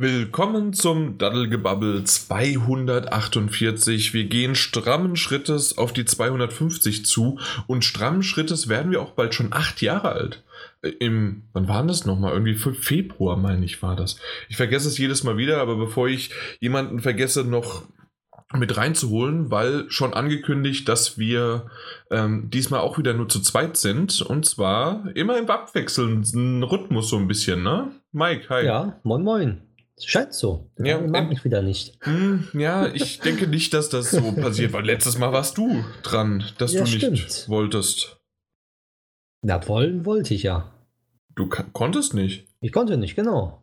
Willkommen zum Daddelgebabbel 248. Wir gehen strammen Schrittes auf die 250 zu und strammen Schrittes werden wir auch bald schon acht Jahre alt. Äh, Im, wann war das nochmal? Irgendwie Februar, meine ich, war das. Ich vergesse es jedes Mal wieder, aber bevor ich jemanden vergesse, noch mit reinzuholen, weil schon angekündigt, dass wir ähm, diesmal auch wieder nur zu zweit sind und zwar immer im abwechselnden Rhythmus so ein bisschen, ne? Mike, hi. Ja, moin moin. Scheint so. Ja, mag mich wieder nicht. Hm, ja, ich denke nicht, dass das so passiert, weil letztes Mal warst du dran, dass Ja, du nicht stimmt. wolltest. Na, wollen wollte ich ja. Du konntest nicht. Ich konnte nicht, genau.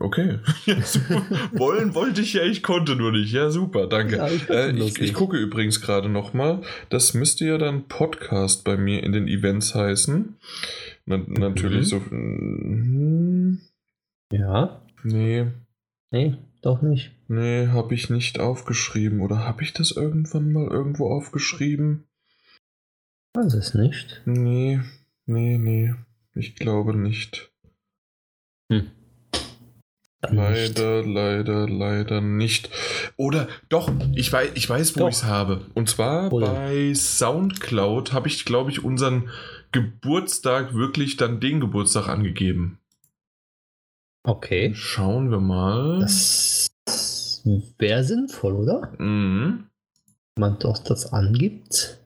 Okay. Ja. Wollen wollte ich ja, ich konnte nur nicht. Ja, super, danke. Ja, ich äh, ich, ich gucke übrigens gerade nochmal. Das müsste ja dann Podcast bei mir in den Events heißen. Na, natürlich so. hm, Ja. Nee, Nee, doch nicht. nee, habe ich nicht aufgeschrieben. Oder habe ich das irgendwann mal irgendwo aufgeschrieben? Weiß es nicht. Nee, nee, nee. Ich glaube nicht. Hm. Leider, leider, leider nicht. Oder doch, ich weiß, ich weiß wo ich es habe. Und zwar Wo denn? bei Soundcloud habe ich, glaube ich, unseren Geburtstag wirklich dann den Geburtstag angegeben. Okay. Schauen wir mal. Das wäre sinnvoll, oder? Mhm. Wenn man doch das angibt.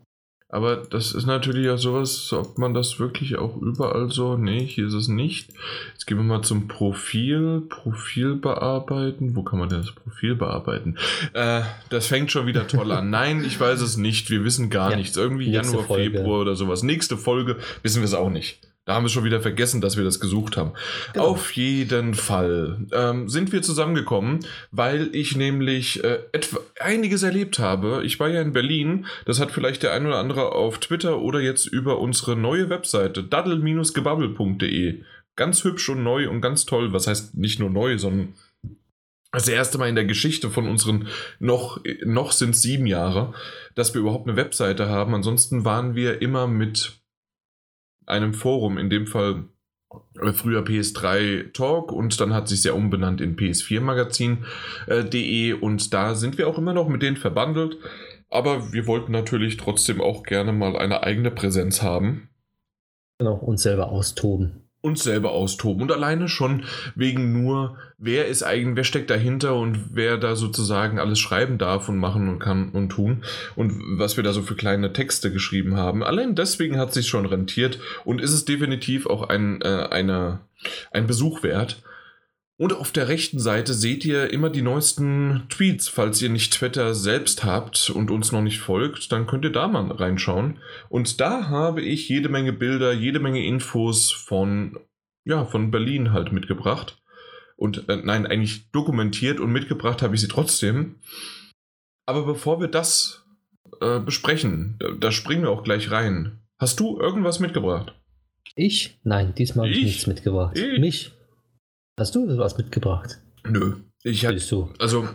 Aber das ist natürlich auch sowas, ob man das wirklich auch überall so. Nee, hier ist es nicht. Jetzt gehen wir mal zum Profil. Profil bearbeiten. Wo kann man denn das Profil bearbeiten? Äh, das fängt schon wieder toll an. Nein, ich weiß es nicht. Wir wissen gar Ja, nichts. Irgendwie Januar, Folge. Februar oder sowas. Nächste Folge wissen wir es auch nicht. Da haben wir schon wieder vergessen, dass wir das gesucht haben. Genau. Auf jeden Fall ähm, sind wir zusammengekommen, weil ich nämlich äh, etwa einiges erlebt habe. Ich war ja in Berlin, das hat vielleicht der ein oder andere auf Twitter oder jetzt über unsere neue Webseite daddel-gebabbel.de. Ganz hübsch und neu und ganz toll. Was heißt nicht nur neu, sondern das erste Mal in der Geschichte von unseren, noch, noch sind sieben Jahre, dass wir überhaupt eine Webseite haben. Ansonsten waren wir immer mit einem Forum, in dem Fall äh, früher PS3 Talk und dann hat sich ja umbenannt in PS4 Magazin.de und da sind wir auch immer noch mit denen verbandelt. Aber wir wollten natürlich trotzdem auch gerne mal eine eigene Präsenz haben Genau, uns selber austoben. Uns selber austoben und alleine schon wegen nur, wer ist eigentlich, wer steckt dahinter und wer da sozusagen alles schreiben darf und machen und kann und tun und was wir da so für kleine Texte geschrieben haben. Allein deswegen hat sich schon rentiert und ist es definitiv auch ein, äh, eine, ein Besuch wert. Und auf der rechten Seite seht ihr immer die neuesten Tweets. Falls ihr nicht Twitter selbst habt und uns noch nicht folgt, dann könnt ihr da mal reinschauen. Und da habe ich jede Menge Bilder, jede Menge Infos von, ja, von Berlin halt mitgebracht. Und äh, nein, eigentlich dokumentiert und mitgebracht habe ich sie trotzdem. Aber bevor wir das äh, besprechen, da, da springen wir auch gleich rein. Hast du irgendwas mitgebracht? Ich? Nein, diesmal habe ich Ich? nichts mitgebracht. Ich? Mich? Hast du was mitgebracht? Nö. Ich Bist du? Also,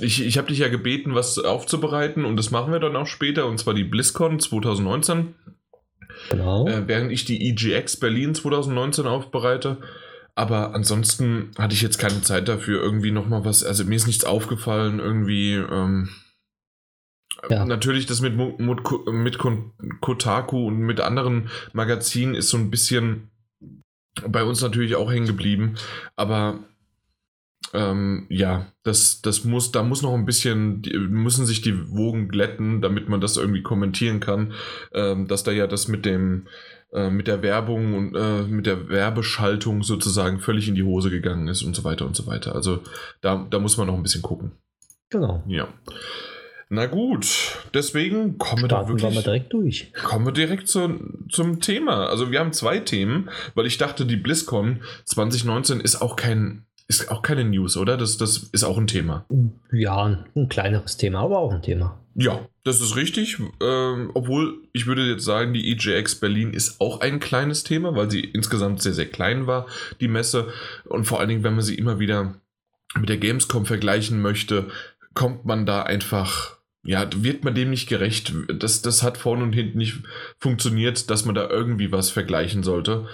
ich, ich habe dich ja gebeten, was aufzubereiten und das machen wir dann auch später und zwar die BlizzCon 2019, Genau. äh, während ich die EGX Berlin 2019 aufbereite. Aber ansonsten hatte ich jetzt keine Zeit dafür, irgendwie nochmal was, also mir ist nichts aufgefallen, irgendwie. Ähm, Ja. Natürlich, das mit, mit, mit Kotaku und mit anderen Magazinen ist so ein bisschen bei uns natürlich auch hängen geblieben. Aber ähm, ja, das, das muss, da muss noch ein bisschen, müssen sich die Wogen glätten, damit man das irgendwie kommentieren kann. Ähm, dass da ja das mit dem, äh, mit der Werbung und äh, mit der Werbeschaltung sozusagen völlig in die Hose gegangen ist und so weiter und so weiter. Also da, da muss man noch ein bisschen gucken. genau. Ja. Na gut, deswegen kommen wir da wir wirklich. mal direkt durch. Kommen wir direkt zu, zum Thema. Also wir haben zwei Themen, weil ich dachte, die BlizzCon 2019 ist auch kein, ist auch keine News, oder? Das, das ist auch ein Thema. Ja, ein, ein kleineres Thema, aber auch ein Thema. Ja, das ist richtig. Ähm, obwohl ich würde jetzt sagen, die EJX Berlin ist auch ein kleines Thema, weil sie insgesamt sehr, sehr klein war, die Messe. Und vor allen Dingen, wenn man sie immer wieder mit der Gamescom vergleichen möchte, kommt man da einfach, ja, wird man dem nicht gerecht. Das, das hat vorne und hinten nicht funktioniert, dass man da irgendwie was vergleichen sollte.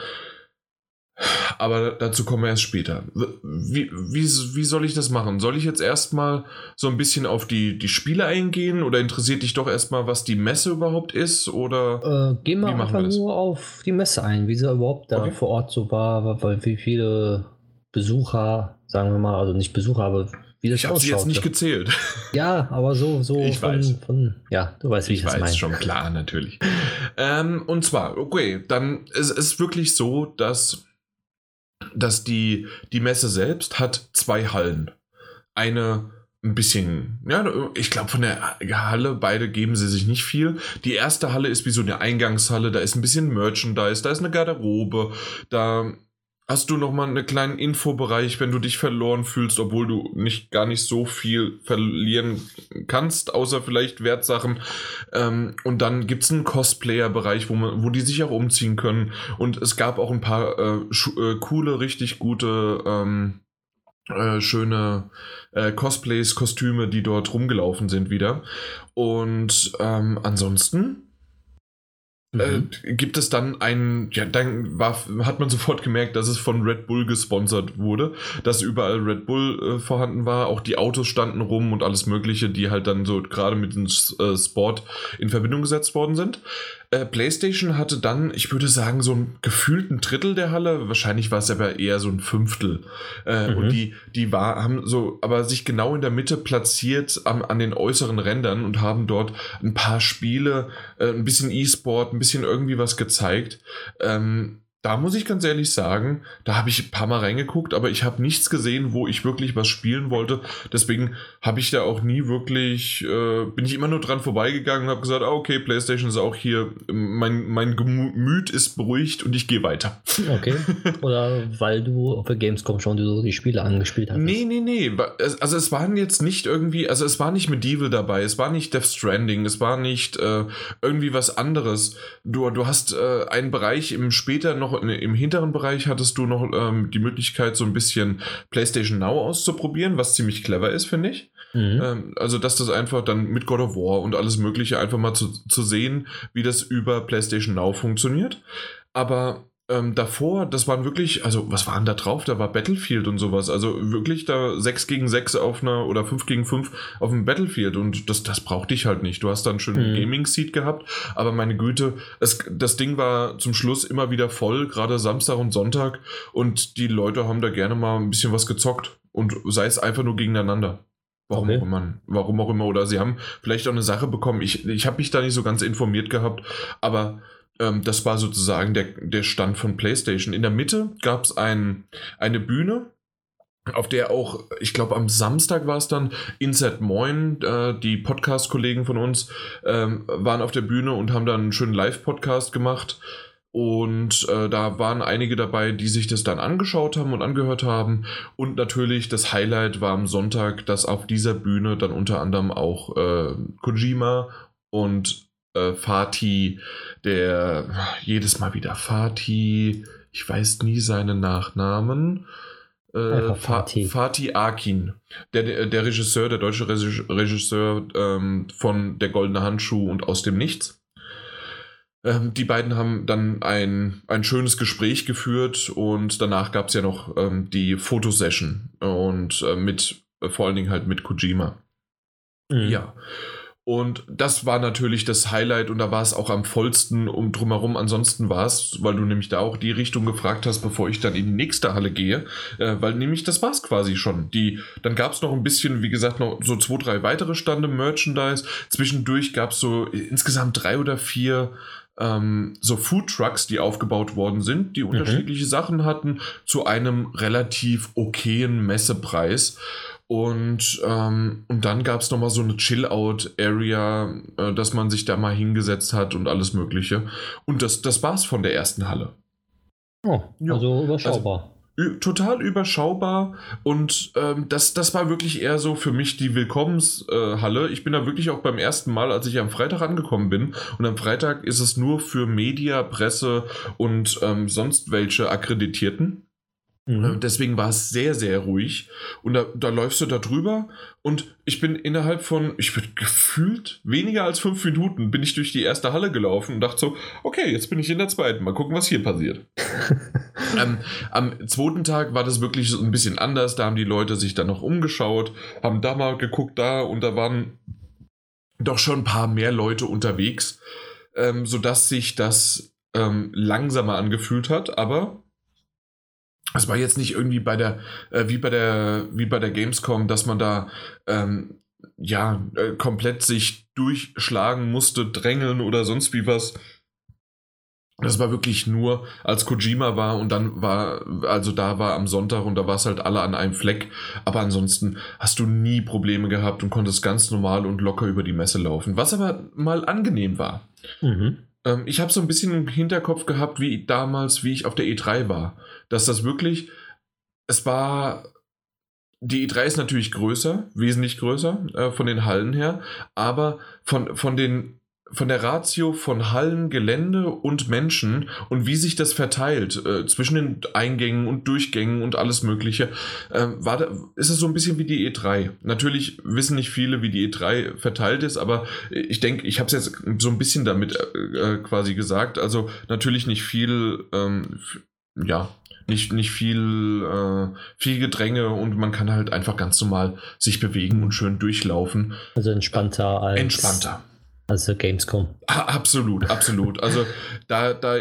Aber dazu kommen wir erst später. Wie, wie, wie soll ich das machen? Soll ich jetzt erstmal so ein bisschen auf die, die Spiele eingehen oder interessiert dich doch erstmal, was die Messe überhaupt ist? Oder äh, gehen wir einfach nur auf die Messe ein, wie sie überhaupt da okay. vor Ort so war, weil wie viele Besucher, sagen wir mal, also nicht Besucher, aber wie das Ich habe sie jetzt nicht gezählt. Ja, aber so, so ich von, weiß. Von, ja, du weißt, wie ich, ich das meine. schon klar, natürlich. ähm, und zwar, okay, dann ist es wirklich so, dass dass die, die Messe selbst hat zwei Hallen. Eine ein bisschen, ja, ich glaube von der Halle, beide geben sie sich nicht viel. Die erste Halle ist wie so eine Eingangshalle, da ist ein bisschen Merchandise, da ist eine Garderobe, da hast du noch mal einen kleinen Infobereich, wenn du dich verloren fühlst, obwohl du nicht gar nicht so viel verlieren kannst, außer vielleicht Wertsachen. Ähm, und dann gibt es einen Cosplayer-Bereich, wo, wo die sich auch umziehen können. Und es gab auch ein paar äh, äh, coole, richtig gute, ähm, äh, schöne äh, Cosplays, Kostüme, die dort rumgelaufen sind wieder. Und ähm, ansonsten Mhm. Äh, gibt es dann einen, ja, dann war, hat man sofort gemerkt, dass es von Red Bull gesponsert wurde, dass überall Red Bull äh, vorhanden war, auch die Autos standen rum und alles Mögliche, die halt dann so gerade mit dem äh, Sport in Verbindung gesetzt worden sind. Äh, PlayStation hatte dann, ich würde sagen, so einen gefühlten Drittel der Halle. Wahrscheinlich war es aber eher so ein Fünftel. Äh, mhm. Und die, die war, haben so, aber sich genau in der Mitte platziert am, an den äußeren Rändern und haben dort ein paar Spiele, äh, ein bisschen E-Sport, ein bisschen irgendwie was gezeigt. Ähm, da muss ich ganz ehrlich sagen, da habe ich ein paar Mal reingeguckt, aber ich habe nichts gesehen, wo ich wirklich was spielen wollte. Deswegen habe ich da auch nie wirklich, äh, bin ich immer nur dran vorbeigegangen und habe gesagt, ah, okay, PlayStation ist auch hier, mein, mein Gemüt ist beruhigt und ich gehe weiter. Okay. Oder weil du auf der Gamescom schon die, die Spiele angespielt hast. Nee, nee, nee. Also es waren jetzt nicht irgendwie, also es war nicht Medieval dabei, es war nicht Death Stranding, es war nicht äh, irgendwie was anderes. Du, du hast äh, einen Bereich im später noch noch im hinteren Bereich hattest du noch ähm, die Möglichkeit, so ein bisschen PlayStation Now auszuprobieren, was ziemlich clever ist, finde ich. Mhm. Ähm, also, dass das einfach dann mit God of War und alles Mögliche einfach mal zu, zu sehen, wie das über PlayStation Now funktioniert. Aber ähm, davor, das waren wirklich, also was waren da drauf? Da war Battlefield und sowas. Also wirklich da 6 gegen 6 auf einer oder 5 gegen 5 auf dem Battlefield und das, das brauchte ich halt nicht. Du hast dann schön mhm. Gaming-Seat gehabt, aber meine Güte, es, das Ding war zum Schluss immer wieder voll, gerade Samstag und Sonntag und die Leute haben da gerne mal ein bisschen was gezockt und sei es einfach nur gegeneinander. Warum okay. auch immer. Warum auch immer. Oder sie haben vielleicht auch eine Sache bekommen. Ich, ich habe mich da nicht so ganz informiert gehabt, aber ähm, das war sozusagen der, der Stand von PlayStation. In der Mitte gab es ein, eine Bühne, auf der auch, ich glaube am Samstag war es dann, Insert Moin, äh, die Podcast-Kollegen von uns, ähm, waren auf der Bühne und haben dann einen schönen Live-Podcast gemacht. Und äh, da waren einige dabei, die sich das dann angeschaut haben und angehört haben. Und natürlich das Highlight war am Sonntag, dass auf dieser Bühne dann unter anderem auch äh, Kojima und äh, Fatih, der jedes Mal wieder Fatih, ich weiß nie seinen Nachnamen. Äh, Fatih. Fatih Akin, der, der Regisseur, der deutsche Regisseur ähm, von Der Goldene Handschuh und Aus dem Nichts. Ähm, die beiden haben dann ein, ein schönes Gespräch geführt und danach gab es ja noch ähm, die Fotosession und äh, mit, äh, vor allen Dingen halt mit Kojima. Mhm. Ja. Und das war natürlich das Highlight und da war es auch am vollsten um drumherum. Ansonsten war es, weil du nämlich da auch die Richtung gefragt hast, bevor ich dann in die nächste Halle gehe, äh, weil nämlich das war es quasi schon. Die, dann gab es noch ein bisschen, wie gesagt, noch so zwei, drei weitere Stande Merchandise. Zwischendurch gab es so insgesamt drei oder vier ähm, so Food Trucks, die aufgebaut worden sind, die mhm. unterschiedliche Sachen hatten, zu einem relativ okayen Messepreis. Und, ähm, und dann gab es nochmal so eine Chill-Out-Area, äh, dass man sich da mal hingesetzt hat und alles Mögliche. Und das, das war's von der ersten Halle. Oh, ja. also überschaubar. Also, total überschaubar und ähm, das, das war wirklich eher so für mich die Willkommenshalle. Äh, ich bin da wirklich auch beim ersten Mal, als ich am Freitag angekommen bin und am Freitag ist es nur für Media, Presse und ähm, sonst welche Akkreditierten. Mhm. Deswegen war es sehr, sehr ruhig. Und da, da, läufst du da drüber und ich bin innerhalb von, ich bin gefühlt weniger als fünf Minuten, bin ich durch die erste Halle gelaufen und dachte so, okay, jetzt bin ich in der zweiten, mal gucken, was hier passiert. ähm, am zweiten Tag war das wirklich so ein bisschen anders, da haben die Leute sich dann noch umgeschaut, haben da mal geguckt, da und da waren doch schon ein paar mehr Leute unterwegs, ähm, sodass sich das ähm, langsamer angefühlt hat, aber es war jetzt nicht irgendwie bei der, äh, wie bei der, wie bei der Gamescom, dass man da ähm, ja äh, komplett sich durchschlagen musste, drängeln oder sonst wie was. Das war wirklich nur, als Kojima war und dann war, also da war am Sonntag und da war es halt alle an einem Fleck. Aber ansonsten hast du nie Probleme gehabt und konntest ganz normal und locker über die Messe laufen. Was aber mal angenehm war. Mhm. Ähm, ich habe so ein bisschen im Hinterkopf gehabt, wie damals, wie ich auf der E3 war. Dass das wirklich, es war, die E3 ist natürlich größer, wesentlich größer äh, von den Hallen her, aber von, von den von der Ratio von Hallen, Gelände und Menschen und wie sich das verteilt äh, zwischen den Eingängen und Durchgängen und alles Mögliche, äh, war da, ist es so ein bisschen wie die E3. Natürlich wissen nicht viele, wie die E3 verteilt ist, aber ich denke, ich habe es jetzt so ein bisschen damit äh, äh, quasi gesagt. Also natürlich nicht viel, ähm, ja, nicht, nicht viel, äh, viel Gedränge und man kann halt einfach ganz normal sich bewegen und schön durchlaufen. Also entspannter als. Entspannter also Gamescom. Absolut, absolut. Also da, da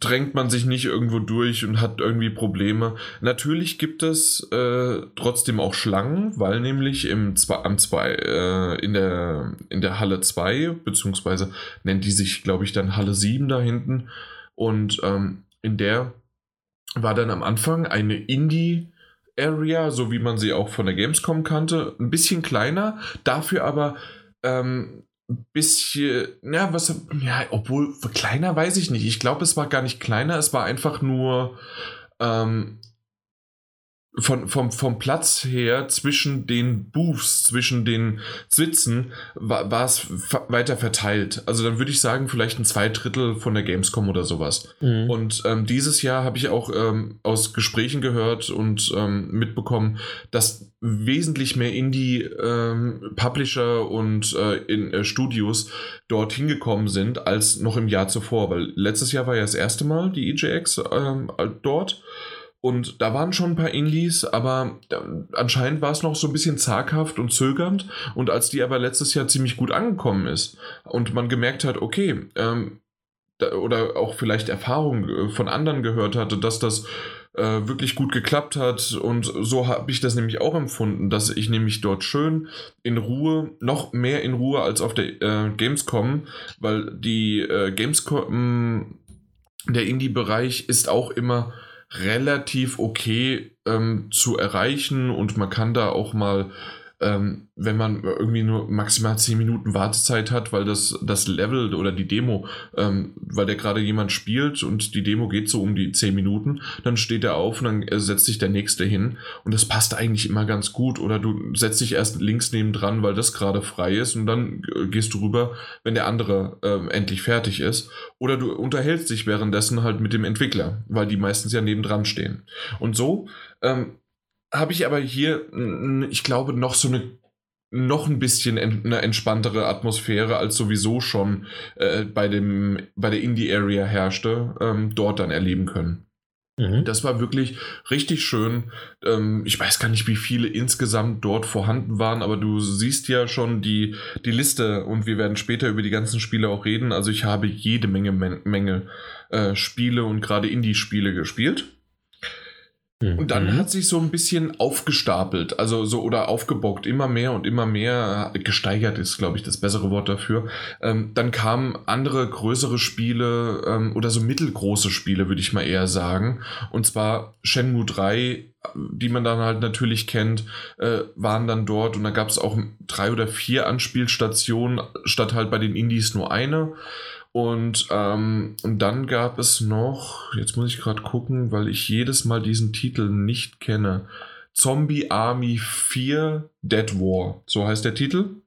drängt man sich nicht irgendwo durch und hat irgendwie Probleme. Natürlich gibt es äh, trotzdem auch Schlangen, weil nämlich im am zwei, äh, in, der, in der Halle 2, beziehungsweise nennt die sich, glaube ich, dann Halle 7 da hinten. Und ähm, in der war dann am Anfang eine Indie- Area, so wie man sie auch von der Gamescom kannte, ein bisschen kleiner, dafür aber ähm, bisschen, ja, was, ja, obwohl kleiner weiß ich nicht. Ich glaube, es war gar nicht kleiner, es war einfach nur ähm, von, vom, vom Platz her zwischen den Booths, zwischen den Sitzen, war, war es weiter verteilt. Also dann würde ich sagen, vielleicht ein Zweidrittel von der Gamescom oder sowas. Mhm. Und ähm, dieses Jahr habe ich auch ähm, aus Gesprächen gehört und ähm, mitbekommen, dass wesentlich mehr Indie-Publisher ähm, und äh, in, äh, Studios dort hingekommen sind als noch im Jahr zuvor. Weil letztes Jahr war ja das erste Mal die EJX ähm, dort. Und da waren schon ein paar Indies, aber anscheinend war es noch so ein bisschen zaghaft und zögernd. Und als die aber letztes Jahr ziemlich gut angekommen ist und man gemerkt hat, okay, ähm, oder auch vielleicht Erfahrungen äh, von anderen gehört hatte, dass das äh, wirklich gut geklappt hat. Und so habe ich das nämlich auch empfunden, dass ich nämlich dort schön in Ruhe, noch mehr in Ruhe als auf der äh, Gamescom, weil die äh, Gamescom, der Indie-Bereich ist auch immer relativ okay ähm, zu erreichen und man kann da auch mal ähm, wenn man irgendwie nur maximal 10 Minuten Wartezeit hat, weil das, das Level oder die Demo, ähm, weil der gerade jemand spielt und die Demo geht so um die 10 Minuten, dann steht er auf und dann äh, setzt sich der nächste hin. Und das passt eigentlich immer ganz gut. Oder du setzt dich erst links neben dran, weil das gerade frei ist und dann äh, gehst du rüber, wenn der andere äh, endlich fertig ist. Oder du unterhältst dich währenddessen halt mit dem Entwickler, weil die meistens ja nebendran stehen. Und so ähm, habe ich aber hier, ich glaube, noch so eine noch ein bisschen eine entspanntere Atmosphäre als sowieso schon äh, bei, dem, bei der Indie-Area herrschte, ähm, dort dann erleben können. Mhm. Das war wirklich richtig schön. Ähm, ich weiß gar nicht, wie viele insgesamt dort vorhanden waren, aber du siehst ja schon die, die Liste und wir werden später über die ganzen Spiele auch reden. Also ich habe jede Menge, Menge äh, Spiele und gerade Indie-Spiele gespielt. Und dann mhm. hat sich so ein bisschen aufgestapelt, also so oder aufgebockt, immer mehr und immer mehr, gesteigert ist, glaube ich, das bessere Wort dafür. Ähm, dann kamen andere größere Spiele ähm, oder so mittelgroße Spiele, würde ich mal eher sagen. Und zwar Shenmue 3, die man dann halt natürlich kennt, äh, waren dann dort und da gab es auch drei oder vier Anspielstationen, statt halt bei den Indies nur eine. Und, ähm, und dann gab es noch, jetzt muss ich gerade gucken, weil ich jedes Mal diesen Titel nicht kenne. Zombie Army 4 Dead War, so heißt der Titel.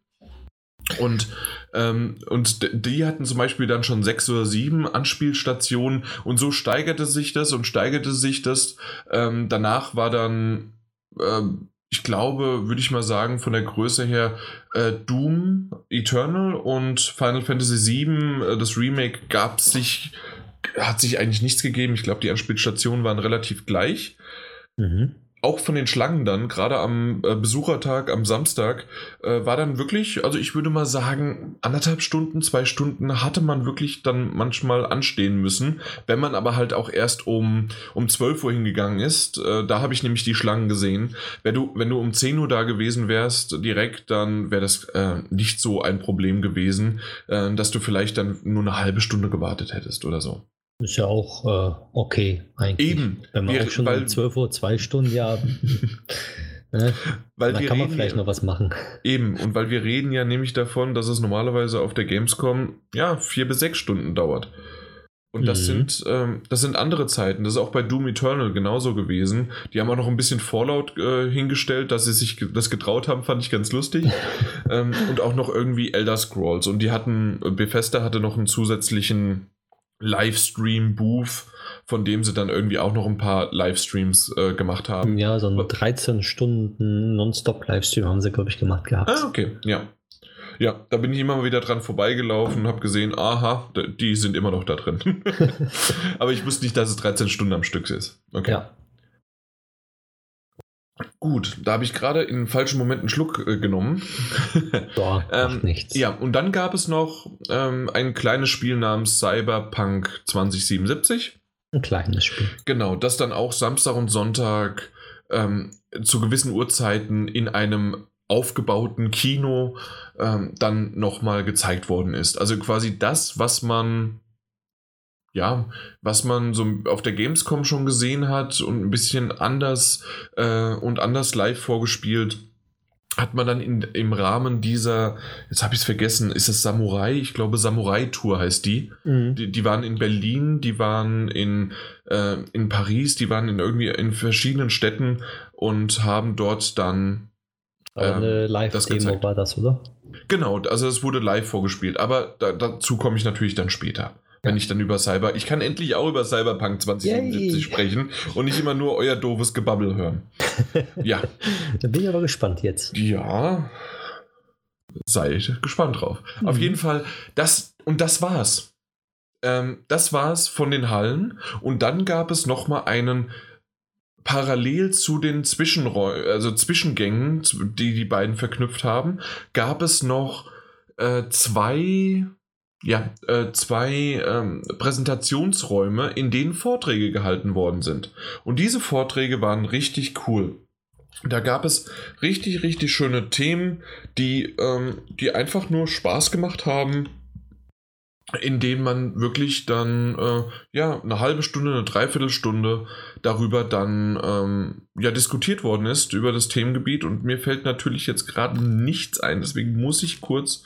Und, ähm, und die hatten zum Beispiel dann schon sechs oder sieben Anspielstationen und so steigerte sich das und steigerte sich das. Ähm, danach war dann, ähm, ich glaube, würde ich mal sagen, von der Größe her äh, Doom Eternal und Final Fantasy VII, äh, das Remake gab sich, hat sich eigentlich nichts gegeben. Ich glaube, die Anspielstationen waren relativ gleich. Mhm auch von den Schlangen dann, gerade am äh, Besuchertag, am Samstag, äh, war dann wirklich, also ich würde mal sagen, anderthalb Stunden, zwei Stunden hatte man wirklich dann manchmal anstehen müssen. Wenn man aber halt auch erst um, um 12 Uhr hingegangen ist, äh, da habe ich nämlich die Schlangen gesehen. Wenn du, wenn du um 10 Uhr da gewesen wärst, direkt, dann wäre das äh, nicht so ein Problem gewesen, äh, dass du vielleicht dann nur eine halbe Stunde gewartet hättest oder so. Ist ja auch äh, okay eigentlich. Eben. Wenn man wir, auch schon weil, um 12 Uhr zwei Stunden ja. ne? weil da kann man vielleicht noch was machen. Eben, und weil wir reden ja nämlich davon, dass es normalerweise auf der Gamescom ja vier bis sechs Stunden dauert. Und das mhm. sind ähm, das sind andere Zeiten. Das ist auch bei Doom Eternal genauso gewesen. Die haben auch noch ein bisschen Fallout äh, hingestellt, dass sie sich das getraut haben, fand ich ganz lustig. ähm, und auch noch irgendwie Elder Scrolls. Und die hatten, Bethesda hatte noch einen zusätzlichen Livestream-Booth, von dem sie dann irgendwie auch noch ein paar Livestreams äh, gemacht haben. Ja, so ein 13 Stunden Nonstop-Livestream haben sie, glaube ich, gemacht gehabt. Ah, okay, ja. Ja, da bin ich immer mal wieder dran vorbeigelaufen und habe gesehen, aha, die sind immer noch da drin. Aber ich wusste nicht, dass es 13 Stunden am Stück ist. Okay. Ja. Gut, da habe ich gerade in falschen Moment einen Schluck äh, genommen. Boah, ähm, nichts. Ja, und dann gab es noch ähm, ein kleines Spiel namens Cyberpunk 2077. Ein kleines Spiel. Genau, das dann auch Samstag und Sonntag ähm, zu gewissen Uhrzeiten in einem aufgebauten Kino ähm, dann nochmal gezeigt worden ist. Also quasi das, was man ja, was man so auf der Gamescom schon gesehen hat und ein bisschen anders äh, und anders live vorgespielt, hat man dann in, im Rahmen dieser, jetzt habe ich es vergessen, ist es Samurai? Ich glaube, Samurai-Tour heißt die. Mhm. die. die. waren in Berlin, die waren in, äh, in Paris, die waren in irgendwie in verschiedenen Städten und haben dort dann. Ähm, eine Live-Demo war das, oder? Genau, also es wurde live vorgespielt, aber da, dazu komme ich natürlich dann später wenn ich dann über Cyber. Ich kann endlich auch über Cyberpunk 2077 Yay. sprechen und nicht immer nur euer doofes Gebabbel hören. Ja. da bin ich aber gespannt jetzt. Ja. Seid gespannt drauf. Mhm. Auf jeden Fall, das und das war's. Ähm, das war's von den Hallen. Und dann gab es nochmal einen parallel zu den Zwischenräumen, also Zwischengängen, die die beiden verknüpft haben, gab es noch äh, zwei ja, äh, zwei ähm, Präsentationsräume, in denen Vorträge gehalten worden sind. Und diese Vorträge waren richtig cool. Da gab es richtig, richtig schöne Themen, die, ähm, die einfach nur Spaß gemacht haben, in denen man wirklich dann äh, ja eine halbe Stunde, eine Dreiviertelstunde darüber dann ähm, ja diskutiert worden ist über das Themengebiet. Und mir fällt natürlich jetzt gerade nichts ein, deswegen muss ich kurz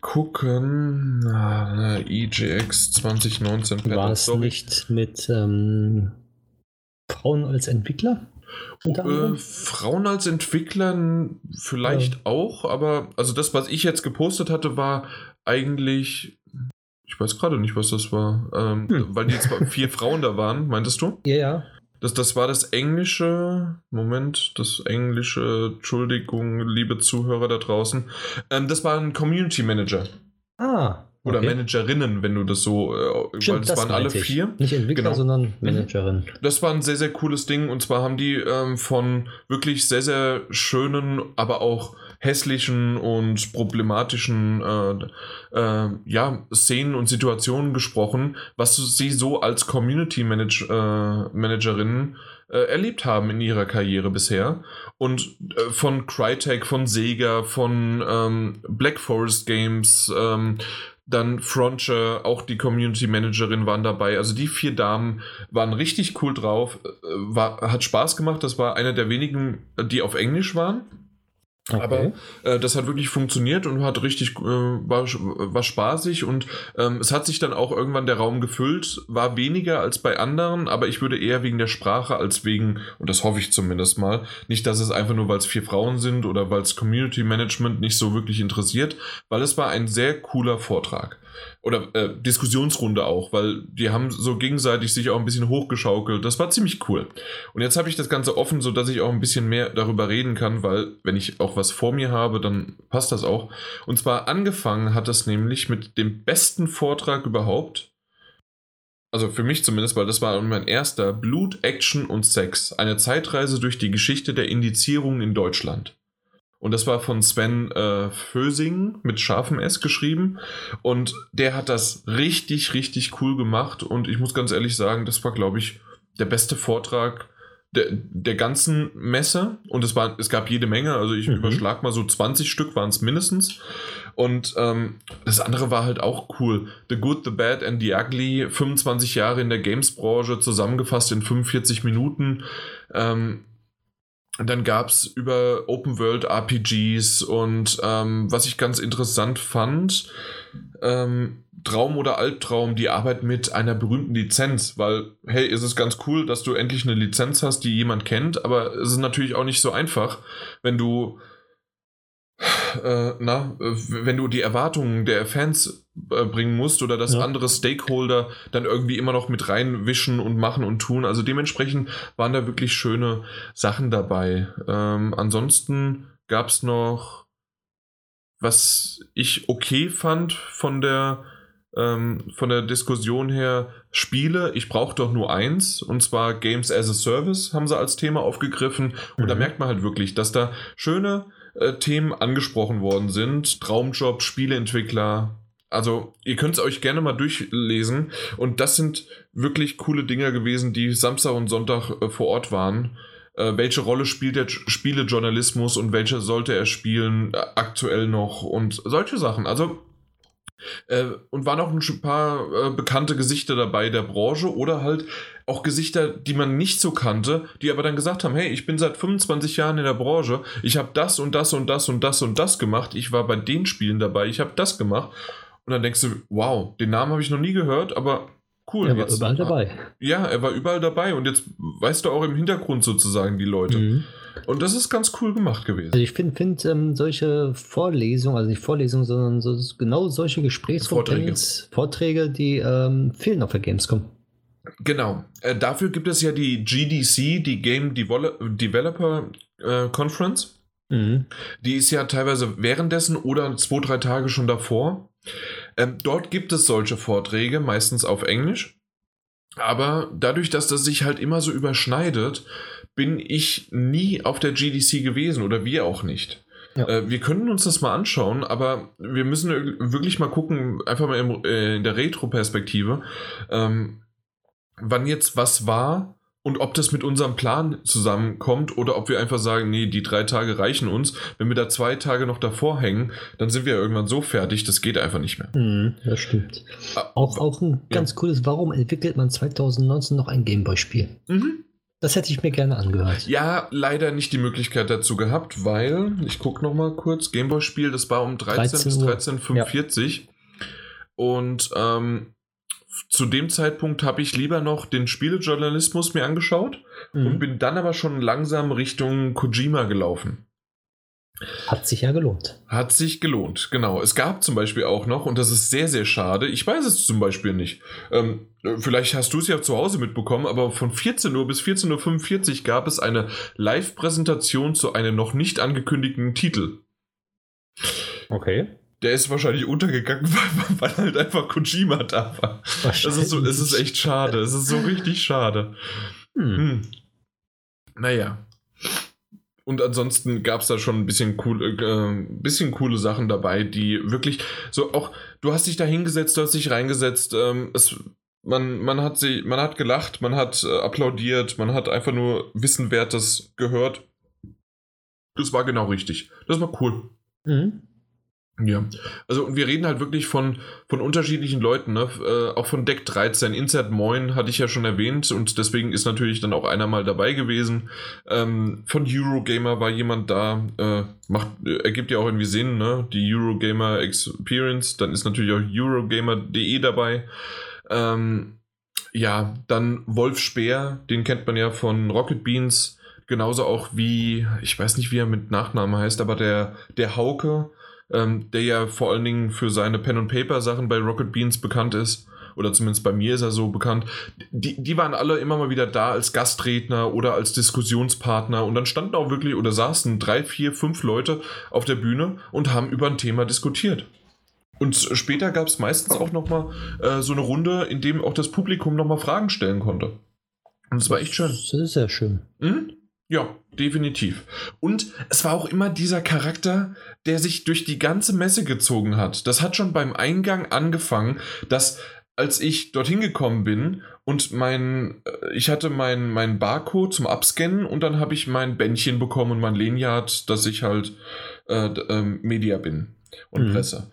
gucken. Ah, EGX 2019 War es nicht mit ähm, Frauen als Entwickler? Äh, Frauen als Entwickler vielleicht ja. auch, aber also das, was ich jetzt gepostet hatte, war eigentlich. Ich weiß gerade nicht, was das war. Ähm, hm. Weil die jetzt vier Frauen da waren, meintest du? Ja, ja. Das, das war das englische, Moment, das englische, Entschuldigung, liebe Zuhörer da draußen. Ähm, das war ein Community Manager. Ah. Oder okay. Managerinnen, wenn du das so, äh, Stimmt, weil das, das waren alle ich. vier. Nicht Entwickler, genau. sondern mhm. Managerin. Das war ein sehr, sehr cooles Ding. Und zwar haben die ähm, von wirklich sehr, sehr schönen, aber auch hässlichen und problematischen äh, äh, ja, Szenen und Situationen gesprochen, was sie so als Community Manage, äh, Managerinnen äh, erlebt haben in ihrer Karriere bisher. Und äh, von Crytek, von Sega, von ähm, Black Forest Games, ähm, dann Frontier, auch die Community Managerin waren dabei. Also die vier Damen waren richtig cool drauf. Äh, war, hat Spaß gemacht. Das war einer der wenigen, die auf Englisch waren. Okay. Aber äh, das hat wirklich funktioniert und hat richtig, äh, war, war spaßig und ähm, es hat sich dann auch irgendwann der Raum gefüllt, war weniger als bei anderen, aber ich würde eher wegen der Sprache als wegen, und das hoffe ich zumindest mal, nicht, dass es einfach nur, weil es vier Frauen sind oder weil es Community Management nicht so wirklich interessiert, weil es war ein sehr cooler Vortrag oder äh, Diskussionsrunde auch, weil die haben so gegenseitig sich auch ein bisschen hochgeschaukelt. Das war ziemlich cool. Und jetzt habe ich das Ganze offen, sodass ich auch ein bisschen mehr darüber reden kann, weil wenn ich auch was vor mir habe, dann passt das auch. Und zwar angefangen hat das nämlich mit dem besten Vortrag überhaupt. Also für mich zumindest, weil das war mein erster Blut, Action und Sex. Eine Zeitreise durch die Geschichte der Indizierung in Deutschland. Und das war von Sven äh, Fösing mit scharfem S geschrieben. Und der hat das richtig, richtig cool gemacht. Und ich muss ganz ehrlich sagen, das war, glaube ich, der beste Vortrag der, der ganzen Messe. Und es, war, es gab jede Menge. Also ich mhm. überschlag mal so 20 Stück waren es mindestens. Und ähm, das andere war halt auch cool. The Good, The Bad and The Ugly. 25 Jahre in der Games-Branche zusammengefasst in 45 Minuten. Ähm, dann gab es über Open World RPGs und ähm, was ich ganz interessant fand, ähm, Traum oder Albtraum, die Arbeit mit einer berühmten Lizenz, weil, hey, ist es ganz cool, dass du endlich eine Lizenz hast, die jemand kennt, aber es ist natürlich auch nicht so einfach, wenn du äh, na, wenn du die Erwartungen der Fans äh, bringen musst oder dass ja. andere Stakeholder dann irgendwie immer noch mit reinwischen und machen und tun. Also dementsprechend waren da wirklich schöne Sachen dabei. Ähm, ansonsten gab es noch, was ich okay fand von der ähm, von der Diskussion her, Spiele, ich brauche doch nur eins, und zwar Games as a Service haben sie als Thema aufgegriffen. Und mhm. da merkt man halt wirklich, dass da schöne äh, Themen angesprochen worden sind. Traumjob, Spieleentwickler. Also ihr könnt es euch gerne mal durchlesen. Und das sind wirklich coole Dinger gewesen, die Samstag und Sonntag äh, vor Ort waren. Äh, welche Rolle spielt der Spielejournalismus und welche sollte er spielen äh, aktuell noch und solche Sachen. Also äh, und waren auch ein paar äh, bekannte Gesichter dabei der Branche oder halt auch Gesichter, die man nicht so kannte, die aber dann gesagt haben, hey, ich bin seit 25 Jahren in der Branche, ich habe das und das und das und das und das gemacht, ich war bei den Spielen dabei, ich habe das gemacht. Und dann denkst du, wow, den Namen habe ich noch nie gehört, aber cool. Er war jetzt, überall dabei. Ja, er war überall dabei und jetzt weißt du auch im Hintergrund sozusagen die Leute. Mhm. Und das ist ganz cool gemacht gewesen. Also ich finde find, ähm, solche Vorlesungen, also nicht Vorlesungen, sondern so, genau solche Gesprächsvorträge, Vorträge, die ähm, fehlen auf der Gamescom. Genau. Äh, dafür gibt es ja die GDC, die Game Devol Developer äh, Conference. Mhm. Die ist ja teilweise währenddessen oder zwei, drei Tage schon davor. Ähm, dort gibt es solche Vorträge, meistens auf Englisch. Aber dadurch, dass das sich halt immer so überschneidet, bin ich nie auf der GDC gewesen oder wir auch nicht. Ja. Äh, wir können uns das mal anschauen, aber wir müssen wirklich mal gucken, einfach mal äh, in der Retro-Perspektive, ähm, wann jetzt was war und ob das mit unserem Plan zusammenkommt oder ob wir einfach sagen, nee, die drei Tage reichen uns. Wenn wir da zwei Tage noch davor hängen, dann sind wir irgendwann so fertig, das geht einfach nicht mehr. Mhm, das stimmt. Ah, auch, auch ein ganz ja. cooles, warum entwickelt man 2019 noch ein Gameboy-Spiel? Mhm. Das hätte ich mir gerne angehört. Ja, leider nicht die Möglichkeit dazu gehabt, weil, ich gucke noch mal kurz, Gameboy-Spiel, das war um 13, 13 bis 13.45 ja. Und ähm, zu dem Zeitpunkt habe ich lieber noch den Spielejournalismus mir angeschaut mhm. und bin dann aber schon langsam Richtung Kojima gelaufen. Hat sich ja gelohnt. Hat sich gelohnt, genau. Es gab zum Beispiel auch noch, und das ist sehr, sehr schade, ich weiß es zum Beispiel nicht. Ähm, vielleicht hast du es ja zu Hause mitbekommen, aber von 14 Uhr bis 14.45 Uhr gab es eine Live-Präsentation zu einem noch nicht angekündigten Titel. Okay. Der ist wahrscheinlich untergegangen, weil, weil halt einfach Kojima da war. Das ist, so, es ist echt schade. Es ist so richtig schade. Hm. Hm. Naja. Und ansonsten gab es da schon ein bisschen coole, äh, bisschen coole Sachen dabei, die wirklich so auch, du hast dich da hingesetzt, du hast dich reingesetzt, ähm, es, man, man, hat sie, man hat gelacht, man hat äh, applaudiert, man hat einfach nur Wissenwertes gehört. Das war genau richtig. Das war cool. Mhm. Ja, also wir reden halt wirklich von, von unterschiedlichen Leuten, ne? Äh, auch von Deck 13. Insert Moin hatte ich ja schon erwähnt und deswegen ist natürlich dann auch einer mal dabei gewesen. Ähm, von Eurogamer war jemand da, äh, macht, äh, ergibt ja auch irgendwie Sinn, ne? Die Eurogamer Experience, dann ist natürlich auch Eurogamer.de dabei. Ähm, ja, dann Wolf Speer, den kennt man ja von Rocket Beans, genauso auch wie, ich weiß nicht, wie er mit Nachnamen heißt, aber der, der Hauke ähm, der ja vor allen Dingen für seine Pen-and-Paper-Sachen bei Rocket Beans bekannt ist. Oder zumindest bei mir ist er so bekannt. Die, die waren alle immer mal wieder da als Gastredner oder als Diskussionspartner. Und dann standen auch wirklich oder saßen drei, vier, fünf Leute auf der Bühne und haben über ein Thema diskutiert. Und später gab es meistens auch nochmal äh, so eine Runde, in dem auch das Publikum nochmal Fragen stellen konnte. Und es war echt schön. Das ist sehr schön. Mhm. Ja, definitiv. Und es war auch immer dieser Charakter, der sich durch die ganze Messe gezogen hat. Das hat schon beim Eingang angefangen, dass als ich dorthin gekommen bin und mein, äh, ich hatte meinen mein Barcode zum Abscannen und dann habe ich mein Bändchen bekommen und mein Lanyard, dass ich halt äh, äh, Media bin und mhm. Presse.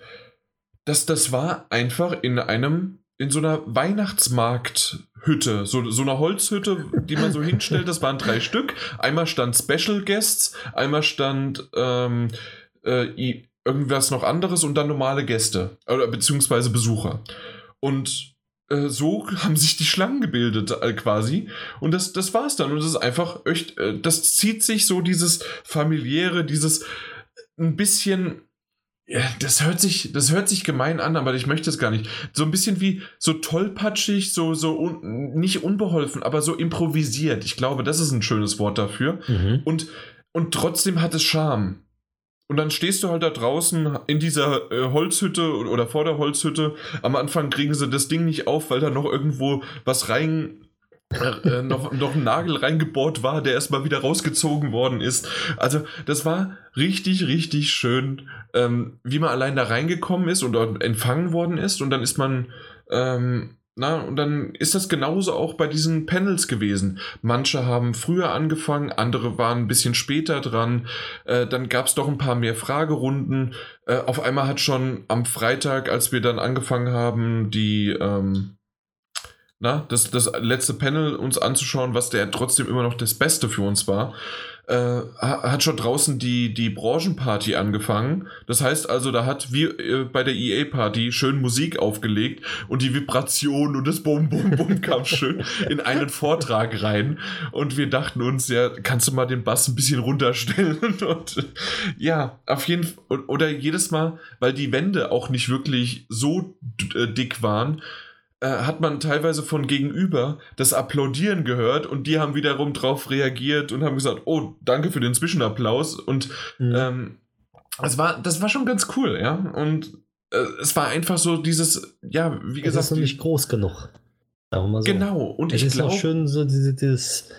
Das, das war einfach in einem in so einer Weihnachtsmarkthütte, so, so einer Holzhütte, die man so hinstellt. Das waren drei Stück. Einmal stand Special Guests, einmal stand ähm, äh, irgendwas noch anderes und dann normale Gäste, oder beziehungsweise Besucher. Und äh, so haben sich die Schlangen gebildet äh, quasi. Und das, das war's dann. Und das ist einfach echt, äh, das zieht sich so dieses familiäre, dieses ein bisschen ja, das hört sich, das hört sich gemein an, aber ich möchte es gar nicht. So ein bisschen wie so tollpatschig, so, so un, nicht unbeholfen, aber so improvisiert. Ich glaube, das ist ein schönes Wort dafür. Mhm. Und, und trotzdem hat es Charme. Und dann stehst du halt da draußen in dieser äh, Holzhütte oder vor der Holzhütte. Am Anfang kriegen sie das Ding nicht auf, weil da noch irgendwo was rein äh, noch, noch ein Nagel reingebohrt war, der erstmal wieder rausgezogen worden ist. Also das war richtig, richtig schön, ähm, wie man allein da reingekommen ist und dort empfangen worden ist. Und dann ist man, ähm, na, und dann ist das genauso auch bei diesen Panels gewesen. Manche haben früher angefangen, andere waren ein bisschen später dran. Äh, dann gab es doch ein paar mehr Fragerunden. Äh, auf einmal hat schon am Freitag, als wir dann angefangen haben, die... Ähm, na, das, das letzte Panel uns anzuschauen, was der trotzdem immer noch das Beste für uns war, äh, hat schon draußen die, die Branchenparty angefangen. Das heißt also, da hat wie äh, bei der EA-Party schön Musik aufgelegt und die Vibration und das Bum Bum Bum kam schön in einen Vortrag rein. Und wir dachten uns, ja, kannst du mal den Bass ein bisschen runterstellen? Und ja, auf jeden Fall. Oder jedes Mal, weil die Wände auch nicht wirklich so äh, dick waren, äh, hat man teilweise von gegenüber das Applaudieren gehört und die haben wiederum drauf reagiert und haben gesagt, oh, danke für den Zwischenapplaus und mhm. ähm, das war, das war schon ganz cool, ja. Und äh, es war einfach so dieses, ja, wie gesagt. Es ist noch nicht groß genug. So. Genau, und es ich glaube. Es ist auch schön, so diese, dieses,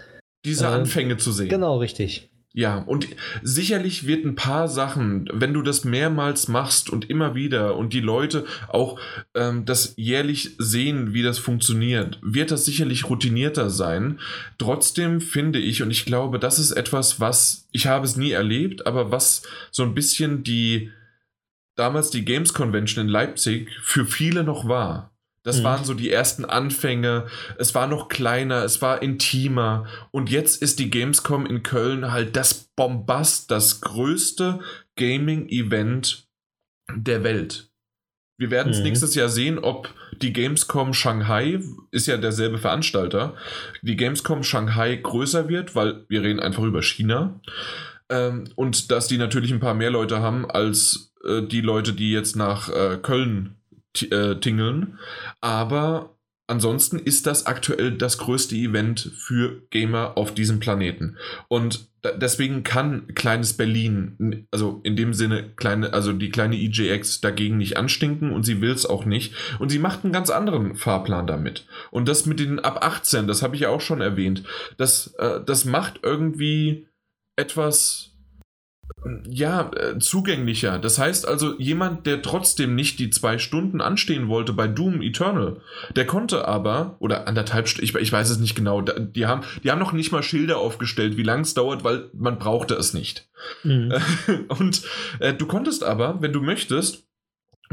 diese äh, Anfänge zu sehen. Genau, richtig. Ja, und sicherlich wird ein paar Sachen, wenn du das mehrmals machst und immer wieder und die Leute auch ähm, das jährlich sehen, wie das funktioniert, wird das sicherlich routinierter sein. Trotzdem finde ich, und ich glaube, das ist etwas, was ich habe es nie erlebt, aber was so ein bisschen die damals die Games Convention in Leipzig für viele noch war. Das mhm. waren so die ersten Anfänge. Es war noch kleiner, es war intimer. Und jetzt ist die Gamescom in Köln halt das Bombast, das größte Gaming-Event der Welt. Wir werden es mhm. nächstes Jahr sehen, ob die Gamescom Shanghai, ist ja derselbe Veranstalter, die Gamescom Shanghai größer wird, weil wir reden einfach über China. Ähm, und dass die natürlich ein paar mehr Leute haben als äh, die Leute, die jetzt nach äh, Köln äh, tingeln. Aber ansonsten ist das aktuell das größte Event für Gamer auf diesem Planeten. Und deswegen kann kleines Berlin, also in dem Sinne kleine, also die kleine EJX dagegen nicht anstinken und sie will es auch nicht. Und sie macht einen ganz anderen Fahrplan damit. Und das mit den ab 18, das habe ich ja auch schon erwähnt, das, äh, das macht irgendwie etwas ja, äh, zugänglicher. Das heißt also, jemand, der trotzdem nicht die zwei Stunden anstehen wollte bei Doom Eternal, der konnte aber, oder anderthalb Stunden, ich, ich weiß es nicht genau, die haben, die haben noch nicht mal Schilder aufgestellt, wie lang es dauert, weil man brauchte es nicht. Mhm. Und äh, du konntest aber, wenn du möchtest,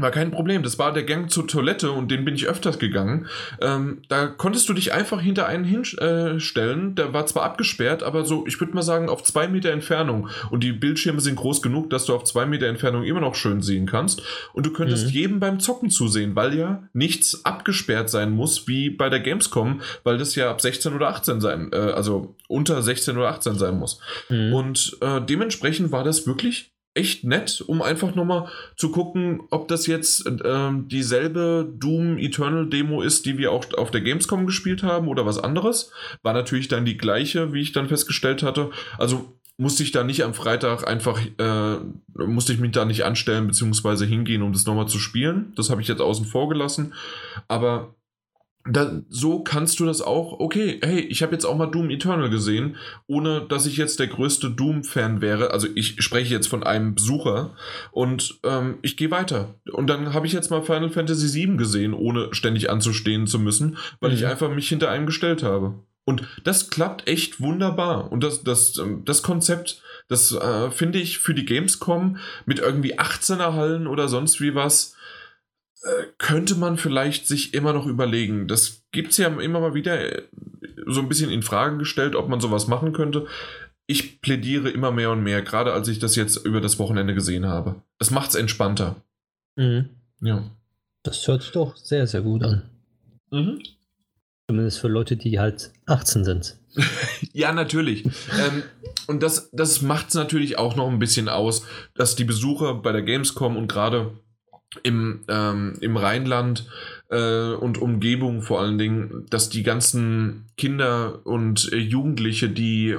war kein Problem. Das war der Gang zur Toilette und den bin ich öfters gegangen. Ähm, da konntest du dich einfach hinter einen hinstellen. Äh, der war zwar abgesperrt, aber so, ich würde mal sagen, auf zwei Meter Entfernung. Und die Bildschirme sind groß genug, dass du auf zwei Meter Entfernung immer noch schön sehen kannst. Und du könntest mhm. jedem beim Zocken zusehen, weil ja nichts abgesperrt sein muss, wie bei der Gamescom, weil das ja ab 16 oder 18 sein, äh, also unter 16 oder 18 sein muss. Mhm. Und äh, dementsprechend war das wirklich echt nett, um einfach nochmal zu gucken, ob das jetzt äh, dieselbe Doom Eternal Demo ist, die wir auch auf der Gamescom gespielt haben oder was anderes. War natürlich dann die gleiche, wie ich dann festgestellt hatte. Also musste ich da nicht am Freitag einfach, äh, musste ich mich da nicht anstellen bzw. hingehen, um das nochmal zu spielen. Das habe ich jetzt außen vor gelassen. Aber da, so kannst du das auch, okay, hey, ich habe jetzt auch mal Doom Eternal gesehen, ohne dass ich jetzt der größte Doom-Fan wäre. Also ich spreche jetzt von einem Besucher und ähm, ich gehe weiter. Und dann habe ich jetzt mal Final Fantasy VII gesehen, ohne ständig anzustehen zu müssen, weil mhm. ich einfach mich hinter einem gestellt habe. Und das klappt echt wunderbar. Und das, das, ähm, das Konzept, das äh, finde ich für die Gamescom mit irgendwie 18er Hallen oder sonst wie was, könnte man vielleicht sich immer noch überlegen. Das gibt es ja immer mal wieder äh, so ein bisschen in Frage gestellt, ob man sowas machen könnte. Ich plädiere immer mehr und mehr, gerade als ich das jetzt über das Wochenende gesehen habe. Es macht es entspannter. Mhm. Ja. Das hört sich doch sehr, sehr gut an. Mhm. Zumindest für Leute, die halt 18 sind. ja, natürlich. ähm, und das, das macht es natürlich auch noch ein bisschen aus, dass die Besucher bei der Gamescom und gerade im, ähm, im Rheinland äh, und Umgebung vor allen Dingen, dass die ganzen Kinder und äh, Jugendliche, die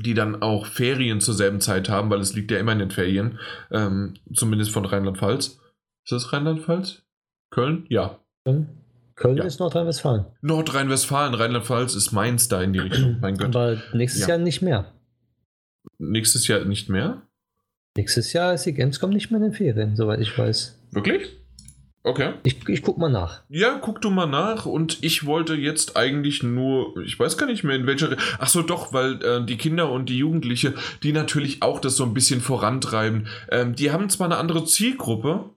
die dann auch Ferien zur selben Zeit haben, weil es liegt ja immer in den Ferien, ähm, zumindest von Rheinland-Pfalz. Ist das Rheinland-Pfalz? Köln? Ja. Köln ja. ist Nordrhein-Westfalen. Nordrhein-Westfalen, Rheinland-Pfalz ist Mainz da in die Richtung. Mein Gott. Aber nächstes ja. Jahr nicht mehr. Nächstes Jahr nicht mehr? Nächstes Jahr ist die Gamescom nicht mehr in den Ferien, soweit ich weiß. Wirklich? Okay. Ich, ich guck mal nach. Ja, guck du mal nach. Und ich wollte jetzt eigentlich nur, ich weiß gar nicht mehr in welcher. Ach so, doch, weil äh, die Kinder und die Jugendliche, die natürlich auch das so ein bisschen vorantreiben, ähm, die haben zwar eine andere Zielgruppe,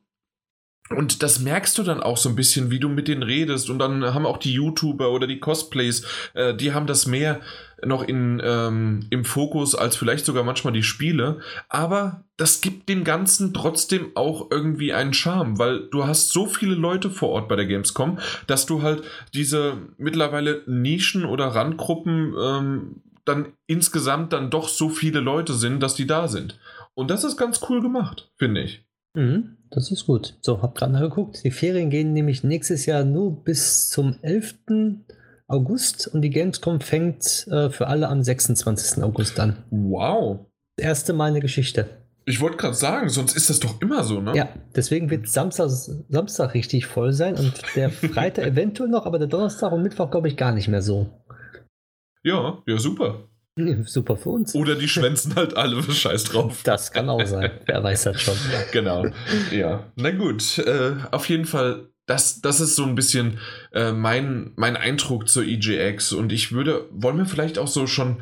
und das merkst du dann auch so ein bisschen, wie du mit denen redest. Und dann haben auch die YouTuber oder die Cosplays, äh, die haben das mehr noch in, ähm, im Fokus als vielleicht sogar manchmal die Spiele. Aber das gibt dem Ganzen trotzdem auch irgendwie einen Charme, weil du hast so viele Leute vor Ort bei der Gamescom, dass du halt diese mittlerweile Nischen oder Randgruppen ähm, dann insgesamt dann doch so viele Leute sind, dass die da sind. Und das ist ganz cool gemacht, finde ich. Mhm, das ist gut. So, hab gerade mal geguckt. Die Ferien gehen nämlich nächstes Jahr nur bis zum 11. August und die Gamescom fängt äh, für alle am 26. August an. Wow. Das erste Mal in der Geschichte. Ich wollte gerade sagen, sonst ist das doch immer so, ne? Ja, deswegen wird Samstag, Samstag richtig voll sein und der Freitag eventuell noch, aber der Donnerstag und Mittwoch glaube ich gar nicht mehr so. Ja, ja, super. Super für uns. Oder die schwänzen halt alle Scheiß drauf. Das kann auch sein. Wer weiß das schon. Genau. Ja. Na gut. Äh, auf jeden Fall, das, das ist so ein bisschen äh, mein, mein Eindruck zur EGX. Und ich würde, wollen wir vielleicht auch so schon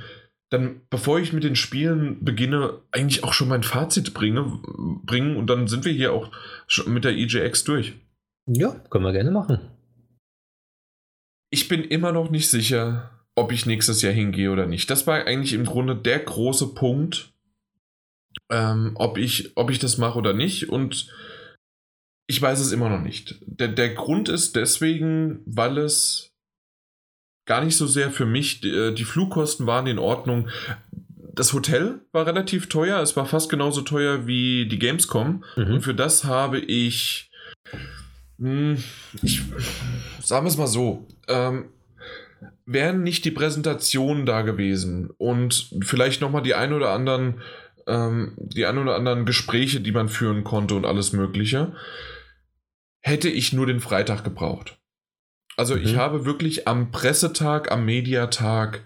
dann, bevor ich mit den Spielen beginne, eigentlich auch schon mein Fazit bringe, bringen. Und dann sind wir hier auch schon mit der EGX durch. Ja, können wir gerne machen. Ich bin immer noch nicht sicher, ob ich nächstes Jahr hingehe oder nicht. Das war eigentlich im Grunde der große Punkt, ähm, ob, ich, ob ich das mache oder nicht. Und ich weiß es immer noch nicht. Der, der Grund ist deswegen, weil es gar nicht so sehr für mich, die, äh, die Flugkosten waren in Ordnung. Das Hotel war relativ teuer, es war fast genauso teuer wie die Gamescom. Mhm. Und für das habe ich, hm, ich sagen wir es mal so, ähm, wären nicht die Präsentationen da gewesen und vielleicht nochmal die ein oder anderen, ähm, die ein oder anderen Gespräche, die man führen konnte und alles Mögliche, hätte ich nur den Freitag gebraucht. Also mhm. ich habe wirklich am Pressetag, am Mediatag,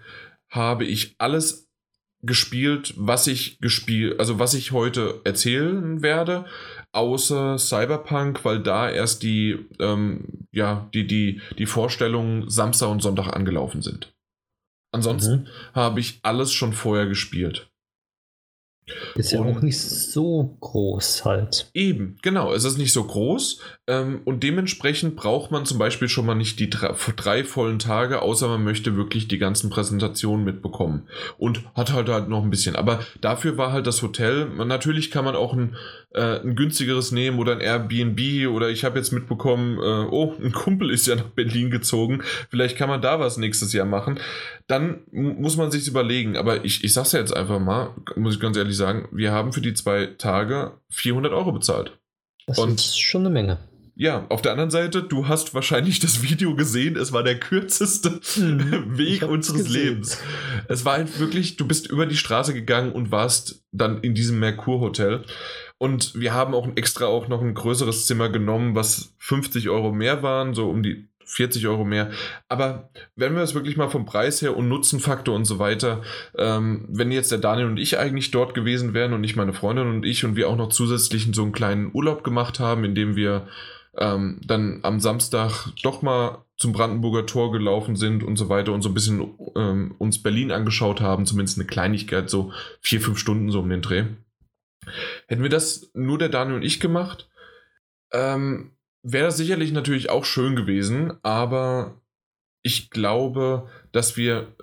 habe ich alles gespielt, was ich gespielt, also was ich heute erzählen werde, außer Cyberpunk, weil da erst die, ähm, ja, die, die, die Vorstellungen Samstag und Sonntag angelaufen sind. Ansonsten mhm. habe ich alles schon vorher gespielt. Ist ja und auch nicht so groß halt. Eben, genau. Es ist nicht so groß ähm, und dementsprechend braucht man zum Beispiel schon mal nicht die drei, drei, vollen Tage, außer man möchte wirklich die ganzen Präsentationen mitbekommen und hat halt halt noch ein bisschen. Aber dafür war halt das Hotel. natürlich kann man auch ein, äh, ein günstigeres nehmen oder ein Airbnb oder ich habe jetzt mitbekommen, äh, oh, ein Kumpel ist ja nach Berlin gezogen. Vielleicht kann man da was nächstes Jahr machen. Dann muss man sich überlegen. Aber ich, ich sag's ja jetzt einfach mal, muss ich ganz ehrlich sagen, wir haben für die zwei Tage 400 Euro bezahlt. Das Und ist schon eine Menge. Ja, auf der anderen Seite, du hast wahrscheinlich das Video gesehen, es war der kürzeste mhm, Weg unseres Lebens. Es war halt wirklich, du bist über die Straße gegangen und warst dann in diesem Merkur-Hotel. Und wir haben auch extra auch noch ein größeres Zimmer genommen, was 50 Euro mehr waren, so um die 40 Euro mehr. Aber wenn wir es wirklich mal vom Preis her und Nutzenfaktor und so weiter, ähm, wenn jetzt der Daniel und ich eigentlich dort gewesen wären und nicht meine Freundin und ich und wir auch noch zusätzlich so einen kleinen Urlaub gemacht haben, indem wir ähm, dann am Samstag doch mal zum Brandenburger Tor gelaufen sind und so weiter und so ein bisschen ähm, uns Berlin angeschaut haben, zumindest eine Kleinigkeit, so vier, fünf Stunden so um den Dreh. Hätten wir das nur der Daniel und ich gemacht, ähm, wäre das sicherlich natürlich auch schön gewesen, aber ich glaube, dass wir,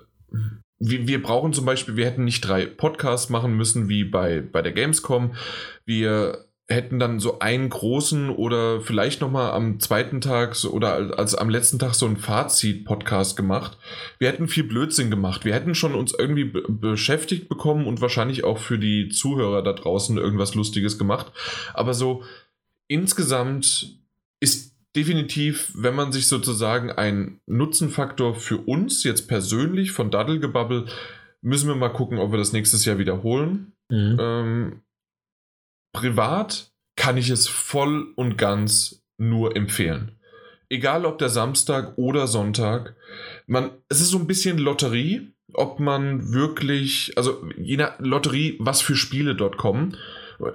wir, wir brauchen zum Beispiel, wir hätten nicht drei Podcasts machen müssen wie bei, bei der Gamescom. Wir hätten dann so einen großen oder vielleicht nochmal am zweiten Tag so, oder als am letzten Tag so einen Fazit-Podcast gemacht. Wir hätten viel Blödsinn gemacht. Wir hätten schon uns irgendwie beschäftigt bekommen und wahrscheinlich auch für die Zuhörer da draußen irgendwas Lustiges gemacht. Aber so insgesamt ist definitiv, wenn man sich sozusagen ein Nutzenfaktor für uns jetzt persönlich von Daddelgebabbel, müssen wir mal gucken, ob wir das nächstes Jahr wiederholen. Mhm. Ähm, privat kann ich es voll und ganz nur empfehlen. Egal ob der Samstag oder Sonntag. Man, es ist so ein bisschen Lotterie, ob man wirklich, also je nach Lotterie, was für Spiele dort kommen,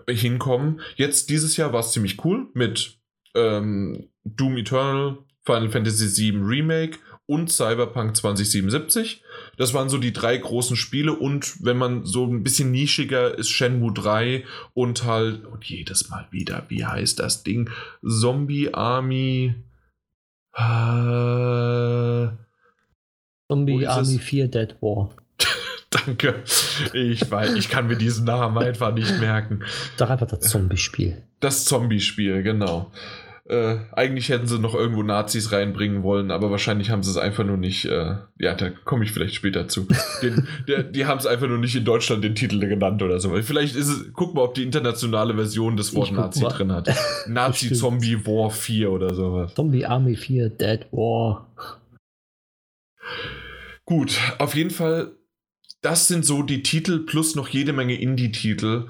hinkommen. Jetzt dieses Jahr war es ziemlich cool mit ähm, Doom Eternal, Final Fantasy VII Remake und Cyberpunk 2077. Das waren so die drei großen Spiele und wenn man so ein bisschen nischiger ist, Shenmue 3 und halt, und jedes Mal wieder, wie heißt das Ding? Zombie Army. Äh, Zombie Army 4 Dead War. Danke. Ich weiß, ich kann mir diesen Namen einfach nicht merken. Doch einfach das Zombie-Spiel. Das Zombie-Spiel, genau. Äh, eigentlich hätten sie noch irgendwo Nazis reinbringen wollen, aber wahrscheinlich haben sie es einfach nur nicht. Äh, ja, da komme ich vielleicht später zu. Den, der, die haben es einfach nur nicht in Deutschland den Titel genannt oder so. Vielleicht ist es, guck mal, ob die internationale Version des Wort Nazi mal. drin hat. Nazi Zombie War 4 oder sowas. Zombie Army 4, Dead War. Gut, auf jeden Fall, das sind so die Titel plus noch jede Menge Indie-Titel,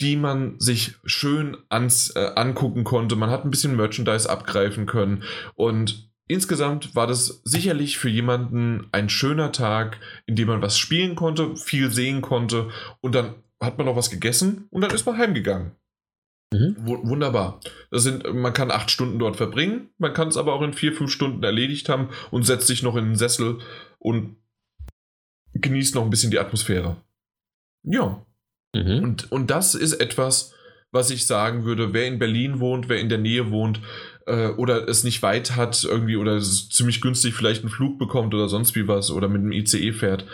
die man sich schön ans, äh, angucken konnte. Man hat ein bisschen Merchandise abgreifen können und insgesamt war das sicherlich für jemanden ein schöner Tag, in dem man was spielen konnte, viel sehen konnte und dann hat man noch was gegessen und dann ist man heimgegangen. Mhm. Wunderbar. Das sind, man kann acht Stunden dort verbringen, man kann es aber auch in vier, fünf Stunden erledigt haben und setzt sich noch in den Sessel und genießt noch ein bisschen die Atmosphäre. Ja, Mhm. Und, und das ist etwas, was ich sagen würde, wer in Berlin wohnt, wer in der Nähe wohnt äh, oder es nicht weit hat irgendwie oder ziemlich günstig vielleicht einen Flug bekommt oder sonst wie was oder mit dem ICE fährt,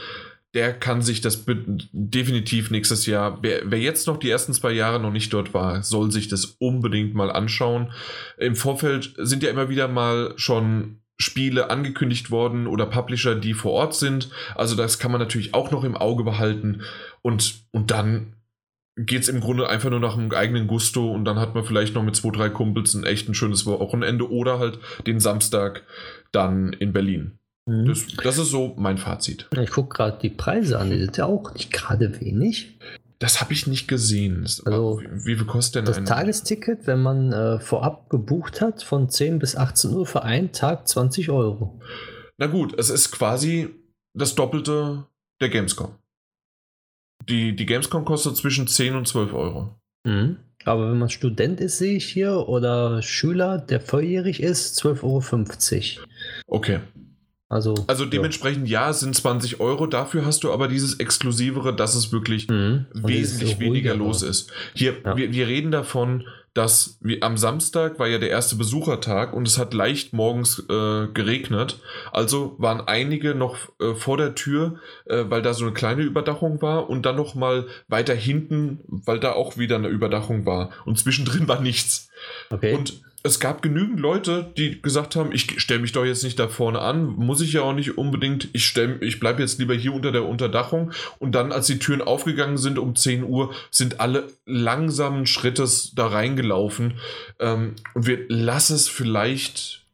der kann sich das definitiv nächstes Jahr, wer, wer jetzt noch die ersten zwei Jahre noch nicht dort war, soll sich das unbedingt mal anschauen. Im Vorfeld sind ja immer wieder mal schon Spiele angekündigt worden oder Publisher, die vor Ort sind. Also das kann man natürlich auch noch im Auge behalten. Und, und dann geht es im Grunde einfach nur nach einem eigenen Gusto und dann hat man vielleicht noch mit zwei, drei Kumpels ein echt ein schönes Wochenende oder halt den Samstag dann in Berlin. Mhm. Das, das, ist so mein Fazit. Ich gucke gerade die Preise an, die sind ja auch nicht gerade wenig. Das habe ich nicht gesehen. Also, wie, wie viel kostet denn das ein Tagesticket, wenn man äh, vorab gebucht hat, von 10 bis 18 Uhr für einen Tag 20 Euro? Na gut, es ist quasi das Doppelte der Gamescom. Die, die Gamescom kostet zwischen 10 und 12 Euro. Mhm. Aber wenn man Student ist, sehe ich hier, oder Schüler, der volljährig ist, 12,50 Euro. Okay. Also, Also dementsprechend ja, es sind 20 Euro. Dafür hast du aber dieses Exklusivere, dass es wirklich ja. Mhm. Wesentlich weniger los ist. Hier, Ja. wir, wir reden davon, dass wir, am Samstag war ja der erste Besuchertag und es hat leicht morgens äh, geregnet. Also waren einige noch äh, vor der Tür, äh, weil da so eine kleine Überdachung war und dann noch mal weiter hinten, weil da auch wieder eine Überdachung war. Und zwischendrin war nichts. Okay. Und es gab genügend Leute, die gesagt haben, ich stelle mich doch jetzt nicht da vorne an, muss ich ja auch nicht unbedingt, ich, stell, ich bleibe jetzt lieber hier unter der Unterdachung. Und dann, als die Türen aufgegangen sind um 10 Uhr, sind alle langsamen Schrittes da reingelaufen. Ähm, und wir lassen es vielleicht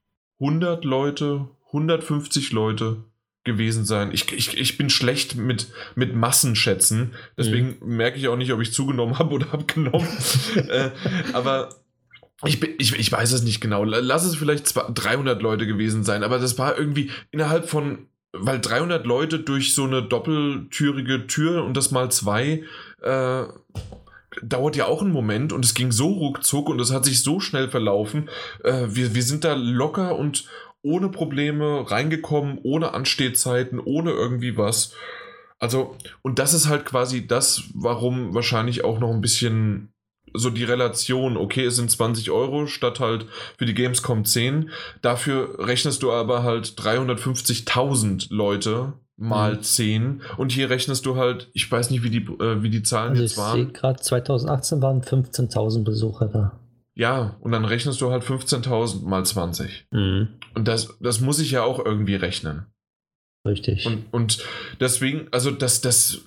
100 Leute, 150 Leute gewesen sein. Ich, ich, ich bin schlecht mit, mit Massenschätzen, deswegen merke ich auch nicht, ob ich zugenommen habe oder abgenommen. äh, aber ich, bin, ich, ich weiß es nicht genau. Lass es vielleicht zwei- 300 Leute gewesen sein, aber das war irgendwie innerhalb von, weil 300 Leute durch so eine doppeltürige Tür und das mal zwei, äh, dauert ja auch einen Moment und es ging so ruckzuck und es hat sich so schnell verlaufen. Äh, wir, wir sind da locker und ohne Probleme reingekommen, ohne Anstehzeiten, ohne irgendwie was. Also, und das ist halt quasi das, warum wahrscheinlich auch noch ein bisschen so die Relation, okay, es sind 20 Euro statt halt für die Gamescom 10. Dafür rechnest du aber halt 350.000 Leute mal Mhm. 10 und hier rechnest du halt, ich weiß nicht, wie die, äh, wie die Zahlen also ich jetzt sehe waren. gerade 2018 waren 15.000 Besucher da. Ja, und dann rechnest du halt 15.000 mal 20. Mhm. Und das, das muss ich ja auch irgendwie rechnen. Richtig. Und, und deswegen, also das, das,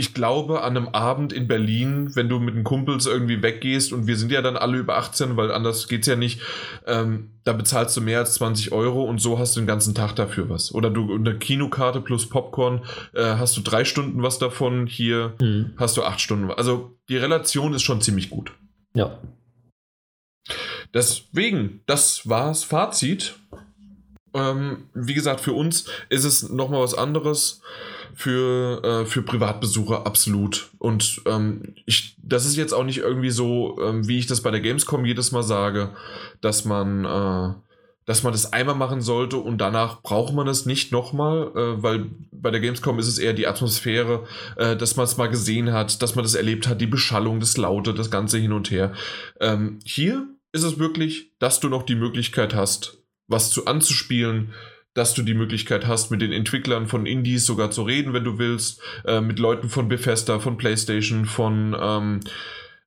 ich glaube, an einem Abend in Berlin, wenn du mit den Kumpels irgendwie weggehst und wir sind ja dann alle über 18, weil anders geht's ja nicht, ähm, da bezahlst du mehr als 20 Euro und so hast du den ganzen Tag dafür was. Oder du eine Kinokarte plus Popcorn, äh, hast du drei Stunden was davon, hier Mhm. hast du acht Stunden. Also die Relation ist schon ziemlich gut. Ja. Deswegen, das war's Fazit. Ähm, wie gesagt, für uns ist es nochmal was anderes. Für, äh, für Privatbesucher absolut. Und ähm, ich, das ist jetzt auch nicht irgendwie so, ähm, wie ich das bei der Gamescom jedes Mal sage, dass man, äh, dass man das einmal machen sollte und danach braucht man es nicht nochmal, äh, weil bei der Gamescom ist es eher die Atmosphäre, äh, dass man es mal gesehen hat, dass man das erlebt hat, die Beschallung, das Laute, das Ganze hin und her. Ähm, hier ist es wirklich, dass du noch die Möglichkeit hast, was zu anzuspielen, dass du die Möglichkeit hast, mit den Entwicklern von Indies sogar zu reden, wenn du willst, äh, mit Leuten von Bethesda, von PlayStation, von ähm,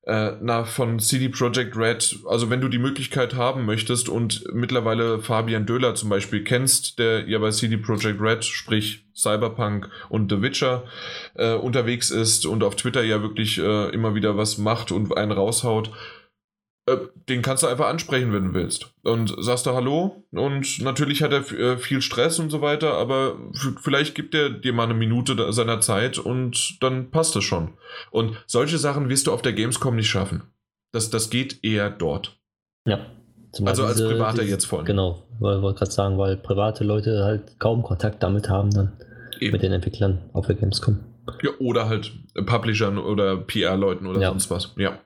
äh, na, von CD Projekt Red, also wenn du die Möglichkeit haben möchtest und mittlerweile Fabian Döhler zum Beispiel kennst, der ja bei CD Projekt Red, sprich Cyberpunk und The Witcher äh, unterwegs ist und auf Twitter ja wirklich äh, immer wieder was macht und einen raushaut, den kannst du einfach ansprechen, wenn du willst. Und sagst du Hallo und natürlich hat er äh, viel Stress und so weiter, aber vielleicht gibt er dir mal eine Minute seiner Zeit und dann passt es schon. Und solche Sachen wirst du auf der Gamescom nicht schaffen. Das, das geht eher dort. Ja. Zumal Also als diese- Privater diese- jetzt vor allem. Genau, weil wollte gerade sagen, weil private Leute halt kaum Kontakt damit haben dann Eben. mit den Entwicklern auf der Gamescom. Ja, oder halt Publishern oder PR-Leuten oder Ja. sonst was. Ja.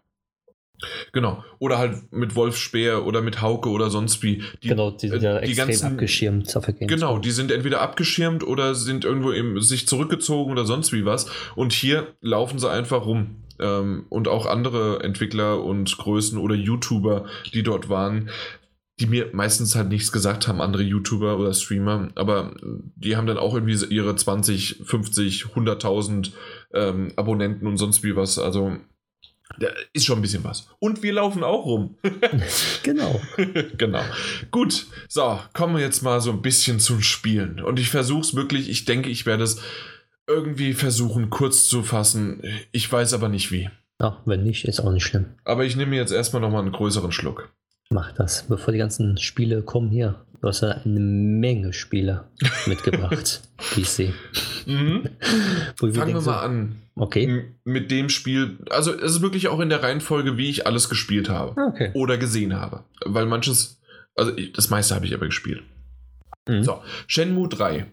Genau. Oder halt mit Wolf Speer oder mit Hauke oder sonst wie. Die, genau, die sind äh, ja die extrem ganzen- abgeschirmt. Genau, die sind entweder abgeschirmt oder sind irgendwo im, sich zurückgezogen oder sonst wie was. Und hier laufen sie einfach rum. Ähm, und auch andere Entwickler und Größen oder YouTuber, die dort waren, die mir meistens halt nichts gesagt haben, andere YouTuber oder Streamer, aber die haben dann auch irgendwie ihre 20, 50, 100.000 ähm, Abonnenten und sonst wie was. Also da ist schon ein bisschen was. Und wir laufen auch rum. Genau. genau. Gut, so, kommen wir jetzt mal so ein bisschen zum Spielen. Und ich versuche es wirklich, ich denke, ich werde es irgendwie versuchen, kurz zu fassen. Ich weiß aber nicht wie. Ach, wenn nicht, ist auch nicht schlimm. Aber ich nehme jetzt erstmal nochmal einen größeren Schluck. Mach das, bevor die ganzen Spiele kommen hier. Du hast ja eine Menge Spiele mitgebracht, sehe. Mhm. Fangen wir so, mal an. Okay. Mit dem Spiel. Also, es ist wirklich auch in der Reihenfolge, wie ich alles gespielt habe. Ah, Okay. Oder gesehen habe. Weil manches. Also, das meiste habe ich aber gespielt. Mhm. So, Shenmue 3.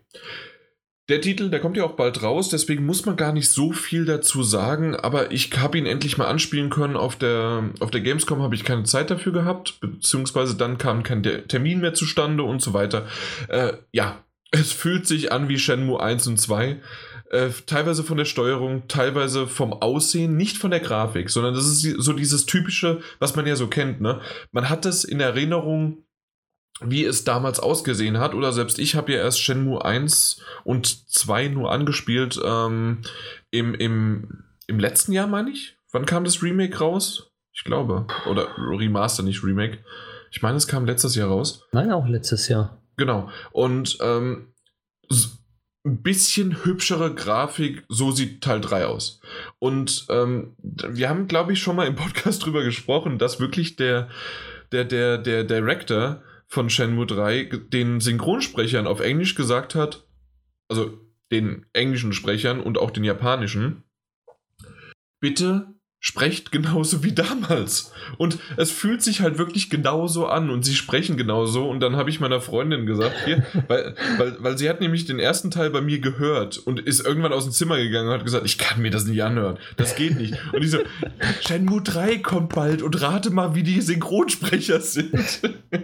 Der Titel, der kommt ja auch bald raus, deswegen muss man gar nicht so viel dazu sagen, aber ich habe ihn endlich mal anspielen können. Auf der, auf der Gamescom habe ich keine Zeit dafür gehabt, beziehungsweise dann kam kein Termin mehr zustande und so weiter. Äh, ja, es fühlt sich an wie Shenmue 1 und 2. Äh, teilweise von der Steuerung, teilweise vom Aussehen, nicht von der Grafik, sondern das ist so dieses typische, was man ja so kennt. Ne? Man hat es in Erinnerung wie es damals ausgesehen hat. Oder selbst ich habe ja erst Shenmue 1 und 2 nur angespielt. Ähm, im, im, Im letzten Jahr, meine ich. Wann kam das Remake raus? Ich glaube. Oder Remaster, nicht Remake. Ich meine, es kam letztes Jahr raus. Nein, auch letztes Jahr. Genau. Und ähm, ein bisschen hübschere Grafik, so sieht Teil 3 aus. Und ähm, wir haben, glaube ich, schon mal im Podcast drüber gesprochen, dass wirklich der, der, der, der Director von Shenmue 3 den Synchronsprechern auf Englisch gesagt hat, also den englischen Sprechern und auch den japanischen, bitte sprecht genauso wie damals. Und es fühlt sich halt wirklich genauso an und sie sprechen genauso. Und dann habe ich meiner Freundin gesagt, hier, weil, weil, weil sie hat nämlich den ersten Teil bei mir gehört und ist irgendwann aus dem Zimmer gegangen und hat gesagt, ich kann mir das nicht anhören. Das geht nicht. Und ich so, Shenmue 3 kommt bald und rate mal, wie die Synchronsprecher sind.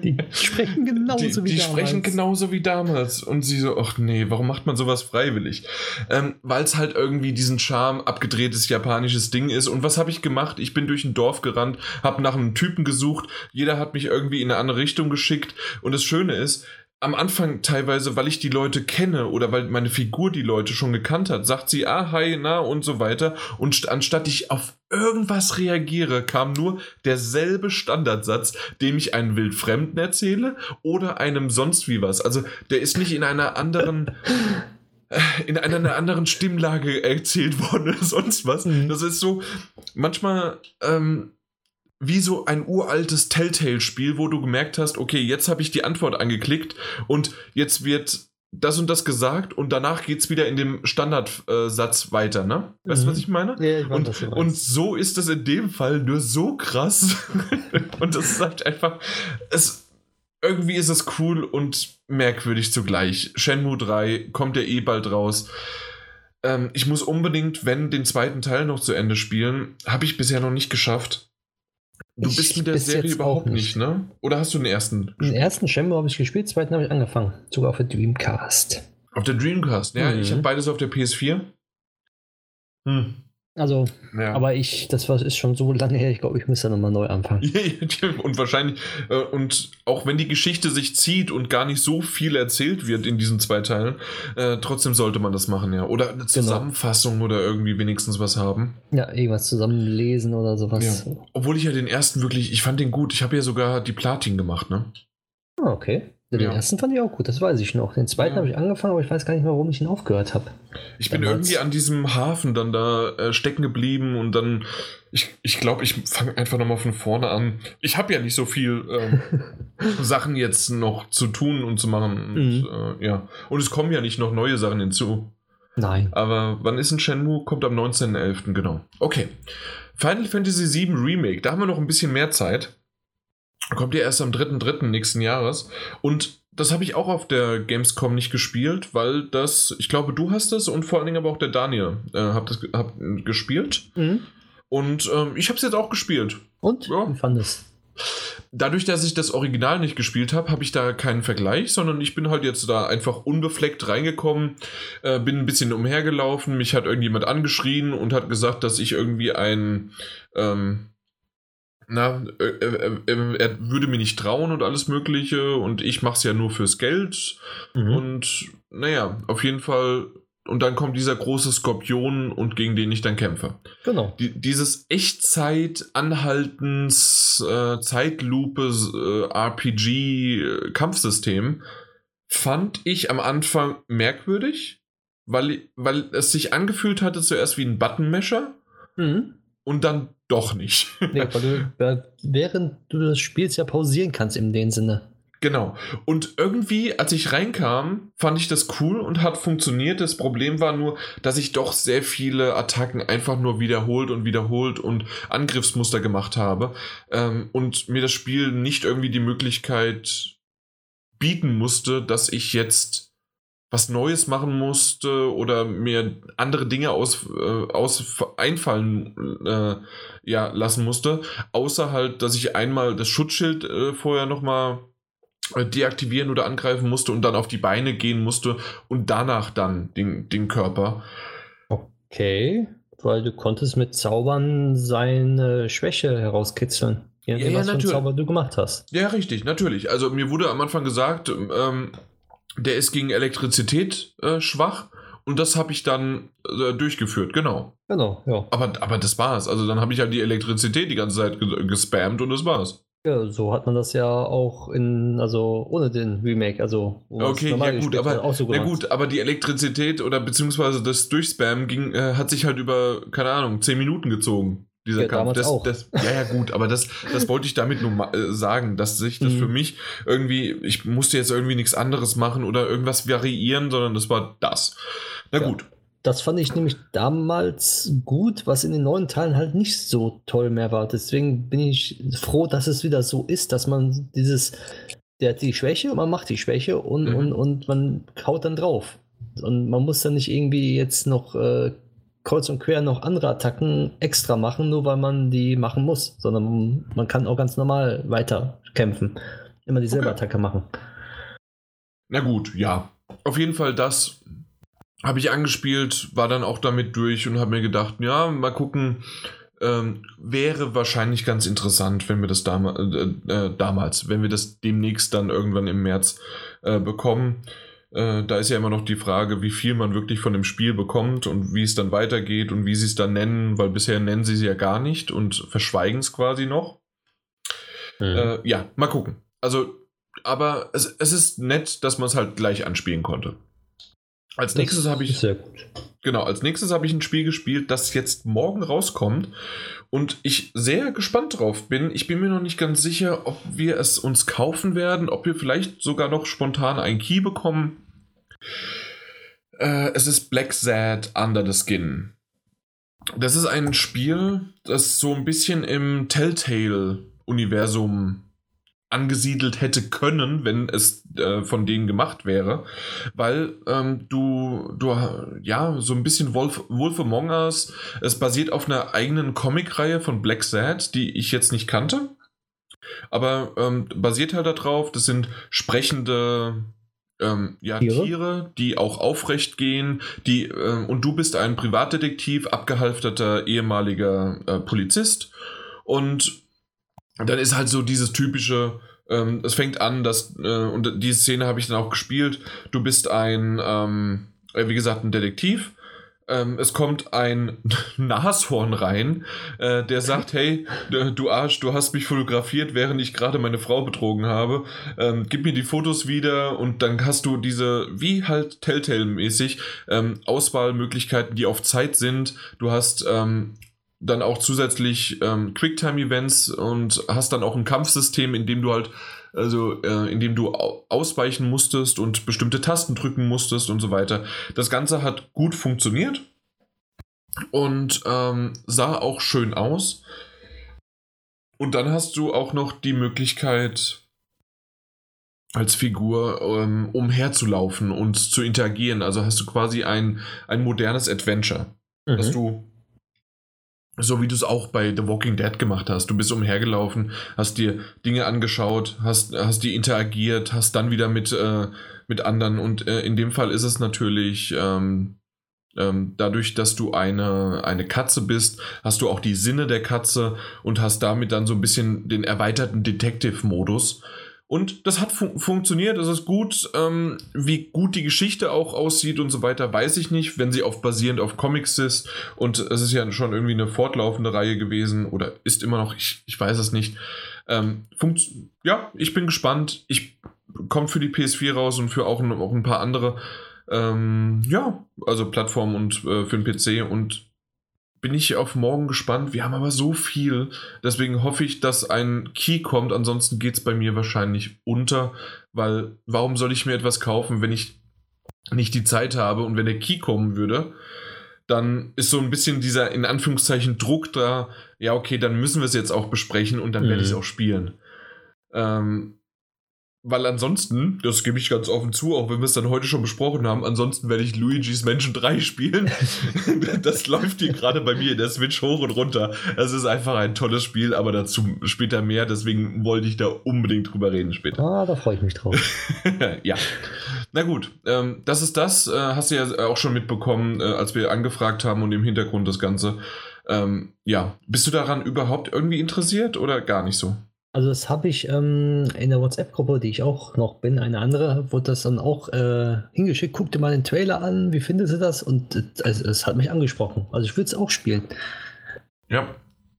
Die sprechen genauso die, wie die damals. Die sprechen genauso wie damals. Und sie so, ach nee, warum macht man sowas freiwillig? Ähm, weil es halt irgendwie diesen Charme abgedrehtes japanisches Ding ist. Und was habe habe ich gemacht? Ich bin durch ein Dorf gerannt, habe nach einem Typen gesucht. Jeder hat mich irgendwie in eine andere Richtung geschickt. Und das Schöne ist, am Anfang teilweise, weil ich die Leute kenne oder weil meine Figur die Leute schon gekannt hat, sagt sie, ah, hi, na und so weiter. Und anstatt ich auf irgendwas reagiere, kam nur derselbe Standardsatz, dem ich einen Wildfremden erzähle oder einem sonst wie was. Also der ist nicht in einer anderen in einer anderen Stimmlage erzählt worden oder sonst was. Mhm. Das ist so manchmal ähm, wie so ein uraltes Telltale-Spiel, wo du gemerkt hast, okay, jetzt habe ich die Antwort angeklickt und jetzt wird das und das gesagt und danach geht es wieder in dem Standardsatz äh, weiter, ne? Weißt du, mhm. was ich meine? Ja, ich und, das und so ist das in dem Fall nur so krass. und das ist halt einfach. Es, irgendwie ist es cool und merkwürdig zugleich. Shenmue 3 kommt ja eh bald raus. Ähm, ich muss unbedingt, wenn den zweiten Teil noch zu Ende spielen, habe ich bisher noch nicht geschafft. Du ich bist mit der Serie überhaupt nicht. nicht, ne? Oder hast du den ersten? Den ersten Shenmue habe ich gespielt, den zweiten habe ich angefangen. Sogar auf der Dreamcast. Auf der Dreamcast, ja. Mhm. Ich habe beides auf der PS4. Hm. Also, ja. aber ich, das war, ist schon so lange her, ich glaube, ich muss da nochmal neu anfangen. und wahrscheinlich, äh, und auch wenn die Geschichte sich zieht und gar nicht so viel erzählt wird in diesen zwei Teilen, äh, trotzdem sollte man das machen, ja. Oder eine genau. Zusammenfassung genau. oder irgendwie wenigstens was haben. Ja, irgendwas zusammenlesen oder sowas. Ja. Obwohl ich ja den ersten wirklich, ich fand den gut. Ich habe ja sogar die Platin gemacht, ne? Ah, okay. Den ja. ersten fand ich auch gut, das weiß ich noch. Den zweiten ja. habe ich angefangen, aber ich weiß gar nicht mehr, warum ich ihn aufgehört habe. Ich bin Damals. irgendwie an diesem Hafen dann da äh, stecken geblieben und dann, ich, ich glaube, ich fange einfach nochmal von vorne an. Ich habe ja nicht so viel ähm, Sachen jetzt noch zu tun und zu machen. Und, mhm. äh, ja. und es kommen ja nicht noch neue Sachen hinzu. Nein. Aber wann ist ein Shenmue? Kommt am 19.11., genau. Okay. Final Fantasy VII Remake, da haben wir noch ein bisschen mehr Zeit. Kommt ja erst am 3.3. nächsten Jahres. Und das habe ich auch auf der Gamescom nicht gespielt, weil das, ich glaube, du hast das und vor allen Dingen aber auch der Daniel äh, habt das hab gespielt. Mhm. Und ähm, ich habe es jetzt auch gespielt. Und? Ja. Wie fand es? Dadurch, dass ich das Original nicht gespielt habe, habe ich da keinen Vergleich, sondern ich bin halt jetzt da einfach unbefleckt reingekommen, äh, bin ein bisschen umhergelaufen, mich hat irgendjemand angeschrien und hat gesagt, dass ich irgendwie ein ähm, na, äh, äh, äh, er würde mir nicht trauen und alles Mögliche und ich mache es ja nur fürs Geld. Mhm. Und naja, auf jeden Fall. Und dann kommt dieser große Skorpion und gegen den ich dann kämpfe. Genau. Die, dieses Echtzeit-Anhaltens, äh, Zeitlupe, äh, RPG-Kampfsystem fand ich am Anfang merkwürdig, weil, weil es sich angefühlt hatte zuerst wie ein Buttonmesher. Mhm und dann doch nicht. nee, weil du während du das spielst ja pausieren kannst in dem Sinne. Genau. Und irgendwie, als ich reinkam, fand ich das cool und hat funktioniert. Das Problem war nur, dass ich doch sehr viele Attacken einfach nur wiederholt und wiederholt und Angriffsmuster gemacht habe. Ähm, und mir das Spiel nicht irgendwie die Möglichkeit bieten musste, dass ich jetzt was Neues machen musste oder mir andere Dinge aus, äh, aus einfallen äh, ja, lassen musste. Außer halt, dass ich einmal das Schutzschild äh, vorher nochmal äh, deaktivieren oder angreifen musste und dann auf die Beine gehen musste und danach dann den, den Körper. Okay, weil du konntest mit Zaubern seine Schwäche herauskitzeln. Ja, ja, natürlich. Zauber du gemacht hast. Ja, richtig, natürlich. Also mir wurde am Anfang gesagt, ähm, der ist gegen Elektrizität äh, schwach und das habe ich dann äh, durchgeführt, genau. Genau, ja. Aber, aber das war's. Also dann habe ich halt die Elektrizität die ganze Zeit gespammt und das war's. Ja, so hat man das ja auch in, also ohne den Remake, also okay, ja gut, aber auch so ja gut, aber die Elektrizität oder beziehungsweise das Durchspam ging, äh, hat sich halt über, keine Ahnung, 10 Minuten gezogen dieser ja, Kampf. Das, auch. Das, ja, ja, gut, aber das, das wollte ich damit nur mal, äh, sagen, dass sich das mhm. für mich irgendwie, ich musste jetzt irgendwie nichts anderes machen oder irgendwas variieren, sondern das war das. Na ja, gut. Das fand ich nämlich damals gut, was in den neuen Teilen halt nicht so toll mehr war. Deswegen bin ich froh, dass es wieder so ist, dass man dieses, der hat die Schwäche, man macht die Schwäche und, mhm. und, und man haut dann drauf. Und man muss dann nicht irgendwie jetzt noch äh, kreuz und quer noch andere Attacken extra machen, nur weil man die machen muss, sondern man kann auch ganz normal weiter kämpfen. Immer dieselbe okay. Attacke machen. Na gut, ja. Auf jeden Fall das habe ich angespielt, war dann auch damit durch und habe mir gedacht, ja, mal gucken, ähm, wäre wahrscheinlich ganz interessant, wenn wir das dam äh, äh, damals, wenn wir das demnächst dann irgendwann im März äh, bekommen. Äh, da ist ja immer noch die Frage, wie viel man wirklich von dem Spiel bekommt und wie es dann weitergeht und wie sie es dann nennen, weil bisher nennen sie es ja gar nicht und verschweigen es quasi noch. Mhm. Äh, ja, mal gucken. Also, aber es, es ist nett, dass man es halt gleich anspielen konnte. Als das nächstes habe ich. Sehr gut. Genau, als nächstes habe ich ein Spiel gespielt, das jetzt morgen rauskommt und ich sehr gespannt drauf bin. Ich bin mir noch nicht ganz sicher, ob wir es uns kaufen werden, ob wir vielleicht sogar noch spontan ein Key bekommen. Äh, es ist Black Sad Under the Skin. Das ist ein Spiel, das so ein bisschen im Telltale-Universum angesiedelt hätte können, wenn es äh, von denen gemacht wäre, weil ähm, du, du, ja, so ein bisschen Wolf, Wolf Among Us, es basiert auf einer eigenen Comicreihe von Black Sad, die ich jetzt nicht kannte, aber ähm, basiert halt darauf, das sind sprechende ähm, ja, Tiere? Tiere? die auch aufrecht gehen, die, äh, und du bist ein Privatdetektiv, abgehalfterter ehemaliger äh, Polizist und dann ist halt so dieses typische, ähm, es fängt an, dass, äh, und diese Szene habe ich dann auch gespielt, du bist ein, ähm, äh, wie gesagt, ein Detektiv. Ähm, es kommt ein Nashorn rein, äh, der sagt, hey, du Arsch, du hast mich fotografiert, während ich gerade meine Frau betrogen habe. Ähm, gib mir die Fotos wieder und dann hast du diese, wie halt Telltale-mäßig, ähm, Auswahlmöglichkeiten, die auf Zeit sind. Du hast ähm, dann auch zusätzlich ähm, Quicktime-Events und hast dann auch ein Kampfsystem, in dem du halt, also äh, in dem du ausweichen musstest und bestimmte Tasten drücken musstest und so weiter. Das Ganze hat gut funktioniert und ähm, sah auch schön aus. Und dann hast du auch noch die Möglichkeit, als Figur ähm, umherzulaufen und zu interagieren. Also hast du quasi ein, ein modernes Adventure, mhm. dass du so wie du es auch bei The Walking Dead gemacht hast. Du bist umhergelaufen, hast dir Dinge angeschaut, hast, hast die interagiert, hast dann wieder mit, äh, mit anderen. Und äh, in dem Fall ist es natürlich ähm, ähm, dadurch, dass du eine, eine Katze bist, hast du auch die Sinne der Katze und hast damit dann so ein bisschen den erweiterten Detective-Modus. Und das hat fun funktioniert, das ist gut. Ähm, wie gut die Geschichte auch aussieht und so weiter, weiß ich nicht, wenn sie auf basierend auf Comics ist. Und es ist ja schon irgendwie eine fortlaufende Reihe gewesen oder ist immer noch, ich, ich weiß es nicht. Ähm, ja, ich bin gespannt. Ich kommt für die PS4 raus und für auch, auch ein paar andere. Ähm, ja, also Plattformen und äh, für den PC und bin ich auf morgen gespannt. Wir haben aber so viel. Deswegen hoffe ich, dass ein Key kommt. Ansonsten geht es bei mir wahrscheinlich unter. Weil warum soll ich mir etwas kaufen, wenn ich nicht die Zeit habe und wenn der Key kommen würde? Dann ist so ein bisschen dieser in Anführungszeichen Druck da. Ja, okay, dann müssen wir es jetzt auch besprechen und dann mhm. werde ich es auch spielen. Ähm, weil ansonsten, das gebe ich ganz offen zu, auch wenn wir es dann heute schon besprochen haben, ansonsten werde ich Luigi's Mansion 3 spielen. das läuft hier gerade bei mir in der Switch hoch und runter. Es ist einfach ein tolles Spiel, aber dazu später mehr, deswegen wollte ich da unbedingt drüber reden später. Ah, da freue ich mich drauf. ja. Na gut, ähm, das ist das. Äh, hast du ja auch schon mitbekommen, äh, als wir angefragt haben und im Hintergrund das Ganze. Ähm, ja, bist du daran überhaupt irgendwie interessiert oder gar nicht so? Also das habe ich ähm, in der WhatsApp-Gruppe, die ich auch noch bin, eine andere, wurde das dann auch äh, hingeschickt. Guck dir mal den Trailer an, wie findest du das? Und es also, hat mich angesprochen. Also ich würde es auch spielen. Ja.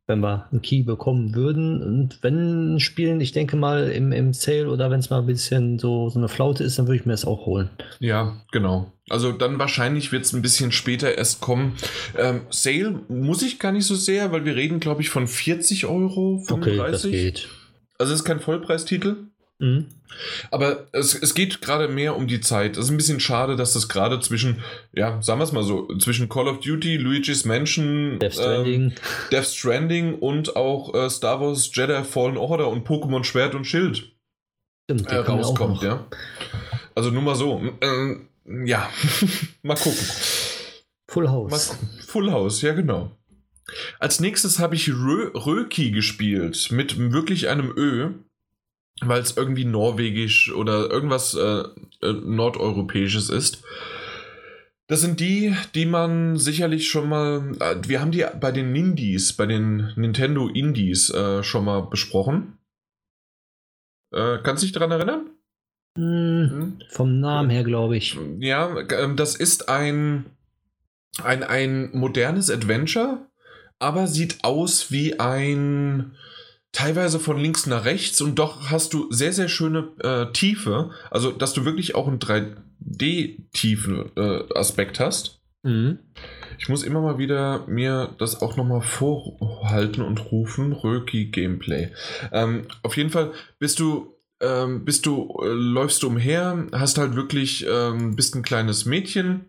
Wenn wir einen Key bekommen würden. Und wenn spielen, ich denke mal im, im Sale oder wenn es mal ein bisschen so, so eine Flaute ist, dann würde ich mir das auch holen. Ja, genau. Also dann wahrscheinlich wird es ein bisschen später erst kommen. Ähm, Sale muss ich gar nicht so sehr, weil wir reden, glaube ich, von 40 Euro. 35. Okay, das geht. Also es ist kein Vollpreistitel. Mhm. Aber es, es geht gerade mehr um die Zeit. Es ist ein bisschen schade, dass das gerade zwischen, ja, sagen wir es mal so, zwischen Call of Duty, Luigi's Mansion, Death Stranding, ähm, Death Stranding und auch äh, Star Wars Jedi Fallen Order und Pokémon Schwert und Schild Stimmt, äh, rauskommt, ja. Also nur mal so. Ähm, ja, mal gucken. Full House. Full House, ja genau. Als nächstes habe ich Rö Röki gespielt mit wirklich einem Ö, weil es irgendwie norwegisch oder irgendwas äh, äh, nordeuropäisches ist. Das sind die, die man sicherlich schon mal. Äh, wir haben die bei den Nindies, bei den Nintendo Indies äh, schon mal besprochen. Äh, kannst du dich daran erinnern? Hm, vom Namen her, glaube ich. Ja, ähm, das ist ein, ein, ein modernes Adventure aber sieht aus wie ein teilweise von links nach rechts und doch hast du sehr, sehr schöne äh, Tiefe. Also, dass du wirklich auch einen 3D-Tiefen-Aspekt äh, hast. Mhm. Ich muss immer mal wieder mir das auch nochmal vorhalten und rufen. Röki Gameplay. Ähm, auf jeden Fall bist du ähm, bist du, äh, läufst du umher, hast halt wirklich, ähm, bist ein kleines Mädchen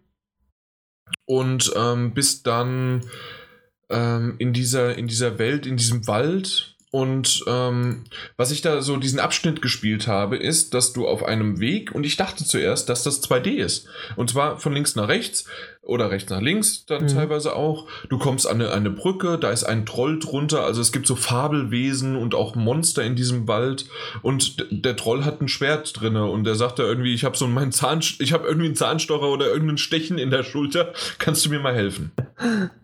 und ähm, bist dann ähm, in, dieser, in dieser Welt, in diesem Wald. Und ähm, was ich da so diesen Abschnitt gespielt habe, ist, dass du auf einem Weg, und ich dachte zuerst, dass das 2D ist. Und zwar von links nach rechts oder rechts nach links dann mhm. teilweise auch. Du kommst an eine, eine Brücke, da ist ein Troll drunter, also es gibt so Fabelwesen und auch Monster in diesem Wald. Und der Troll hat ein Schwert drinne und der sagt da irgendwie, ich habe so meinen Zahn, ich habe irgendwie einen Zahnstocher oder irgendein Stechen in der Schulter, kannst du mir mal helfen?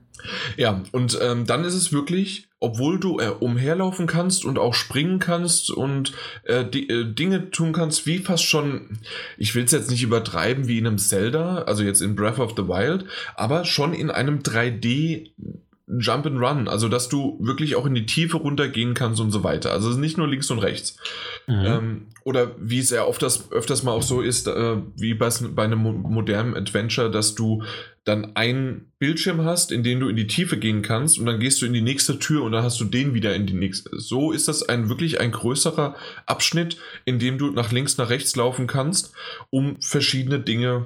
Ja, und ähm, dann ist es wirklich, obwohl du äh, umherlaufen kannst und auch springen kannst und äh, die, äh, Dinge tun kannst, wie fast schon, ich will es jetzt nicht übertreiben wie in einem Zelda, also jetzt in Breath of the Wild, aber schon in einem 3D Jump and Run, also dass du wirklich auch in die Tiefe runtergehen kannst und so weiter. Also nicht nur links und rechts. Mhm. Ähm, oder wie es ja oft das, öfters mal auch so ist, äh, wie bei, bei einem modernen Adventure, dass du dann einen Bildschirm hast, in dem du in die Tiefe gehen kannst und dann gehst du in die nächste Tür und dann hast du den wieder in die nächste. So ist das ein wirklich ein größerer Abschnitt, in dem du nach links, nach rechts laufen kannst, um verschiedene Dinge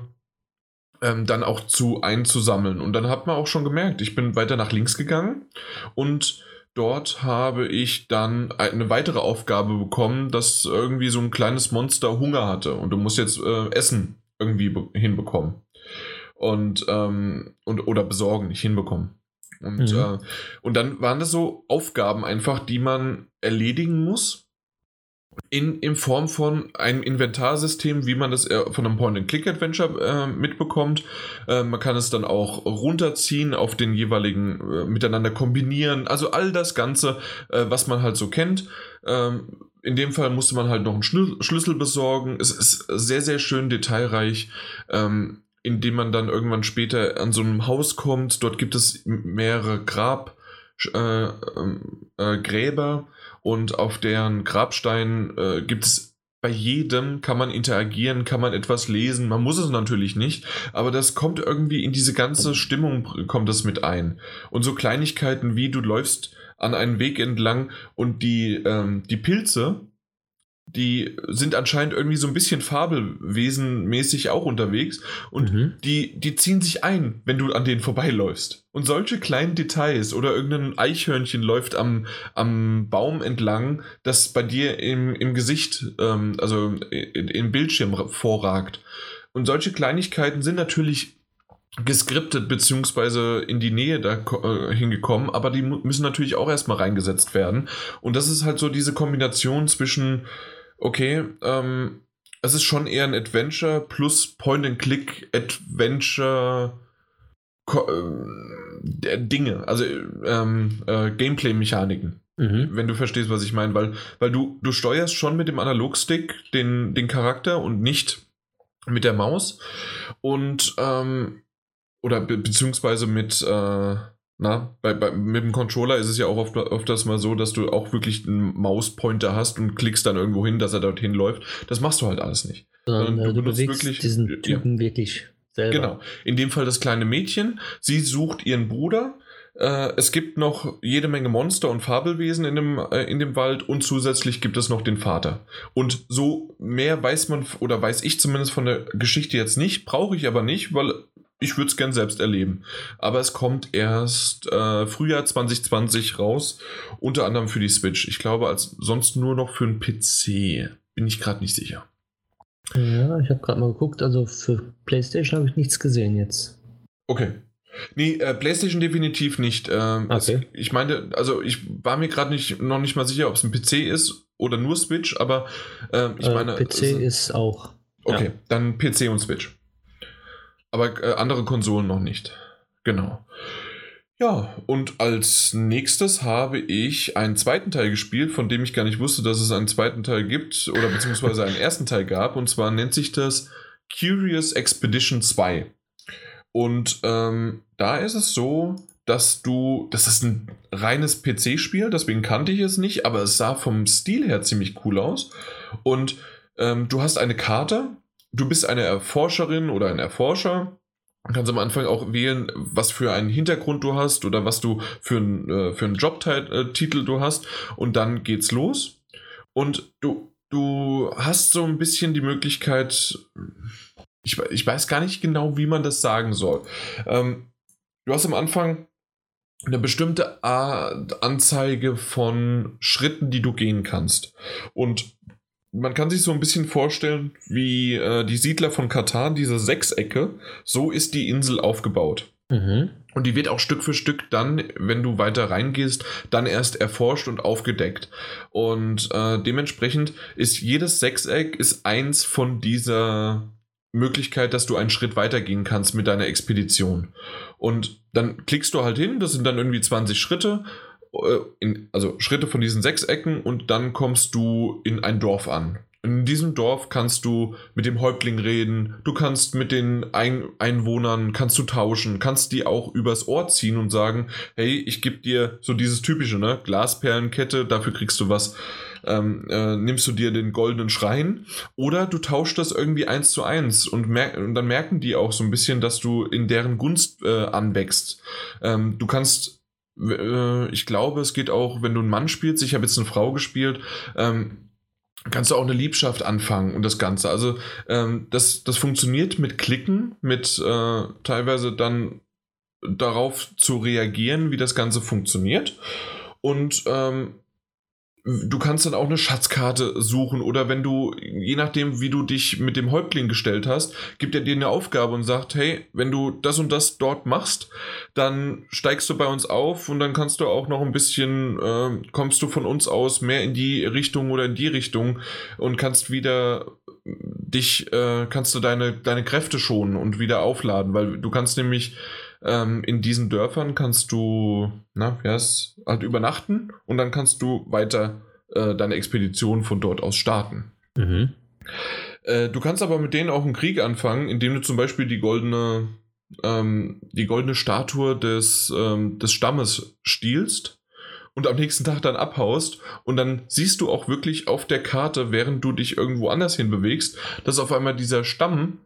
ähm, dann auch zu einzusammeln. Und dann hat man auch schon gemerkt, ich bin weiter nach links gegangen und dort habe ich dann eine weitere Aufgabe bekommen, dass irgendwie so ein kleines Monster Hunger hatte und du musst jetzt äh, Essen irgendwie hinbekommen. Und, ähm, und oder besorgen, nicht hinbekommen. Und, mhm. äh, und dann waren das so Aufgaben einfach, die man erledigen muss in, in Form von einem Inventarsystem, wie man das äh, von einem Point-and-Click-Adventure äh, mitbekommt. Äh, man kann es dann auch runterziehen, auf den jeweiligen äh, miteinander kombinieren. Also all das Ganze, äh, was man halt so kennt. Ähm, in dem Fall musste man halt noch einen Schlüssel besorgen. Es ist sehr, sehr schön detailreich. Ähm, indem man dann irgendwann später an so einem Haus kommt. Dort gibt es mehrere Grab, äh, äh, Gräber und auf deren Grabstein äh, gibt es bei jedem kann man interagieren, kann man etwas lesen. Man muss es natürlich nicht, aber das kommt irgendwie in diese ganze Stimmung, kommt das mit ein. Und so Kleinigkeiten wie du läufst an einen Weg entlang und die, ähm, die Pilze, die sind anscheinend irgendwie so ein bisschen Fabelwesenmäßig auch unterwegs und mhm. die, die ziehen sich ein, wenn du an denen vorbeiläufst. Und solche kleinen Details oder irgendein Eichhörnchen läuft am, am Baum entlang, das bei dir im, im Gesicht, ähm, also im Bildschirm vorragt. Und solche Kleinigkeiten sind natürlich geskriptet beziehungsweise in die Nähe da äh, hingekommen, aber die müssen natürlich auch erstmal reingesetzt werden. Und das ist halt so diese Kombination zwischen, okay, ähm, es ist schon eher ein Adventure plus Point-and-Click-Adventure äh, Dinge, also ähm, äh, Gameplay-Mechaniken. Mhm. Wenn du verstehst, was ich meine, weil, weil du, du steuerst schon mit dem Analogstick den, den Charakter und nicht mit der Maus. Und ähm, oder be beziehungsweise mit, äh, na, bei, bei, mit dem Controller ist es ja auch oft, öfters mal so, dass du auch wirklich einen Mauspointer hast und klickst dann irgendwo hin, dass er dorthin läuft. Das machst du halt alles nicht. Sondern, du, du bewegst wirklich, diesen Typen ja. wirklich selber. Genau. In dem Fall das kleine Mädchen. Sie sucht ihren Bruder. Äh, es gibt noch jede Menge Monster und Fabelwesen in dem, äh, in dem Wald und zusätzlich gibt es noch den Vater. Und so mehr weiß man oder weiß ich zumindest von der Geschichte jetzt nicht, brauche ich aber nicht, weil ich würde es gern selbst erleben. Aber es kommt erst äh, Frühjahr 2020 raus, unter anderem für die Switch. Ich glaube, als sonst nur noch für einen PC. Bin ich gerade nicht sicher. Ja, ich habe gerade mal geguckt. Also für PlayStation habe ich nichts gesehen jetzt. Okay. Nee, äh, PlayStation definitiv nicht. Ähm, okay. Es, ich meine, also ich war mir gerade nicht, noch nicht mal sicher, ob es ein PC ist oder nur Switch, aber äh, ich meine. PC ist auch. Okay, ja. dann PC und Switch. Aber äh, andere Konsolen noch nicht. Genau. Ja, und als nächstes habe ich einen zweiten Teil gespielt, von dem ich gar nicht wusste, dass es einen zweiten Teil gibt oder beziehungsweise einen ersten Teil gab. Und zwar nennt sich das Curious Expedition 2. Und ähm, da ist es so, dass du, das ist ein reines PC-Spiel, deswegen kannte ich es nicht, aber es sah vom Stil her ziemlich cool aus. Und ähm, du hast eine Karte, du bist eine Erforscherin oder ein Erforscher. Du kannst am Anfang auch wählen, was für einen Hintergrund du hast oder was du für, ein, äh, für einen Jobtitel du hast. Und dann geht's los. Und du, du hast so ein bisschen die Möglichkeit, ich, ich weiß gar nicht genau, wie man das sagen soll. Ähm, du hast am Anfang eine bestimmte Anzeige von Schritten, die du gehen kannst. Und man kann sich so ein bisschen vorstellen, wie äh, die Siedler von Katar, diese Sechsecke, so ist die Insel aufgebaut. Mhm. Und die wird auch Stück für Stück dann, wenn du weiter reingehst, dann erst erforscht und aufgedeckt. Und äh, dementsprechend ist jedes Sechseck ist eins von dieser Möglichkeit, dass du einen Schritt weitergehen kannst mit deiner Expedition. Und dann klickst du halt hin, das sind dann irgendwie 20 Schritte in, also Schritte von diesen sechs Ecken und dann kommst du in ein Dorf an. In diesem Dorf kannst du mit dem Häuptling reden, du kannst mit den ein Einwohnern, kannst du tauschen, kannst die auch übers Ohr ziehen und sagen, hey, ich gebe dir so dieses typische, ne, Glasperlenkette, dafür kriegst du was. Ähm, äh, nimmst du dir den goldenen Schrein oder du tauschst das irgendwie eins zu eins und, und dann merken die auch so ein bisschen, dass du in deren Gunst äh, anwächst. Ähm, du kannst äh, ich glaube, es geht auch, wenn du einen Mann spielst, ich habe jetzt eine Frau gespielt, ähm, kannst du auch eine Liebschaft anfangen und das Ganze. Also ähm, das, das funktioniert mit Klicken, mit äh, teilweise dann darauf zu reagieren, wie das Ganze funktioniert. Und ähm, du kannst dann auch eine Schatzkarte suchen oder wenn du, je nachdem, wie du dich mit dem Häuptling gestellt hast, gibt er dir eine Aufgabe und sagt, hey, wenn du das und das dort machst, dann steigst du bei uns auf und dann kannst du auch noch ein bisschen, äh, kommst du von uns aus mehr in die Richtung oder in die Richtung und kannst wieder dich, äh, kannst du deine, deine Kräfte schonen und wieder aufladen, weil du kannst nämlich ähm, in diesen Dörfern kannst du, na, ja, halt übernachten und dann kannst du weiter äh, deine Expedition von dort aus starten. Mhm. Äh, du kannst aber mit denen auch einen Krieg anfangen, indem du zum Beispiel die goldene, ähm, die goldene Statue des, ähm, des Stammes stiehlst und am nächsten Tag dann abhaust und dann siehst du auch wirklich auf der Karte, während du dich irgendwo anders hin bewegst, dass auf einmal dieser Stamm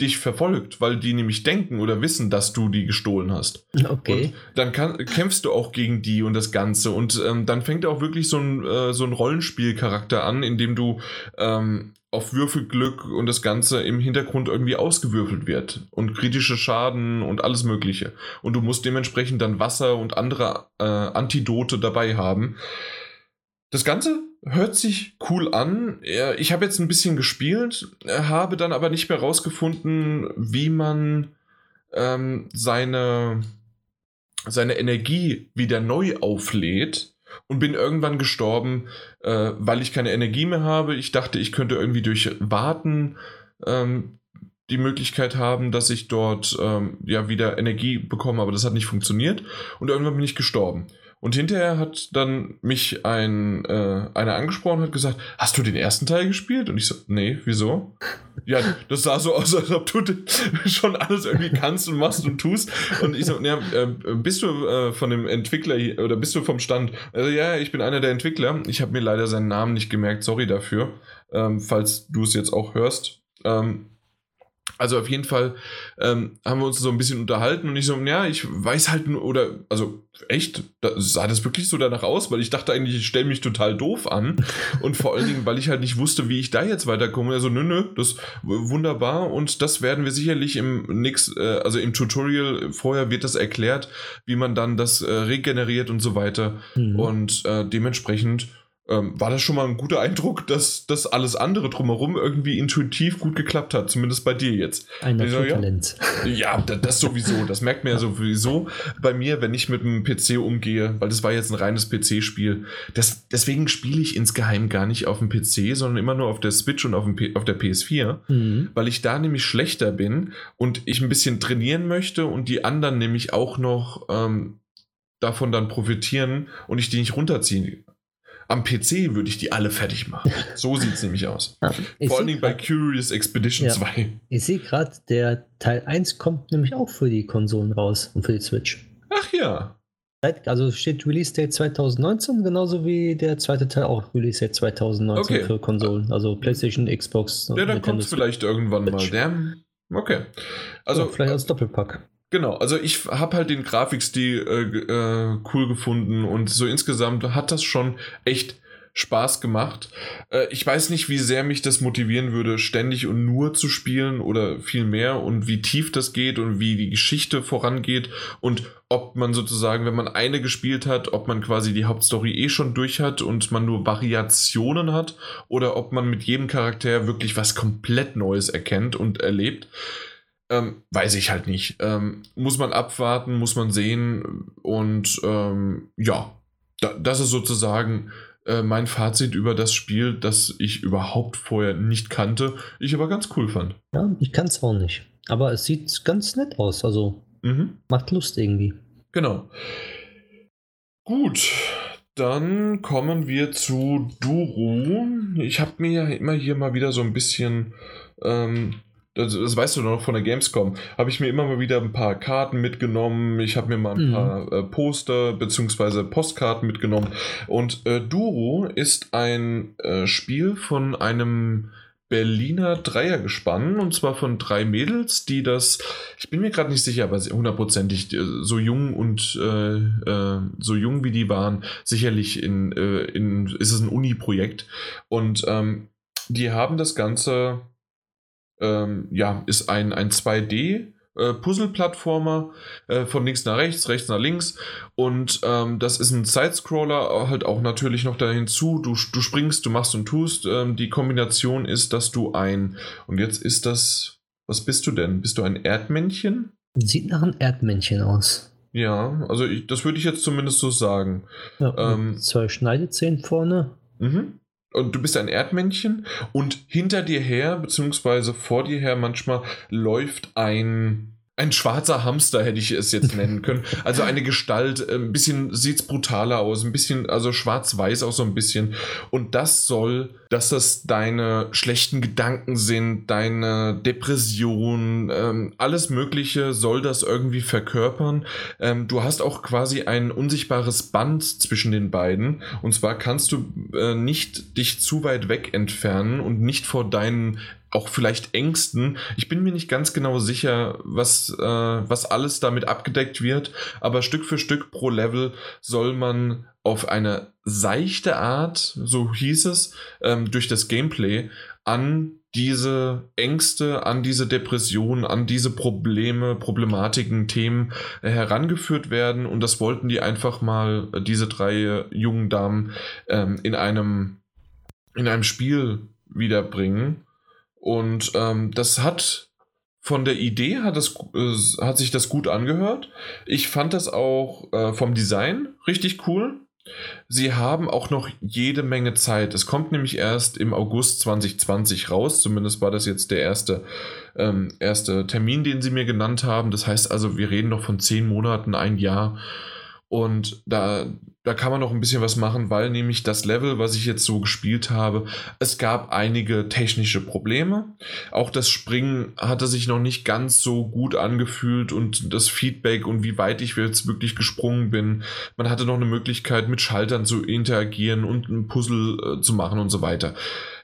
dich verfolgt, weil die nämlich denken oder wissen, dass du die gestohlen hast. Okay. Und dann kann, kämpfst du auch gegen die und das Ganze. Und ähm, dann fängt auch wirklich so ein, äh, so ein Rollenspielcharakter an, in dem du ähm, auf Würfelglück und das Ganze im Hintergrund irgendwie ausgewürfelt wird. Und kritische Schaden und alles Mögliche. Und du musst dementsprechend dann Wasser und andere äh, Antidote dabei haben. Das Ganze hört sich cool an. Ich habe jetzt ein bisschen gespielt, habe dann aber nicht mehr rausgefunden, wie man ähm, seine, seine Energie wieder neu auflädt und bin irgendwann gestorben, äh, weil ich keine Energie mehr habe. Ich dachte, ich könnte irgendwie durch Warten ähm, die Möglichkeit haben, dass ich dort ähm, ja wieder Energie bekomme, aber das hat nicht funktioniert und irgendwann bin ich gestorben. Und hinterher hat dann mich ein, äh, einer angesprochen und hat gesagt, hast du den ersten Teil gespielt? Und ich so, nee, wieso? Ja, das sah so aus, als ob du schon alles irgendwie kannst und machst und tust. Und ich so, ja, äh, bist du äh, von dem Entwickler hier, oder bist du vom Stand? Also ja, ich bin einer der Entwickler. Ich habe mir leider seinen Namen nicht gemerkt, sorry dafür, ähm, falls du es jetzt auch hörst. Ähm, also auf jeden Fall ähm, haben wir uns so ein bisschen unterhalten und ich so, ja, ich weiß halt nur, oder, also echt, da sah das wirklich so danach aus, weil ich dachte eigentlich, ich stelle mich total doof an und vor allen Dingen, weil ich halt nicht wusste, wie ich da jetzt weiterkomme. Also, nö, nö, das wunderbar und das werden wir sicherlich im nächsten, äh, also im Tutorial vorher wird das erklärt, wie man dann das äh, regeneriert und so weiter mhm. und äh, dementsprechend ähm, war das schon mal ein guter Eindruck, dass das alles andere drumherum irgendwie intuitiv gut geklappt hat, zumindest bei dir jetzt. Ein Naturtalent. Ja, ja, das sowieso, das merkt man ja sowieso bei mir, wenn ich mit einem PC umgehe, weil das war jetzt ein reines PC-Spiel. Deswegen spiele ich insgeheim gar nicht auf dem PC, sondern immer nur auf der Switch und auf, dem auf der PS4, mhm. weil ich da nämlich schlechter bin und ich ein bisschen trainieren möchte und die anderen nämlich auch noch ähm, davon dann profitieren und ich die nicht runterziehen am PC würde ich die alle fertig machen. So sieht es nämlich aus. Ja, Vor allen Dingen bei Curious Expedition ja, 2. Ich sehe gerade, der Teil 1 kommt nämlich auch für die Konsolen raus und für die Switch. Ach ja. Also steht Release Date 2019, genauso wie der zweite Teil auch Release Date 2019 okay. für Konsolen. Also PlayStation, Xbox. Ja, dann kommt es vielleicht irgendwann Switch. mal. Der, okay. Also, ja, vielleicht als Doppelpack. Genau, also ich habe halt den Grafikstil äh, äh, cool gefunden und so insgesamt hat das schon echt Spaß gemacht. Äh, ich weiß nicht, wie sehr mich das motivieren würde, ständig und nur zu spielen oder viel mehr und wie tief das geht und wie die Geschichte vorangeht und ob man sozusagen, wenn man eine gespielt hat, ob man quasi die Hauptstory eh schon durch hat und man nur Variationen hat oder ob man mit jedem Charakter wirklich was komplett Neues erkennt und erlebt. Ähm, weiß ich halt nicht. Ähm, muss man abwarten, muss man sehen. Und ähm, ja, da, das ist sozusagen äh, mein Fazit über das Spiel, das ich überhaupt vorher nicht kannte, ich aber ganz cool fand. Ja, ich kann es auch nicht. Aber es sieht ganz nett aus. Also mhm. macht Lust irgendwie. Genau. Gut, dann kommen wir zu Duro. Ich habe mir ja immer hier mal wieder so ein bisschen ähm, das, das, weißt du noch von der Gamescom, habe ich mir immer mal wieder ein paar Karten mitgenommen. Ich habe mir mal ein mhm. paar äh, Poster bzw. Postkarten mitgenommen. Und äh, Duro ist ein äh, Spiel von einem Berliner Dreiergespann und zwar von drei Mädels, die das, ich bin mir gerade nicht sicher, aber hundertprozentig äh, so jung und äh, äh, so jung wie die waren, sicherlich in, äh, in ist es ein Uni-Projekt und ähm, die haben das Ganze ähm, ja, ist ein, ein 2D. Äh, Puzzle-Plattformer äh, von links nach rechts, rechts nach links und ähm, das ist ein Sidescroller, halt auch natürlich noch da hinzu. Du, du springst, du machst und tust. Ähm, die Kombination ist, dass du ein und jetzt ist das, was bist du denn? Bist du ein Erdmännchen? Sieht nach einem Erdmännchen aus. Ja, also ich, das würde ich jetzt zumindest so sagen. Ja, ähm, zwei Schneidezähne vorne. Mhm und du bist ein Erdmännchen und hinter dir her, beziehungsweise vor dir her manchmal läuft ein ein schwarzer Hamster hätte ich es jetzt nennen können. Also eine Gestalt, äh, ein bisschen sieht es brutaler aus, ein bisschen, also schwarz-weiß auch so ein bisschen. Und das soll, dass das deine schlechten Gedanken sind, deine Depression, ähm, alles Mögliche soll das irgendwie verkörpern. Ähm, du hast auch quasi ein unsichtbares Band zwischen den beiden. Und zwar kannst du äh, nicht dich zu weit weg entfernen und nicht vor deinen auch vielleicht Ängsten. Ich bin mir nicht ganz genau sicher, was, äh, was alles damit abgedeckt wird, aber Stück für Stück pro Level soll man auf eine seichte Art, so hieß es, ähm, durch das Gameplay an diese Ängste, an diese Depressionen, an diese Probleme, Problematiken, Themen äh, herangeführt werden. Und das wollten die einfach mal, äh, diese drei jungen Damen, ähm, in einem, in einem Spiel wiederbringen. Und ähm, das hat von der Idee hat, es, äh, hat sich das gut angehört. Ich fand das auch äh, vom Design richtig cool. Sie haben auch noch jede Menge Zeit. Es kommt nämlich erst im August 2020 raus. Zumindest war das jetzt der erste, ähm, erste Termin, den Sie mir genannt haben. Das heißt also, wir reden noch von zehn Monaten, ein Jahr. Und da, da kann man noch ein bisschen was machen, weil nämlich das Level, was ich jetzt so gespielt habe, es gab einige technische Probleme. Auch das Springen hatte sich noch nicht ganz so gut angefühlt und das Feedback und wie weit ich jetzt wirklich gesprungen bin. Man hatte noch eine Möglichkeit, mit Schaltern zu interagieren und ein Puzzle äh, zu machen und so weiter.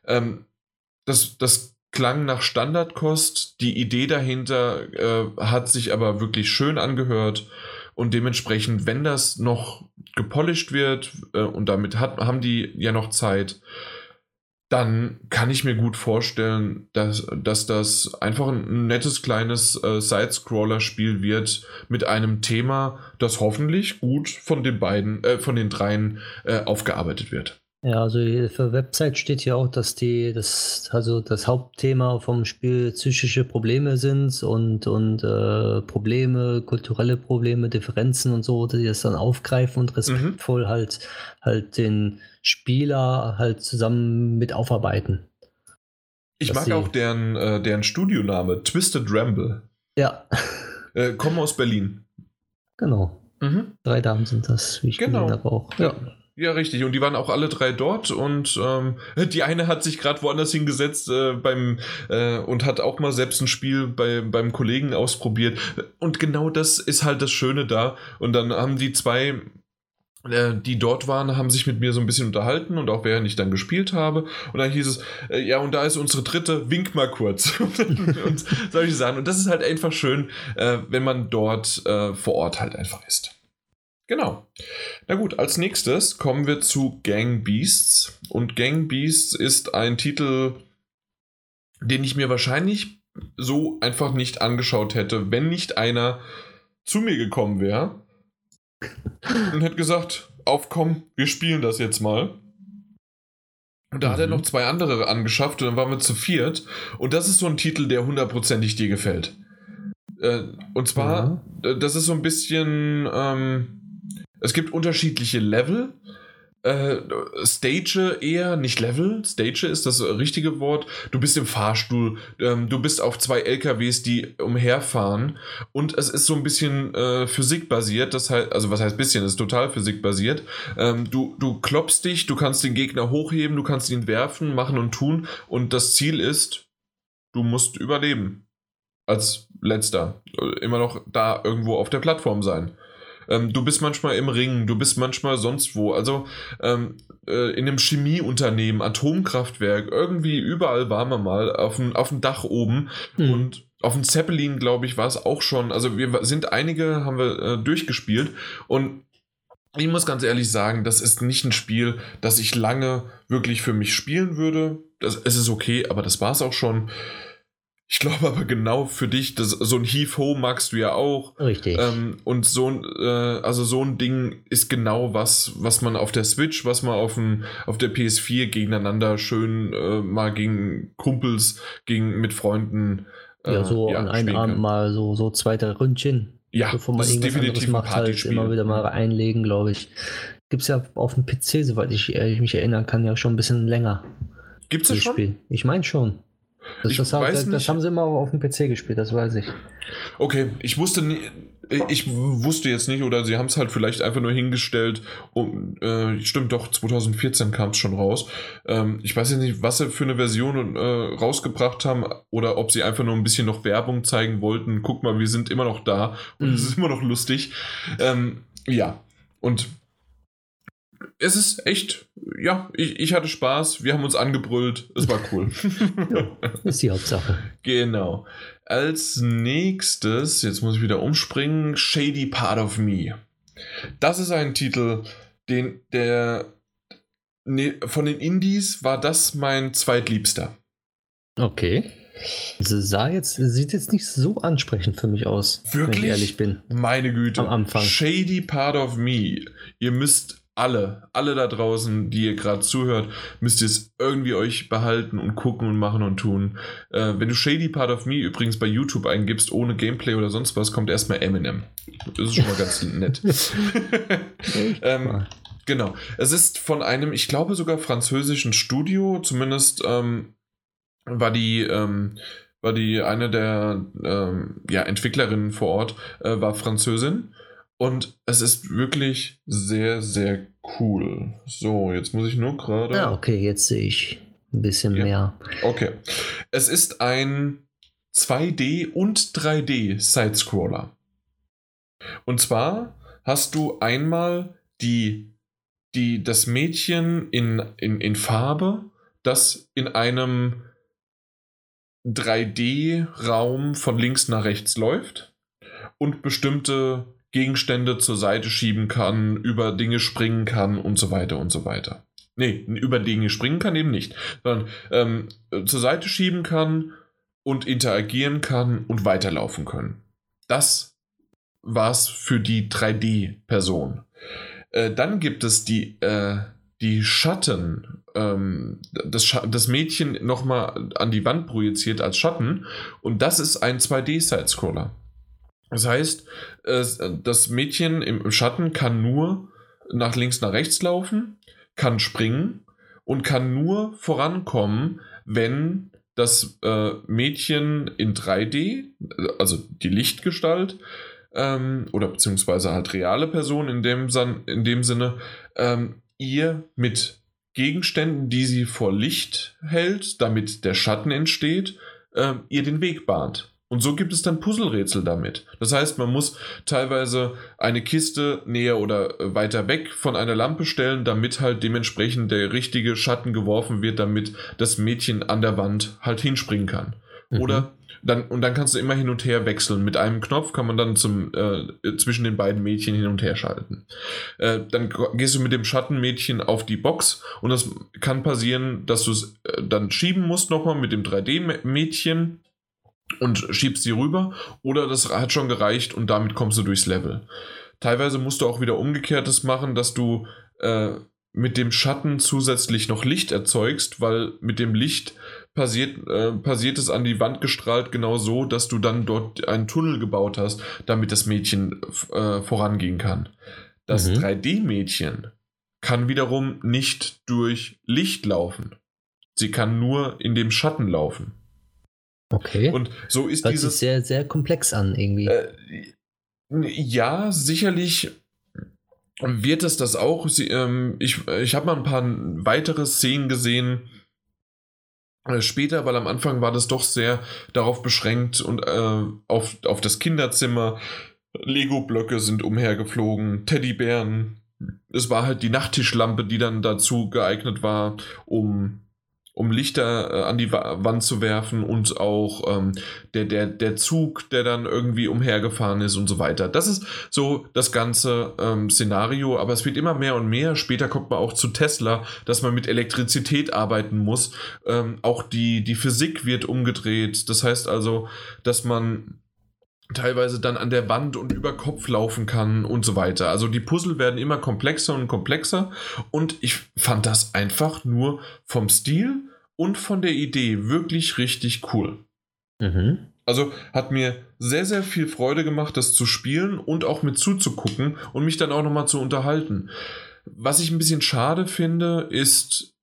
Ähm, das, das klang nach Standardkost. Die Idee dahinter äh, hat sich aber wirklich schön angehört. Und dementsprechend, wenn das noch gepolished wird, äh, und damit hat, haben die ja noch Zeit, dann kann ich mir gut vorstellen, dass, dass das einfach ein nettes kleines äh, Side-Scroller-Spiel wird mit einem Thema, das hoffentlich gut von den beiden, äh, von den dreien äh, aufgearbeitet wird. Ja, also für Website steht hier auch, dass die das also das Hauptthema vom Spiel psychische Probleme sind und und äh, Probleme, kulturelle Probleme, Differenzen und so, die das dann aufgreifen und mhm. respektvoll mhm. halt halt den Spieler halt zusammen mit aufarbeiten. Ich mag auch deren, äh, deren Studioname, Twisted Ramble. Ja. Äh, kommen aus Berlin. Genau. Mhm. Drei Damen sind das, wie ich genau. gesehen habe auch. Ja. Ja, richtig. Und die waren auch alle drei dort und ähm, die eine hat sich gerade woanders hingesetzt äh, beim äh, und hat auch mal selbst ein Spiel bei, beim Kollegen ausprobiert. Und genau das ist halt das Schöne da. Und dann haben die zwei äh, die dort waren, haben sich mit mir so ein bisschen unterhalten und auch während ich dann gespielt habe. Und dann hieß es, äh, ja, und da ist unsere dritte, wink mal kurz. und solche Sachen. Und das ist halt einfach schön, äh, wenn man dort äh, vor Ort halt einfach ist. Genau. Na gut, als nächstes kommen wir zu Gang Beasts. Und Gang Beasts ist ein Titel, den ich mir wahrscheinlich so einfach nicht angeschaut hätte, wenn nicht einer zu mir gekommen wäre und hätte gesagt, aufkommen, wir spielen das jetzt mal. Und da mhm. hat er mhm. noch zwei andere angeschafft und dann waren wir zu viert. Und das ist so ein Titel, der hundertprozentig dir gefällt. Äh, und zwar, ja. das ist so ein bisschen, ähm, es gibt unterschiedliche Level. Äh, Stage eher, nicht Level. Stage ist das richtige Wort. Du bist im Fahrstuhl, ähm, du bist auf zwei LKWs, die umherfahren und es ist so ein bisschen äh, physikbasiert. Das heißt, also was heißt bisschen, es ist total physikbasiert. Ähm, du, du klopfst dich, du kannst den Gegner hochheben, du kannst ihn werfen, machen und tun und das Ziel ist, du musst überleben. Als letzter. Immer noch da irgendwo auf der Plattform sein. Ähm, du bist manchmal im Ring, du bist manchmal sonst wo. Also ähm, äh, in einem Chemieunternehmen, Atomkraftwerk, irgendwie überall waren wir mal auf dem, auf dem Dach oben mhm. und auf dem Zeppelin, glaube ich, war es auch schon. Also wir sind einige, haben wir äh, durchgespielt und ich muss ganz ehrlich sagen, das ist nicht ein Spiel, das ich lange wirklich für mich spielen würde. Das, es ist okay, aber das war es auch schon. Ich glaube aber genau für dich, das, so ein Heave-Ho magst du ja auch. Richtig. Ähm, und so ein, äh, also so ein Ding ist genau was, was man auf der Switch, was man auf, dem, auf der PS4 gegeneinander schön äh, mal gegen Kumpels, gegen, mit Freunden. Äh, ja, so ja, an einem Abend mal so, so zwei, drei Ründchen. Ja, bevor man irgendwas anderes macht, halt immer wieder mal einlegen, glaube ich. Gibt es ja auf dem PC, soweit ich, ich, mich erinnern kann, ja schon ein bisschen länger. Gibt es das schon? Spiel. Ich meine schon. Das, das, haben, das, das, haben sie immer auf dem PC gespielt, das weiß ich. Okay, ich wusste nie, ich wusste jetzt nicht, oder sie haben es halt vielleicht einfach nur hingestellt. Um, äh, stimmt doch, 2014 kam es schon raus. Ähm, ich weiß jetzt nicht, was sie für eine Version äh, rausgebracht haben oder ob sie einfach nur ein bisschen noch Werbung zeigen wollten. Guck mal, wir sind immer noch da und mhm. es ist immer noch lustig. Ähm, ja, und es ist echt, ja, ich, ich hatte Spaß, wir haben uns angebrüllt, es war cool. ja, ist die Hauptsache. Genau. Als nächstes, jetzt muss ich wieder umspringen, Shady Part of Me. Das ist ein Titel, den der nee, von den Indies war das mein zweitliebster. Okay. Also sah jetzt, sieht jetzt nicht so ansprechend für mich aus, Wirklich? wenn ich ehrlich bin. Meine Güte. Am Anfang. Shady Part of Me. Ihr müsst alle, alle da draußen, die ihr gerade zuhört, müsst ihr es irgendwie euch behalten und gucken und machen und tun. Äh, wenn du Shady Part of Me übrigens bei YouTube eingibst, ohne Gameplay oder sonst was, kommt erstmal Eminem. Das ist schon mal ganz nett. ähm, genau. Es ist von einem, ich glaube sogar französischen Studio, zumindest ähm, war die, ähm, war die eine der ähm, ja, Entwicklerinnen vor Ort, äh, war Französin. Und es ist wirklich sehr, sehr cool. So, jetzt muss ich nur gerade. Ja, okay, jetzt sehe ich ein bisschen ja. mehr. Okay. Es ist ein 2D und 3D Sidescroller. Und zwar hast du einmal die, die, das Mädchen in, in, in Farbe, das in einem 3D-Raum von links nach rechts läuft und bestimmte Gegenstände zur Seite schieben kann, über Dinge springen kann und so weiter und so weiter. Nee, über Dinge springen kann eben nicht, sondern ähm, zur Seite schieben kann und interagieren kann und weiterlaufen können. Das war's für die 3D-Person. Äh, dann gibt es die, äh, die Schatten, ähm, das, Sch das Mädchen nochmal an die Wand projiziert als Schatten und das ist ein 2D-Sidescroller. Das heißt, das Mädchen im Schatten kann nur nach links, nach rechts laufen, kann springen und kann nur vorankommen, wenn das äh, Mädchen in 3D, also die Lichtgestalt, ähm, oder beziehungsweise halt reale Person in dem, in dem Sinne, ähm, ihr mit Gegenständen, die sie vor Licht hält, damit der Schatten entsteht, äh, ihr den Weg bahnt. Und so gibt es dann Puzzlerätsel damit. Das heißt, man muss teilweise eine Kiste näher oder äh, weiter weg von einer Lampe stellen, damit halt dementsprechend der richtige Schatten geworfen wird, damit das Mädchen an der Wand halt hinspringen kann. Mhm. Oder dann, und dann kannst du immer hin und her wechseln. Mit einem Knopf kann man dann zum, äh, zwischen den beiden Mädchen hin und her schalten. Äh, dann gehst du mit dem Schattenmädchen auf die Box und das kann passieren, dass du es äh, dann schieben musst nochmal mit dem 3D-Mädchen und schiebst sie rüber oder das hat schon gereicht und damit kommst du durchs Level. Teilweise musst du auch wieder umgekehrtes machen, dass du äh, mit dem Schatten zusätzlich noch Licht erzeugst, weil mit dem Licht passiert, äh, passiert es an die Wand gestrahlt genau so, dass du dann dort einen Tunnel gebaut hast, damit das Mädchen äh, vorangehen kann. Das mhm. 3D-Mädchen kann wiederum nicht durch Licht laufen. Sie kann nur in dem Schatten laufen. Okay. Und so ist Hört dieses. Sich sehr, sehr komplex an, irgendwie. Äh, ja, sicherlich wird es das auch. Sie, ähm, ich ich habe mal ein paar weitere Szenen gesehen äh, später, weil am Anfang war das doch sehr darauf beschränkt und äh, auf, auf das Kinderzimmer. Lego-Blöcke sind umhergeflogen, Teddybären. Es war halt die Nachttischlampe, die dann dazu geeignet war, um um Lichter äh, an die Wand zu werfen und auch ähm, der, der, der Zug, der dann irgendwie umhergefahren ist und so weiter. Das ist so das ganze ähm, Szenario, aber es wird immer mehr und mehr. Später kommt man auch zu Tesla, dass man mit Elektrizität arbeiten muss. Ähm, auch die, die Physik wird umgedreht. Das heißt also, dass man teilweise dann an der Wand und über Kopf laufen kann und so weiter. Also die Puzzle werden immer komplexer und komplexer und ich fand das einfach nur vom Stil und von der Idee wirklich richtig cool. Mhm. Also hat mir sehr, sehr viel Freude gemacht, das zu spielen und auch mit zuzugucken und mich dann auch nochmal zu unterhalten. Was ich ein bisschen schade finde, ist,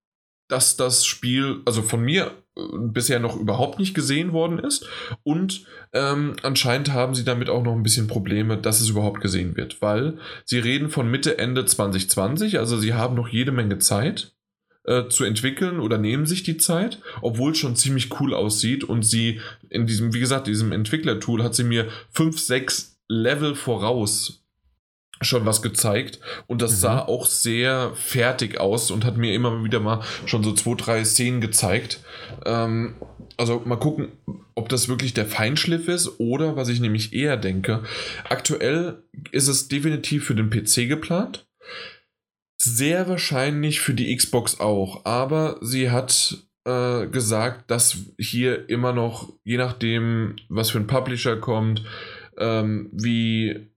dass das Spiel, also von mir bisher noch überhaupt nicht gesehen worden ist. Und ähm, anscheinend haben sie damit auch noch ein bisschen Probleme, dass es überhaupt gesehen wird, weil sie reden von Mitte, Ende 2020, also sie haben noch jede Menge Zeit äh, zu entwickeln oder nehmen sich die Zeit, obwohl es schon ziemlich cool aussieht und sie in diesem, wie gesagt, diesem Entwicklertool hat sie mir 5, 6 Level voraus schon was gezeigt und das mhm. sah auch sehr fertig aus und hat mir immer wieder mal schon so zwei, drei Szenen gezeigt. Ähm, also mal gucken, ob das wirklich der Feinschliff ist oder was ich nämlich eher denke. Aktuell ist es definitiv für den PC geplant. Sehr wahrscheinlich für die Xbox auch, aber sie hat äh, gesagt, dass hier immer noch, je nachdem, was für ein Publisher kommt, ähm, wie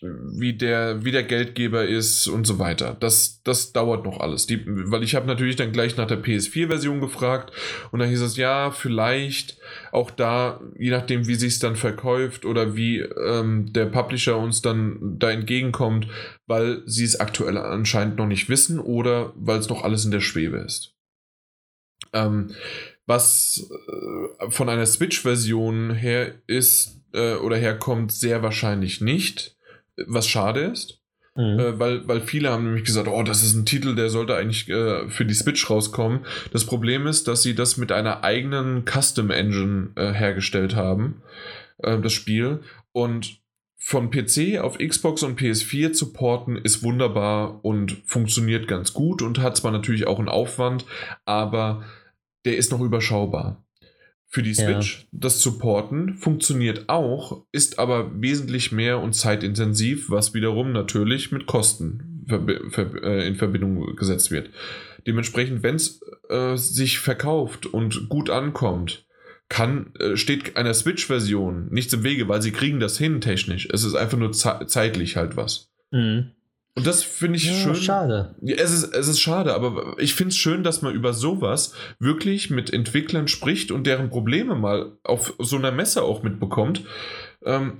wie der, wie der Geldgeber ist und so weiter. Das, das dauert noch alles. Die, weil ich habe natürlich dann gleich nach der PS4-Version gefragt und dann hieß es, ja, vielleicht auch da, je nachdem, wie sich es dann verkauft oder wie ähm, der Publisher uns dann da entgegenkommt, weil sie es aktuell anscheinend noch nicht wissen oder weil es noch alles in der Schwebe ist. Ähm, was äh, von einer Switch-Version her ist äh, oder herkommt, sehr wahrscheinlich nicht was schade ist. Mhm. Äh, weil, weil viele haben nämlich gesagt, oh, das ist ein Titel, der sollte eigentlich äh, für die Switch rauskommen. Das Problem ist, dass sie das mit einer eigenen Custom Engine äh, hergestellt haben, äh, das Spiel. Und von PC auf Xbox und PS4 zu porten ist wunderbar und funktioniert ganz gut und hat zwar natürlich auch einen Aufwand, aber der ist noch überschaubar für die Switch. Ja. Das Supporten funktioniert auch, ist aber wesentlich mehr und zeitintensiv, was wiederum natürlich mit Kosten äh, in Verbindung gesetzt wird. Dementsprechend, wenn es äh, sich verkauft und gut ankommt, kann, äh, steht einer Switch-Version nichts im Wege, weil sie kriegen das hin technisch. Es ist einfach nur ze zeitlich halt was. Mhm. Und das finde ich ja, schön. Schade. Es ist, es ist schade, aber ich finde es schön, dass man über sowas wirklich mit Entwicklern spricht und deren Probleme mal auf so einer Messe auch mitbekommt. Ähm,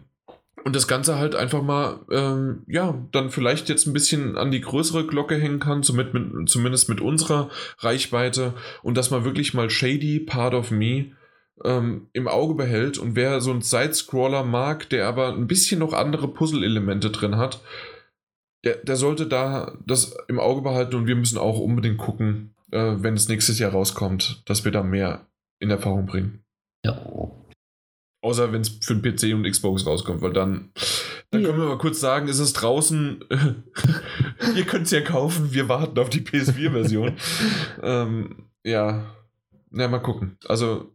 und das Ganze halt einfach mal, ähm, ja, dann vielleicht jetzt ein bisschen an die größere Glocke hängen kann, zumindest mit, zumindest mit unserer Reichweite. Und dass man wirklich mal Shady Part of Me ähm, im Auge behält. Und wer so einen Side-Scroller mag, der aber ein bisschen noch andere Puzzle-Elemente drin hat, der, der sollte da das im Auge behalten und wir müssen auch unbedingt gucken, äh, wenn es nächstes Jahr rauskommt, dass wir da mehr in Erfahrung bringen. Ja. Außer wenn es für den PC und Xbox rauskommt, weil dann, dann ja. können wir mal kurz sagen, ist es draußen, ihr könnt es ja kaufen, wir warten auf die PS4-Version. ähm, ja, na, mal gucken. Also,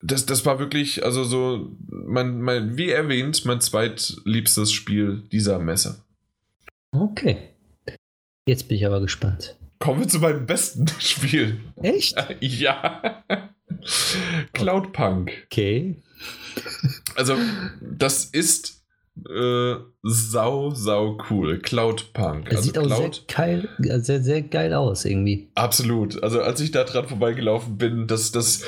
das, das war wirklich, also so, mein, mein, wie erwähnt, mein zweitliebstes Spiel dieser Messe. Okay. Jetzt bin ich aber gespannt. Kommen wir zu meinem besten Spiel. Echt? Ja. Cloudpunk. Okay. Also, das ist äh, sau, sau cool. Cloudpunk. Das also sieht auch Cloud, sehr, geil, sehr, sehr geil aus irgendwie. Absolut. Also als ich da dran vorbeigelaufen bin, das, das,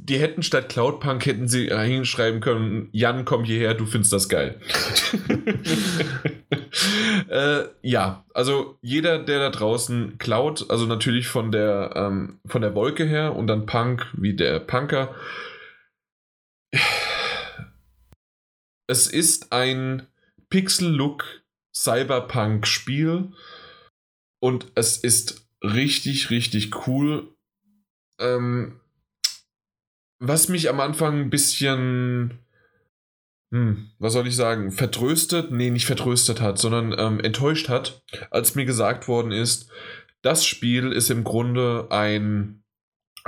die hätten statt Cloudpunk hätten sie hinschreiben können, Jan, komm hierher, du findest das geil. äh, ja, also jeder, der da draußen Cloud, also natürlich von der, ähm, von der Wolke her und dann Punk wie der Punker, es ist ein Pixel-Look Cyberpunk-Spiel und es ist richtig, richtig cool. Ähm, was mich am Anfang ein bisschen, hm, was soll ich sagen, vertröstet, nee, nicht vertröstet hat, sondern ähm, enttäuscht hat, als mir gesagt worden ist, das Spiel ist im Grunde ein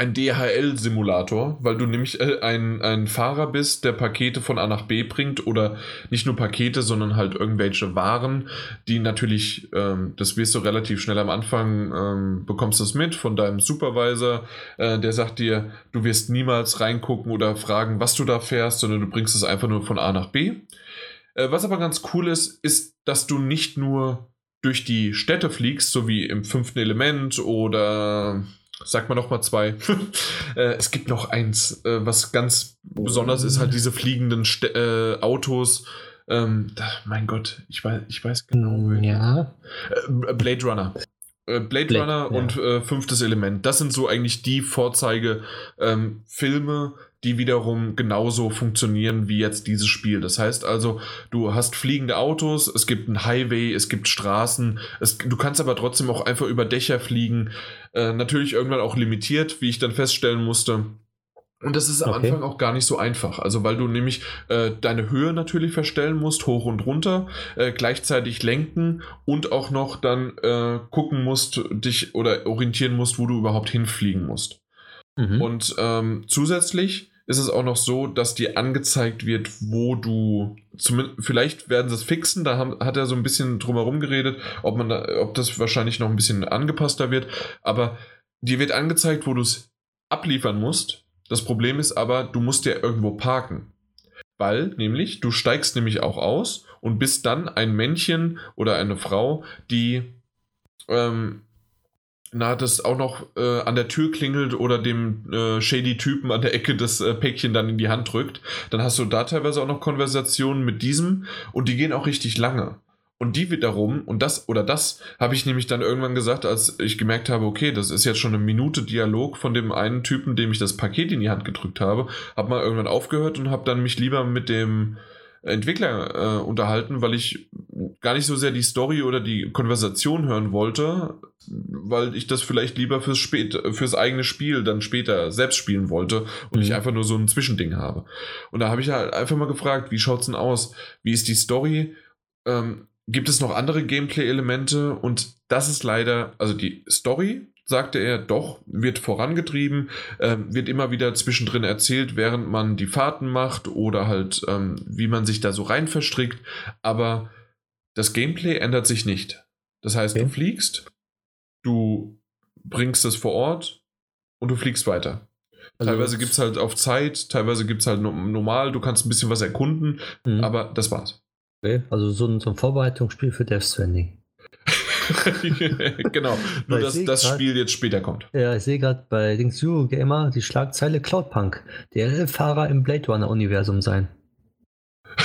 ein DHL-Simulator, weil du nämlich äh, ein, ein Fahrer bist, der Pakete von A nach B bringt oder nicht nur Pakete, sondern halt irgendwelche Waren, die natürlich, ähm, das wirst du relativ schnell am Anfang, ähm, bekommst das mit von deinem Supervisor, äh, der sagt dir, du wirst niemals reingucken oder fragen, was du da fährst, sondern du bringst es einfach nur von A nach B. Äh, was aber ganz cool ist, ist, dass du nicht nur durch die Städte fliegst, so wie im fünften Element oder Sag mal noch mal zwei. äh, es gibt noch eins, äh, was ganz besonders ist, halt diese fliegenden St äh, Autos. Ähm, da, mein Gott, ich weiß, ich weiß genau. Mm, ja. Äh, Blade Runner. Äh, Blade, Blade Runner ja. und äh, fünftes Element. Das sind so eigentlich die Vorzeige-Filme, ähm, die wiederum genauso funktionieren wie jetzt dieses Spiel. Das heißt also, du hast fliegende Autos, es gibt einen Highway, es gibt Straßen, es, du kannst aber trotzdem auch einfach über Dächer fliegen. Äh, natürlich irgendwann auch limitiert, wie ich dann feststellen musste. Und das ist am Okay. Anfang auch gar nicht so einfach. Also, weil du nämlich äh, deine Höhe natürlich verstellen musst, hoch und runter, äh, gleichzeitig lenken und auch noch dann äh, gucken musst, dich oder orientieren musst, wo du überhaupt hinfliegen musst. Mhm. Und ähm, zusätzlich ist es auch noch so, dass dir angezeigt wird, wo du zumindest vielleicht werden sie es fixen. Da haben, hat er so ein bisschen drumherum geredet, ob man da, ob das wahrscheinlich noch ein bisschen angepasster wird. Aber dir wird angezeigt, wo du es abliefern musst. Das Problem ist aber, du musst ja irgendwo parken. Weil nämlich, du steigst nämlich auch aus und bist dann ein Männchen oder eine Frau, die ähm, na, das auch noch äh, an der Tür klingelt oder dem äh, shady Typen an der Ecke das äh, Päckchen dann in die Hand drückt, dann hast du da teilweise auch noch Konversationen mit diesem und die gehen auch richtig lange. Und die wiederum, und das oder das habe ich nämlich dann irgendwann gesagt, als ich gemerkt habe, okay, das ist jetzt schon eine Minute Dialog von dem einen Typen, dem ich das Paket in die Hand gedrückt habe, habe mal irgendwann aufgehört und habe dann mich lieber mit dem Entwickler äh, unterhalten, weil ich gar nicht so sehr die Story oder die Konversation hören wollte, weil ich das vielleicht lieber fürs, spät, fürs eigene Spiel dann später selbst spielen wollte und Mhm. ich einfach nur so ein Zwischending habe. Und da habe ich halt einfach mal gefragt, wie schaut's denn aus? Wie ist die Story? Ähm, gibt es noch andere Gameplay-Elemente? Und das ist leider, also die Story, sagte er, doch, wird vorangetrieben, ähm, wird immer wieder zwischendrin erzählt, während man die Fahrten macht oder halt, ähm, wie man sich da so rein verstrickt. Aber das Gameplay ändert sich nicht. Das heißt, du Okay. fliegst, du bringst es vor Ort und du fliegst weiter. Also- teilweise gibt es halt auf Zeit, teilweise gibt es halt no- normal, du kannst ein bisschen was erkunden, Mhm. aber das war's. okay. Also so ein, so ein Vorbereitungsspiel für Death Stranding. genau, nur Weil dass das grad- Spiel jetzt später kommt. Ja, ich sehe gerade bei Dings Eurogamer die Schlagzeile Cloudpunk. DLL-Fahrer im Blade Runner-Universum sein.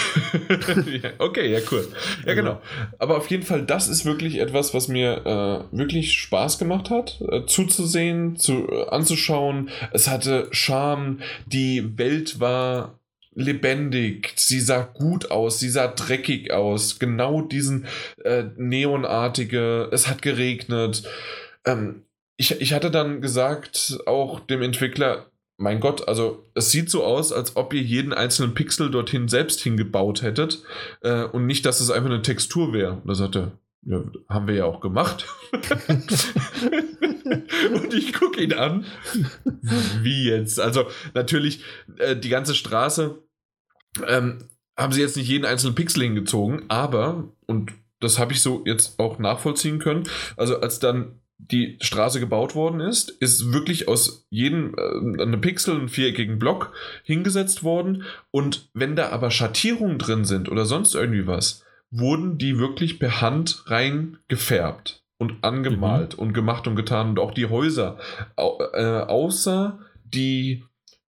ja, okay, ja, cool. Ja, Also- genau. Aber auf jeden Fall, das ist wirklich etwas, was mir äh, wirklich Spaß gemacht hat, äh, zuzusehen, zu, äh, anzuschauen. Es hatte Charme, die Welt war lebendig, sie sah gut aus, sie sah dreckig aus, genau diesen äh, neonartige, es hat geregnet. Ähm, ich, ich hatte dann gesagt, auch dem Entwickler, mein Gott, also es sieht so aus, als ob ihr jeden einzelnen Pixel dorthin selbst hingebaut hättet äh, und nicht, dass es einfach eine Textur wäre. Und er sagte, ja, haben wir ja auch gemacht. und ich gucke ihn an. Wie jetzt? Also natürlich, äh, die ganze Straße ähm, haben sie jetzt nicht jeden einzelnen Pixel hingezogen, aber, und das habe ich so jetzt auch nachvollziehen können, also als dann die Straße gebaut worden ist, ist wirklich aus jedem äh, eine Pixel, einen viereckigen Block hingesetzt worden. Und wenn da aber Schattierungen drin sind oder sonst irgendwie was, wurden die wirklich per Hand rein gefärbt und angemalt und gemacht und getan. Und auch die Häuser, au, äh, außer die,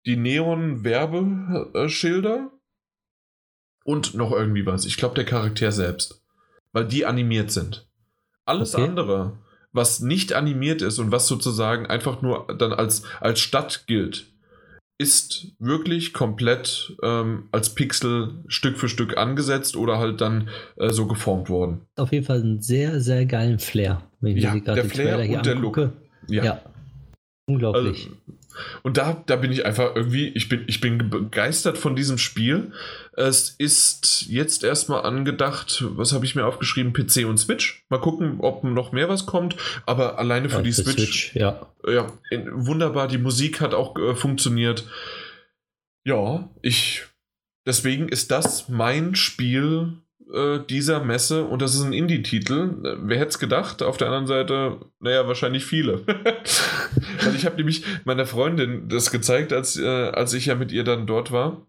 die Neon-Werbeschilder und noch irgendwie was. Ich glaube, der Charakter selbst. Weil die animiert sind. Alles Okay. andere, was nicht animiert ist und was sozusagen einfach nur dann als, als Stadt gilt, ist wirklich komplett ähm, als Pixel Stück für Stück angesetzt oder halt dann äh, so geformt worden. Auf jeden Fall einen sehr, sehr geilen Flair. Wenn ich Ja, mir gerade der Flair und der angucke. Ja. Ja. Unglaublich. Also, und da, da bin ich einfach irgendwie, ich bin, ich bin begeistert von diesem Spiel. Es ist jetzt erstmal angedacht, was habe ich mir aufgeschrieben? PC und Switch. Mal gucken, ob noch mehr was kommt. Aber alleine für Ja, die für Switch, Ja. ja, in, wunderbar. Die Musik hat auch äh, funktioniert. Ja, ich. Deswegen ist das mein Spiel äh, dieser Messe und das ist ein Indie-Titel. Wer hätte es gedacht? Auf der anderen Seite, naja, wahrscheinlich viele. Weil ich habe nämlich meiner Freundin das gezeigt, als, äh, als ich ja mit ihr dann dort war.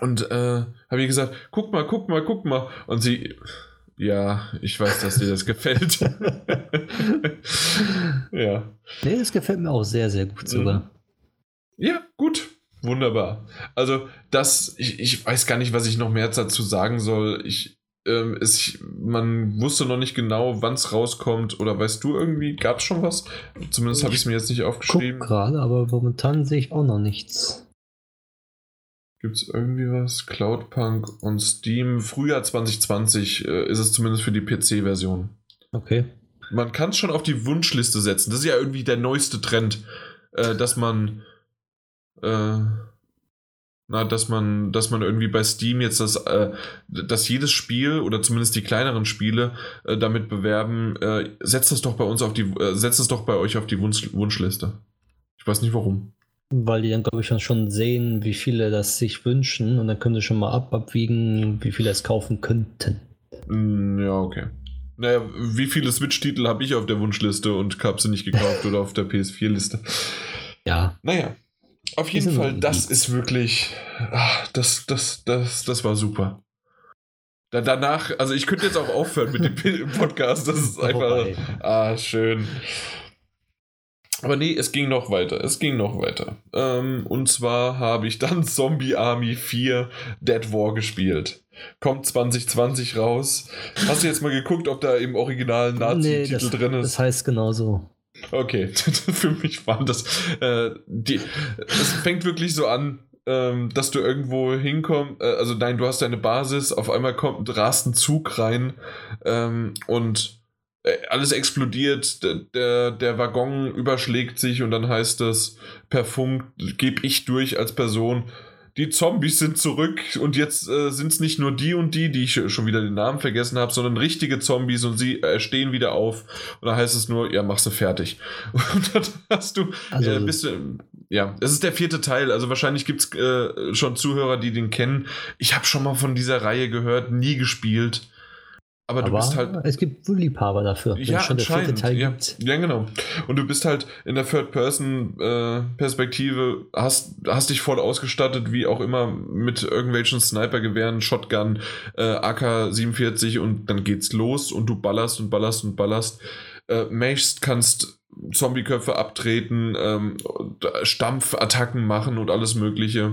Und äh, habe ihr gesagt, guck mal, guck mal, guck mal. Und sie, ja, ich weiß, dass dir das gefällt. ja. Nee, das gefällt mir auch sehr, sehr gut sogar. Ja, gut. Wunderbar. Also, das, ich, ich weiß gar nicht, was ich noch mehr dazu sagen soll. Ich, ähm, es, man wusste noch nicht genau, wann es rauskommt. Oder weißt du irgendwie, gab es schon was? Zumindest habe ich es mir jetzt nicht aufgeschrieben. gerade, aber momentan sehe ich auch noch nichts. Gibt es irgendwie was? Cloudpunk und Steam. Frühjahr 2020 äh, ist es zumindest für die PC-Version. Okay. Man kann es schon auf die Wunschliste setzen. Das ist ja irgendwie der neueste Trend, äh, dass man äh, na, dass man, dass man irgendwie bei Steam jetzt das, äh, dass jedes Spiel oder zumindest die kleineren Spiele äh, damit bewerben, äh, setzt das doch bei uns auf die, äh, setzt es doch bei euch auf die Wunsch, Wunschliste. Ich weiß nicht warum. Weil die dann, glaube ich, schon sehen, wie viele das sich wünschen und dann können sie schon mal ab abwiegen, wie viele es kaufen könnten. Mm, ja, okay. Naja, wie viele Switch-Titel habe ich auf der Wunschliste und habe sie nicht gekauft oder auf der PS4-Liste? Ja. Naja, auf jeden Fall, das ist wirklich, ach, das, das, das, das war super. Da, danach, also ich könnte jetzt auch aufhören mit dem Podcast, das ist einfach, ah, schön. Aber nee, es ging noch weiter. Es ging noch weiter. Ähm, und zwar habe ich dann Zombie Army 4 Dead War gespielt. Kommt 2020 raus. Hast du jetzt mal geguckt, ob da im originalen Nazi-Titel nee, drin ist? Das heißt genauso. Okay, für mich war das. Äh, die, es fängt wirklich so an, ähm, dass du irgendwo hinkommst. Äh, also, nein, du hast deine Basis, auf einmal kommt, rast ein Zug rein ähm, und äh, alles explodiert, der, der Waggon überschlägt sich und dann heißt es per Funk, gebe ich durch als Person die Zombies sind zurück und jetzt äh, sind es nicht nur die und die, die ich schon wieder den Namen vergessen habe, sondern richtige Zombies und sie äh, stehen wieder auf und da heißt es nur, ja, mach sie fertig. Und dann hast du, also, äh, bist du, ja, es ist der vierte Teil, also wahrscheinlich gibt es äh, schon Zuhörer, die den kennen. Ich habe schon mal von dieser Reihe gehört, nie gespielt. Aber, aber, du bist halt. Es gibt wohl Liebhaber dafür. Ja, schon anscheinend. Der ja, ja, genau. Und du bist halt in der Third-Person-Perspektive, äh, hast, hast dich voll ausgestattet, wie auch immer, mit irgendwelchen Sniper-Gewehren, Shotgun, äh, AK-47 und dann geht's los und du ballerst und ballerst und ballerst. Äh, mashst, kannst Zombie-Köpfe abtreten, ähm, Stampfattacken machen und alles Mögliche.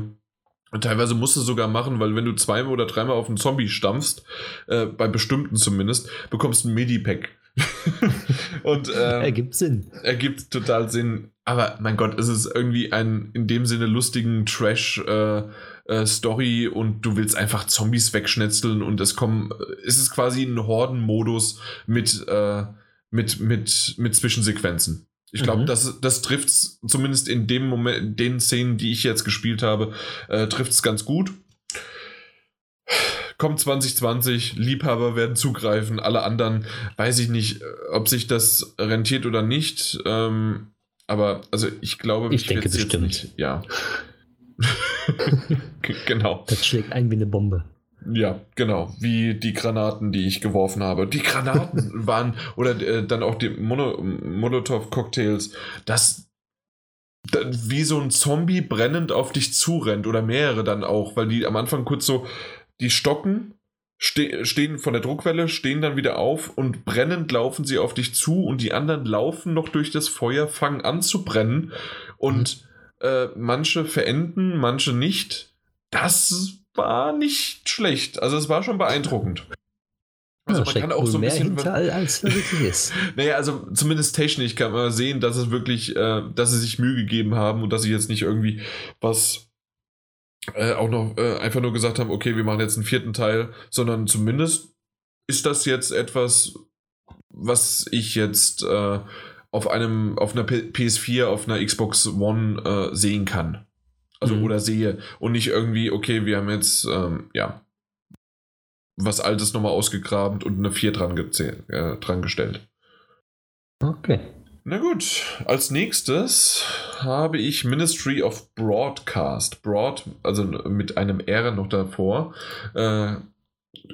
Und teilweise musst du sogar machen, weil wenn du zweimal oder dreimal auf einen Zombie stampfst, äh, bei bestimmten zumindest, bekommst du ein Midi-Pack. und ähm, ergibt Sinn. Ergibt total Sinn. Aber mein Gott, es ist irgendwie ein in dem Sinne lustigen Trash äh, äh, Story und du willst einfach Zombies wegschnetzeln und es kommen, es ist quasi ein Horden-Modus mit, äh, mit, mit, mit Zwischensequenzen. Ich glaube, mhm. das, das trifft es zumindest in dem Moment, den Szenen, die ich jetzt gespielt habe, äh, trifft es ganz gut. Kommt 2020, Liebhaber werden zugreifen, alle anderen weiß ich nicht, ob sich das rentiert oder nicht. Ähm, aber also ich glaube, ich denke bestimmt. Nicht, ja. genau. Das schlägt ein wie eine Bombe. Ja, genau. Wie die Granaten, die ich geworfen habe. Die Granaten waren, oder äh, dann auch die Molotow-Cocktails, das, das, wie so ein Zombie brennend auf dich zurennt oder mehrere dann auch, weil die am Anfang kurz so, die stocken, ste stehen von der Druckwelle, stehen dann wieder auf und brennend laufen sie auf dich zu und die anderen laufen noch durch das Feuer, fangen an zu brennen und mhm. äh, manche verenden, manche nicht. Das war nicht schlecht. Also es war schon beeindruckend. Also man kann auch so ein bisschen hinter, als wirklich ist. naja, also zumindest technisch kann man sehen, dass es wirklich, äh, dass sie sich Mühe gegeben haben und dass sie jetzt nicht irgendwie was äh, auch noch äh, einfach nur gesagt haben, okay, wir machen jetzt einen vierten Teil, sondern zumindest ist das jetzt etwas, was ich jetzt äh, auf einem, auf einer PS4, auf einer Xbox One äh, sehen kann. Also mhm. oder sehe und nicht irgendwie, okay, wir haben jetzt, ähm, ja, was Altes nochmal ausgegraben und eine 4 dran, äh, dran gestellt. Okay. Na gut, als nächstes habe ich Ministry of Broadcast, Broad, also mit einem R noch davor, äh,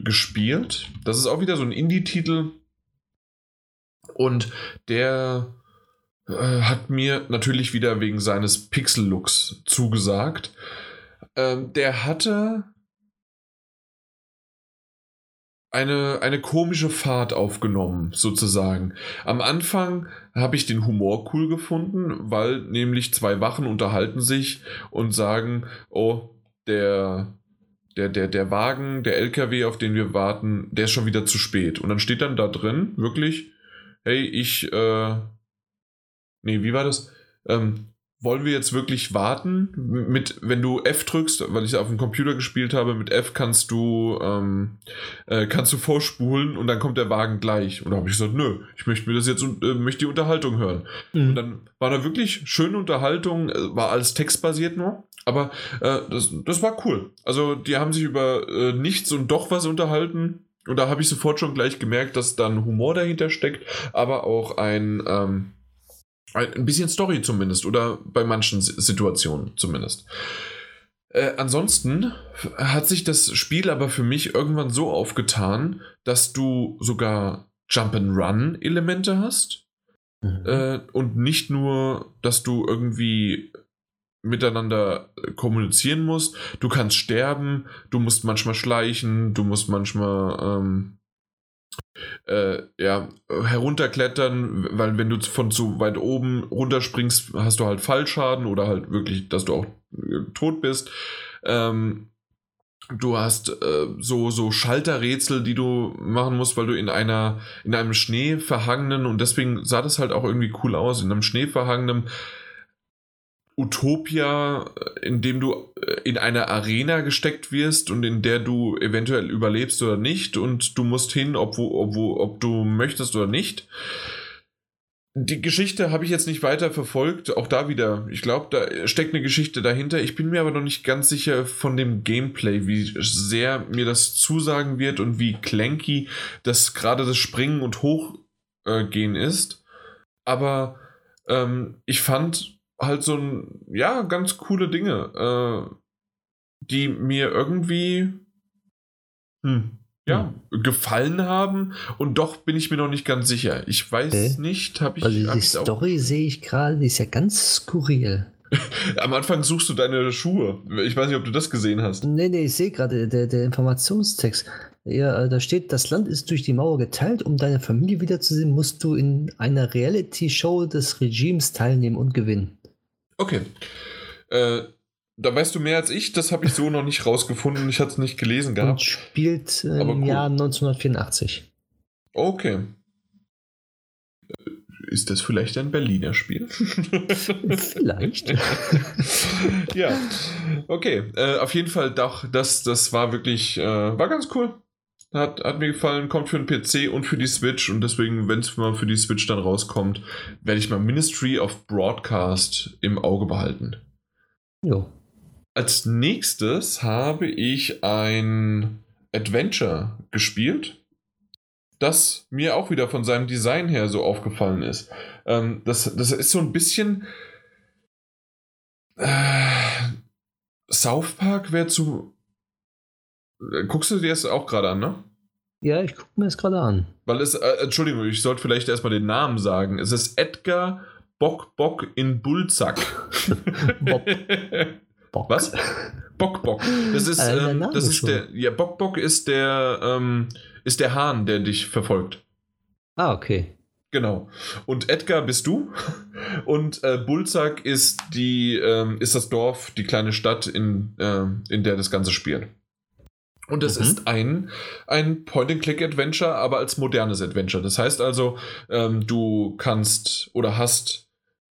gespielt. Das ist auch wieder so ein Indie-Titel. Und der äh, hat mir natürlich wieder wegen seines Pixel-Looks zugesagt. Ähm, der hatte eine, eine komische Fahrt aufgenommen, sozusagen. Am Anfang habe ich den Humor cool gefunden, weil nämlich zwei Wachen unterhalten sich und sagen, oh, der, der, der, der Wagen, der LKW, auf den wir warten, der ist schon wieder zu spät. Und dann steht dann da drin, wirklich, hey, ich, äh, nee, wie war das? Ähm, wollen wir jetzt wirklich warten? Mit, wenn du F drückst, weil ich auf dem Computer gespielt habe, mit F kannst du, ähm, äh, kannst du vorspulen und dann kommt der Wagen gleich. Und da habe ich gesagt, nö, ich möchte mir das jetzt, äh, möchte die Unterhaltung hören. Mhm. Und dann war da wirklich schöne Unterhaltung, äh, war alles textbasiert nur. Aber äh, das, das war cool. Also die haben sich über äh, nichts und doch was unterhalten. Und da habe ich sofort schon gleich gemerkt, dass dann Humor dahinter steckt, aber auch ein, ähm, ein bisschen Story zumindest oder bei manchen Situationen zumindest. Äh, ansonsten hat sich das Spiel aber für mich irgendwann so aufgetan, dass du sogar Jump-and-Run-Elemente hast. Mhm. Äh, und nicht nur, dass du irgendwie miteinander kommunizieren musst. Du kannst sterben, du musst manchmal schleichen, du musst manchmal ähm, äh, ja, herunterklettern, weil wenn du von zu weit oben runterspringst, hast du halt Fallschaden oder halt wirklich, dass du auch äh, tot bist. Ähm, du hast äh, so, so Schalterrätsel, die du machen musst, weil du in einer, in einem schneeverhangenen, und deswegen sah das halt auch irgendwie cool aus, in einem schneeverhangenen Utopia, in dem du äh, in eine Arena gesteckt wirst und in der du eventuell überlebst oder nicht und du musst hin, ob, ob, ob du möchtest oder nicht. Die Geschichte habe ich jetzt nicht weiter verfolgt, auch da wieder. Ich glaube, da steckt eine Geschichte dahinter. Ich bin mir aber noch nicht ganz sicher von dem Gameplay, wie sehr mir das zusagen wird und wie clanky das gerade das Springen und Hochgehen äh, ist. Aber ähm, ich fand halt so ein, ja, ganz coole Dinge, äh, die mir irgendwie, hm, ja, hm. gefallen haben und doch bin ich mir noch nicht ganz sicher. Ich weiß okay. nicht, habe ich. Also die Story sehe ich gerade, die ist ja ganz skurril. Am Anfang suchst du deine Schuhe. Ich weiß nicht, ob du das gesehen hast. Nee, nee, ich sehe gerade der, der Informationstext. Ja, äh, da steht, das Land ist durch die Mauer geteilt. Um deine Familie wiederzusehen, musst du in einer Reality-Show des Regimes teilnehmen und gewinnen. Okay. Äh, da weißt du mehr als ich, das habe ich so noch nicht rausgefunden, ich hatte es nicht gelesen gehabt. Und spielt äh, im cool. Jahr 1984. Okay. Äh, ist das vielleicht ein Berliner Spiel? vielleicht. ja. Okay. Äh, auf jeden Fall doch, das, das war wirklich, äh, war ganz cool. Hat, hat mir gefallen, kommt für den PC und für die Switch und deswegen, wenn es mal für die Switch dann rauskommt, werde ich mal Ministry of Broadcast im Auge behalten. Jo. Als nächstes habe ich ein Adventure gespielt, das mir auch wieder von seinem Design her so aufgefallen ist. Ähm, das, das ist so ein bisschen. Äh, South Park wäre zu guckst du dir das auch gerade an, ne? Ja, ich gucke mir das gerade an. Weil es, äh, Entschuldigung, ich sollte vielleicht erstmal den Namen sagen. Es ist Edgar Bock Bock in Bullzack. Bock. Bock. Was? Bock Bock. Das ist, äh, ähm, das ist der, ja, Bock Bock ist der, ähm, ist der Hahn, der dich verfolgt. Ah, okay. Genau. Und Edgar bist du. Und äh, Bulzack ist die, ähm, ist das Dorf, die kleine Stadt, in, äh, in der das Ganze spielt. Und es mhm. ist ein, ein Point-and-Click-Adventure, aber als modernes Adventure. Das heißt also, ähm, du kannst oder hast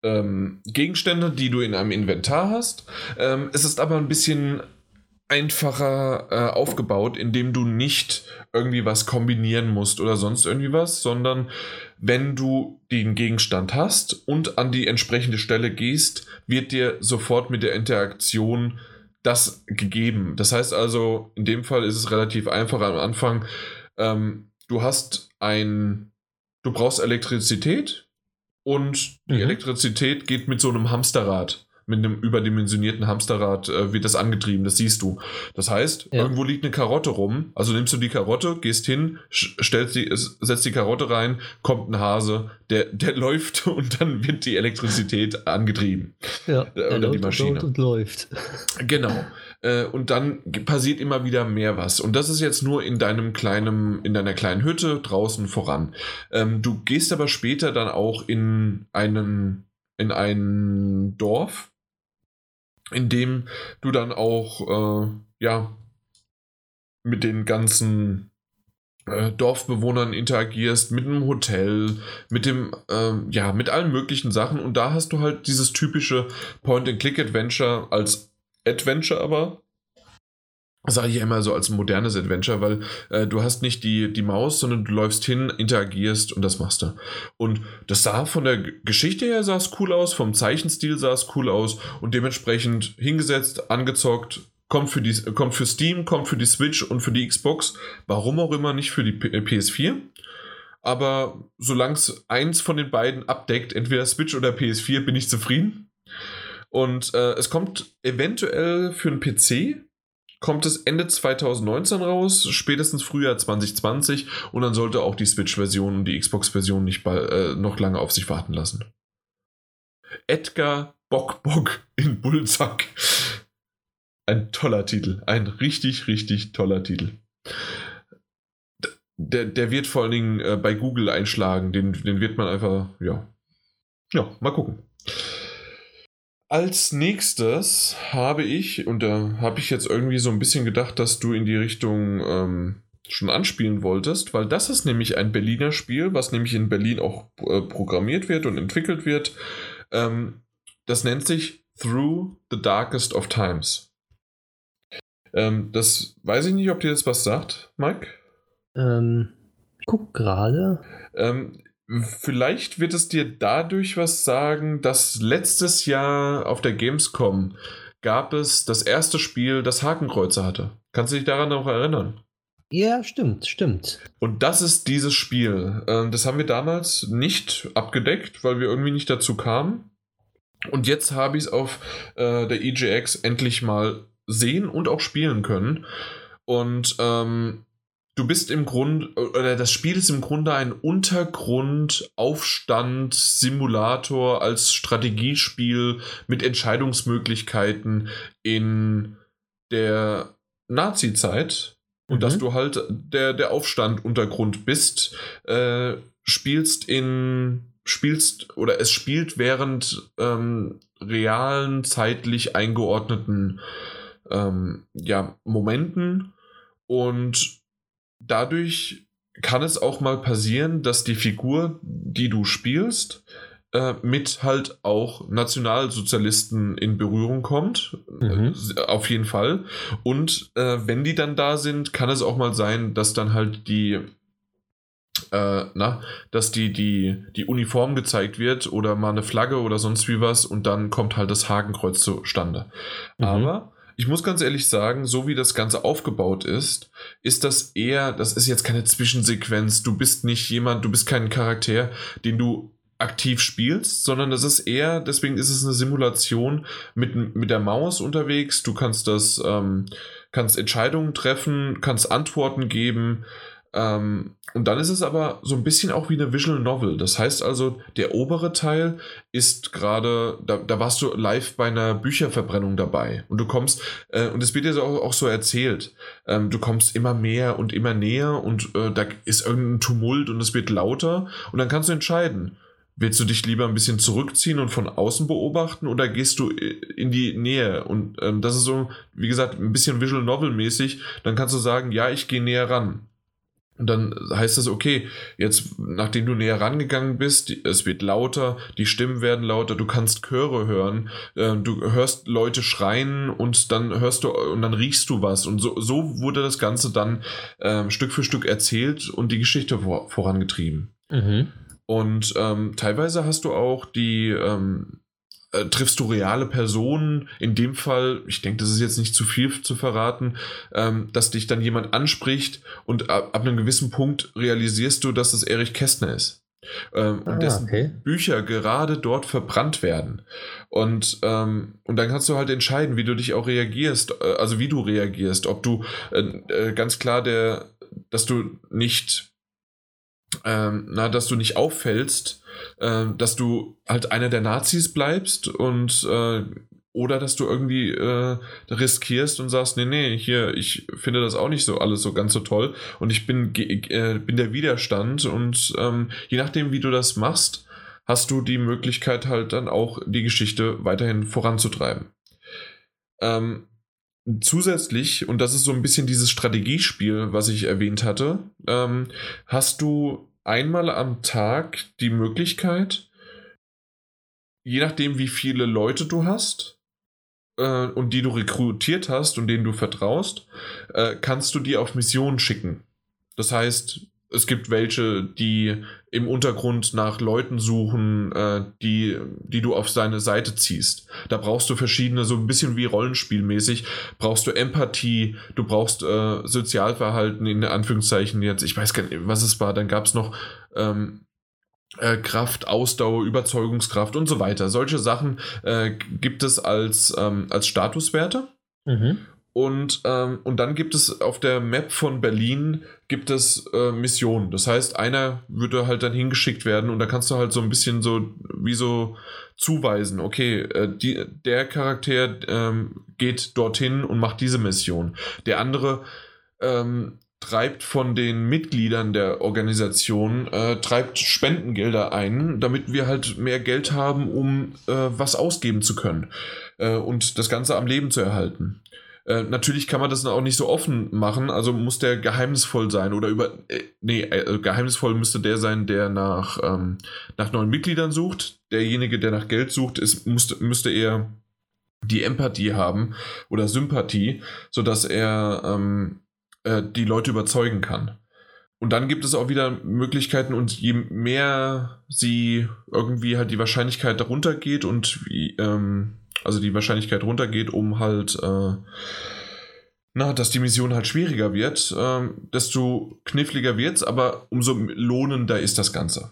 ähm, Gegenstände, die du in einem Inventar hast. Ähm, es ist aber ein bisschen einfacher äh, aufgebaut, indem du nicht irgendwie was kombinieren musst oder sonst irgendwie was, sondern wenn du den Gegenstand hast und an die entsprechende Stelle gehst, wird dir sofort mit der Interaktion das gegeben. Das heißt also, in dem Fall ist es relativ einfach am Anfang. Ähm, du hast ein, du brauchst Elektrizität und die mhm. Elektrizität geht mit so einem Hamsterrad mit einem überdimensionierten Hamsterrad äh, wird das angetrieben, das siehst du. Das heißt, ja. irgendwo liegt eine Karotte rum, also nimmst du die Karotte, gehst hin, stellst die, setzt die Karotte rein, kommt ein Hase, der, der läuft und dann wird die Elektrizität angetrieben. Ja, äh, oder die Maschine. Und, und läuft. Genau. Äh, und dann passiert immer wieder mehr was. Und das ist jetzt nur in deinem kleinen, in deiner kleinen Hütte draußen voran. Ähm, du gehst aber später dann auch in einen in ein Dorf, in dem du dann auch, äh, ja, mit den ganzen äh, Dorfbewohnern interagierst, mit einem Hotel, mit dem, ähm, ja, mit allen möglichen Sachen. Und da hast du halt dieses typische Point-and-Click-Adventure als Adventure aber. Sage ich ja immer so als modernes Adventure, weil äh, du hast nicht die, die Maus, sondern du läufst hin, interagierst und das machst du. Und das sah von der Geschichte her sah es cool aus, vom Zeichenstil sah es cool aus und dementsprechend hingesetzt, angezockt, kommt für, die, kommt für Steam, kommt für die Switch und für die Xbox. Warum auch immer nicht für die P PS4. Aber solange es eins von den beiden abdeckt, entweder Switch oder PS4, bin ich zufrieden. Und äh, es kommt eventuell für einen PC kommt es Ende 2019 raus, spätestens Frühjahr 2020 und dann sollte auch die Switch-Version und die Xbox-Version nicht äh, noch lange auf sich warten lassen. Edgar Bock Bock in Bullsack. Ein toller Titel. Ein richtig, richtig toller Titel. Der, der wird vor allen Dingen äh, bei Google einschlagen. Den, den wird man einfach, ja. Ja, mal gucken. Als nächstes habe ich, und da habe ich jetzt irgendwie so ein bisschen gedacht, dass du in die Richtung ähm, schon anspielen wolltest, weil das ist nämlich ein Berliner Spiel, was nämlich in Berlin auch äh, programmiert wird und entwickelt wird. Ähm, das nennt sich Through the Darkest of Times. Ähm, das weiß ich nicht, ob dir das was sagt, Mike. Ähm, guck gerade. Ähm, Vielleicht wird es dir dadurch was sagen, dass letztes Jahr auf der Gamescom gab es das erste Spiel, das Hakenkreuze hatte. Kannst du dich daran noch erinnern? Ja, stimmt, stimmt. Und das ist dieses Spiel. Ähm, das haben wir damals nicht abgedeckt, weil wir irgendwie nicht dazu kamen. Und jetzt habe ich es auf äh, der EGX endlich mal sehen und auch spielen können. Und ähm, du bist im Grunde, oder das Spiel ist im Grunde ein Untergrund-Aufstand-Simulator als Strategiespiel mit Entscheidungsmöglichkeiten in der Nazi-Zeit. Und mhm. dass du halt der, der Aufstand-Untergrund bist, äh, spielst in spielst oder es spielt während ähm, realen zeitlich eingeordneten ähm, ja, Momenten und dadurch kann es auch mal passieren, dass die Figur, die du spielst, äh, mit halt auch Nationalsozialisten in Berührung kommt. Mhm. Äh, auf jeden Fall. Und äh, wenn die dann da sind, kann es auch mal sein, dass dann halt die äh, na, dass die, die, die Uniform gezeigt wird oder mal eine Flagge oder sonst wie was und dann kommt halt das Hakenkreuz zustande. Mhm. Aber ich muss ganz ehrlich sagen, so wie das Ganze aufgebaut ist, ist das eher, das ist jetzt keine Zwischensequenz. Du bist nicht jemand, du bist kein Charakter, den du aktiv spielst, sondern das ist eher, deswegen ist es eine Simulation mit, mit der Maus unterwegs. Du kannst das, ähm, kannst Entscheidungen treffen, kannst Antworten geben, ähm, und dann ist es aber so ein bisschen auch wie eine Visual Novel. Das heißt also, der obere Teil ist gerade, da, da warst du live bei einer Bücherverbrennung dabei. Und du kommst, äh, und es wird dir auch, auch so erzählt, ähm, du kommst immer mehr und immer näher und äh, da ist irgendein Tumult und es wird lauter. Und dann kannst du entscheiden, Willst du dich lieber ein bisschen zurückziehen und von außen beobachten oder gehst du in die Nähe? Und ähm, das ist so, wie gesagt, ein bisschen Visual Novel mäßig. Dann kannst du sagen, ja, ich gehe näher ran. Und dann heißt es, okay, jetzt, nachdem du näher rangegangen bist, es wird lauter, die Stimmen werden lauter, du kannst Chöre hören, äh, du hörst Leute schreien und dann hörst du und dann riechst du was. Und so, so wurde das Ganze dann äh, Stück für Stück erzählt und die Geschichte vor, vorangetrieben. Mhm. Und ähm, teilweise hast du auch die, ähm, äh, triffst du reale Personen. In dem Fall, ich denke, das ist jetzt nicht zu viel zu verraten, ähm, dass dich dann jemand anspricht und ab, ab, einem gewissen Punkt realisierst du, dass es Erich Kästner ist. Ähm, ah, und dessen okay. Bücher gerade dort verbrannt werden. Und, ähm, und dann kannst du halt entscheiden, wie du dich auch reagierst, äh, also wie du reagierst, ob du äh, äh, ganz klar der, dass du nicht, ähm, na, dass du nicht auffällst, äh, dass du halt einer der Nazis bleibst und äh, oder dass du irgendwie äh, riskierst und sagst, nee, nee, hier, ich finde das auch nicht so alles so ganz so toll und ich bin, äh, bin der Widerstand und ähm, je nachdem, wie du das machst, hast du die Möglichkeit halt dann auch die Geschichte weiterhin voranzutreiben. Ähm, zusätzlich, und das ist so ein bisschen dieses Strategiespiel, was ich erwähnt hatte, ähm, hast du einmal am Tag die Möglichkeit, je nachdem, wie viele Leute du hast äh, und die du rekrutiert hast und denen du vertraust, äh, kannst du die auf Missionen schicken. Das heißt, es gibt welche, die im Untergrund nach Leuten suchen, äh, die, die du auf seine Seite ziehst. Da brauchst du verschiedene, so ein bisschen wie Rollenspielmäßig, brauchst du Empathie, du brauchst äh, Sozialverhalten in Anführungszeichen jetzt. Ich weiß gar nicht, was es war. Dann gab es noch ähm, äh, Kraft, Ausdauer, Überzeugungskraft und so weiter. Solche Sachen äh, gibt es als, ähm, als Statuswerte. Mhm. Und, ähm, und dann gibt es auf der Map von Berlin gibt es äh, Missionen. Das heißt, einer würde halt dann hingeschickt werden und da kannst du halt so ein bisschen so wie so zuweisen, okay, äh, die, der Charakter ähm, geht dorthin und macht diese Mission. Der andere ähm, treibt von den Mitgliedern der Organisation, äh, treibt Spendengelder ein, damit wir halt mehr Geld haben, um äh, was ausgeben zu können äh, und das Ganze am Leben zu erhalten. Äh, natürlich kann man das auch nicht so offen machen, also muss der geheimnisvoll sein oder über. Äh, nee, äh, geheimnisvoll müsste der sein, der nach, ähm, nach neuen Mitgliedern sucht. Derjenige, der nach Geld sucht, ist, müsste, müsste eher die Empathie haben oder Sympathie, sodass er ähm, äh, die Leute überzeugen kann. Und dann gibt es auch wieder Möglichkeiten und je mehr sie irgendwie halt die Wahrscheinlichkeit darunter geht und wie, ähm, also die Wahrscheinlichkeit runtergeht, um halt, äh, na, dass die Mission halt schwieriger wird, äh, desto kniffliger wird es, aber umso lohnender ist das Ganze.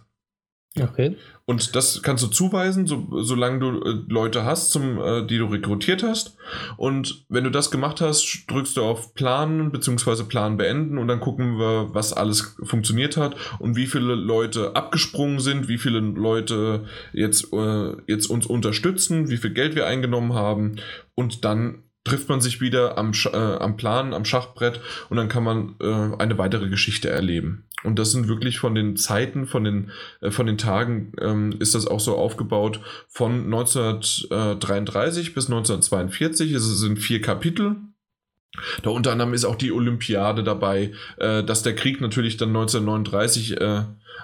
Okay. Und das kannst du zuweisen, so, solange du äh, Leute hast, zum, äh, die du rekrutiert hast. Und wenn du das gemacht hast, drückst du auf Planen bzw. Plan beenden und dann gucken wir, was alles funktioniert hat und wie viele Leute abgesprungen sind, wie viele Leute jetzt, äh, jetzt uns unterstützen, wie viel Geld wir eingenommen haben. Und dann trifft man sich wieder am, äh, am Plan, am Schachbrett und dann kann man äh, eine weitere Geschichte erleben. Und das sind wirklich von den Zeiten, von den, äh, von den Tagen, ähm, ist das auch so aufgebaut von 1933 bis 1942. Es sind vier Kapitel. Da unter anderem ist auch die Olympiade dabei, äh, dass der Krieg natürlich dann 1939 äh,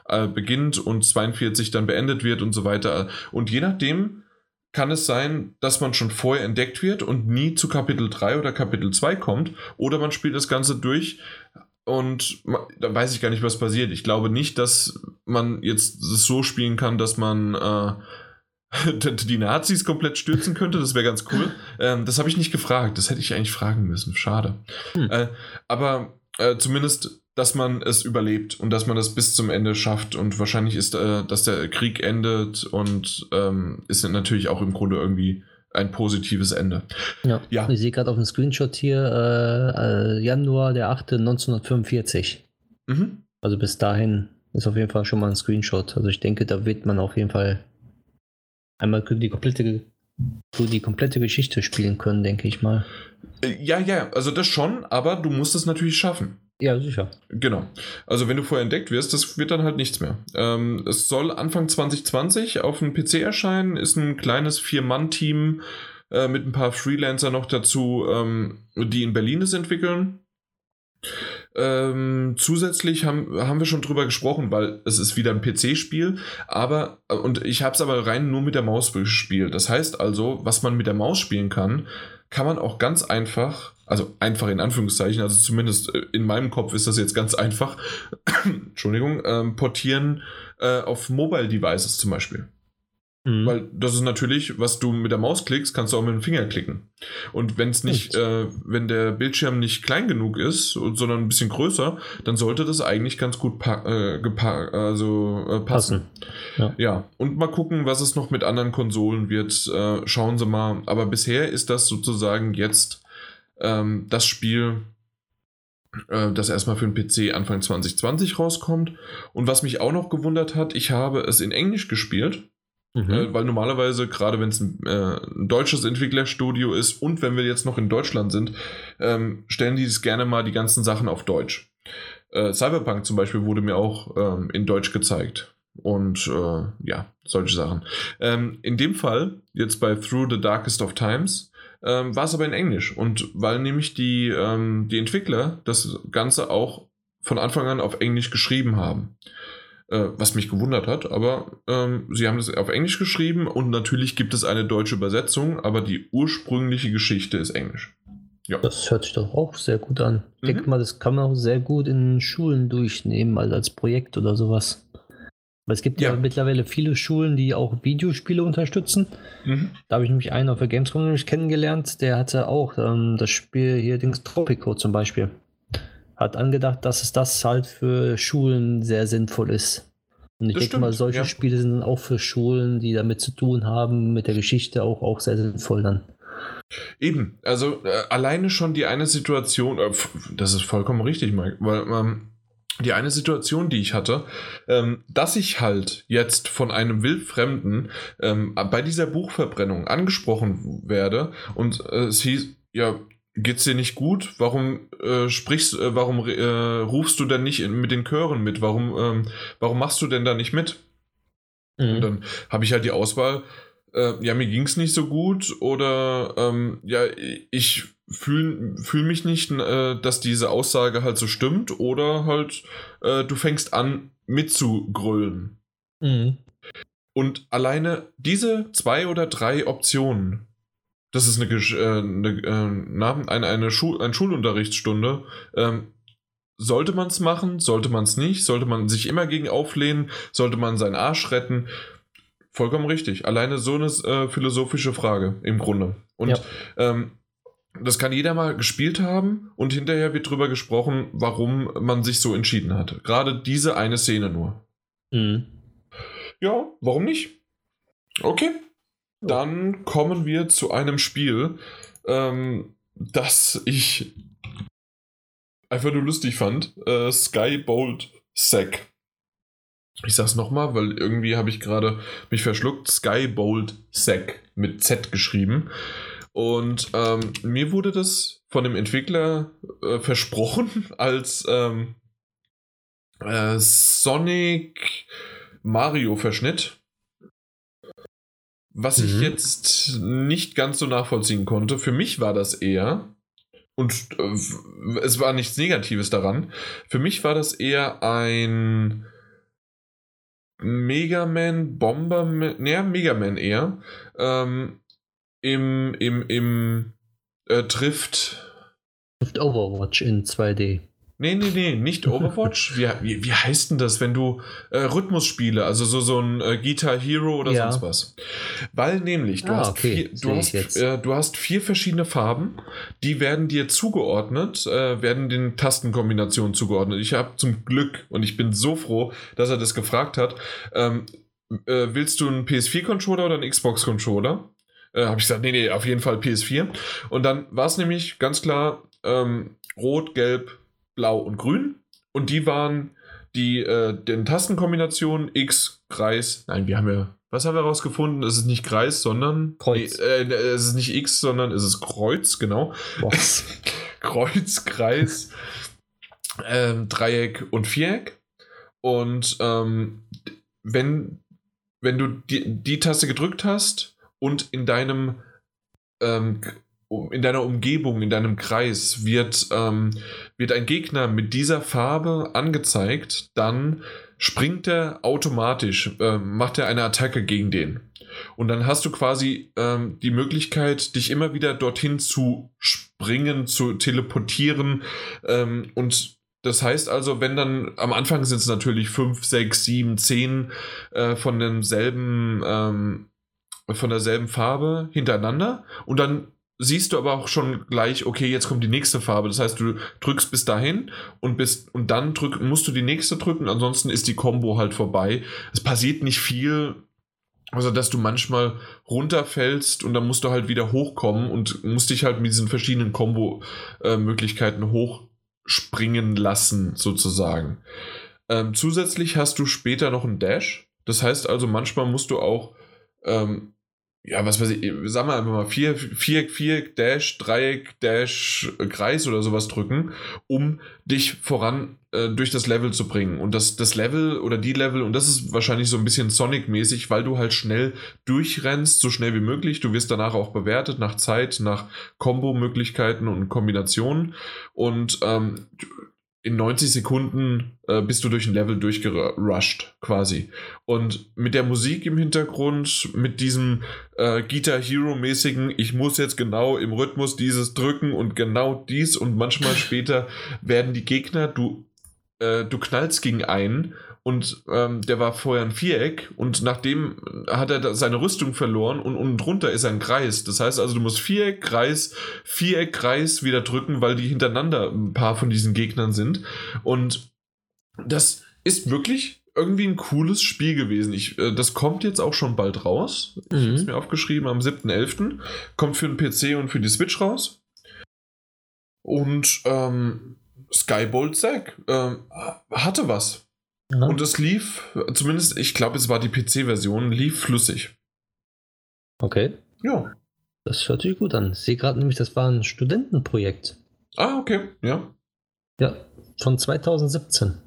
äh, beginnt und 42 dann beendet wird und so weiter. Und je nachdem, kann es sein, dass man schon vorher entdeckt wird und nie zu Kapitel 3 oder Kapitel 2 kommt. Oder man spielt das Ganze durch und da weiß ich gar nicht, was passiert. Ich glaube nicht, dass man jetzt das so spielen kann, dass man äh, die Nazis komplett stürzen könnte. Das wäre ganz cool. Ähm, das habe ich nicht gefragt. Das hätte ich eigentlich fragen müssen. Schade. Hm. Äh, aber äh, zumindest dass man es überlebt und dass man das bis zum Ende schafft. Und wahrscheinlich ist, äh, dass der Krieg endet und ähm, ist natürlich auch im Grunde irgendwie ein positives Ende. Ja, ja. ich sehe gerade auf dem Screenshot hier äh, äh, Januar der 8. 1945. Mhm. Also bis dahin ist auf jeden Fall schon mal ein Screenshot. Also ich denke, da wird man auf jeden Fall einmal die komplette, die komplette Geschichte spielen können, denke ich mal. Äh, ja, ja, also das schon, aber du musst es natürlich schaffen. Ja, sicher. Genau. Also wenn du vorher entdeckt wirst, das wird dann halt nichts mehr. Ähm, es soll Anfang 2020 auf dem PC erscheinen, ist ein kleines Vier-Mann-Team äh, mit ein paar Freelancer noch dazu, ähm, die in Berlin es entwickeln. Ähm, zusätzlich haben, haben wir schon drüber gesprochen, weil es ist wieder ein PC-Spiel, aber, und ich habe es aber rein nur mit der Maus gespielt. Das heißt also, was man mit der Maus spielen kann, kann man auch ganz einfach, also einfach in Anführungszeichen, also zumindest äh, in meinem Kopf ist das jetzt ganz einfach, Entschuldigung, ähm, portieren äh, auf Mobile Devices zum Beispiel. Mhm. Weil das ist natürlich, was du mit der Maus klickst, kannst du auch mit dem Finger klicken. Und wenn es nicht, äh, wenn der Bildschirm nicht klein genug ist, sondern ein bisschen größer, dann sollte das eigentlich ganz gut äh, also, äh, passen. passen. Ja. ja. Und mal gucken, was es noch mit anderen Konsolen wird. Äh, schauen Sie mal. Aber bisher ist das sozusagen jetzt ähm, das Spiel, äh, das erstmal für den PC Anfang 2020 rauskommt. Und was mich auch noch gewundert hat, ich habe es in Englisch gespielt. Mhm. Äh, weil normalerweise, gerade wenn es ein, äh, ein, deutsches Entwicklerstudio ist und wenn wir jetzt noch in Deutschland sind, ähm, stellen die es gerne mal die ganzen Sachen auf Deutsch. Äh, Cyberpunk zum Beispiel wurde mir auch ähm, in Deutsch gezeigt. Und äh, ja, solche Sachen. Ähm, in dem Fall, jetzt bei Through the Darkest of Times, ähm, war es aber in Englisch. Und weil nämlich die, ähm, die Entwickler das Ganze auch von Anfang an auf Englisch geschrieben haben. Äh, was mich gewundert hat, aber ähm, sie haben das auf Englisch geschrieben und natürlich gibt es eine deutsche Übersetzung, aber die ursprüngliche Geschichte ist Englisch. Ja. Das hört sich doch auch sehr gut an. Ich mhm. denke mal, das kann man auch sehr gut in Schulen durchnehmen, mal als Projekt oder sowas. Weil es gibt ja. ja. mittlerweile viele Schulen, die auch Videospiele unterstützen. Mhm. Da habe ich nämlich einen auf der Gamescom nämlich kennengelernt, der hatte auch ähm, das Spiel hier, Dings Tropico zum Beispiel. Hat angedacht, dass es das halt für Schulen sehr sinnvoll ist. Und ich das denke stimmt, mal, solche ja. Spiele sind dann auch für Schulen, die damit zu tun haben, mit der Geschichte auch, auch sehr sinnvoll dann. Eben, also äh, alleine schon die eine Situation, äh, das ist vollkommen richtig, Mike, weil ähm, die eine Situation, die ich hatte, ähm, dass ich halt jetzt von einem Wildfremden ähm, bei dieser Buchverbrennung angesprochen werde und äh, es hieß, ja, geht's dir nicht gut? Warum äh, sprichst, äh, warum äh, rufst du denn nicht mit den Chören mit? Warum, ähm, warum machst du denn da nicht mit? Mhm. Und dann habe ich halt die Auswahl, äh, ja, mir ging es nicht so gut oder ähm, ja, ich fühle fühl mich nicht, äh, dass diese Aussage halt so stimmt oder halt äh, du fängst an mitzugrölen. Mhm. Und alleine diese zwei oder drei Optionen, das ist eine, äh, eine, äh, eine, eine, Schul eine Schulunterrichtsstunde, ähm, sollte man es machen, sollte man es nicht, sollte man sich immer gegen auflehnen, sollte man seinen Arsch retten. Vollkommen richtig. Alleine so eine äh, philosophische Frage im Grunde. Und ja. ähm, das kann jeder mal gespielt haben und hinterher wird drüber gesprochen, warum man sich so entschieden hat. Gerade diese eine Szene nur. Mhm. Ja, warum nicht? Okay. Dann kommen wir zu einem Spiel, ähm, das ich einfach nur lustig fand. Äh, Skybolt Sack. Ich sag's nochmal, weil irgendwie habe ich gerade mich verschluckt. Skybolt Sack mit Z geschrieben. Und ähm, mir wurde das von dem Entwickler äh, versprochen als ähm, äh, Sonic Mario Verschnitt. Was mhm. ich jetzt nicht ganz so nachvollziehen konnte. Für mich war das eher, und äh, es war nichts Negatives daran, für mich war das eher ein Mega Man, Bomberman, naja, Mega Man eher, ähm, im, im, im äh, trifft. Trifft Overwatch in 2D. Nee, nee, nee, nicht Overwatch. wie, wie, wie heißt denn das, wenn du äh, Rhythmusspiele, also so, so ein äh, Guitar Hero oder ja. sonst was? Weil nämlich, du, ah, hast, okay. vier, du, hast, äh, du hast vier verschiedene Farben, die werden dir zugeordnet, äh, werden den Tastenkombinationen zugeordnet. Ich habe zum Glück, und ich bin so froh, dass er das gefragt hat, ähm, äh, willst du einen PS4-Controller oder einen Xbox-Controller? Äh, habe ich gesagt, nee, nee, auf jeden Fall PS4. Und dann war es nämlich ganz klar ähm, rot, gelb, Blau und Grün. Und die waren die äh, den Tastenkombinationen X, Kreis. Nein, wir haben ja. Was haben wir herausgefunden? Es ist nicht Kreis, sondern. Kreuz. Nee, äh, es ist nicht X, sondern es ist Kreuz, genau. Kreuz, Kreis, ähm, Dreieck und Viereck. Und ähm, wenn, wenn du die, die Taste gedrückt hast und in deinem ähm, in deiner Umgebung, in deinem Kreis wird, ähm, wird ein Gegner mit dieser Farbe angezeigt, dann springt er automatisch, äh, macht er eine Attacke gegen den. Und dann hast du quasi ähm, die Möglichkeit, dich immer wieder dorthin zu springen, zu teleportieren. Ähm, und das heißt also, wenn dann am Anfang sind es natürlich 5, 6, 7, 10 äh, von demselben, ähm, von derselben Farbe hintereinander. Und dann siehst du aber auch schon gleich, okay, jetzt kommt die nächste Farbe. Das heißt, du drückst bis dahin und bist und dann drück, musst du die nächste drücken, ansonsten ist die Combo halt vorbei. Es passiert nicht viel, also dass du manchmal runterfällst und dann musst du halt wieder hochkommen und musst dich halt mit diesen verschiedenen Combo-Möglichkeiten hochspringen lassen, sozusagen. Ähm, zusätzlich hast du später noch einen Dash. Das heißt also, manchmal musst du auch ähm, ja, was weiß ich, sagen wir einfach mal, vier, vier, vier Dash, Dreieck, Dash, Kreis oder sowas drücken, um dich voran äh, durch das Level zu bringen. Und das, das Level oder die Level, und das ist wahrscheinlich so ein bisschen Sonic-mäßig, weil du halt schnell durchrennst, so schnell wie möglich. Du wirst danach auch bewertet nach Zeit, nach Kombo-Möglichkeiten und Kombinationen. Und ähm, in 90 Sekunden äh, bist du durch ein Level durchgerusht, quasi. Und mit der Musik im Hintergrund, mit diesem äh, Guitar Hero-mäßigen, ich muss jetzt genau im Rhythmus dieses drücken und genau dies und manchmal später werden die Gegner, du, äh, du knallst gegen einen und ähm, der war vorher ein Viereck und nachdem hat er seine Rüstung verloren und unten drunter ist ein Kreis. Das heißt also, du musst Viereck, Kreis, Viereck, Kreis wieder drücken, weil die hintereinander ein paar von diesen Gegnern sind. Und das ist wirklich irgendwie ein cooles Spiel gewesen. Ich, äh, das kommt jetzt auch schon bald raus. Ich mhm. habe es mir aufgeschrieben, am 7.11. Kommt für den PC und für die Switch raus. Und ähm, Skybolt Zack ähm, hatte was. Ja. Und es lief, zumindest, ich glaube, es war die PC-Version, lief flüssig. Okay. Ja. Das hört sich gut an. Ich sehe gerade nämlich, das war ein Studentenprojekt. Ah, okay, ja. Ja, von 2017.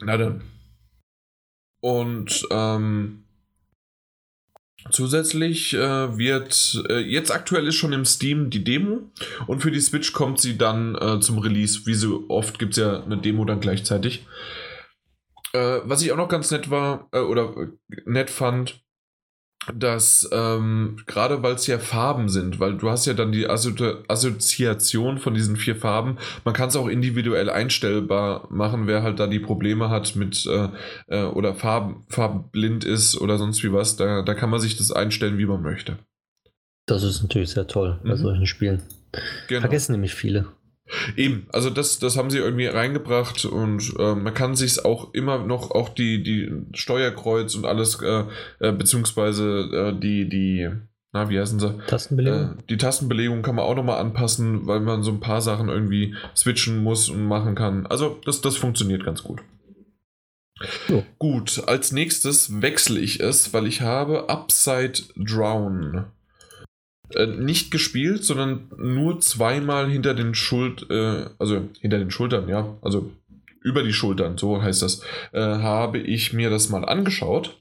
Na dann. Und ähm, zusätzlich äh, wird äh, jetzt aktuell ist schon im Steam die Demo und für die Switch kommt sie dann äh, zum Release. Wie so oft gibt es ja eine Demo dann gleichzeitig. Äh, was ich auch noch ganz nett war äh, oder äh, nett fand, dass ähm, gerade weil es ja Farben sind, weil du hast ja dann die Assozi Assoziation von diesen vier Farben, man kann es auch individuell einstellbar machen, wer halt da die Probleme hat mit äh, äh, oder Farben, farbenblind ist oder sonst wie was, da, da kann man sich das einstellen, wie man möchte. Das ist natürlich sehr toll bei mhm. solchen Spielen. Genau. Vergessen nämlich viele. Eben, also das, das haben sie irgendwie reingebracht und äh, man kann sich auch immer noch auch die, die Steuerkreuz und alles, äh, äh, beziehungsweise äh, die, die, na, wie heißen sie? Tastenbelegung. Äh, die Tastenbelegung kann man auch nochmal anpassen, weil man so ein paar Sachen irgendwie switchen muss und machen kann. Also das, das funktioniert ganz gut. So. Gut, als nächstes wechsle ich es, weil ich habe Upside Drown äh, nicht gespielt, sondern nur zweimal hinter den Schuld, äh, also hinter den Schultern, ja, also über die Schultern, so heißt das, äh, habe ich mir das mal angeschaut.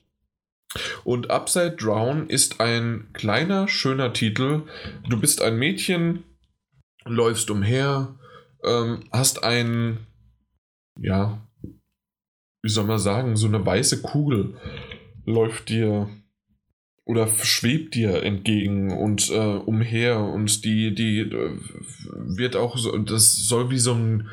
Und Upside Drown ist ein kleiner, schöner Titel. Du bist ein Mädchen, läufst umher, ähm, hast ein, ja, wie soll man sagen, so eine weiße Kugel läuft dir oder schwebt dir entgegen und äh, umher und die, die äh, wird auch so, das soll wie so ein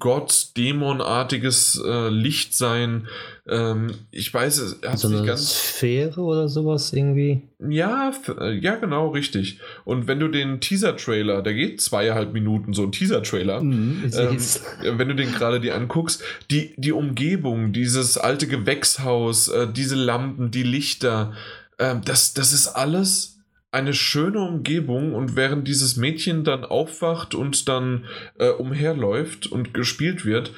Gott, Dämonartiges äh, Licht sein. Ähm, ich weiß es hat so eine ganz Sphäre oder sowas irgendwie. Ja, äh, ja, genau, richtig. Und wenn du den Teaser-Trailer, der geht zweieinhalb Minuten, so ein Teaser-Trailer, mm, ähm, wenn du den gerade dir anguckst, die, die Umgebung, dieses alte Gewächshaus, äh, diese Lampen, die Lichter, ähm, das, das ist alles eine schöne Umgebung und während dieses Mädchen dann aufwacht und dann äh, umherläuft und gespielt wird,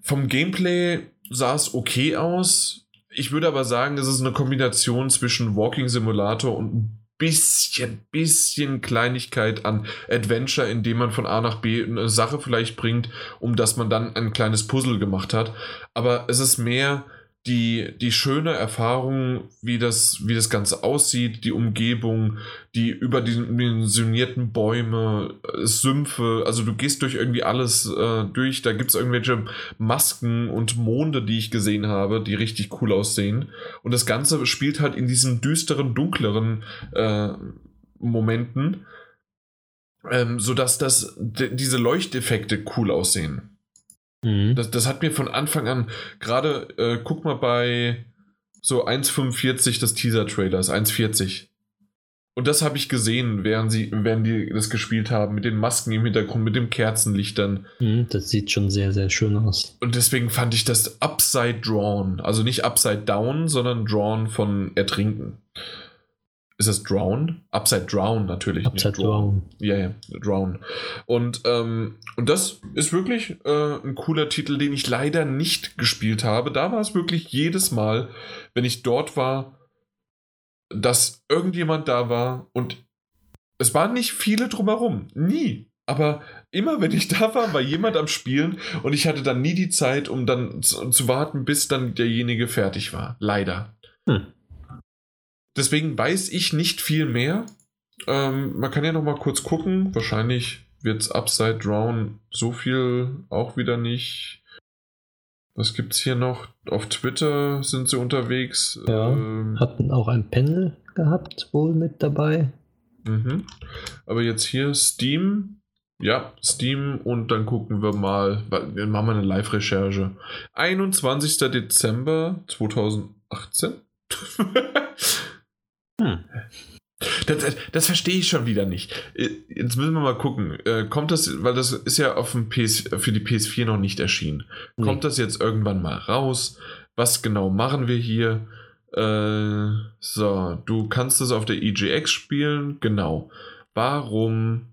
vom Gameplay sah es okay aus. Ich würde aber sagen, es ist eine Kombination zwischen Walking Simulator und ein bisschen, bisschen Kleinigkeit an Adventure, indem man von A nach B eine Sache vielleicht bringt, um dass man dann ein kleines Puzzle gemacht hat. Aber es ist mehr die, die schöne Erfahrung, wie das, wie das Ganze aussieht, die Umgebung, die überdimensionierten Bäume, Sümpfe, also du gehst durch irgendwie alles äh, durch, da gibt es irgendwelche Masken und Monde, die ich gesehen habe, die richtig cool aussehen. Und das Ganze spielt halt in diesen düsteren, dunkleren äh, Momenten, ähm, sodass das, diese Leuchteffekte cool aussehen. Mhm. Das, das hat mir von Anfang an, gerade äh, guck mal bei so 1,45 des Teaser-Trailers, 1,40. Und das habe ich gesehen, während sie, während die das gespielt haben, mit den Masken im Hintergrund, mit den Kerzenlichtern. Mhm, das sieht schon sehr, sehr schön aus. Und deswegen fand ich das Upside Drawn, also nicht Upside Down, sondern Drawn von Ertrinken. Ist das Drown? Upside Drown natürlich. Upside Drown. Ja, ja, Drown. Und, ähm, und das ist wirklich äh, ein cooler Titel, den ich leider nicht gespielt habe. Da war es wirklich jedes Mal, wenn ich dort war, dass irgendjemand da war und es waren nicht viele drumherum. Nie. Aber immer wenn ich da war, war jemand am Spielen und ich hatte dann nie die Zeit, um dann zu, zu warten, bis dann derjenige fertig war. Leider. Hm. Deswegen weiß ich nicht viel mehr. Ähm, man kann ja noch mal kurz gucken. Wahrscheinlich wird es Upside Down so viel auch wieder nicht. Was gibt's hier noch? Auf Twitter sind sie unterwegs. Ja, ähm, hatten auch ein Panel gehabt, wohl mit dabei. Mhm. Aber jetzt hier Steam. Ja, Steam und dann gucken wir mal, wir machen mal eine Live-Recherche. 21. Dezember 2018. hm. Das, das, das, verstehe ich schon wieder nicht. Äh, jetzt müssen wir mal gucken. Äh, kommt das, weil das ist ja auf dem PS, für die PS4 noch nicht erschienen. Kommt nee. das jetzt irgendwann mal raus? Was genau machen wir hier? Äh, so, du kannst es auf der EGX spielen. Genau. Warum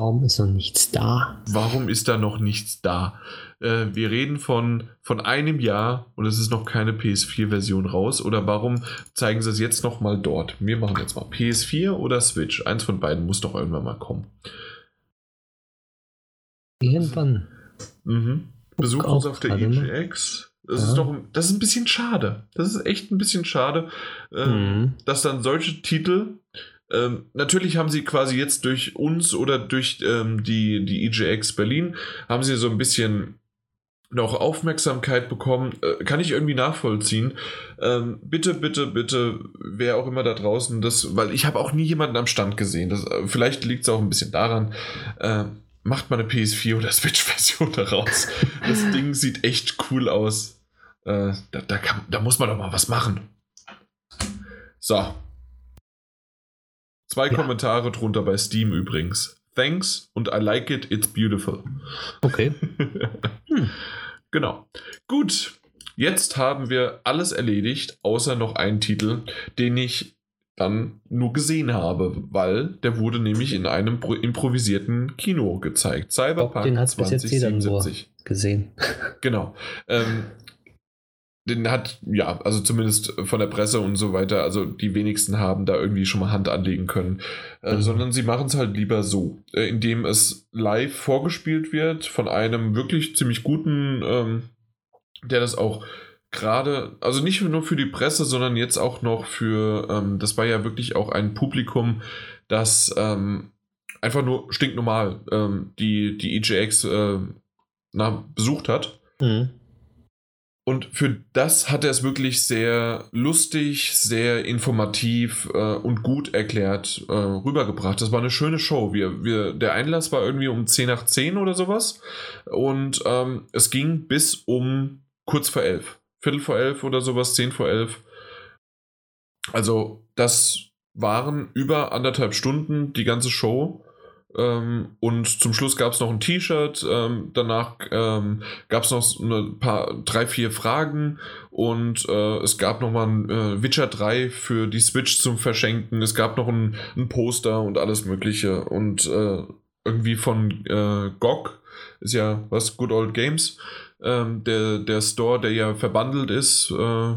Warum ist noch nichts da? Warum ist da noch nichts da? Äh, wir reden von, von einem Jahr und es ist noch keine PS4-Version raus. Oder warum zeigen sie es jetzt nochmal dort? Wir machen jetzt mal PS4 oder Switch. Eins von beiden muss doch irgendwann mal kommen. Irgendwann. Mhm. Besuch uns auf der EGX. Das, ja. ist doch, das ist ein bisschen schade. Das ist echt ein bisschen schade, äh, mhm. dass dann solche Titel ähm, natürlich haben sie quasi jetzt durch uns oder durch ähm, die, die EJX Berlin, haben sie so ein bisschen noch Aufmerksamkeit bekommen. Äh, kann ich irgendwie nachvollziehen. Ähm, bitte, bitte, bitte, wer auch immer da draußen das, weil ich habe auch nie jemanden am Stand gesehen. Das, äh, vielleicht liegt es auch ein bisschen daran. Äh, macht mal eine PS4 oder Switch-Version daraus. das Ding sieht echt cool aus. Äh, da, da, kann, da muss man doch mal was machen. So, Zwei ja. Kommentare drunter bei Steam übrigens. Thanks und I like it, it's beautiful. Okay. hm. Genau. Gut. Jetzt haben wir alles erledigt, außer noch einen Titel, den ich dann nur gesehen habe, weil der wurde nämlich in einem improvisierten Kino gezeigt. Cyberpunk den hat 2077. gesehen. Genau. Ähm, den hat, ja, also zumindest von der Presse und so weiter, also die wenigsten haben da irgendwie schon mal Hand anlegen können, äh, mhm. sondern sie machen es halt lieber so, äh, indem es live vorgespielt wird von einem wirklich ziemlich guten, ähm, der das auch gerade, also nicht nur für die Presse, sondern jetzt auch noch für, ähm, das war ja wirklich auch ein Publikum, das ähm, einfach nur stinknormal ähm, die, die EGX äh, na, besucht hat. Mhm. Und für das hat er es wirklich sehr lustig, sehr informativ äh, und gut erklärt äh, rübergebracht. Das war eine schöne Show. Wir, wir, der Einlass war irgendwie um 10 nach 10 oder sowas. Und ähm, es ging bis um kurz vor 11. Viertel vor 11 oder sowas, 10 vor 11. Also das waren über anderthalb Stunden die ganze Show. Ähm, und zum Schluss gab es noch ein T-Shirt. Ähm, danach ähm, gab es noch ein paar, drei, vier Fragen. Und äh, es gab noch mal ein äh, Witcher 3 für die Switch zum Verschenken. Es gab noch ein, ein Poster und alles Mögliche. Und äh, irgendwie von äh, GOG ist ja was, Good Old Games. Ähm, der, der Store, der ja verbandelt ist äh,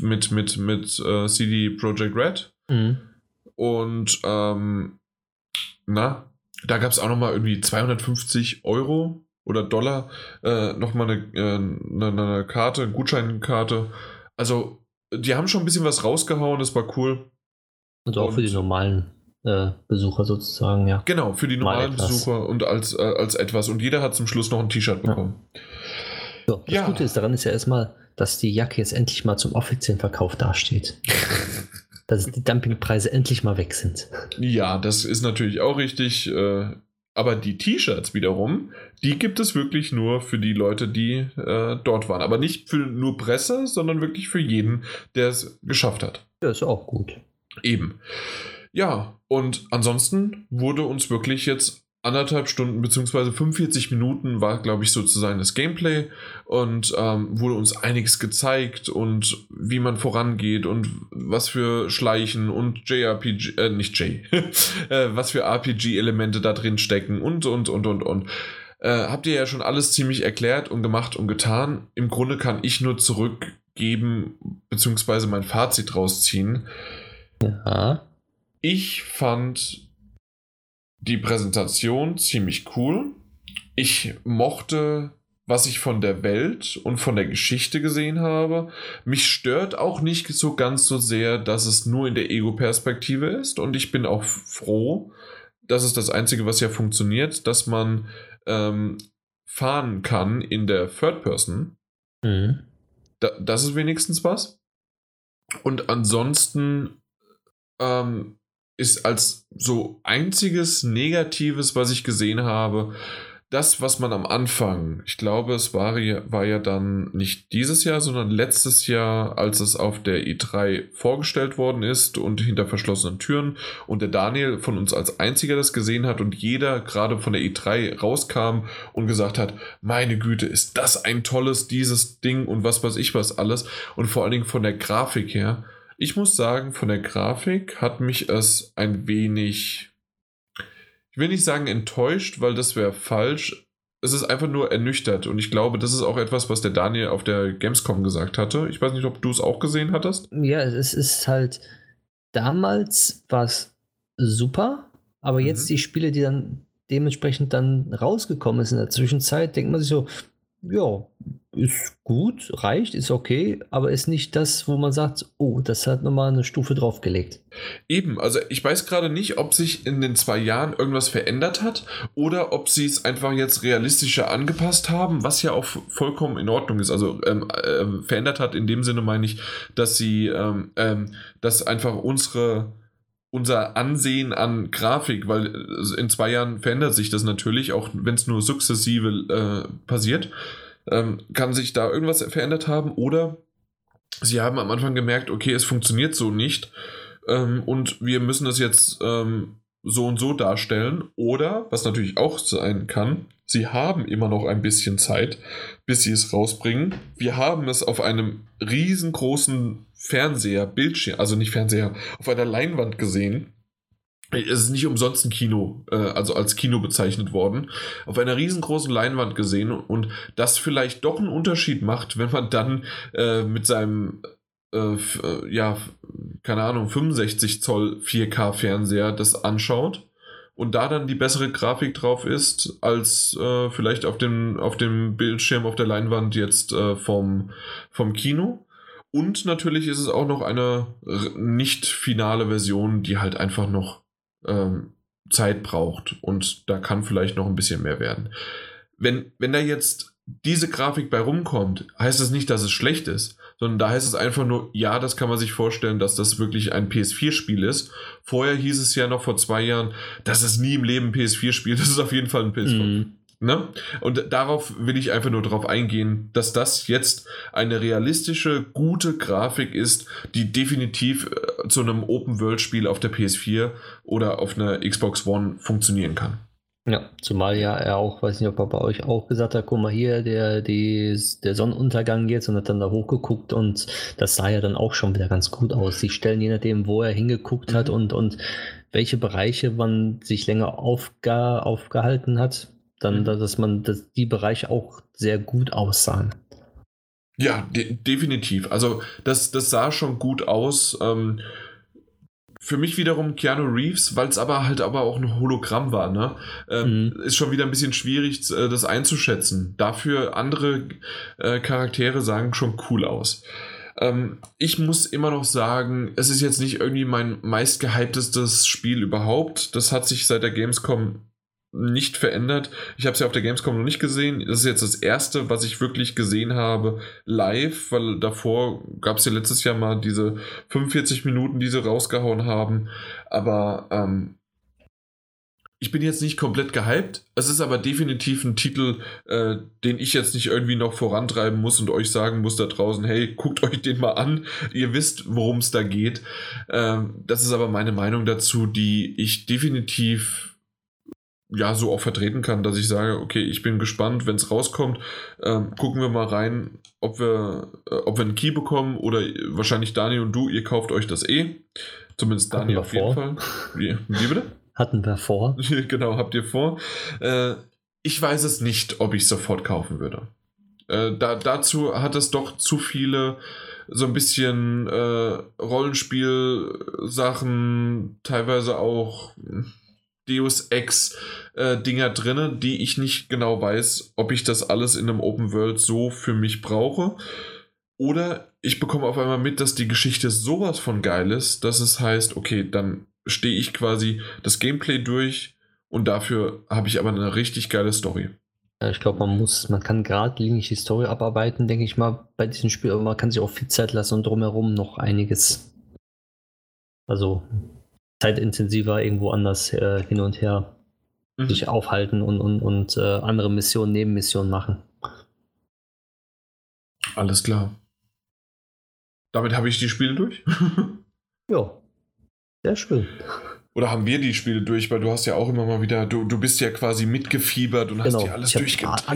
mit, mit, mit äh, CD Projekt Red. Mhm. Und ähm, na, da gab es auch nochmal irgendwie 250 Euro oder Dollar, äh, nochmal eine, äh, eine, eine Karte, eine Gutscheinkarte. Also, die haben schon ein bisschen was rausgehauen, das war cool. Und auch und, für die normalen äh, Besucher sozusagen, ja. Genau, für die normalen Besucher und als, äh, als etwas. Und jeder hat zum Schluss noch ein T-Shirt bekommen. Ja. So, das ja. Gute ist daran ist ja erstmal, dass die Jacke jetzt endlich mal zum offiziellen Verkauf dasteht. dass die Dumpingpreise endlich mal weg sind. Ja, das ist natürlich auch richtig. Äh, aber die T-Shirts wiederum, die gibt es wirklich nur für die Leute, die äh, dort waren. Aber nicht für nur Presse, sondern wirklich für jeden, der es geschafft hat. Das ist auch gut. Eben. Ja, und ansonsten wurde uns wirklich jetzt anderthalb Stunden beziehungsweise 45 Minuten war, glaube ich, sozusagen das Gameplay und ähm, wurde uns einiges gezeigt und wie man vorangeht und was für Schleichen und JRPG, äh, nicht J, äh, was für RPG-Elemente da drin stecken und, und, und, und, und. Äh, habt ihr ja schon alles ziemlich erklärt und gemacht und getan. Im Grunde kann ich nur zurück geben, beziehungsweise mein Fazit rausziehen. Ja. Ich fand die Präsentation ziemlich cool. Ich mochte, was ich von der Welt und von der Geschichte gesehen habe. Mich stört auch nicht so ganz so sehr, dass es nur in der Ego-Perspektive ist. Und ich bin auch froh, das ist das Einzige, was ja funktioniert, dass man ähm, fahren kann in der Third Person. Mhm. Da, das ist wenigstens was. Und ansonsten ähm, ist als so einziges Negatives, was ich gesehen habe, das, was man am Anfang, ich glaube, es war ja, war ja dann nicht dieses Jahr, sondern letztes Jahr, als es auf der E3 vorgestellt worden ist und hinter verschlossenen Türen und der Daniel von uns als einziger das gesehen hat und jeder gerade von der E3 rauskam und gesagt hat, meine Güte, ist das ein tolles, dieses Ding und was weiß ich was alles und vor allen Dingen von der Grafik her. Ich muss sagen, von der Grafik hat mich es ein wenig ich will nicht sagen enttäuscht, weil das wäre falsch. Es ist einfach nur ernüchtert und ich glaube, das ist auch etwas, was der Daniel auf der Gamescom gesagt hatte. Ich weiß nicht, ob du es auch gesehen hattest. Ja, es ist halt, damals war es super, aber mhm. jetzt die Spiele, die dann dementsprechend dann rausgekommen sind in der Zwischenzeit, denkt man sich so, ja, ist gut, reicht, ist okay, aber ist nicht das, wo man sagt, oh, das hat nochmal eine Stufe draufgelegt. Eben, also ich weiß gerade nicht, ob sich in den zwei Jahren irgendwas verändert hat oder ob sie es einfach jetzt realistischer angepasst haben, was ja auch vollkommen in Ordnung ist. Also ähm, äh, verändert hat in dem Sinne meine ich, dass sie, ähm, ähm, dass einfach unsere unser Ansehen an Grafik, weil äh, in zwei Jahren verändert sich das natürlich, auch wenn es nur sukzessive äh, passiert, ähm, kann sich da irgendwas verändert haben oder sie haben am Anfang gemerkt, okay, es funktioniert so nicht ähm, und wir müssen es jetzt ähm, so und so darstellen oder, was natürlich auch sein kann, sie haben immer noch ein bisschen Zeit, bis sie es rausbringen. Wir haben es auf einem riesengroßen Fernseher, Bildschirm, also nicht Fernseher, auf einer Leinwand gesehen. Es ist nicht umsonst ein Kino, äh, also als Kino bezeichnet worden, auf einer riesengroßen Leinwand gesehen und das vielleicht doch einen Unterschied macht, wenn man dann äh, mit seinem, äh, äh ja, keine Ahnung, 65 Zoll 4K Fernseher das anschaut und da dann die bessere Grafik drauf ist, als äh, vielleicht auf dem, auf dem Bildschirm, auf der Leinwand jetzt äh, vom, vom Kino. Und natürlich ist es auch noch eine nicht finale Version, die halt einfach noch ähm, Zeit braucht. Und da kann vielleicht noch ein bisschen mehr werden. Wenn, wenn da jetzt diese Grafik bei rumkommt, heißt das nicht, dass es schlecht ist, sondern da heißt es einfach nur, ja, das kann man sich vorstellen, dass das wirklich ein PS4-Spiel ist. Vorher hieß es ja noch vor zwei Jahren, das ist nie im Leben ein PS4-Spiel, das ist auf jeden Fall ein PS5. Mhm. Ne? Und darauf will ich einfach nur darauf eingehen, dass das jetzt eine realistische, gute Grafik ist, die definitiv äh, zu einem Open-World-Spiel auf der PS4 oder auf einer Xbox One funktionieren kann. Ja, zumal ja er auch, weiß nicht, ob er bei euch auch gesagt hat, guck mal hier, der, die, der Sonnenuntergang jetzt und hat dann da hochgeguckt und das sah ja dann auch schon wieder ganz gut aus. Die Stellen, je nachdem, wo er hingeguckt hat mhm. und, und welche Bereiche man sich länger aufge, aufgehalten hat, dann, mhm. dass man dass die Bereiche auch sehr gut aussahen. Ja, de definitiv. Also das, das sah schon gut aus. Ähm, für mich wiederum Keanu Reeves, weil es aber halt aber auch ein Hologramm war, ne? Ähm, mhm. Ist schon wieder ein bisschen schwierig, äh, das einzuschätzen. Dafür andere äh, Charaktere sagen schon cool aus. Ähm, ich muss immer noch sagen, es ist jetzt nicht irgendwie mein meistgehyptestes Spiel überhaupt. Das hat sich seit der Gamescom nicht verändert. Ich habe es ja auf der Gamescom noch nicht gesehen. Das ist jetzt das erste, was ich wirklich gesehen habe live, weil davor gab es ja letztes Jahr mal diese 45 Minuten, die sie rausgehauen haben. Aber ähm, ich bin jetzt nicht komplett gehypt. Es ist aber definitiv ein Titel, äh, den ich jetzt nicht irgendwie noch vorantreiben muss und euch sagen muss da draußen, hey, guckt euch den mal an. Ihr wisst, worum es da geht. Ähm, das ist aber meine Meinung dazu, die ich definitiv ja so auch vertreten kann, dass ich sage, okay, ich bin gespannt, wenn es rauskommt, ähm, gucken wir mal rein, ob wir, äh, ob wir einen Key bekommen oder wahrscheinlich Daniel und du, ihr kauft euch das eh. Zumindest Daniel auf jeden Fall. Wie, wie bitte? Hatten wir vor. genau, habt ihr vor. Äh, ich weiß es nicht, ob ich sofort kaufen würde. Äh, da, dazu hat es doch zu viele so ein bisschen äh, Rollenspiel-Sachen, teilweise auch Deus Ex äh, Dinger drinne, die ich nicht genau weiß, ob ich das alles in einem Open World so für mich brauche. Oder ich bekomme auf einmal mit, dass die Geschichte sowas von geil ist, dass es heißt, okay, dann stehe ich quasi das Gameplay durch und dafür habe ich aber eine richtig geile Story. Ich glaube, man muss, man kann geradlinig die Story abarbeiten, denke ich mal, bei diesem Spiel, aber man kann sich auch viel Zeit lassen und drumherum noch einiges. Also zeitintensiver irgendwo anders äh, hin und her mhm. sich aufhalten und, und, und äh, andere Missionen, Nebenmissionen machen. Alles klar. Damit habe ich die Spiele durch. ja, sehr schön. Oder haben wir die Spiele durch, weil du hast ja auch immer mal wieder, du, du bist ja quasi mitgefiebert und genau, hast dir alles durchgeguckt,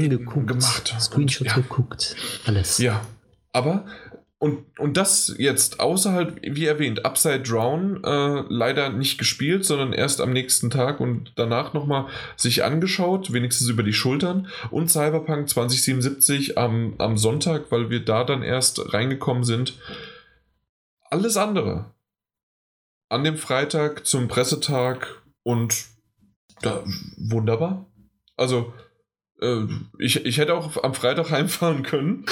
gemacht. Screenshots ja. geguckt, alles. Ja, aber und, und das jetzt außerhalb, wie erwähnt, Upside Drown äh, leider nicht gespielt, sondern erst am nächsten Tag und danach nochmal sich angeschaut, wenigstens über die Schultern. Und Cyberpunk 2077 am, am Sonntag, weil wir da dann erst reingekommen sind. Alles andere. An dem Freitag zum Pressetag und da, wunderbar. Also, äh, ich, ich hätte auch am Freitag heimfahren können.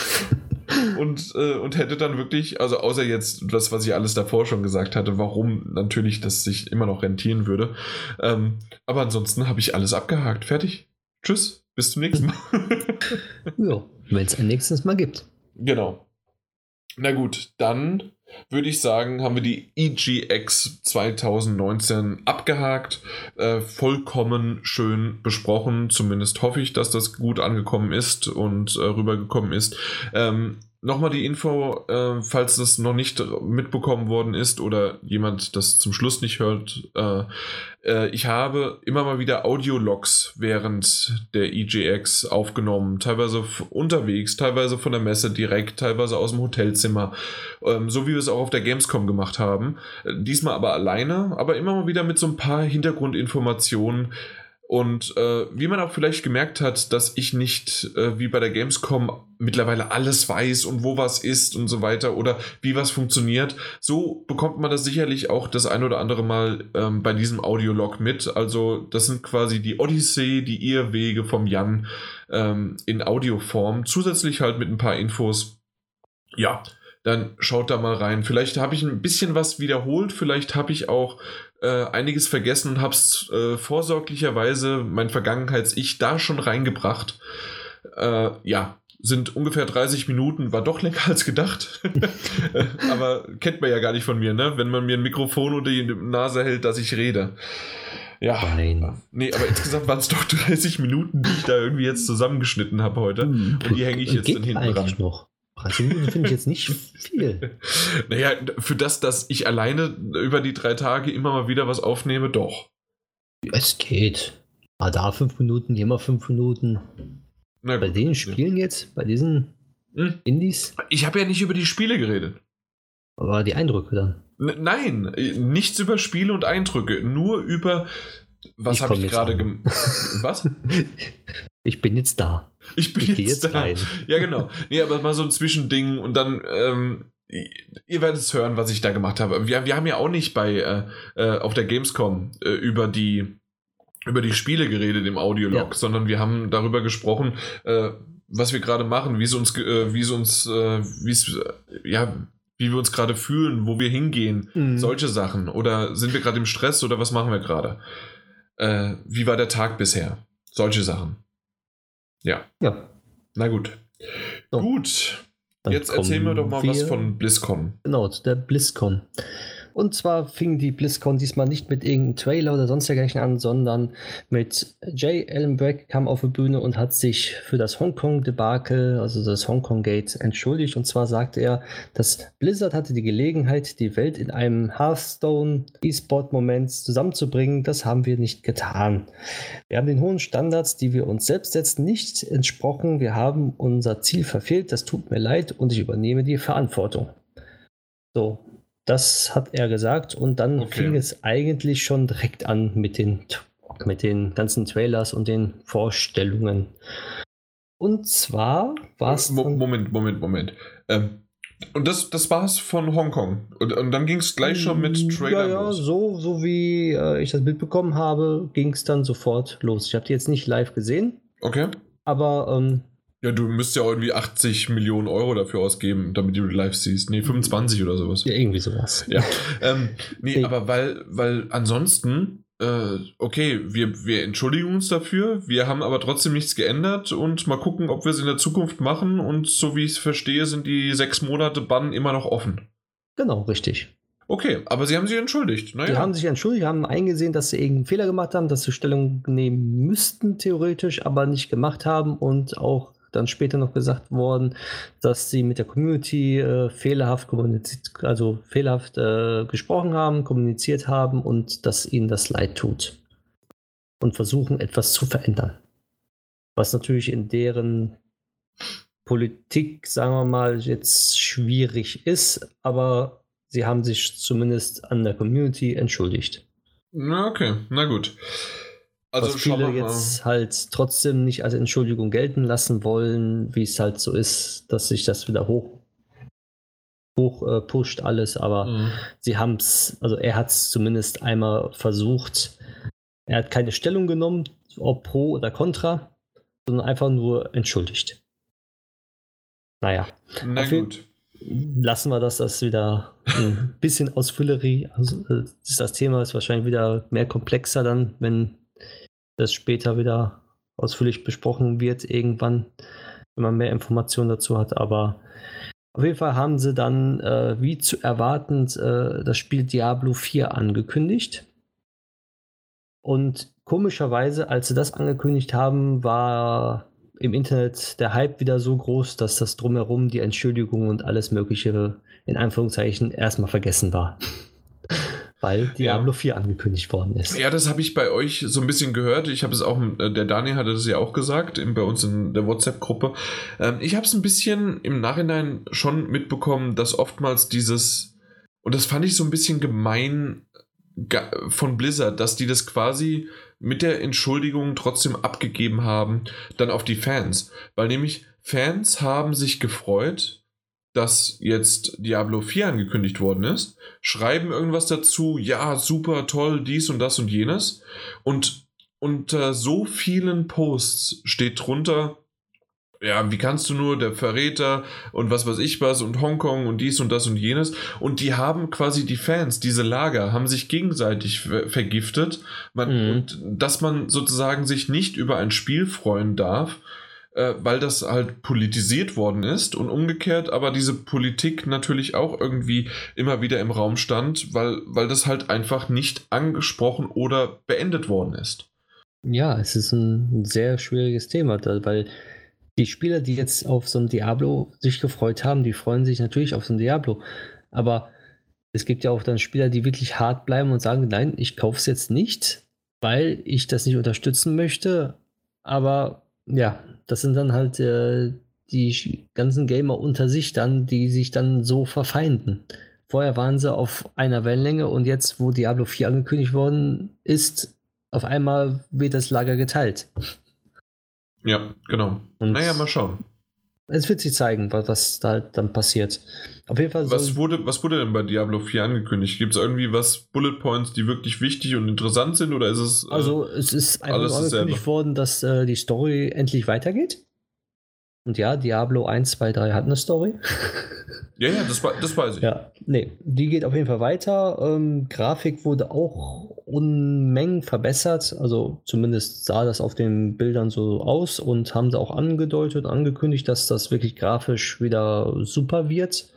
Und, äh, und hätte dann wirklich, also außer jetzt das, was ich alles davor schon gesagt hatte, warum natürlich das sich immer noch rentieren würde. Ähm, aber ansonsten habe ich alles abgehakt. Fertig. Tschüss. Bis zum nächsten Mal. ja, wenn es ein nächstes Mal gibt. Genau. Na gut, dann würde ich sagen, haben wir die EGX 2019 abgehakt, äh, vollkommen schön besprochen. Zumindest hoffe ich, dass das gut angekommen ist und äh, rübergekommen ist. Ähm, Nochmal die Info, äh, falls das noch nicht mitbekommen worden ist oder jemand das zum Schluss nicht hört. Äh, äh, ich habe immer mal wieder Audiologs während der EGX aufgenommen. Teilweise unterwegs, teilweise von der Messe direkt, teilweise aus dem Hotelzimmer. Ähm, so wie wir es auch auf der Gamescom gemacht haben. Äh, diesmal aber alleine, aber immer mal wieder mit so ein paar Hintergrundinformationen und äh, wie man auch vielleicht gemerkt hat, dass ich nicht äh, wie bei der Gamescom mittlerweile alles weiß und wo was ist und so weiter oder wie was funktioniert, so bekommt man das sicherlich auch das ein oder andere Mal ähm, bei diesem Audiolog mit. Also das sind quasi die Odyssee, die Irrwege vom Jan ähm, in Audioform, zusätzlich halt mit ein paar Infos. Ja, dann schaut da mal rein. Vielleicht habe ich ein bisschen was wiederholt, vielleicht habe ich auch äh, einiges vergessen und habe es äh, vorsorglicherweise mein Vergangenheits-Ich da schon reingebracht. Äh, ja, sind ungefähr 30 Minuten, war doch länger als gedacht. aber kennt man ja gar nicht von mir, ne? Wenn man mir ein Mikrofon unter die Nase hält, dass ich rede. Ja. Nein. Nee, aber insgesamt waren es doch 30 Minuten, die ich da irgendwie jetzt zusammengeschnitten habe heute. Hm. Und die hänge ich jetzt dann hinten dran. Noch. 30 Minuten finde ich jetzt nicht viel. naja, für das, dass ich alleine über die drei Tage immer mal wieder was aufnehme, doch. Es geht. Ah, da fünf Minuten, hier mal fünf Minuten. Na bei den Spielen ja. jetzt, bei diesen hm? Indies? Ich habe ja nicht über die Spiele geredet. Aber die Eindrücke dann? N nein, nichts über Spiele und Eindrücke, nur über was habe ich gerade gemacht? Was? Ich bin jetzt da. Ich bin ich jetzt, jetzt, da. Rein. Ja, genau. Nee, aber mal so ein Zwischending und dann, ähm, ihr werdet es hören, was ich da gemacht habe. Wir, wir haben ja auch nicht bei äh, äh, auf der Gamescom äh, über die über die Spiele geredet im Audiolog, ja. sondern wir haben darüber gesprochen, äh, was wir gerade machen, wie es uns, äh, wie es uns, äh, wie es, ja, wie wir uns gerade fühlen, wo wir hingehen, mhm. solche Sachen. Oder sind wir gerade im Stress oder was machen wir gerade? Äh, wie war der Tag bisher? Solche Sachen. Ja. Ja. Na gut. So. Gut. Jetzt erzählen wir doch mal wir, was von BlizzCon. Genau, der BlizzCon. Und zwar fing die BlizzCon diesmal nicht mit irgendeinem Trailer oder sonst dergleichen an, sondern mit Jay Ellenberg kam auf die Bühne und hat sich für das Hongkong-Debakel, also das Hongkong-Gate, entschuldigt. Und zwar sagte er, dass Blizzard hatte die Gelegenheit, die Welt in einem Hearthstone E-Sport-Moment zusammenzubringen. Das haben wir nicht getan. Wir haben den hohen Standards, die wir uns selbst setzen, nicht entsprochen. Wir haben unser Ziel verfehlt. Das tut mir leid und ich übernehme die Verantwortung. So, das hat er gesagt und dann okay. fing es eigentlich schon direkt an mit den, mit den ganzen Trailers und den Vorstellungen. Und zwar war es. Mo Moment, Moment, Moment. Ähm, und das, das es von Hongkong. Und, und dann ging es gleich schon mit Trailer Ja, ja, los. so, so wie äh, ich das mitbekommen habe, ging es dann sofort los. Ich habe die jetzt nicht live gesehen, Okay. aber ähm, Ja, du müsst ja irgendwie 80 Millionen Euro dafür ausgeben, damit du die live siehst. Nee, 25 oder sowas. ja, irgendwie sowas. Ja. ähm, nee, Nee. aber weil, weil ansonsten, äh, okay, wir, wir entschuldigen uns dafür, wir haben aber trotzdem nichts geändert und mal gucken, ob wir es in der Zukunft machen und so wie ich es verstehe, sind die sechs Monate Bann immer noch offen. Genau, richtig. Okay, aber sie haben sich entschuldigt. Die Naja. haben sich entschuldigt, haben eingesehen, dass sie irgendeinen Fehler gemacht haben, dass sie Stellung nehmen müssten, theoretisch, aber nicht gemacht haben und auch dann später noch gesagt worden, dass sie mit der Community äh, fehlerhaft kommuniziert, also fehlerhaft äh, gesprochen haben, kommuniziert haben und dass ihnen das leid tut. Und versuchen, etwas zu verändern. Was natürlich in deren Politik, sagen wir mal, jetzt schwierig ist, aber sie haben sich zumindest an der Community entschuldigt. Na, okay, na gut. Also was viele jetzt halt trotzdem nicht als Entschuldigung gelten lassen wollen, wie es halt so ist, dass sich das wieder hoch, hoch äh, pusht alles, aber Mhm. sie haben es, also er hat es zumindest einmal versucht. Er hat keine Stellung genommen, ob pro oder contra, sondern einfach nur entschuldigt. Naja, Na auf gut. lassen wir das, das wieder ein bisschen Ausfüllerie. Also, äh, das Thema ist wahrscheinlich wieder mehr komplexer dann, wenn das später wieder ausführlich besprochen wird, irgendwann, wenn man mehr Informationen dazu hat. Aber auf jeden Fall haben sie dann, äh, wie zu erwartend, äh, das Spiel Diablo 4 angekündigt. Und komischerweise, als sie das angekündigt haben, war im Internet der Hype wieder so groß, dass das drumherum, die Entschuldigung und alles Mögliche in Anführungszeichen erstmal vergessen war. Weil Diablo 4 angekündigt worden ist. Ja, das habe ich bei euch so ein bisschen gehört. Ich habe es auch, äh, der Daniel hatte das ja auch gesagt, bei uns in der WhatsApp-Gruppe. Ähm, ich habe es ein bisschen im Nachhinein schon mitbekommen, dass oftmals dieses, und das fand ich so ein bisschen gemein von Blizzard, dass die das quasi mit der Entschuldigung trotzdem abgegeben haben, dann auf die Fans. Weil nämlich Fans haben sich gefreut, dass jetzt Diablo 4 angekündigt worden ist, schreiben irgendwas dazu, ja, super, toll, dies und das und jenes. Und unter so vielen Posts steht drunter, ja, wie kannst du nur, der Verräter und was weiß ich was und Hongkong und dies und das und jenes. Und die haben quasi die Fans, diese Lager, haben sich gegenseitig ver vergiftet. Man, Mhm. Und dass man sozusagen sich nicht über ein Spiel freuen darf, äh, weil das halt politisiert worden ist und umgekehrt aber diese Politik natürlich auch irgendwie immer wieder im Raum stand, weil, weil das halt einfach nicht angesprochen oder beendet worden ist. Ja, es ist ein sehr schwieriges Thema, weil die Spieler, die jetzt auf so ein Diablo sich gefreut haben, die freuen sich natürlich auf so ein Diablo. Aber es gibt ja auch dann Spieler, die wirklich hart bleiben und sagen, nein, ich kaufe es jetzt nicht, weil ich das nicht unterstützen möchte. Aber ja, das sind dann halt äh, die ganzen Gamer unter sich dann, die sich dann so verfeinden. Vorher waren sie auf einer Wellenlänge und jetzt, wo Diablo 4 angekündigt worden ist, auf einmal wird das Lager geteilt. Ja, genau. Und naja, mal schauen. Es wird sich zeigen, was, da halt dann passiert. Auf jeden Fall Was wurde, was wurde denn bei Diablo 4 angekündigt? Gibt es irgendwie was, Bullet Points, die wirklich wichtig und interessant sind oder ist es. Äh, also es ist einfach angekündigt worden, dass äh, die Story endlich weitergeht. Und ja, Diablo 1, 2, 3 hat eine Story. ja, ja, das, das weiß ich. Ja, nee, die geht auf jeden Fall weiter. Ähm, Grafik wurde auch Unmengen verbessert. Also zumindest sah das auf den Bildern so aus und haben sie auch angedeutet, angekündigt, dass das wirklich grafisch wieder super wird.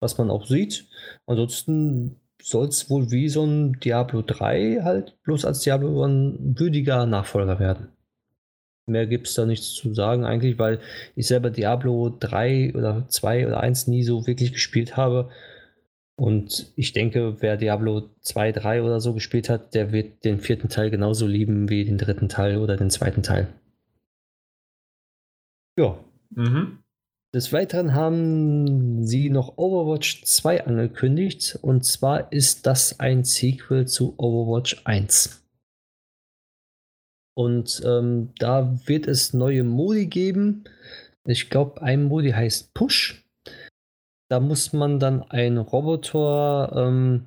Was man auch sieht. Ansonsten soll es wohl wie so ein Diablo 3 halt bloß als Diablo ein würdiger Nachfolger werden. Mehr gibt es da nichts zu sagen eigentlich, weil ich selber Diablo 3 oder 2 oder 1 nie so wirklich gespielt habe. Und ich denke, wer Diablo 2, 3 oder so gespielt hat, der wird den vierten Teil genauso lieben wie den dritten Teil oder den zweiten Teil. Ja. Mhm. Des Weiteren haben sie noch Overwatch 2 angekündigt. Und zwar ist das ein Sequel zu Overwatch 1. Und ähm, da wird es neue Modi geben. Ich glaube, ein Modi heißt Push. Da muss man dann einen Roboter ähm,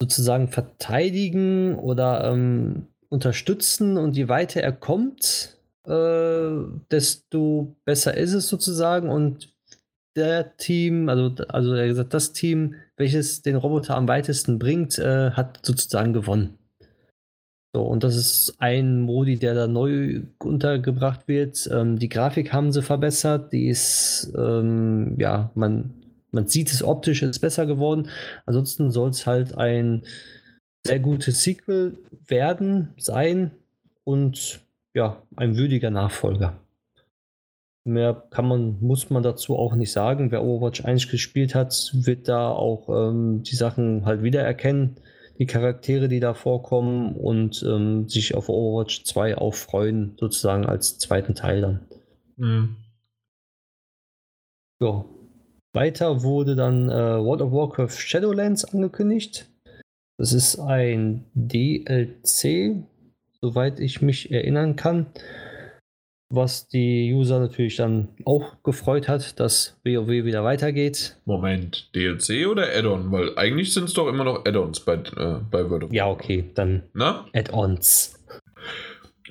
sozusagen verteidigen oder ähm, unterstützen und je weiter er kommt, äh, desto besser ist es sozusagen und der Team, also, also er gesagt, das Team, welches den Roboter am weitesten bringt, äh, hat sozusagen gewonnen. So, und das ist ein Modi, der da neu untergebracht wird. Ähm, die Grafik haben sie verbessert. Die ist, ähm, ja, man, man sieht es optisch, ist besser geworden. Ansonsten soll es halt ein sehr gutes Sequel werden, sein und ja, ein würdiger Nachfolger. Mehr kann man, muss man dazu auch nicht sagen. Wer Overwatch 1 gespielt hat, wird da auch ähm, die Sachen halt wiedererkennen, die Charaktere, die da vorkommen und ähm, sich auf Overwatch 2 auch freuen, sozusagen als zweiten Teil dann. Mhm. Ja. Weiter wurde dann äh, World of Warcraft Shadowlands angekündigt. Das ist ein DLC, soweit ich mich erinnern kann was die User natürlich dann auch gefreut hat, dass WoW wieder weitergeht. Moment, DLC oder Add-on? Weil eigentlich sind es doch immer noch Add-ons bei, äh, bei World of Ja, okay, dann Add-ons.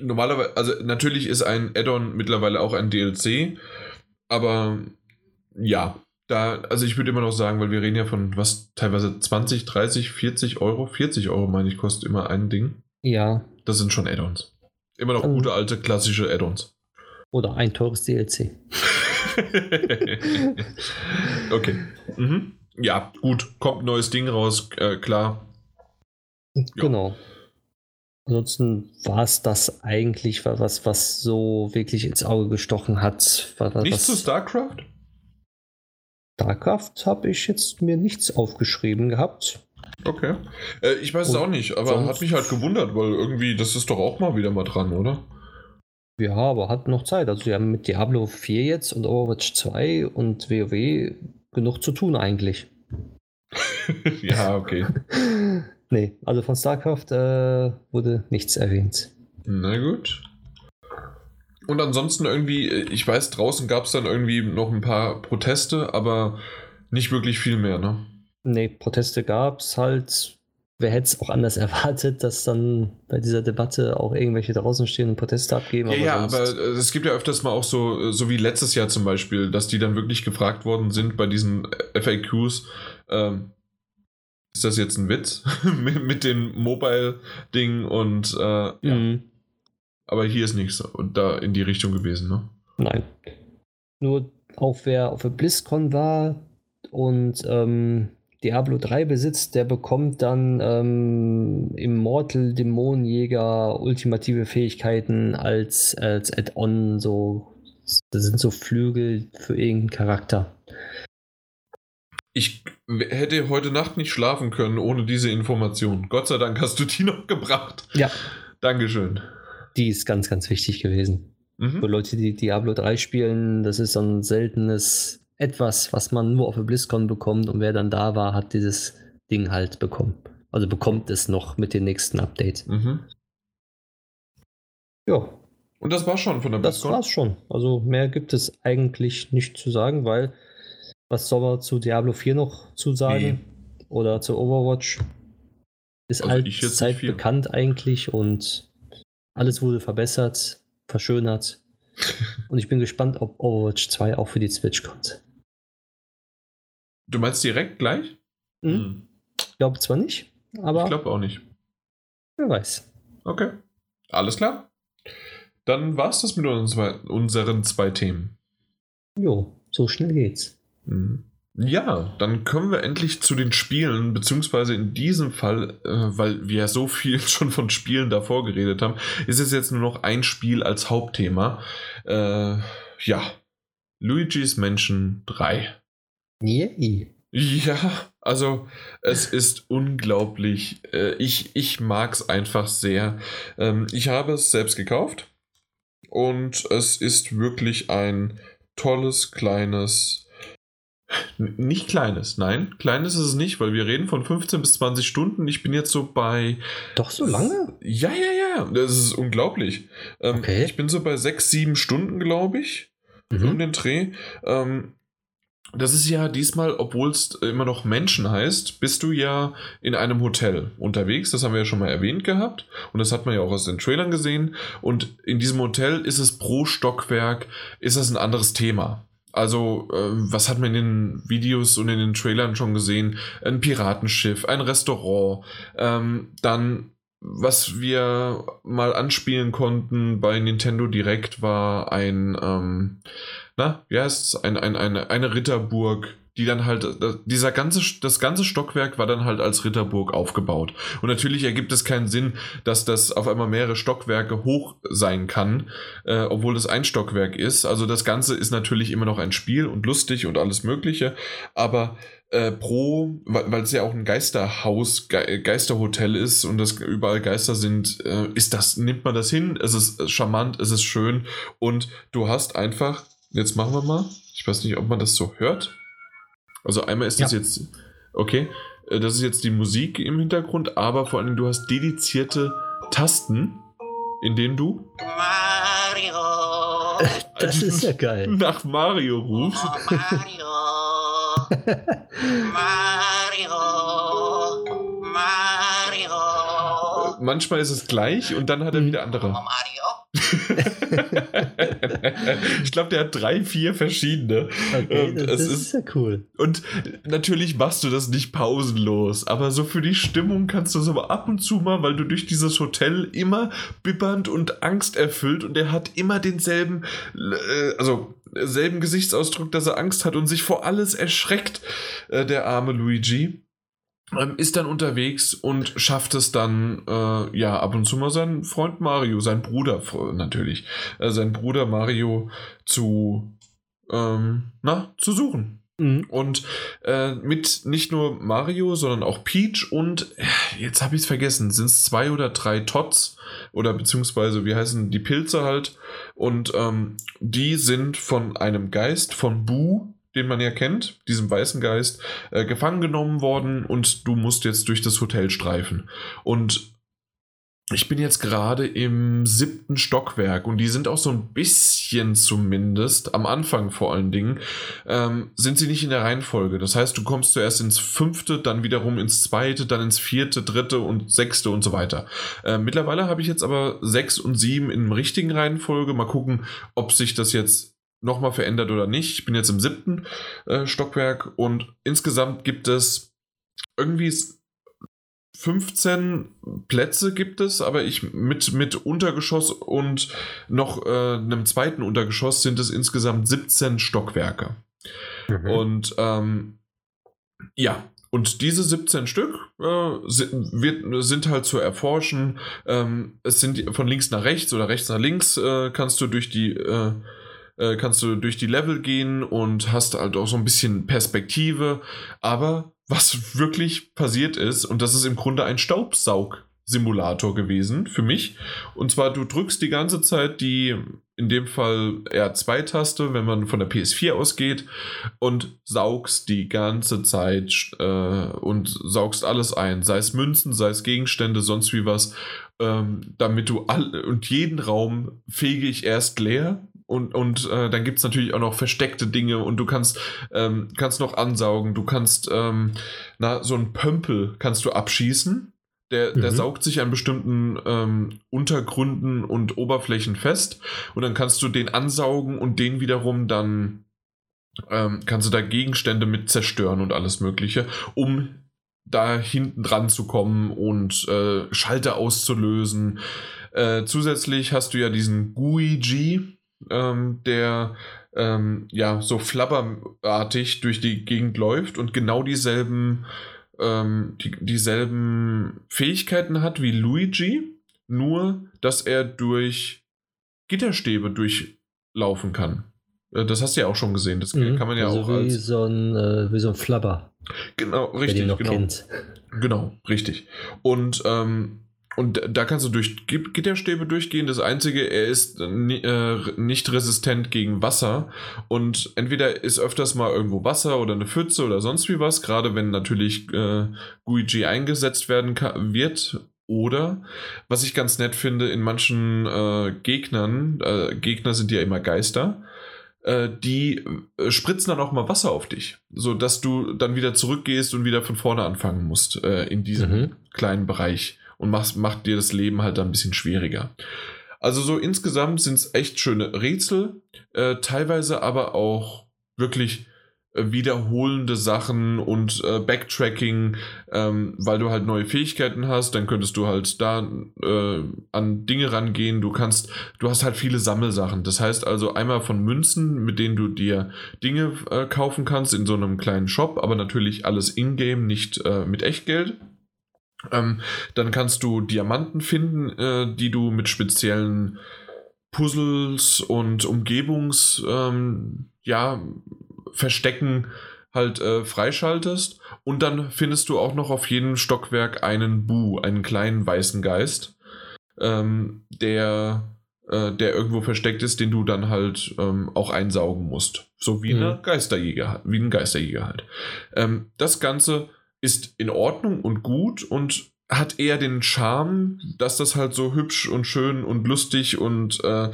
Normalerweise, also natürlich ist ein Add-on mittlerweile auch ein DLC, aber ja, da, also ich würde immer noch sagen, weil wir reden ja von was teilweise 20, 30, 40 Euro, 40 Euro meine ich, kostet immer ein Ding. Ja. Das sind schon Add-ons. Immer noch gute alte klassische Add-ons. Oder ein teures DLC. okay. Mhm. Ja, gut. Kommt ein neues Ding raus, äh, klar. Genau. Ja. Ansonsten war es das eigentlich, was, was so wirklich ins Auge gestochen hat. Was, Nichts zu StarCraft? StarCraft habe ich jetzt mir nichts aufgeschrieben gehabt. Okay. Äh, ich weiß es auch nicht, aber hat mich halt gewundert, weil irgendwie, das ist doch auch mal wieder mal dran, oder? Ja, aber hat noch Zeit. Also wir haben mit Diablo 4 jetzt und Overwatch 2 und WoW genug zu tun eigentlich. ja, okay. nee, also von StarCraft äh, wurde nichts erwähnt. Na gut. Und ansonsten irgendwie, ich weiß, draußen gab es dann irgendwie noch ein paar Proteste, aber nicht wirklich viel mehr, ne? Nee, Proteste gab es halt wer hätte es auch anders erwartet, dass dann bei dieser Debatte auch irgendwelche draußen stehen und Proteste abgeben. Ja, aber ja, aber äh, es gibt ja öfters mal auch so, äh, so wie letztes Jahr zum Beispiel, dass die dann wirklich gefragt worden sind bei diesen FAQs, ähm, ist das jetzt ein Witz mit, mit dem Mobile-Ding und äh, ja. Mhm. Aber hier ist nichts und da in die Richtung gewesen, ne? Nein. Nur auch wer auf der BlizzCon war und ähm, Diablo 3 besitzt, der bekommt dann ähm, Immortal Dämonenjäger ultimative Fähigkeiten als, als Add-on. So, das sind so Flügel für irgendeinen Charakter. Ich hätte heute Nacht nicht schlafen können ohne diese Information. Gott sei Dank hast du die noch gebracht. Ja. Dankeschön. Die ist ganz, ganz wichtig gewesen. Mhm. Für Leute, die Diablo 3 spielen, das ist so ein seltenes etwas, was man nur auf der BlizzCon bekommt und wer dann da war, hat dieses Ding halt bekommen. Also bekommt es noch mit dem nächsten Update. Mhm. Ja. Und das war schon von der BlizzCon? Das war's schon. Also mehr gibt es eigentlich nicht zu sagen, weil was soll man zu Diablo 4 noch zu sagen? Nee. Oder zu Overwatch? Ist also allzeit bekannt eigentlich und alles wurde verbessert, verschönert. und ich bin gespannt, ob Overwatch 2 auch für die Switch kommt. Du meinst direkt gleich? Mhm. Hm. Ich glaube zwar nicht, aber. Ich glaube auch nicht. Wer weiß. Okay. Alles klar. Dann war es das mit unseren zwei Themen. Jo, so schnell geht's. Hm. Ja, dann kommen wir endlich zu den Spielen, beziehungsweise in diesem Fall, äh, weil wir so viel schon von Spielen davor geredet haben, ist es jetzt nur noch ein Spiel als Hauptthema. Äh, ja, Luigi's Mansion 3. Yay. Ja, also es ist unglaublich. Äh, ich, ich mag es einfach sehr. Ähm, ich habe es selbst gekauft und es ist wirklich ein tolles, kleines Nicht kleines, nein. Kleines ist es nicht, weil wir reden von 15 bis 20 Stunden. Ich bin jetzt so bei. Doch so lange? Ja, ja, ja. Das ist unglaublich. Ähm, okay. Ich bin so bei 6, 7 Stunden, glaube ich. Mhm. Um den Dreh. Ähm, das ist ja diesmal, obwohl es immer noch Menschen heißt, bist du ja in einem Hotel unterwegs. Das haben wir ja schon mal erwähnt gehabt. Und das hat man ja auch aus den Trailern gesehen. Und in diesem Hotel ist es pro Stockwerk, ist das ein anderes Thema. Also, äh, was hat man in den Videos und in den Trailern schon gesehen? Ein Piratenschiff, ein Restaurant, ähm, dann was wir mal anspielen konnten bei Nintendo Direct war ein, ähm, na, wie heißt es, ein, ein, eine, eine Ritterburg die dann halt, dieser ganze, das ganze Stockwerk war dann halt als Ritterburg aufgebaut. Und natürlich ergibt es keinen Sinn, dass das auf einmal mehrere Stockwerke hoch sein kann, äh, obwohl es ein Stockwerk ist. Also das Ganze ist natürlich immer noch ein Spiel und lustig und alles Mögliche, aber äh, pro, weil es ja auch ein Geisterhaus, Ge Geisterhotel ist und das überall Geister sind, äh, ist das, nimmt man das hin, es ist charmant, es ist schön und du hast einfach, jetzt machen wir mal, ich weiß nicht, ob man das so hört. Also einmal ist das ja. jetzt, okay, äh, das ist jetzt die Musik im Hintergrund, aber vor allem du hast dedizierte Tasten, in denen du Mario. Das ist ja geil. Nach Mario rufst. Oh, Mario. Mario. Mario. Manchmal ist es gleich und dann hat er mhm. wieder andere. Mario ich glaube, der hat drei, vier verschiedene. Okay, das, das ist, ist ja cool. Und natürlich machst du das nicht pausenlos, aber so für die Stimmung kannst du es aber ab und zu mal, weil du durch dieses Hotel immer bibbernd und angsterfüllt und er hat immer denselben, äh, also selben Gesichtsausdruck, dass er Angst hat und sich vor alles erschreckt, äh, der arme Luigi. Ähm, ist dann unterwegs und schafft es dann, äh, ja, ab und zu mal seinen Freund Mario, sein Bruder natürlich, äh, sein Bruder Mario zu, ähm, na, zu suchen. Mhm. Und äh, mit nicht nur Mario, sondern auch Peach und äh, jetzt habe ich es vergessen, sind es zwei oder drei Tots oder beziehungsweise wie heißen die Pilze halt und ähm, die sind von einem Geist von Boo den man ja kennt, diesem weißen Geist, äh, gefangen genommen worden und du musst jetzt durch das Hotel streifen. Und ich bin jetzt gerade im siebten Stockwerk und die sind auch so ein bisschen zumindest, am Anfang vor allen Dingen, ähm, sind sie nicht in der Reihenfolge. Das heißt, du kommst zuerst ins fünfte, dann wiederum ins zweite, dann ins vierte, dritte und sechste und so weiter. Äh, mittlerweile habe ich jetzt aber sechs und sieben in richtigen Reihenfolge. Mal gucken, ob sich das jetzt nochmal verändert oder nicht. Ich bin jetzt im siebten äh, Stockwerk und insgesamt gibt es irgendwie 15 Plätze gibt es, aber ich mit, mit Untergeschoss und noch äh, einem zweiten Untergeschoss sind es insgesamt 17 Stockwerke. Mhm. Und ähm, ja, und diese 17 Stück äh, sind, wird, sind, halt zu erforschen. Ähm, es sind von links nach rechts oder rechts nach links äh, kannst du durch die äh, kannst du durch die Level gehen und hast halt auch so ein bisschen Perspektive. Aber was wirklich passiert ist, und das ist im Grunde ein Staubsaug. Simulator gewesen für mich. Und zwar, du drückst die ganze Zeit die, in dem Fall R2-Taste, wenn man von der PS4 ausgeht, und saugst die ganze Zeit äh, und saugst alles ein, sei es Münzen, sei es Gegenstände, sonst wie was, ähm, damit du all und jeden Raum fege ich erst leer, und, und äh, dann gibt es natürlich auch noch versteckte Dinge und du kannst, ähm, kannst noch ansaugen, du kannst ähm, na, so einen Pömpel kannst du abschießen. Der, mhm. der saugt sich an bestimmten ähm, Untergründen und Oberflächen fest und dann kannst du den ansaugen und den wiederum dann ähm, kannst du da Gegenstände mit zerstören und alles Mögliche, um da hinten dran zu kommen und äh, Schalter auszulösen. Äh, zusätzlich hast du ja diesen GUI-G, ähm, der ähm, ja so flabberartig durch die Gegend läuft und genau dieselben, ähm, die, dieselben Fähigkeiten hat wie Luigi, nur dass er durch Gitterstäbe durchlaufen kann. Äh, das hast du ja auch schon gesehen. Das mhm, kann man ja also auch wie als. So ein, äh, wie so ein Flabber. Genau, richtig. genau. Kennt. Genau, richtig. Und ähm, und da kannst du durch Gitterstäbe durchgehen. Das Einzige, er ist äh, nicht resistent gegen Wasser. Und entweder ist öfters mal irgendwo Wasser oder eine Pfütze oder sonst wie was, gerade wenn natürlich äh, GUI eingesetzt werden kann, wird. Oder, was ich ganz nett finde, in manchen äh, Gegnern, äh, Gegner sind ja immer Geister, äh, die äh, spritzen dann auch mal Wasser auf dich, sodass du dann wieder zurückgehst und wieder von vorne anfangen musst äh, in diesem mhm. kleinen Bereich und macht, macht dir das Leben halt dann ein bisschen schwieriger. Also so insgesamt sind es echt schöne Rätsel, äh, teilweise aber auch wirklich äh, wiederholende Sachen und äh, Backtracking, ähm, weil du halt neue Fähigkeiten hast, dann könntest du halt da äh, an Dinge rangehen. Du kannst, du hast halt viele Sammelsachen. Das heißt also einmal von Münzen, mit denen du dir Dinge äh, kaufen kannst in so einem kleinen Shop, aber natürlich alles in-game, nicht mit Echtgeld. Ähm, dann kannst du Diamanten finden, äh, die du mit speziellen Puzzles und Umgebungs, ähm, ja, Verstecken halt äh, freischaltest. Und dann findest du auch noch auf jedem Stockwerk einen Bu, einen kleinen weißen Geist, ähm, der, äh, der irgendwo versteckt ist, den du dann halt ähm, auch einsaugen musst. So wie, mhm. eine Geisterjäger, wie ein Geisterjäger halt. Ähm, das Ganze ist in Ordnung und gut und hat eher den Charme, dass das halt so hübsch und schön und lustig und äh,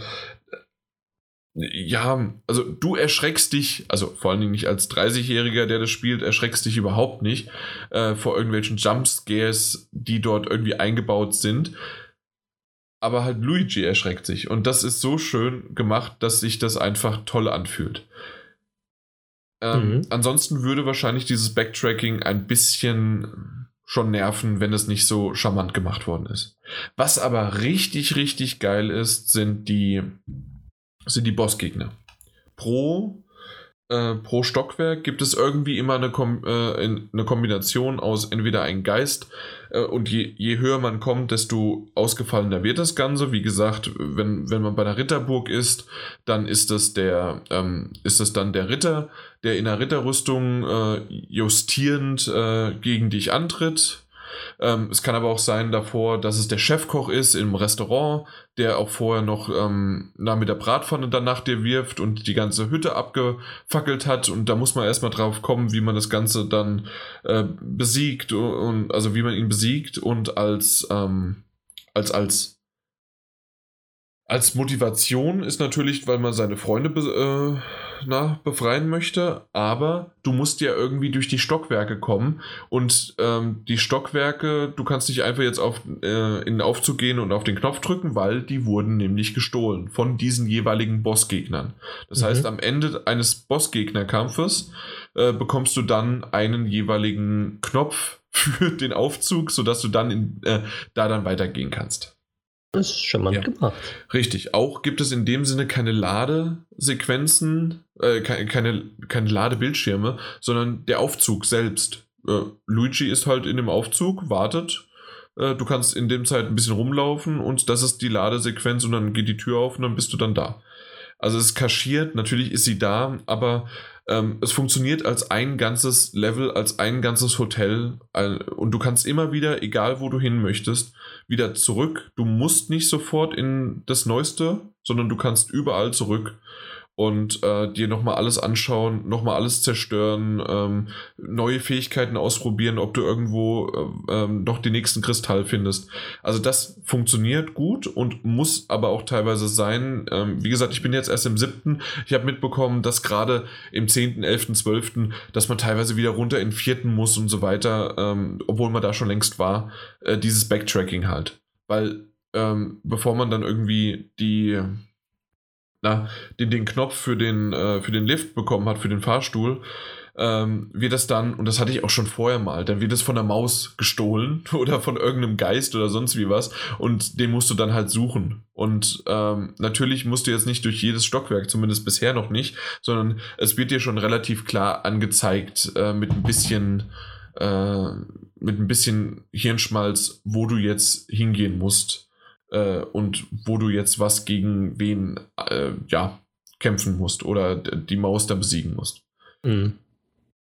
ja, also du erschreckst dich, also vor allen Dingen nicht als 30-Jähriger, der das spielt, erschreckst dich überhaupt nicht äh, vor irgendwelchen Jumpscares, die dort irgendwie eingebaut sind. Aber halt Luigi erschreckt sich. Und das ist so schön gemacht, dass sich das einfach toll anfühlt. Ähm, mhm. Ansonsten würde wahrscheinlich dieses Backtracking ein bisschen schon nerven, wenn es nicht so charmant gemacht worden ist. Was aber richtig, richtig geil ist, sind die sind die Bossgegner. Pro, äh, pro Stockwerk gibt es irgendwie immer eine, Kom äh, eine Kombination aus entweder ein Geist äh, und je, je höher man kommt, desto ausgefallener wird das Ganze. Wie gesagt, wenn, wenn man bei einer Ritterburg ist, dann ist das der, ähm, ist das dann der Ritter, der in der Ritterrüstung äh, justierend äh, gegen dich antritt ähm, es kann aber auch sein davor, dass es der Chefkoch ist im Restaurant, der auch vorher noch ähm, na, mit der Bratpfanne dann nach dir wirft und die ganze Hütte abgefackelt hat. Und da muss man erstmal drauf kommen, wie man das Ganze dann äh, besiegt und also wie man ihn besiegt und als, ähm, als, als als Motivation ist natürlich, weil man seine Freunde äh, na, befreien möchte, aber du musst ja irgendwie durch die Stockwerke kommen und ähm, die Stockwerke, du kannst nicht einfach jetzt auf, äh, in den Aufzug gehen und auf den Knopf drücken, weil die wurden nämlich gestohlen von diesen jeweiligen Bossgegnern. Das mhm. heißt, am Ende eines Bossgegnerkampfes äh, bekommst du dann einen jeweiligen Knopf für den Aufzug, sodass du dann in, äh, da dann weitergehen kannst. Das ist charmant ja. gemacht. Richtig. Auch gibt es in dem Sinne keine Ladesequenzen, äh, keine, keine, Ladebildschirme, sondern der Aufzug selbst. Äh, Luigi ist halt in dem Aufzug, wartet. Äh, du kannst in dem Zeit ein bisschen rumlaufen und das ist die Ladesequenz und dann geht die Tür auf und dann bist du dann da. Also es ist kaschiert, natürlich ist sie da, aber ähm, es funktioniert als ein ganzes Level, als ein ganzes Hotel und du kannst immer wieder, egal wo du hin möchtest, wieder zurück. Du musst nicht sofort in das Neueste, sondern du kannst überall zurück und äh, dir nochmal alles anschauen, nochmal alles zerstören, ähm, neue Fähigkeiten ausprobieren, ob du irgendwo äh, ähm, noch den nächsten Kristall findest. Also das funktioniert gut und muss aber auch teilweise sein. Ähm, wie gesagt, ich bin jetzt erst im siebten. Ich habe mitbekommen, dass gerade im zehnten, elften, zwölften, dass man teilweise wieder runter in vierten muss und so weiter, ähm, obwohl man da schon längst war, äh, dieses Backtracking halt. Weil ähm, bevor man dann irgendwie die na, den, den Knopf für den, äh, für den Lift bekommen hat, für den Fahrstuhl, ähm, wird das dann, und das hatte ich auch schon vorher mal, dann wird es von der Maus gestohlen oder von irgendeinem Geist oder sonst wie was und den musst du dann halt suchen. Und ähm, natürlich musst du jetzt nicht durch jedes Stockwerk, zumindest bisher noch nicht, sondern es wird dir schon relativ klar angezeigt äh, mit ein bisschen äh, mit ein bisschen Hirnschmalz, wo du jetzt hingehen musst äh, und wo du jetzt was gegen wen äh, ja, kämpfen musst oder die Maus dann besiegen musst. Mhm.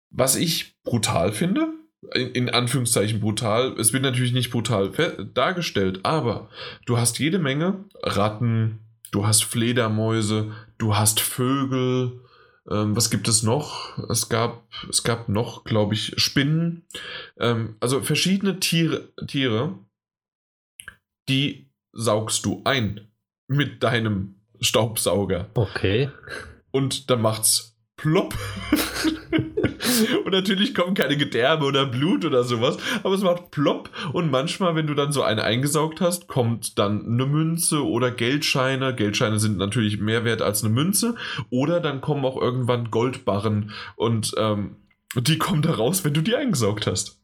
Was ich brutal finde, in, in Anführungszeichen brutal. Es wird natürlich nicht brutal dargestellt, aber du hast jede Menge Ratten, du hast Fledermäuse, du hast Vögel. Ähm, was gibt es noch? Es gab, es gab noch, glaube ich, Spinnen. Ähm, also verschiedene Tiere, Tiere, die saugst du ein mit deinem Staubsauger. Okay. Und dann macht's plopp. und natürlich kommen keine Gedärme oder Blut oder sowas, aber es macht plopp und manchmal, wenn du dann so eine eingesaugt hast, kommt dann eine Münze oder Geldscheine. Geldscheine sind natürlich mehr wert als eine Münze oder dann kommen auch irgendwann Goldbarren und ähm, die kommen da raus, wenn du die eingesaugt hast.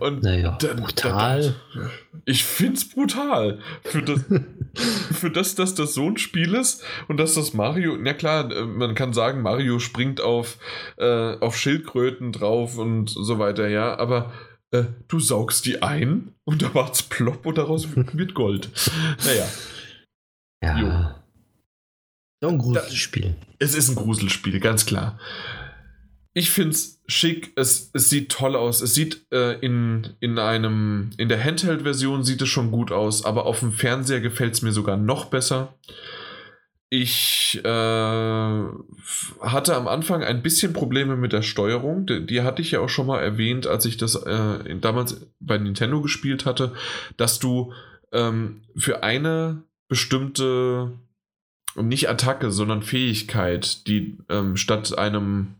Und naja, dann, brutal. Dann, ich find's brutal. Für das, für das, dass das so ein Spiel ist und dass das Mario, na klar, äh, man kann sagen, Mario springt auf, äh, auf Schildkröten drauf und so weiter, ja, aber äh, du saugst die ein und da macht's plopp und daraus wird Gold. Naja. Ja. Jo. So ein Gruselspiel. Es ist ein Gruselspiel, ganz klar ich finde es schick, es, sieht toll aus. Es sieht äh, in, in einem, in der Handheld-Version sieht es schon gut aus, aber auf dem Fernseher gefällt es mir sogar noch besser. Ich äh, hatte am Anfang ein bisschen Probleme mit der Steuerung. Die, die hatte ich ja auch schon mal erwähnt, als ich das äh, damals bei Nintendo gespielt hatte, dass du ähm, für eine bestimmte, nicht Attacke, sondern Fähigkeit, die ähm, statt einem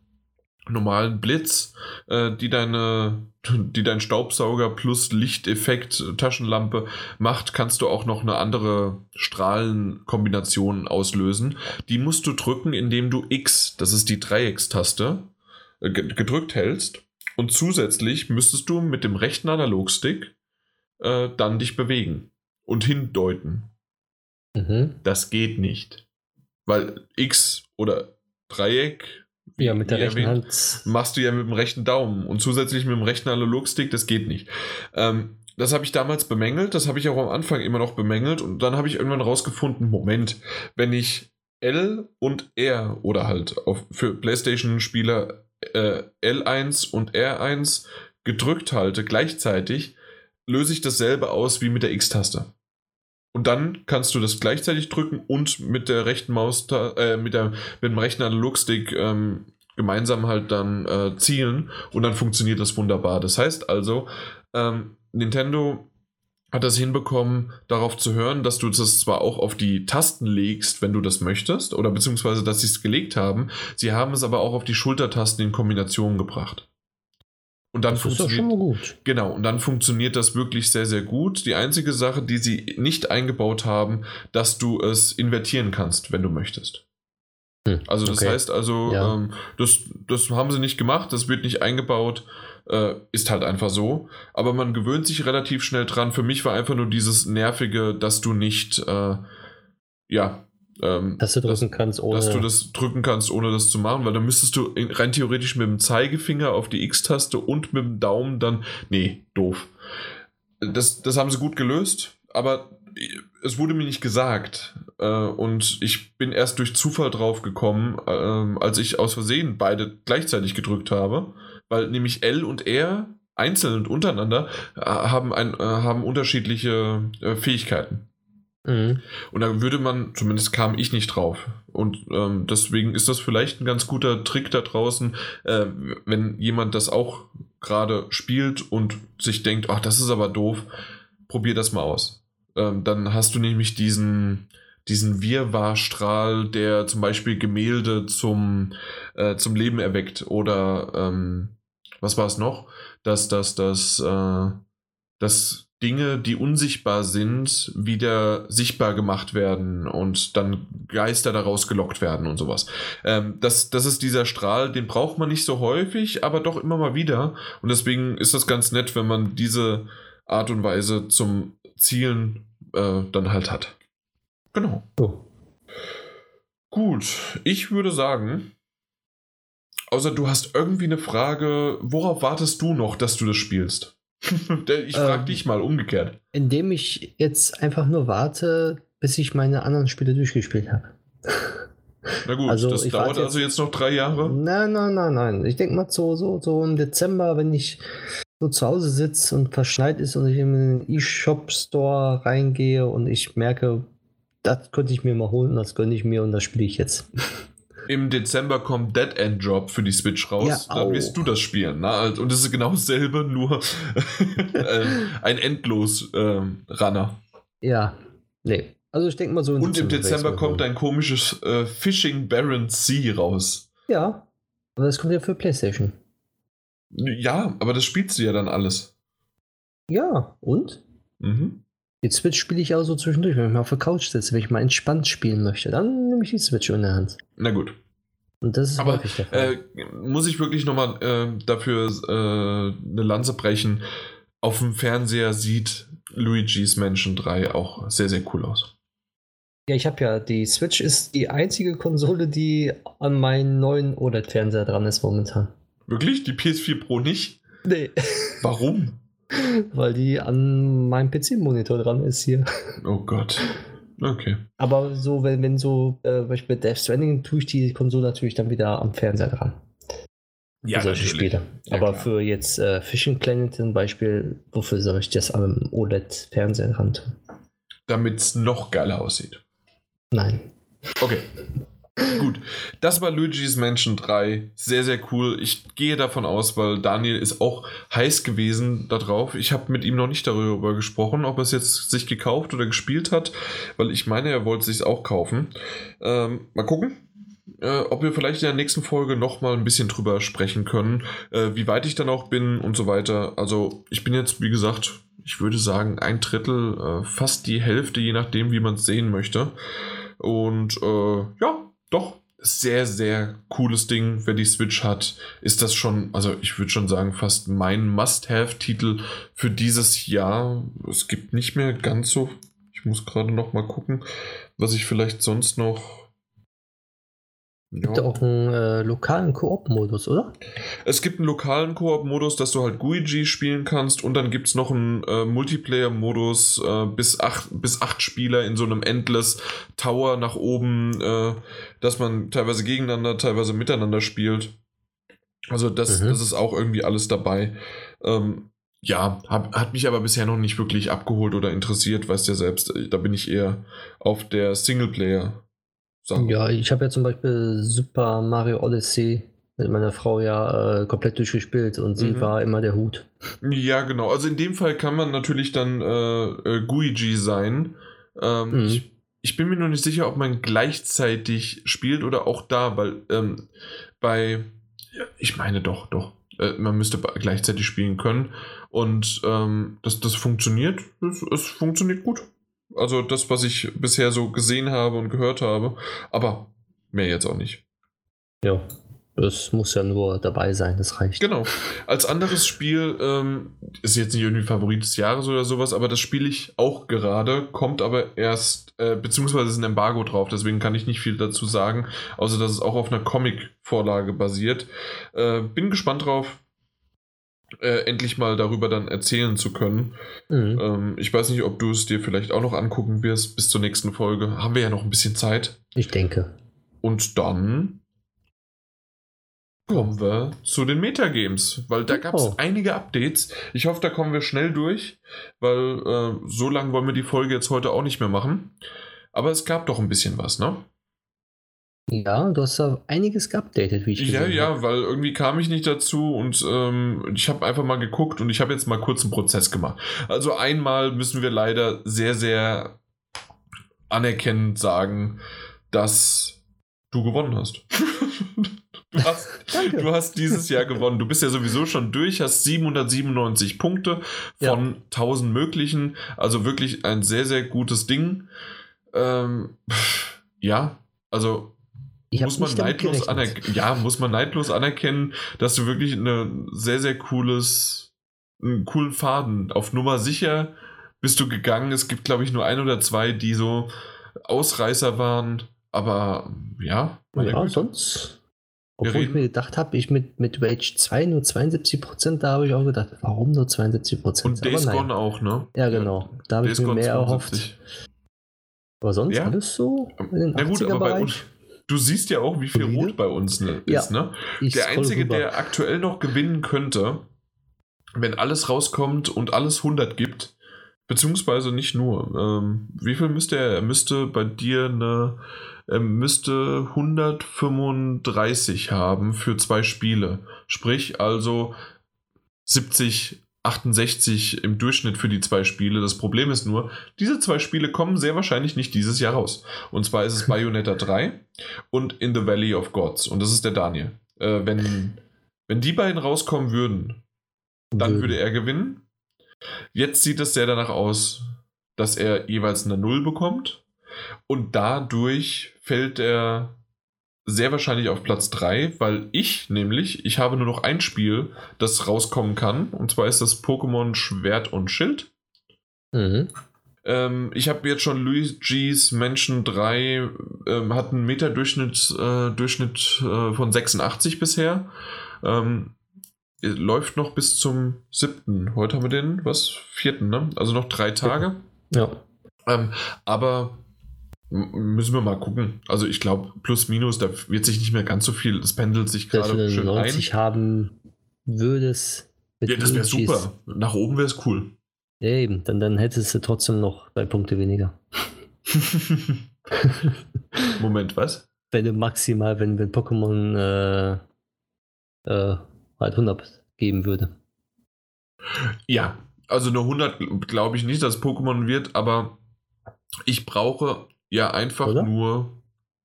normalen Blitz, äh, die deine, die dein Staubsauger plus Lichteffekt Taschenlampe macht, kannst du auch noch eine andere Strahlenkombination auslösen. Die musst du drücken, indem du X, das ist die Dreieckstaste, äh, gedrückt hältst. Und zusätzlich müsstest du mit dem rechten Analogstick äh, dann dich bewegen und hindeuten. Mhm. Das geht nicht. Weil X oder Dreieck ja, mit der rechten erwähnt, Hand. Machst du ja mit dem rechten Daumen und zusätzlich mit dem rechten Analogstick, das geht nicht. Ähm, das habe ich damals bemängelt, das habe ich auch am Anfang immer noch bemängelt und dann habe ich irgendwann rausgefunden, Moment, wenn ich L und R oder halt für PlayStation-Spieler äh, L1 und R1 gedrückt halte gleichzeitig, löse ich dasselbe aus wie mit der X-Taste. Und dann kannst du das gleichzeitig drücken und mit der rechten Maus, äh, mit, der, mit dem rechten Analogstick ähm, gemeinsam halt dann äh, zielen und dann funktioniert das wunderbar. Das heißt also, ähm, Nintendo hat das hinbekommen, darauf zu hören, dass du das zwar auch auf die Tasten legst, wenn du das möchtest, oder beziehungsweise, dass sie es gelegt haben, sie haben es aber auch auf die Schultertasten in Kombination gebracht. Und dann das funktioniert, gut. Genau, und dann funktioniert das wirklich sehr, sehr gut. Die einzige Sache, die sie nicht eingebaut haben, dass du es invertieren kannst, wenn du möchtest. Hm, also das okay. heißt also, ja. ähm, das, das haben sie nicht gemacht, das wird nicht eingebaut, äh, ist halt einfach so. Aber man gewöhnt sich relativ schnell dran. Für mich war einfach nur dieses Nervige, dass du nicht, äh, ja, ähm, dass du drücken kannst, ohne. Dass du das drücken kannst, ohne das zu machen, weil dann müsstest du rein theoretisch mit dem Zeigefinger auf die X-Taste und mit dem Daumen dann. Nee, doof. Das, das haben sie gut gelöst, aber es wurde mir nicht gesagt. Äh, und ich bin erst durch Zufall drauf gekommen, äh, als ich aus Versehen beide gleichzeitig gedrückt habe, weil nämlich L und R einzeln und untereinander äh, haben, ein, äh, haben unterschiedliche äh, Fähigkeiten. Mhm. Und da würde man, zumindest kam ich nicht drauf. Und ähm, deswegen ist das vielleicht ein ganz guter Trick da draußen, äh, wenn jemand das auch gerade spielt und sich denkt, ach, das ist aber doof, probier das mal aus. Ähm, dann hast du nämlich diesen, diesen Wirrwarrstrahl, der zum Beispiel Gemälde zum, äh, zum Leben erweckt. Oder ähm, was war es noch? Dass das, das, äh, das Dinge, die unsichtbar sind, wieder sichtbar gemacht werden und dann Geister daraus gelockt werden und sowas. Ähm, das, das ist dieser Strahl, den braucht man nicht so häufig, aber doch immer mal wieder. Und deswegen ist das ganz nett, wenn man diese Art und Weise zum Zielen äh, dann halt hat. Genau. Oh. Gut, ich würde sagen, außer du hast irgendwie eine Frage, worauf wartest du noch, dass du das spielst? ich frage ähm, dich mal umgekehrt. Indem ich jetzt einfach nur warte, bis ich meine anderen Spiele durchgespielt habe. Na gut, Also, das dauert warte jetzt- also jetzt noch drei Jahre. Nein, nein, nein, nein. Ich denke mal so, so, so im Dezember, wenn ich so zu Hause sitze und verschneit ist und ich in den eShop-Store reingehe und ich merke, das könnte ich mir mal holen, das gönne ich mir und das spiele ich jetzt. Im Dezember kommt Dead End Drop für die Switch raus. Ja, Dann wirst du das spielen. Na? Also- Und es ist genau dasselbe, nur äh, ein Endlos-Runner. Ja, nee. Also ich denke mal so Und im Dezember kommt ein komisches äh, Fishing Baron Sea raus. Ja, aber das kommt ja für PlayStation. Ja, aber das spielst du ja dann alles. Ja, und? Mhm. Die Switch spiele ich auch so zwischendurch, wenn ich mal auf der Couch sitze, wenn ich mal entspannt spielen möchte. Dann nehme ich die Switch in der Hand. Na gut. Und das ist Aber, häufig der Fall. Äh, muss ich wirklich nochmal äh, dafür äh, eine Lanze brechen. Auf dem Fernseher sieht Luigi's Mansion 3 auch sehr, sehr cool aus. Ja, ich habe ja, die Switch ist die einzige Konsole, die an meinen neuen OLED-Fernseher dran ist momentan. Wirklich? Die PS4 Pro nicht? Nee. Warum? Weil die an meinem PC-Monitor dran ist hier. Oh Gott. Okay. Aber so, wenn, wenn so, äh, zum Beispiel Death Stranding, tue ich die Konsole natürlich dann wieder am Fernseher dran. Ja, für solche natürlich. Spiele. Ja, Aber klar. für jetzt äh, Fishing Planet zum Beispiel, wofür soll ich das am OLED-Fernseher dran tun? Damit es noch geiler aussieht. Nein. Okay. Gut, das war Luigi's Mansion 3. Sehr, sehr cool. Ich gehe davon aus, weil Daniel ist auch heiß gewesen darauf. Ich habe mit ihm noch nicht darüber gesprochen, ob er es jetzt sich gekauft oder gespielt hat, weil ich meine, er wollte es sich auch kaufen. Ähm, mal gucken. Äh, ob wir vielleicht in der nächsten Folge noch mal ein bisschen drüber sprechen können, äh, wie weit ich dann auch bin und so weiter. Also ich bin jetzt, wie gesagt, ich würde sagen, ein Drittel, äh, fast die Hälfte, je nachdem, wie man es sehen möchte. Und äh, ja, doch, sehr, sehr cooles Ding. Wer die Switch hat, ist das schon, also ich würde schon sagen, fast mein Must-Have-Titel für dieses Jahr. Es gibt nicht mehr ganz so. Ich muss gerade noch mal gucken, was ich vielleicht sonst noch. Gibt auch einen äh, lokalen Koop-Modus, oder? Es gibt einen lokalen Koop-Modus, dass du halt Guigi spielen kannst und dann gibt es noch einen äh, Multiplayer-Modus äh, bis, acht, bis acht Spieler in so einem Endless Tower nach oben, äh, dass man teilweise gegeneinander, teilweise miteinander spielt. Also das, Mhm. das ist auch irgendwie alles dabei. Ähm, ja, hab, hat mich aber bisher noch nicht wirklich abgeholt oder interessiert, weißt ja selbst, äh, da bin ich eher auf der Singleplayer. Sache. Ja, ich habe ja zum Beispiel Super Mario Odyssey mit meiner Frau ja äh, komplett durchgespielt und sie Mhm. war immer der Hut. Ja, genau. Also in dem Fall kann man natürlich dann äh, äh, Guigi sein. Ähm, Mhm. ich, ich bin mir noch nicht sicher, ob man gleichzeitig spielt oder auch da, weil ähm, bei, ja, ich meine doch, doch, äh, man müsste gleichzeitig spielen können und ähm, das, das funktioniert, es, es funktioniert gut. Also das, was ich bisher so gesehen habe und gehört habe, aber mehr jetzt auch nicht. Ja, das muss ja nur dabei sein, das reicht. Genau. Als anderes Spiel ähm, ist jetzt nicht irgendwie Favorit des Jahres oder sowas, aber das spiele ich auch gerade, kommt aber erst, äh, beziehungsweise ist ein Embargo drauf, deswegen kann ich nicht viel dazu sagen, außer dass es auch auf einer Comic-Vorlage basiert. Äh, bin gespannt drauf, äh, endlich mal darüber dann erzählen zu können. Mhm. Ähm, ich weiß nicht, ob du es dir vielleicht auch noch angucken wirst bis zur nächsten Folge. Haben wir ja noch ein bisschen Zeit. Ich denke. Und dann kommen wir zu den Metagames, weil da gab es Oh. einige Updates. Ich hoffe, da kommen wir schnell durch, weil äh, so lange wollen wir die Folge jetzt heute auch nicht mehr machen. Aber es gab doch ein bisschen was, ne? Ja, du hast da einiges geupdatet, wie ich Ja, gesehen ja, habe. weil irgendwie kam ich nicht dazu und ähm, ich habe einfach mal geguckt und ich habe jetzt mal kurz einen Prozess gemacht. Also einmal müssen wir leider sehr, sehr anerkennend sagen, dass du gewonnen hast. du hast. Du hast dieses Jahr gewonnen. Du bist ja sowieso schon durch, hast 797 Punkte von 1000 möglichen. Also wirklich ein sehr, sehr gutes Ding. Ähm, ja, also Ich muss man neidlos anerkennen. Ja, muss man neidlos anerkennen, dass du wirklich eine sehr, sehr cooles, einen coolen Faden auf Nummer sicher bist du gegangen. Es gibt, glaube ich, nur ein oder zwei, die so Ausreißer waren. Aber ja, Ja, Güte. sonst. Obwohl ich mir gedacht habe, ich mit, mit Rage 2 nur 72%, da habe ich auch gedacht, warum nur 72%? Und Days. Gone auch, ne? Ja, genau. Da habe ich mir mehr 72. erhofft. Aber sonst Ja. alles so in den Na gut, aber bei, 80er-Bereich. Du siehst ja auch, wie viel. Rot bei uns ne, Ja. ist, ne? Ich Der Einzige, rüber. der aktuell noch gewinnen könnte, wenn alles rauskommt und alles 100 gibt, beziehungsweise nicht nur. Ähm, wie viel müsste er? Er müsste bei dir eine. Er müsste 135 haben für zwei Spiele. Sprich also 70, 68 im Durchschnitt für die zwei Spiele. Das Problem ist nur, diese zwei Spiele kommen sehr wahrscheinlich nicht dieses Jahr raus. Und zwar ist es Bayonetta 3 und In the Valley of Gods. Und das ist der Daniel. Äh, wenn, wenn die beiden rauskommen würden, dann würde er gewinnen. Jetzt sieht es sehr danach aus, dass er jeweils eine Null bekommt. Und dadurch fällt er sehr wahrscheinlich auf Platz 3, weil ich nämlich, ich habe nur noch ein Spiel, das rauskommen kann. Und zwar ist das Pokémon Schwert und Schild. Mhm. Ähm, ich habe jetzt schon Luigi's Mansion 3, ähm, hat einen Meterdurchschnitt äh, Durchschnitt, äh, von 86 bisher. Ähm, läuft noch bis zum 7. Heute haben wir den, was? 4. Ne? Also noch drei Tage. Ja. Ähm, aber müssen wir mal gucken. Also ich glaube, plus minus, da wird sich nicht mehr ganz so viel, es pendelt sich gerade schön 90 ein. haben würdest. Ja, das wäre super. Nach oben wäre es cool. Ja, eben, dann, dann hättest du trotzdem noch drei Punkte weniger. Moment, was? Wenn du maximal, wenn, wenn Pokémon äh, äh, halt 100 geben würde. Ja, also eine 100 glaube ich nicht, dass Pokémon wird, aber ich brauche ja einfach Oder? nur.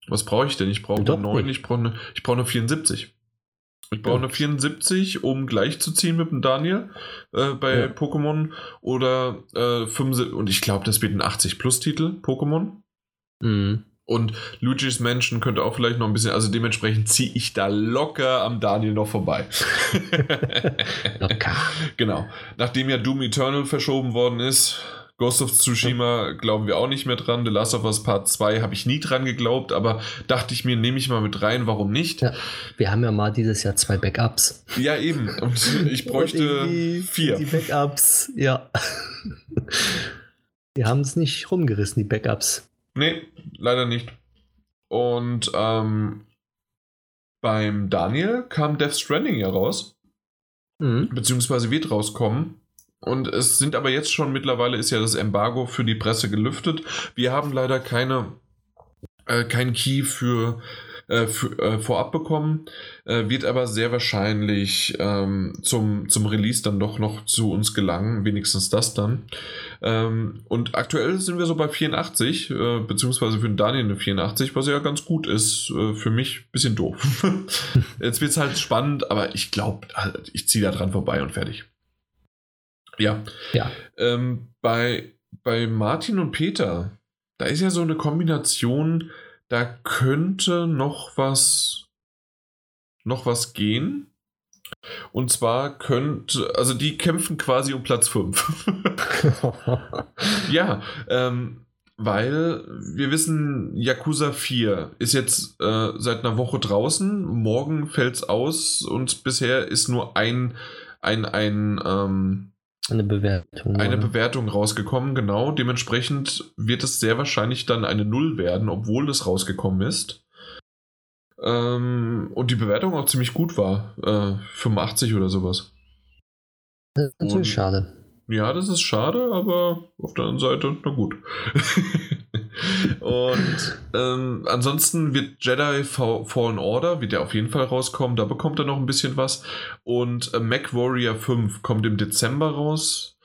Was brauche ich denn? Ich brauche eine 9, nicht. ich brauche eine, ich brauche eine 74. Ich brauche Ja. eine 74, um gleich zu ziehen mit dem Daniel äh, bei Ja. Pokémon oder äh, 75, und ich glaube, das wird ein 80-Plus-Titel, Pokémon. Mhm. Und Luigi's Mansion könnte auch vielleicht noch ein bisschen, also dementsprechend ziehe ich da locker am Daniel noch vorbei. Locker. Genau. Nachdem ja Doom Eternal verschoben worden ist, Ghost of Tsushima glauben wir auch nicht mehr dran. The Last of Us Part 2 habe ich nie dran geglaubt, aber dachte ich mir, nehme ich mal mit rein, warum nicht? Ja. Wir haben ja mal dieses Jahr zwei Backups. Ja, eben. Und ich bräuchte Und vier. Die Backups, ja. Wir haben es nicht rumgerissen, die Backups. Nee, leider nicht. Und ähm, beim Daniel kam Death Stranding ja raus. Mhm. beziehungsweise wird rauskommen. Und es sind aber jetzt schon mittlerweile ist ja das Embargo für die Presse gelüftet. Wir haben leider keine äh, kein Key für, äh, für äh, vorab bekommen, äh, wird aber sehr wahrscheinlich ähm, zum, zum Release dann doch noch zu uns gelangen, wenigstens das dann. Ähm, und aktuell sind wir so bei 84, äh, beziehungsweise für den Daniel eine 84, was ja ganz gut ist. Äh, für mich bisschen doof. Jetzt wird es halt spannend, aber ich glaube, ich ziehe da dran vorbei und fertig. Ja. Ja. Ähm, bei, bei Martin und Peter, da ist ja so eine Kombination, da könnte noch was noch was gehen. Und zwar könnte, also die kämpfen quasi um Platz 5. ja, ähm, weil wir wissen, Yakuza 4 ist jetzt äh, seit einer Woche draußen, morgen fällt es aus und bisher ist nur ein, ein, ein, ähm, Eine Bewertung. eine oder? Bewertung rausgekommen, genau. Dementsprechend wird es sehr wahrscheinlich dann eine Null werden, obwohl es rausgekommen ist. Ähm, und die Bewertung auch ziemlich gut war. Äh, 85 oder sowas. Das ist natürlich schade. Ja, das ist schade, aber auf der anderen Seite, na gut. und ähm, ansonsten wird Jedi Fa- Fallen Order, wird ja auf jeden Fall rauskommen, da bekommt er noch ein bisschen was. Und äh, Mac Warrior 5 kommt im Dezember raus.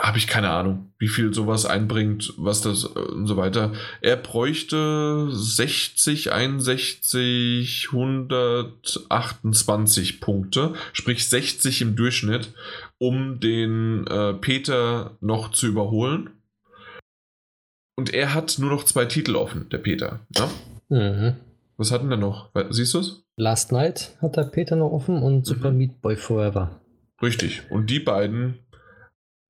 Habe ich keine Ahnung, wie viel sowas einbringt, was das äh, und so weiter. Er bräuchte 60, 61, 128 Punkte, sprich 60 im Durchschnitt, um den äh, Peter noch zu überholen. Und er hat nur noch zwei Titel offen, der Peter. Ja? Mhm. Was hat denn der noch? Siehst du es? Last Night hat der Peter noch offen und Super Mhm. Meat Boy Forever. Richtig. Und die beiden,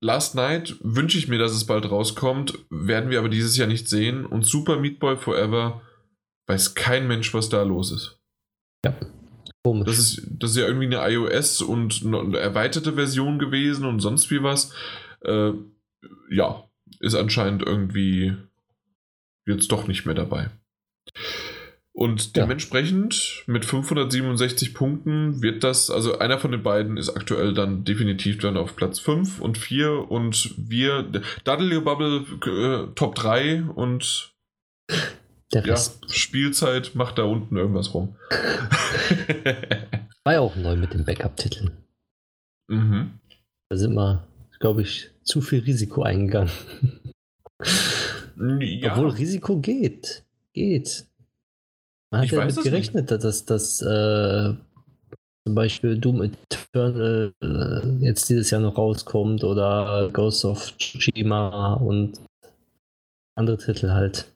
Last Night wünsche ich mir, dass es bald rauskommt, werden wir aber dieses Jahr nicht sehen. Und Super Meat Boy Forever weiß kein Mensch, was da los ist. Komisch. Das ist, das ist ja irgendwie eine iOS und eine erweiterte Version gewesen und sonst wie was. Äh, ja, ist anscheinend irgendwie jetzt doch nicht mehr dabei. Und dementsprechend mit 567 Punkten wird das, also einer von den beiden ist aktuell dann definitiv dann auf Platz 5 und 4 und wir, Dudley Bubble äh, Top 3 und Der ja, Rest Spielzeit macht da unten irgendwas rum. war ja auch neu mit den Backup-Titeln. mhm. Da sind wir, glaube ich, zu viel Risiko eingegangen. Ja, Obwohl Risiko geht. Geht. Man hat Ich ja damit gerechnet, dass das äh, zum Beispiel Doom Eternal äh, jetzt dieses Jahr noch rauskommt oder Ghost of Tsushima und andere Titel halt.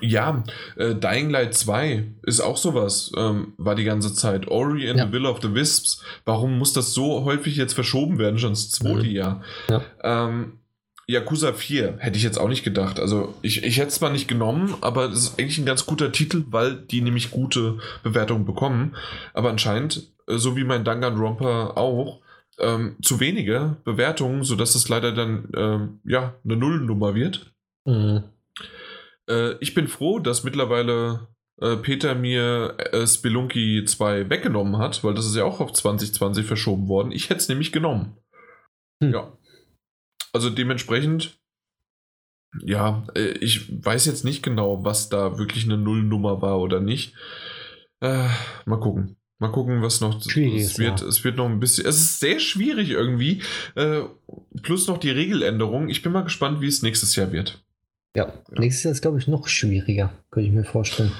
Ja, äh, Dying Light 2 ist auch sowas, ähm, war die ganze Zeit. Ori and Ja. the Will of the Wisps. Warum muss das so häufig jetzt verschoben werden? Schon das zweite Mhm. Jahr. Ja. Ähm, Yakuza 4 hätte ich jetzt auch nicht gedacht. Also ich, ich hätte es zwar nicht genommen, aber es ist eigentlich ein ganz guter Titel, weil die nämlich gute Bewertungen bekommen. Aber anscheinend, äh, so wie mein Danganronpa auch, ähm, zu wenige Bewertungen, sodass es leider dann ähm, ja eine Nullnummer wird. Mhm. Äh, ich bin froh, dass mittlerweile äh, Peter mir äh, Spelunky 2 weggenommen hat, weil das ist ja auch auf 2020 verschoben worden. Ich hätte es nämlich genommen. Hm. Ja. Also dementsprechend, ja, äh, ich weiß jetzt nicht genau, was da wirklich eine Nullnummer war oder nicht. Äh, mal gucken. Mal gucken, was noch. Schwieriges es, wird, Jahr. es wird noch ein bisschen. Es ist sehr schwierig irgendwie. Äh, plus noch die Regeländerung. Ich bin mal gespannt, wie es nächstes Jahr wird. Ja, nächstes Jahr ist, glaube ich, noch schwieriger, könnte ich mir vorstellen.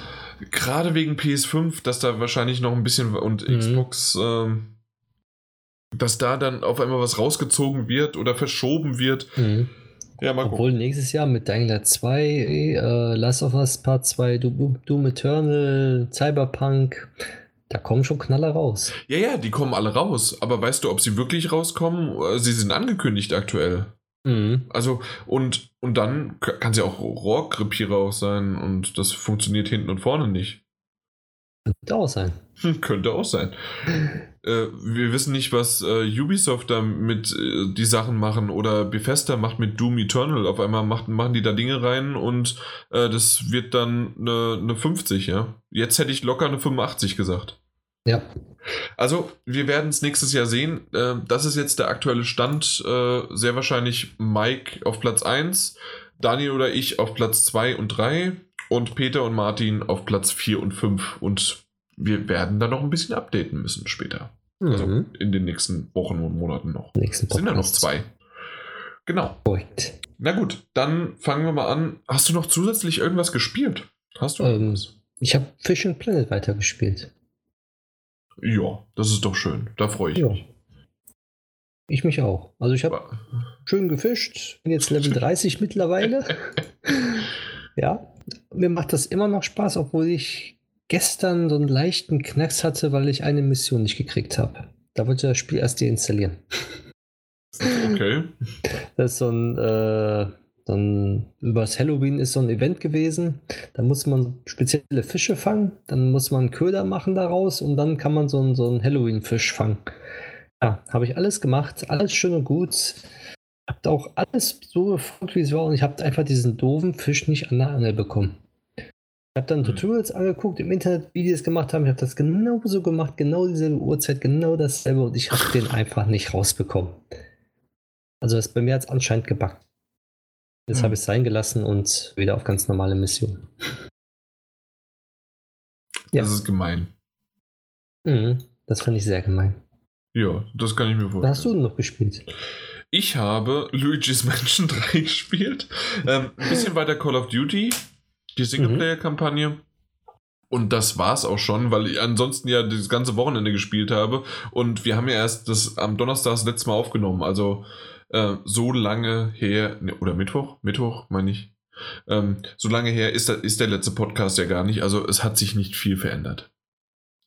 Gerade wegen PS5, dass da wahrscheinlich noch ein bisschen und Mhm. Xbox, ähm, dass da dann auf einmal was rausgezogen wird oder verschoben wird. Mhm. Ja, mal gucken. Obwohl nächstes Jahr mit Dying Light 2, äh, Last of Us Part 2, Doom, Doom Eternal, Cyberpunk, da kommen schon Knaller raus. Ja, ja, die kommen alle raus. Aber weißt du, ob sie wirklich rauskommen? Äh, Sie sind angekündigt aktuell. Mhm. Also, und, und dann kann sie auch Rohrkrepierer auch sein und das funktioniert hinten und vorne nicht. Könnte auch sein. Hm, Könnte auch sein. Äh, wir wissen nicht, was äh, Ubisoft da mit äh, die Sachen machen oder Bethesda macht mit Doom Eternal. Auf einmal macht, machen die da Dinge rein und äh, das wird dann eine, eine 50, ja. Jetzt hätte ich locker eine 85 gesagt. Ja. Also, wir werden es nächstes Jahr sehen. Äh, das ist jetzt der aktuelle Stand. Äh, sehr wahrscheinlich Mike auf Platz 1, Daniel oder ich auf Platz 2 und 3 und Peter und Martin auf Platz 4 und 5. Und wir werden da noch ein bisschen updaten müssen später. Also Mhm. in den nächsten Wochen und Monaten noch. Nächsten Es sind ja noch zwei. Genau. Korrekt. Na gut, dann fangen wir mal an. Hast du noch zusätzlich irgendwas gespielt? Hast du? Ähm? Ich habe Fishing Planet weitergespielt. Ja, das ist doch schön. Da freue ich Ja. mich. Ich mich auch. Also ich habe schön gefischt, bin jetzt Level 30 mittlerweile. ja, mir macht das immer noch Spaß, obwohl ich gestern so einen leichten Knacks hatte, weil ich eine Mission nicht gekriegt habe. Da wollte ich das Spiel erst deinstallieren. Okay. Das ist so ein, äh, so ein, übers Halloween ist so ein Event gewesen. Da muss man spezielle Fische fangen, dann muss man Köder machen daraus und dann kann man so einen, so einen Halloween-Fisch fangen. Ja, habe ich alles gemacht, alles schön und gut. Habt auch alles so gefolgt, wie es war und ich habe einfach diesen doofen Fisch nicht an der Angel bekommen. Ich habe dann Tutorials angeguckt, im Internet Videos gemacht haben. Ich habe das genauso gemacht, genau dieselbe Uhrzeit, genau dasselbe und ich habe den einfach nicht rausbekommen. Also das bei mir hat es anscheinend gebackt. Jetzt Hm. habe ich es sein gelassen und wieder auf ganz normale Mission. Ja. Das ist gemein. Mhm, das fand ich sehr gemein. Ja, das kann ich mir vorstellen. Was hast du denn noch gespielt? Ich habe Luigi's Mansion 3 gespielt. Ähm, ein bisschen weiter Call of Duty, die Singleplayer-Kampagne. Und das war's auch schon, weil ich ansonsten ja das ganze Wochenende gespielt habe. Und wir haben ja erst das am Donnerstag das letzte Mal aufgenommen. Also äh, so lange her, ne, oder Mittwoch? Mittwoch, meine ich. Ähm, so lange her ist, der- ist der letzte Podcast ja gar nicht. Also es hat sich nicht viel verändert.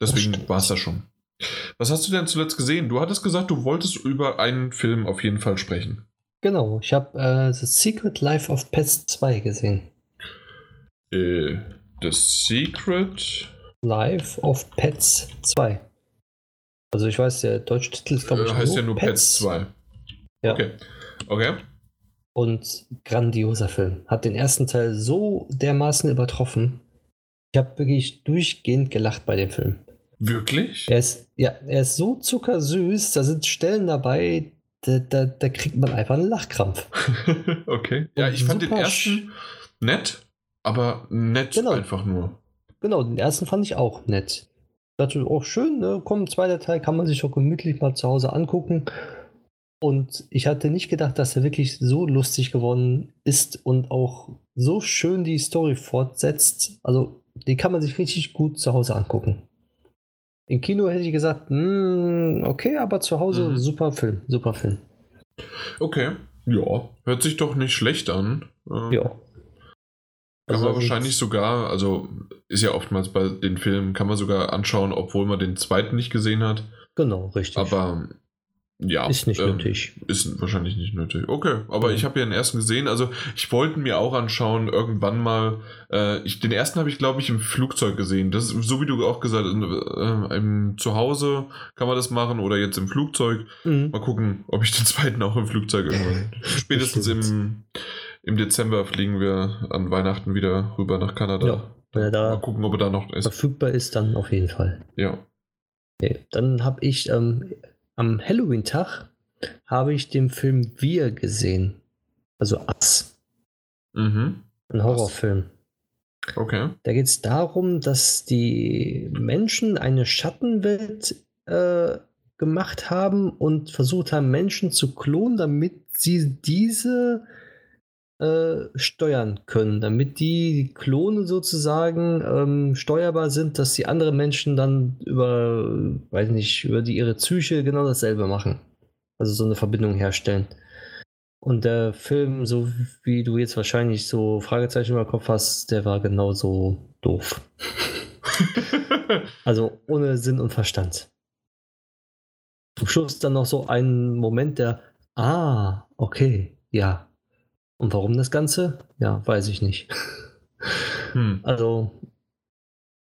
Deswegen war es das schon. Was hast du denn zuletzt gesehen? Du hattest gesagt, du wolltest über einen Film auf jeden Fall sprechen. Genau, ich habe äh, The Secret Life of Pets 2 gesehen. Äh, The Secret. Life of Pets 2. Also ich weiß, der deutsche Titel ist glaube ich Äh, heißt ja nur Pets 2. Ja. Okay. Okay. Und grandioser Film. Hat den ersten Teil so dermaßen übertroffen. Ich habe wirklich durchgehend gelacht bei dem Film. Wirklich? Er ist, ja, er ist so zuckersüß, da sind Stellen dabei, da, da, da kriegt man einfach einen Lachkrampf. okay. Ja, ich fand den ersten nett, aber nett Genau. einfach nur. Genau, den ersten fand ich auch nett. dachte, auch schön, ne? Komm, zweiter Teil kann man sich auch gemütlich mal zu Hause angucken. Und ich hatte nicht gedacht, dass er wirklich so lustig geworden ist und auch so schön die Story fortsetzt. Also, die kann man sich richtig gut zu Hause angucken. Im Kino hätte ich gesagt, "Hm, okay, aber zu Hause Mhm. super Film, super Film. Okay. Ja, hört sich doch nicht schlecht an. Ähm, Ja. Kann Also, man wahrscheinlich sogar, also ist ja oftmals bei den Filmen, kann man sogar anschauen, obwohl man den zweiten nicht gesehen hat. Genau, richtig. Aber ja. ist nicht ähm, nötig. Ist wahrscheinlich nicht nötig. Okay, aber Ja. ich habe ja den ersten gesehen. Also ich wollte mir auch anschauen, irgendwann mal. Äh, ich, den ersten habe ich, glaube ich, im Flugzeug gesehen. Das ist, so wie du auch gesagt hast, äh, im Zuhause kann man das machen oder jetzt im Flugzeug. Mhm. Mal gucken, ob ich den zweiten auch im Flugzeug irgendwann. Spätestens im, im Dezember fliegen wir an Weihnachten wieder rüber nach Kanada. Ja, wenn er Mal da gucken, ob er da noch ist. verfügbar ist, dann auf jeden Fall. Ja. Okay. Dann habe ich ähm, am Halloween-Tag habe ich den Film Wir gesehen. Also Us, Mhm. ein Horrorfilm. Okay. Da geht es darum, dass die Menschen eine Schattenwelt äh, gemacht haben und versucht haben, Menschen zu klonen, damit sie diese äh, steuern können, damit die Klone sozusagen ähm, steuerbar sind, dass die anderen Menschen dann über, weiß nicht, über die, ihre Psyche genau dasselbe machen. Also so eine Verbindung herstellen. Und der Film, so wie du jetzt wahrscheinlich so Fragezeichen über Kopf hast, der war genauso doof. Also ohne Sinn und Verstand. Zum Schluss dann noch so ein Moment der, ah, okay, ja. Und warum das Ganze? Ja, weiß ich nicht. hm. Also,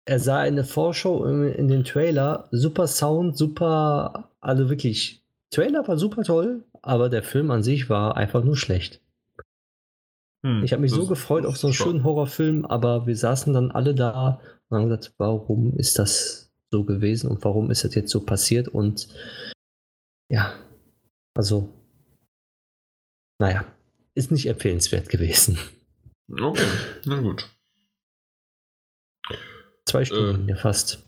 er sah eine Vorschau in, in den Trailer, super Sound, super, also wirklich, Trailer war super toll, aber der Film an sich war einfach nur schlecht. Hm. Ich habe mich so gefreut auf so einen schönen Horrorfilm, aber wir saßen dann alle da und haben gesagt, warum ist das so gewesen und warum ist das jetzt so passiert? Und ja, also, naja, ist nicht empfehlenswert gewesen. Okay, na gut. Zwei Stunden, Äh. ja fast.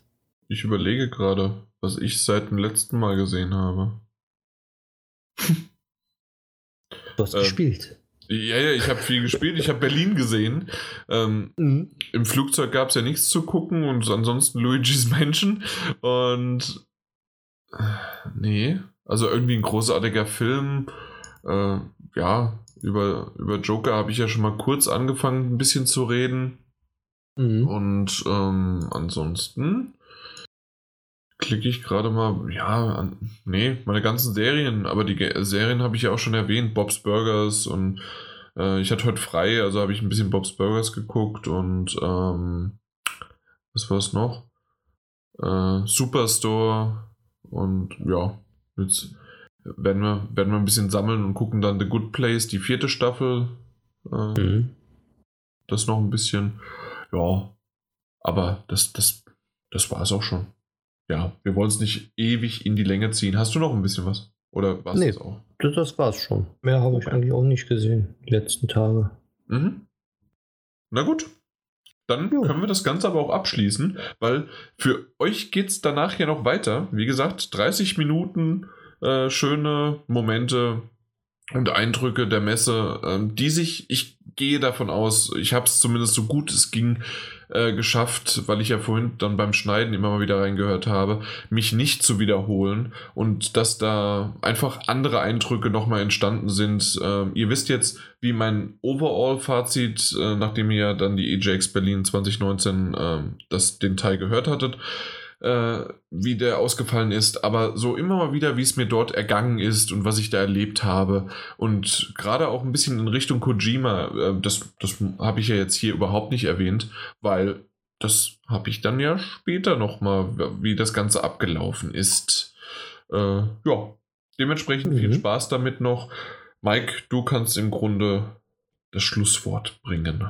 Ich überlege gerade, was ich seit dem letzten Mal gesehen habe. Du hast äh, gespielt. Ja, ja, ich habe viel gespielt. Ich habe Berlin gesehen. Ähm, Mhm. Im Flugzeug gab es ja nichts zu gucken und ansonsten Luigi's Mansion. Und äh, nee, also irgendwie ein großartiger Film. Äh, ja, über, über Joker habe ich ja schon mal kurz angefangen, ein bisschen zu reden. Mhm. Und ähm, ansonsten klicke ich gerade mal, ja, an, nee, meine ganzen Serien, aber die Ge Serien habe ich ja auch schon erwähnt, Bob's Burgers und äh, ich hatte heute frei, also habe ich ein bisschen Bob's Burgers geguckt und ähm, was war es noch? Äh, Superstore und ja, jetzt werden wir, werden wir ein bisschen sammeln und gucken dann The Good Place, die vierte Staffel. Äh, Mhm. das noch ein bisschen. Ja, aber das, das, das war es auch schon. Ja, wir wollen es nicht ewig in die Länge ziehen. Hast du noch ein bisschen was? Oder war es Nee. das auch? Das, das war's schon. Mehr habe ich eigentlich auch nicht gesehen, die letzten Tage. Mhm. Na gut. Dann Jo. können wir das Ganze aber auch abschließen, weil für euch geht es danach ja noch weiter. Wie gesagt, 30 Minuten äh, schöne Momente und Eindrücke der Messe, ähm, die sich, ich gehe davon aus, ich habe es zumindest so gut es ging äh, geschafft, weil ich ja vorhin dann beim Schneiden immer mal wieder reingehört habe, mich nicht zu wiederholen und dass da einfach andere Eindrücke nochmal entstanden sind. Ähm, ihr wisst jetzt, wie mein Overall-Fazit, äh, nachdem ihr dann die EJX Berlin 2019 ähm, das, den Teil gehört hattet, äh, wie der ausgefallen ist, aber so immer mal wieder, wie es mir dort ergangen ist und was ich da erlebt habe. Und gerade auch ein bisschen in Richtung Kojima, äh, das, das habe ich ja jetzt hier überhaupt nicht erwähnt, weil das habe ich dann ja später nochmal, wie das Ganze abgelaufen ist. Äh, ja, dementsprechend viel Mhm. Spaß damit noch. Mike, du kannst im Grunde das Schlusswort bringen.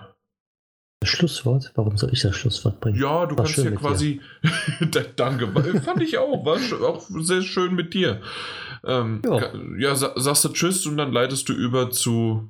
Das Schlusswort? Warum soll ich das Schlusswort bringen? Ja, du War kannst ja quasi. Danke, fand ich auch. War auch sehr schön mit dir. Ähm, ja, sagst du Tschüss und dann leitest du über zu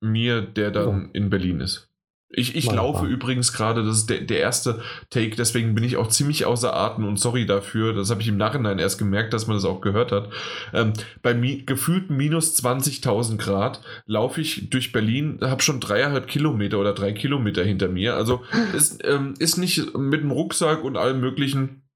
mir, der dann ja. in Berlin ist. Ich, ich laufe übrigens gerade, das ist der, der erste Take, deswegen bin ich auch ziemlich außer Atem und sorry dafür. Das habe ich im Nachhinein erst gemerkt, dass man das auch gehört hat. Ähm, bei mi gefühlten minus 20.000 Grad laufe ich durch Berlin, habe schon dreieinhalb Kilometer oder drei Kilometer hinter mir. Also es ähm, ist nicht mit dem Rucksack und allem möglichen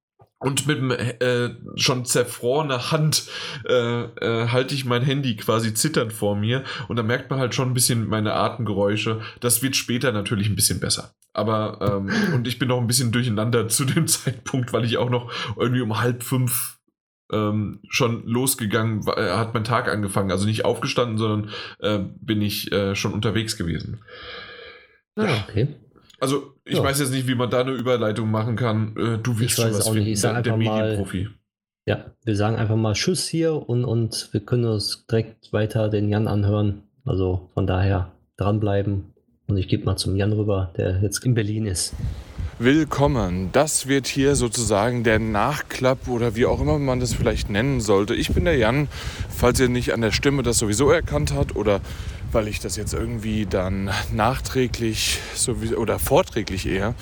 und mit dem äh, schon zerfrorene Hand äh, äh, halte ich mein Handy quasi zitternd vor mir und da merkt man halt schon ein bisschen meine Atemgeräusche. Das wird später natürlich ein bisschen besser. Aber ähm, und ich bin noch ein bisschen durcheinander zu dem Zeitpunkt, weil ich auch noch irgendwie um halb fünf ähm, schon losgegangen, äh, hat mein Tag angefangen. Also nicht aufgestanden, sondern äh, bin ich äh, schon unterwegs gewesen. Ah, okay. Also, ich ja. weiß jetzt nicht, wie man da eine Überleitung machen kann. Äh, du wirst schon was auch nicht. Ich der, der Medienprofi. Ja, wir sagen einfach mal Tschüss hier und, und wir können uns direkt weiter den Jan anhören. Also von daher dranbleiben. Und ich gebe mal zum Jan rüber, der jetzt in Berlin ist. Willkommen. Das wird hier sozusagen der Nachklapp oder wie auch immer man das vielleicht nennen sollte. Ich bin der Jan, falls ihr nicht an der Stimme das sowieso erkannt habt oder weil ich das jetzt irgendwie dann nachträglich sowieso, oder vorträglich eher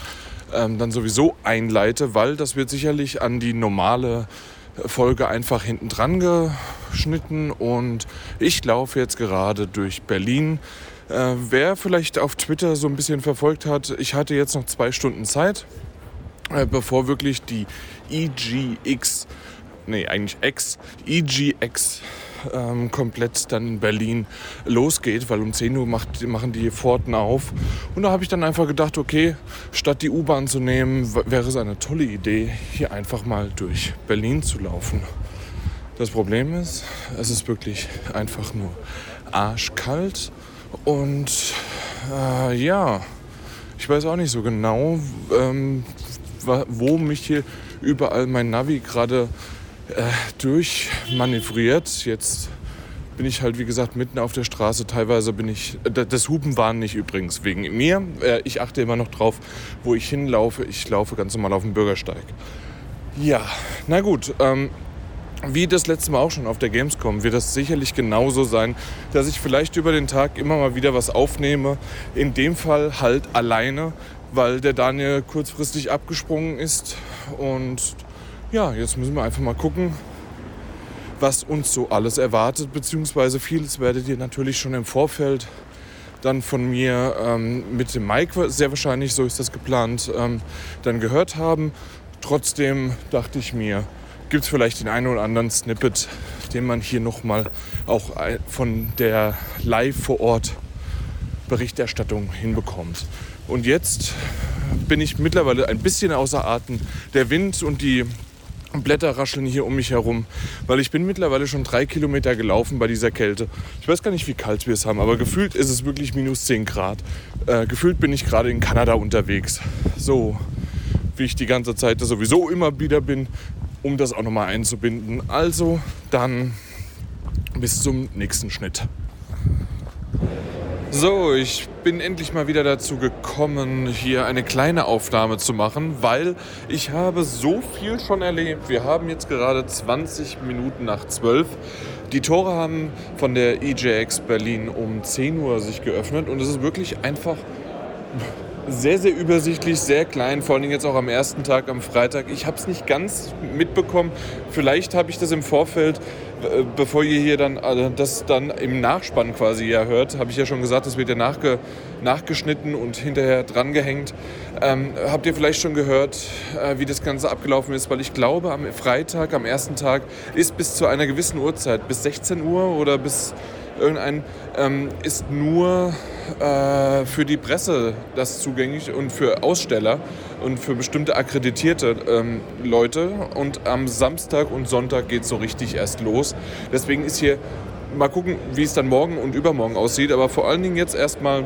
ähm, dann sowieso einleite, weil das wird sicherlich an die normale Folge einfach hinten dran geschnitten und ich laufe jetzt gerade durch Berlin. Äh, wer vielleicht auf Twitter so ein bisschen verfolgt hat, ich hatte jetzt noch zwei Stunden Zeit, äh, bevor wirklich die EGX, nee, eigentlich X, EGX ähm, komplett dann in Berlin losgeht, weil um 10 Uhr macht, machen die Pforten auf. Und da habe ich dann einfach gedacht, okay, statt die U-Bahn zu nehmen, wäre es eine tolle Idee, hier einfach mal durch Berlin zu laufen. Das Problem ist, es ist wirklich einfach nur arschkalt und äh, ja, ich weiß auch nicht so genau, ähm, wo mich hier überall mein Navi gerade äh, durchmanövriert. Jetzt bin ich halt, wie gesagt, mitten auf der Straße. Teilweise bin ich. Äh, das Hupen war nicht übrigens wegen mir. Äh, ich achte immer noch drauf, wo ich hinlaufe. Ich laufe ganz normal auf dem Bürgersteig. Ja, na gut. Ähm, wie das letzte Mal auch schon auf der Gamescom wird das sicherlich genauso sein, dass ich vielleicht über den Tag immer mal wieder was aufnehme. In dem Fall halt alleine, weil der Daniel kurzfristig abgesprungen ist und ja, jetzt müssen wir einfach mal gucken, was uns so alles erwartet, beziehungsweise vieles werdet ihr natürlich schon im Vorfeld dann von mir ähm, mit dem Mike, sehr wahrscheinlich, so ist das geplant, ähm, dann gehört haben. Trotzdem dachte ich mir, gibt es vielleicht den einen oder anderen Snippet, den man hier nochmal auch von der Live vor Ort Berichterstattung hinbekommt. Und jetzt bin ich mittlerweile ein bisschen außer Atem. Der Wind und die Blätter rascheln hier um mich herum, weil ich bin mittlerweile schon drei Kilometer gelaufen bei dieser Kälte. Ich weiß gar nicht, wie kalt wir es haben, aber gefühlt ist es wirklich minus 10 Grad. Äh, gefühlt bin ich gerade in Kanada unterwegs. So, wie ich die ganze Zeit sowieso immer wieder bin, um das auch nochmal einzubinden. Also, dann bis zum nächsten Schnitt. So, ich bin endlich mal wieder dazu gekommen, hier eine kleine Aufnahme zu machen, weil ich habe so viel schon erlebt. Wir haben jetzt gerade 20 Minuten nach 12. Die Tore haben von der EJX Berlin um 10 Uhr sich geöffnet und es ist wirklich einfach sehr, sehr übersichtlich, sehr klein, vor allem jetzt auch am ersten Tag, am Freitag. Ich habe es nicht ganz mitbekommen. Vielleicht habe ich das im Vorfeld, äh, bevor ihr hier dann also das dann im Nachspann quasi ja hört, habe ich ja schon gesagt, das wird ja nachge, nachgeschnitten und hinterher drangehängt. Ähm, habt ihr vielleicht schon gehört, äh, wie das Ganze abgelaufen ist? Weil ich glaube, am Freitag, am ersten Tag, ist bis zu einer gewissen Uhrzeit, bis 16 Uhr oder bis irgendein, ähm, ist nur äh, für die Presse das zugänglich und für Aussteller und für bestimmte akkreditierte ähm, Leute. Und am Samstag und Sonntag geht es so richtig erst los. Deswegen ist hier, mal gucken, wie es dann morgen und übermorgen aussieht, aber vor allen Dingen jetzt erstmal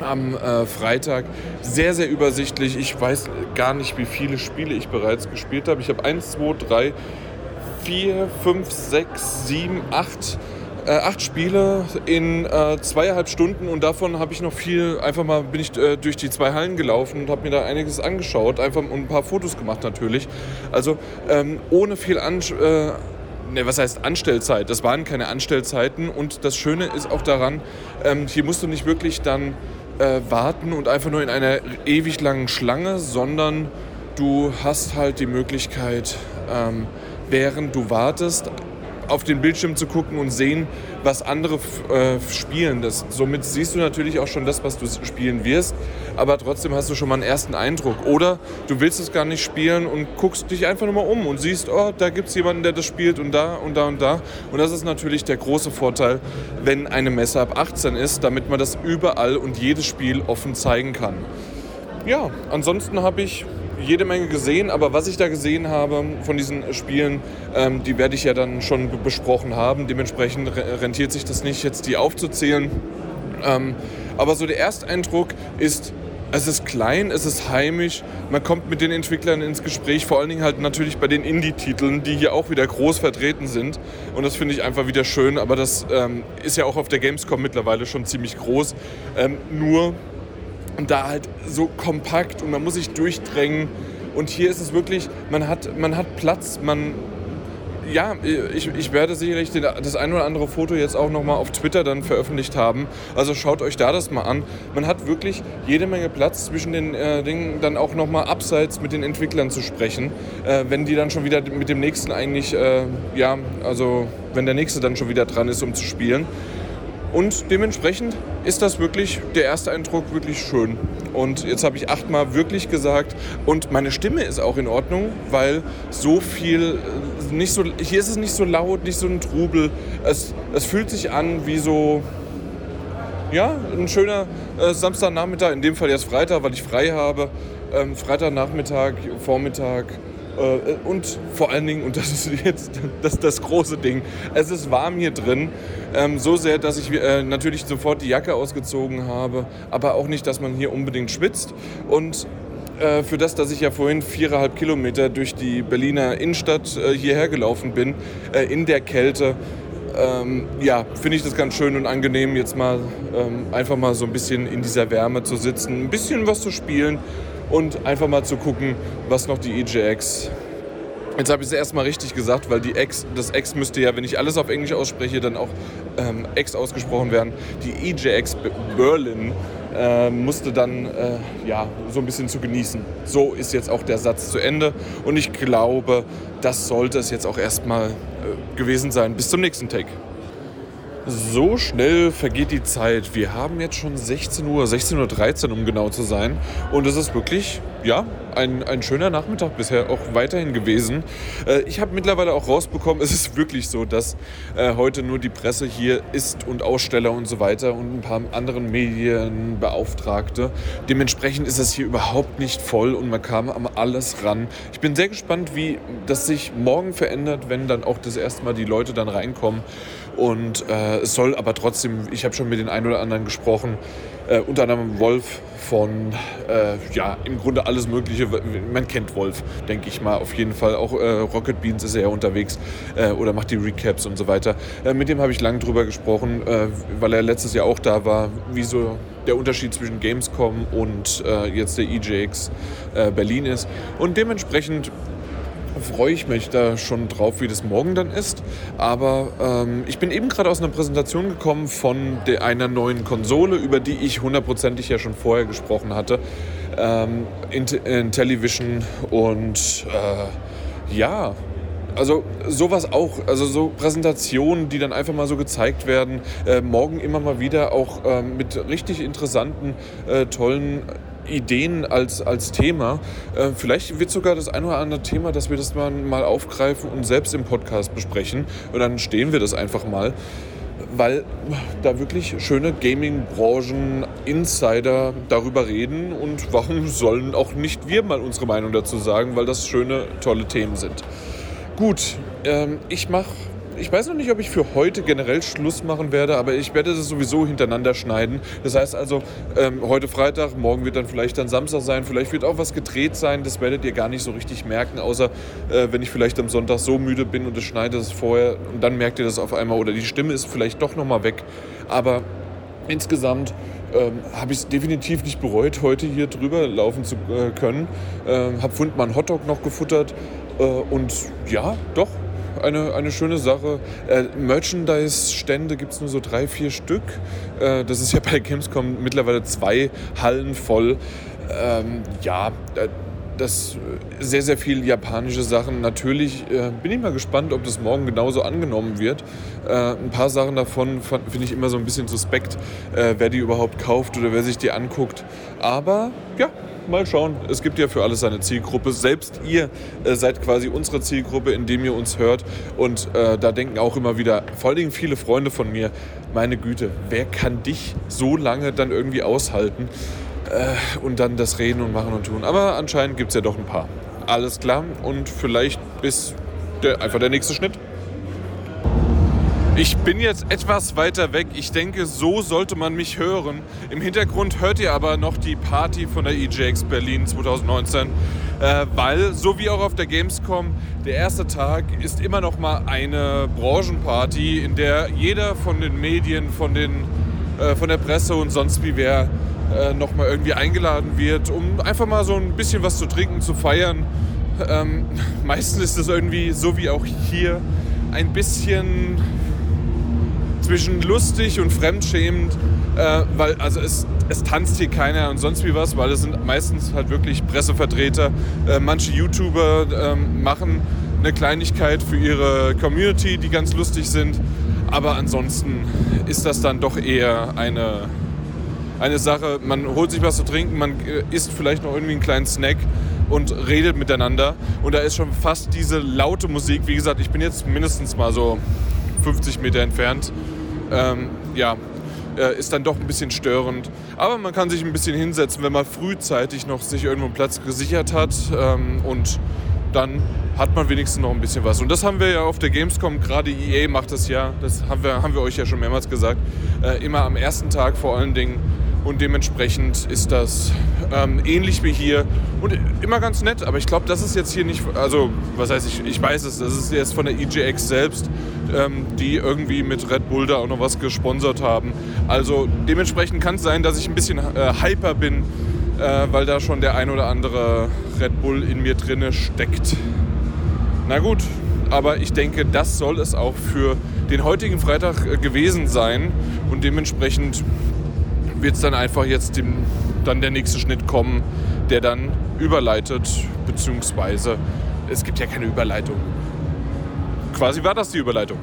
am äh, Freitag. Sehr, sehr übersichtlich. Ich weiß gar nicht, wie viele Spiele ich bereits gespielt habe. Ich habe 1, 2, 3, 4, 5, 6, 7, 8 Äh, acht Spiele in äh, zweieinhalb Stunden und davon habe ich noch viel, einfach mal bin ich äh, durch die zwei Hallen gelaufen und habe mir da einiges angeschaut, einfach und ein paar Fotos gemacht natürlich. Also ähm, ohne viel an, äh, ne, was heißt Anstellzeit? Das waren keine Anstellzeiten und das Schöne ist auch daran, ähm, hier musst du nicht wirklich dann äh, warten und einfach nur in einer ewig langen Schlange, sondern du hast halt die Möglichkeit, ähm, während du wartest, auf den Bildschirm zu gucken und sehen, was andere äh, spielen. Das, somit siehst du natürlich auch schon das, was du spielen wirst, aber trotzdem hast du schon mal einen ersten Eindruck. Oder du willst es gar nicht spielen und guckst dich einfach nur mal um und siehst, oh, da gibt es jemanden, der das spielt und da und da und da. Und das ist natürlich der große Vorteil, wenn eine Messe ab 18 ist, damit man das überall und jedes Spiel offen zeigen kann. Ja, ansonsten habe ich jede Menge gesehen, aber was ich da gesehen habe von diesen Spielen, ähm, die werde ich ja dann schon besprochen haben. Dementsprechend rentiert sich das nicht, jetzt die aufzuzählen. Ähm, aber so der Ersteindruck ist, es ist klein, es ist heimisch, man kommt mit den Entwicklern ins Gespräch, vor allen Dingen halt natürlich bei den Indie-Titeln, die hier auch wieder groß vertreten sind. Und das finde ich einfach wieder schön, aber das ähm, ist ja auch auf der Gamescom mittlerweile schon ziemlich groß. Ähm, nur und da halt so kompakt und man muss sich durchdrängen. Und hier ist es wirklich, man hat, man hat Platz, man. Ja, ich, ich werde sicherlich das ein oder andere Foto jetzt auch nochmal auf Twitter dann veröffentlicht haben. Also schaut euch da das mal an. Man hat wirklich jede Menge Platz zwischen den äh, Dingen, dann auch nochmal abseits mit den Entwicklern zu sprechen. Äh, wenn die dann schon wieder mit dem nächsten eigentlich, äh, ja, also wenn der nächste dann schon wieder dran ist, um zu spielen. Und dementsprechend ist das wirklich, der erste Eindruck wirklich schön. Und jetzt habe ich achtmal wirklich gesagt und meine Stimme ist auch in Ordnung, weil so viel, äh, nicht so, hier ist es nicht so laut, nicht so ein Trubel. Es, es fühlt sich an wie so, ja, ein schöner äh, Samstagnachmittag, in dem Fall jetzt Freitag, weil ich frei habe. Ähm, Freitagnachmittag, Vormittag, und vor allen Dingen, und das ist jetzt das, das große Ding, es ist warm hier drin. Ähm, so sehr, dass ich äh, natürlich sofort die Jacke ausgezogen habe, aber auch nicht, dass man hier unbedingt schwitzt. Und äh, für das, dass ich ja vorhin viereinhalb Kilometer durch die Berliner Innenstadt äh, hierher gelaufen bin, äh, in der Kälte, ähm, ja, finde ich das ganz schön und angenehm, jetzt mal ähm, einfach mal so ein bisschen in dieser Wärme zu sitzen, ein bisschen was zu spielen und einfach mal zu gucken, was noch die EJX. Jetzt habe ich es erstmal richtig gesagt, weil die X, das X müsste ja, wenn ich alles auf Englisch ausspreche, dann auch ähm, X ausgesprochen werden. Die EJX Berlin äh, musste dann äh, ja, so ein bisschen zu genießen. So ist jetzt auch der Satz zu Ende und ich glaube, das sollte es jetzt auch erstmal äh, gewesen sein. Bis zum nächsten Take. So schnell vergeht die Zeit. Wir haben jetzt schon 16 Uhr, 16.13 Uhr, um genau zu sein. Und es ist wirklich, ja, ein, ein schöner Nachmittag bisher auch weiterhin gewesen. Äh, ich habe mittlerweile auch rausbekommen, es ist wirklich so, dass äh, heute nur die Presse hier ist und Aussteller und so weiter und ein paar anderen Medienbeauftragte. Dementsprechend ist es hier überhaupt nicht voll und man kam an alles ran. Ich bin sehr gespannt, wie das sich morgen verändert, wenn dann auch das erste Mal die Leute dann reinkommen. Und äh, es soll aber trotzdem, ich habe schon mit den einen oder anderen gesprochen, äh, unter anderem Wolf von, äh, ja, im Grunde alles Mögliche. Man kennt Wolf, denke ich mal, auf jeden Fall. Auch äh, Rocket Beans ist er ja unterwegs äh, oder macht die Recaps und so weiter. Äh, mit dem habe ich lange drüber gesprochen, weil er letztes Jahr auch da war, wie so der Unterschied zwischen Gamescom und jetzt der EJX Berlin ist. Und dementsprechend freue ich mich da schon drauf, wie das morgen dann ist. Aber ähm, ich bin eben gerade aus einer Präsentation gekommen von der, einer neuen Konsole, über die ich hundertprozentig ja schon vorher gesprochen hatte. Ähm, in, in Television und äh, ja, also sowas auch, also so Präsentationen, die dann einfach mal so gezeigt werden, äh, morgen immer mal wieder auch äh, mit richtig interessanten, äh, tollen Ideen als, als Thema. Äh, vielleicht wird sogar das ein oder andere Thema, dass wir das mal, mal aufgreifen und selbst im Podcast besprechen. Und dann stehen wir das einfach mal weil da wirklich schöne Gaming-Branchen-Insider darüber reden und warum sollen auch nicht wir mal unsere Meinung dazu sagen, weil das schöne, tolle Themen sind. Gut, ähm, ich mache ich weiß noch nicht, ob ich für heute generell Schluss machen werde, aber ich werde das sowieso hintereinander schneiden. Das heißt also, ähm, heute Freitag, morgen wird dann vielleicht dann Samstag sein, vielleicht wird auch was gedreht sein. Das werdet ihr gar nicht so richtig merken, außer äh, wenn ich vielleicht am Sonntag so müde bin und es schneide es vorher und dann merkt ihr das auf einmal oder die Stimme ist vielleicht doch nochmal weg. Aber insgesamt ähm, habe ich es definitiv nicht bereut, heute hier drüber laufen zu äh, können. Ähm, habe einen Hotdog noch gefuttert äh, und ja, doch, eine, eine schöne Sache. Äh, Merchandise-Stände gibt es nur so drei, vier Stück. Äh, das ist ja bei Gamescom mittlerweile zwei Hallen voll. Ähm, ja, äh, das sehr, sehr viel japanische Sachen. Natürlich äh, bin ich mal gespannt, ob das morgen genauso angenommen wird. Äh, ein paar Sachen davon finde ich immer so ein bisschen suspekt, äh, wer die überhaupt kauft oder wer sich die anguckt. Aber ja, mal schauen. Es gibt ja für alles eine Zielgruppe. Selbst ihr äh, seid quasi unsere Zielgruppe, indem ihr uns hört. Und äh, da denken auch immer wieder, vor allen Dingen viele Freunde von mir, meine Güte, wer kann dich so lange dann irgendwie aushalten? Äh, und dann das Reden und Machen und Tun. Aber anscheinend gibt es ja doch ein paar. Alles klar und vielleicht bis der, einfach der nächste Schnitt. Ich bin jetzt etwas weiter weg. Ich denke, so sollte man mich hören. Im Hintergrund hört ihr aber noch die Party von der EJX Berlin 2019. Äh, weil, so wie auch auf der Gamescom, der erste Tag ist immer noch mal eine Branchenparty, in der jeder von den Medien, von, den, äh, von der Presse und sonst wie wer äh, noch mal irgendwie eingeladen wird, um einfach mal so ein bisschen was zu trinken, zu feiern. Ähm, meistens ist es irgendwie, so wie auch hier, ein bisschen zwischen lustig und fremdschämend, äh, weil also es, es tanzt hier keiner und sonst wie was, weil es sind meistens halt wirklich Pressevertreter. Äh, manche YouTuber äh, machen eine Kleinigkeit für ihre Community, die ganz lustig sind, aber ansonsten ist das dann doch eher eine, eine Sache, man holt sich was zu trinken, man äh, isst vielleicht noch irgendwie einen kleinen Snack und redet miteinander. Und da ist schon fast diese laute Musik, wie gesagt, ich bin jetzt mindestens mal so 50 Meter entfernt ähm, ja, äh, ist dann doch ein bisschen störend. Aber man kann sich ein bisschen hinsetzen, wenn man frühzeitig noch sich irgendwo einen Platz gesichert hat ähm, und dann hat man wenigstens noch ein bisschen was. Und das haben wir ja auf der Gamescom, gerade EA macht das ja, das haben wir, haben wir euch ja schon mehrmals gesagt, äh, immer am ersten Tag vor allen Dingen und dementsprechend ist das ähm, ähnlich wie hier und immer ganz nett. Aber ich glaube, das ist jetzt hier nicht, also was heißt ich, ich weiß es, das ist jetzt von der EGX selbst, ähm, die irgendwie mit Red Bull da auch noch was gesponsert haben. Also dementsprechend kann es sein, dass ich ein bisschen äh, hyper bin, äh, weil da schon der ein oder andere Red Bull in mir drinne steckt. Na gut, aber ich denke, das soll es auch für den heutigen Freitag äh, gewesen sein und dementsprechend wird es dann einfach jetzt dem, dann der nächste Schnitt kommen, der dann überleitet, beziehungsweise es gibt ja keine Überleitung. Quasi war das die Überleitung.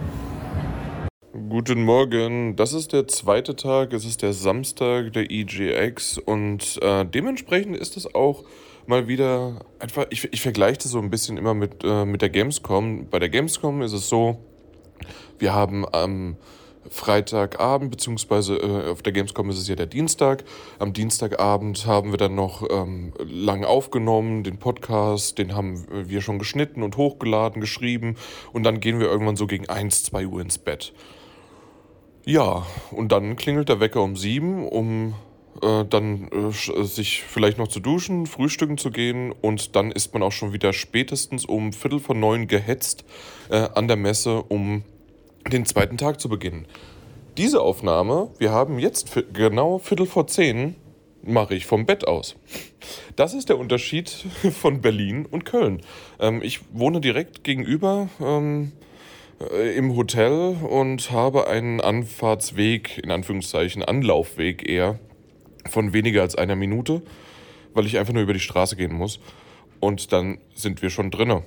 Guten Morgen, das ist der zweite Tag, es ist der Samstag der EGX und äh, dementsprechend ist es auch mal wieder einfach, ich, ich vergleiche das so ein bisschen immer mit, äh, mit der Gamescom. Bei der Gamescom ist es so, wir haben am ähm, Freitagabend, beziehungsweise äh, auf der Gamescom ist es ja der Dienstag. Am Dienstagabend haben wir dann noch ähm, lang aufgenommen, den Podcast, den haben wir schon geschnitten und hochgeladen, geschrieben und dann gehen wir irgendwann so gegen 1, 2 Uhr ins Bett. Ja, und dann klingelt der Wecker um 7, um äh, dann äh, sich vielleicht noch zu duschen, frühstücken zu gehen und dann ist man auch schon wieder spätestens um Viertel vor neun gehetzt äh, an der Messe, um den zweiten Tag zu beginnen. Diese Aufnahme, wir haben jetzt genau Viertel vor zehn, mache ich vom Bett aus. Das ist der Unterschied von Berlin und Köln. Ähm, ich wohne direkt gegenüber ähm, äh, im Hotel und habe einen Anfahrtsweg, in Anführungszeichen Anlaufweg eher, von weniger als einer Minute, weil ich einfach nur über die Straße gehen muss. Und dann sind wir schon drinnen.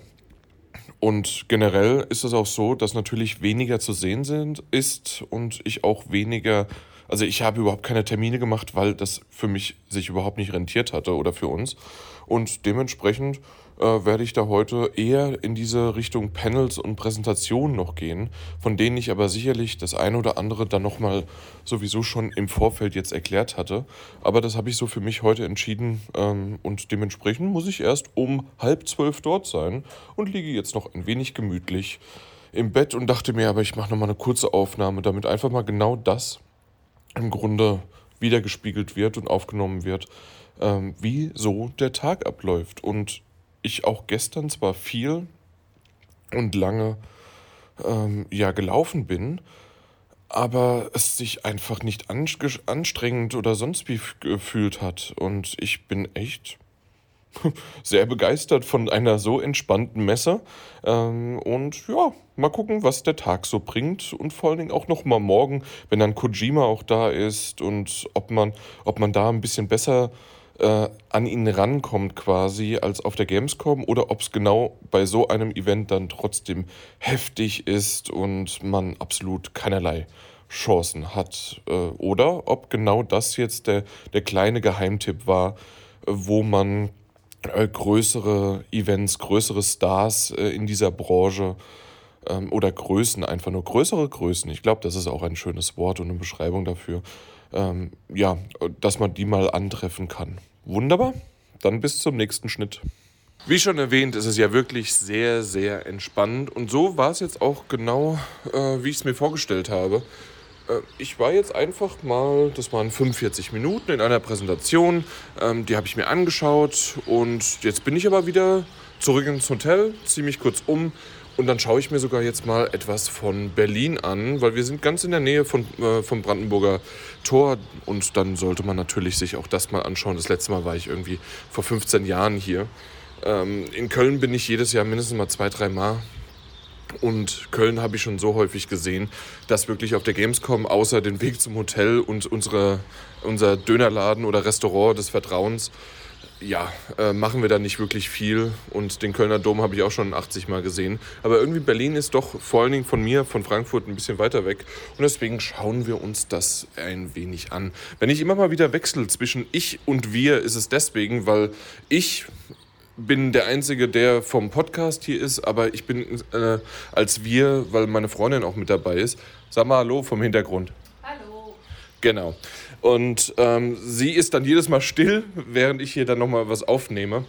Und generell ist es auch so, dass natürlich weniger zu sehen sind, ist und ich auch weniger, also ich habe überhaupt keine Termine gemacht, weil das für mich sich überhaupt nicht rentiert hatte oder für uns. Und dementsprechend äh, werde ich da heute eher in diese Richtung Panels und Präsentationen noch gehen, von denen ich aber sicherlich das eine oder andere dann nochmal sowieso schon im Vorfeld jetzt erklärt hatte. Aber das habe ich so für mich heute entschieden ähm, und dementsprechend muss ich erst um halb zwölf dort sein und liege jetzt noch ein wenig gemütlich im Bett und dachte mir, aber ich mache nochmal eine kurze Aufnahme, damit einfach mal genau das im Grunde wiedergespiegelt wird und aufgenommen wird, ähm, wie so der Tag abläuft. Und ich auch gestern zwar viel und lange ähm, ja gelaufen bin, aber es sich einfach nicht anstrengend oder sonst wie gefühlt hat. Und ich bin echt sehr begeistert von einer so entspannten Messe. Ähm, und ja, mal gucken, was der Tag so bringt. Und vor allen Dingen auch noch mal morgen, wenn dann Kojima auch da ist und ob man, ob man da ein bisschen besser äh, an ihn rankommt quasi als auf der Gamescom oder ob es genau bei so einem Event dann trotzdem heftig ist und man absolut keinerlei Chancen hat. Äh, oder ob genau das jetzt der, der kleine Geheimtipp war, wo man äh, größere Events, größere Stars äh, in dieser Branche ähm, oder Größen, einfach nur größere Größen, ich glaube, das ist auch ein schönes Wort und eine Beschreibung dafür, ähm, ja, dass man die mal antreffen kann. Wunderbar, dann bis zum nächsten Schnitt. Wie schon erwähnt, ist es ja wirklich sehr, sehr entspannend und so war es jetzt auch genau, äh, wie ich es mir vorgestellt habe. Äh, ich war jetzt einfach mal, das waren 45 Minuten in einer Präsentation, ähm, die habe ich mir angeschaut und jetzt bin ich aber wieder zurück ins Hotel, ziehe mich kurz um und dann schaue ich mir sogar jetzt mal etwas von Berlin an, weil wir sind ganz in der Nähe von, äh, vom Brandenburger Tor und dann sollte man natürlich sich auch das mal anschauen. Das letzte Mal war ich irgendwie vor 15 Jahren hier. Ähm, in Köln bin ich jedes Jahr mindestens mal zwei, drei Mal und Köln habe ich schon so häufig gesehen, dass wirklich auf der Gamescom außer den Weg zum Hotel und unsere, unser Dönerladen oder Restaurant des Vertrauens, ja, äh, machen wir da nicht wirklich viel. Und den Kölner Dom habe ich auch schon 80 Mal gesehen. Aber irgendwie Berlin ist doch vor allen Dingen von mir, von Frankfurt, ein bisschen weiter weg. Und deswegen schauen wir uns das ein wenig an. Wenn ich immer mal wieder wechsle zwischen ich und wir, ist es deswegen, weil ich bin der Einzige, der vom Podcast hier ist, aber ich bin äh, als wir, weil meine Freundin auch mit dabei ist. Sag mal Hallo vom Hintergrund. Hallo. Genau. Und ähm, sie ist dann jedes Mal still, während ich hier dann nochmal was aufnehme.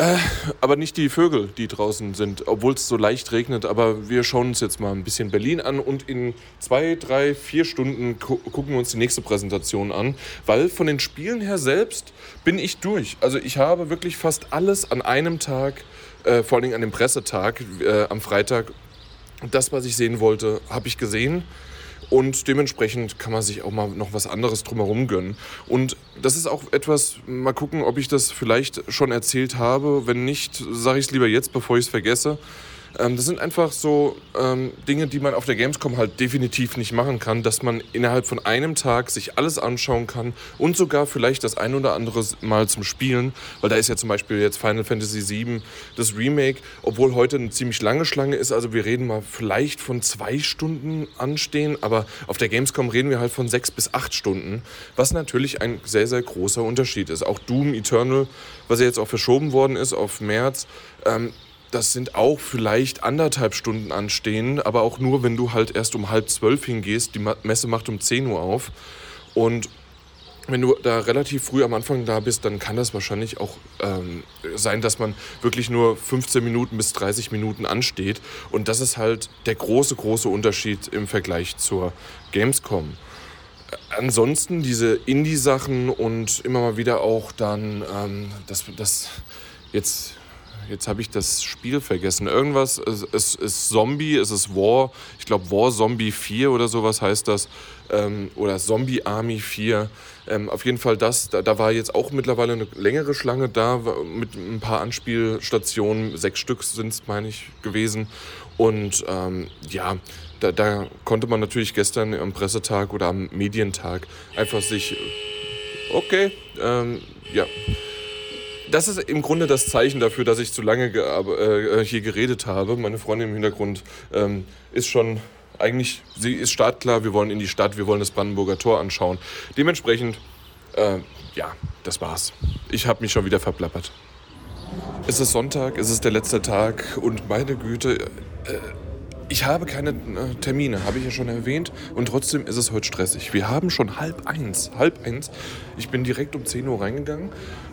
Äh, aber nicht die Vögel, die draußen sind, obwohl es so leicht regnet. Aber wir schauen uns jetzt mal ein bisschen Berlin an und in zwei, drei, vier Stunden gu gucken wir uns die nächste Präsentation an. Weil von den Spielen her selbst bin ich durch. Also ich habe wirklich fast alles an einem Tag, äh, vor allen Dingen an dem Pressetag äh, am Freitag, das, was ich sehen wollte, habe ich gesehen. Und dementsprechend kann man sich auch mal noch was anderes drumherum gönnen. Und das ist auch etwas, mal gucken, ob ich das vielleicht schon erzählt habe. Wenn nicht, sage ich es lieber jetzt, bevor ich es vergesse. Ähm, das sind einfach so ähm, Dinge, die man auf der Gamescom halt definitiv nicht machen kann, dass man innerhalb von einem Tag sich alles anschauen kann und sogar vielleicht das ein oder andere Mal zum Spielen, weil da ist ja zum Beispiel jetzt Final Fantasy VII, das Remake, obwohl heute eine ziemlich lange Schlange ist, also wir reden mal vielleicht von zwei Stunden anstehen, aber auf der Gamescom reden wir halt von sechs bis acht Stunden, was natürlich ein sehr, sehr großer Unterschied ist. Auch Doom Eternal, was ja jetzt auch verschoben worden ist auf März, ähm, das sind auch vielleicht anderthalb Stunden anstehen, aber auch nur, wenn du halt erst um halb zwölf hingehst. Die Messe macht um 10 Uhr auf. Und wenn du da relativ früh am Anfang da bist, dann kann das wahrscheinlich auch ähm, sein, dass man wirklich nur 15 Minuten bis 30 Minuten ansteht. Und das ist halt der große, große Unterschied im Vergleich zur Gamescom. Ansonsten diese Indie-Sachen und immer mal wieder auch dann ähm, das, das jetzt jetzt habe ich das Spiel vergessen. Irgendwas, es, es ist Zombie, es ist War, ich glaube War Zombie 4 oder sowas heißt das. Ähm, oder Zombie Army 4. Ähm, auf jeden Fall das, da, da, war jetzt auch mittlerweile eine längere Schlange da mit ein paar Anspielstationen. Sechs Stück sind es, meine ich, gewesen. Und ähm, ja, da, da, konnte man natürlich gestern am Pressetag oder am Medientag einfach sich. Okay, ähm, ja das ist im Grunde das Zeichen dafür, dass ich zu lange äh, hier geredet habe. Meine Freundin im Hintergrund ähm, ist schon eigentlich, sie ist startklar, wir wollen in die Stadt, wir wollen das Brandenburger Tor anschauen. Dementsprechend, äh, ja, das war's. Ich habe mich schon wieder verplappert. Es ist Sonntag, es ist der letzte Tag und meine Güte, äh, ich habe keine äh, Termine, habe ich ja schon erwähnt. Und trotzdem ist es heute stressig. Wir haben schon halb eins. Halb eins. Ich bin direkt um 10 Uhr reingegangen,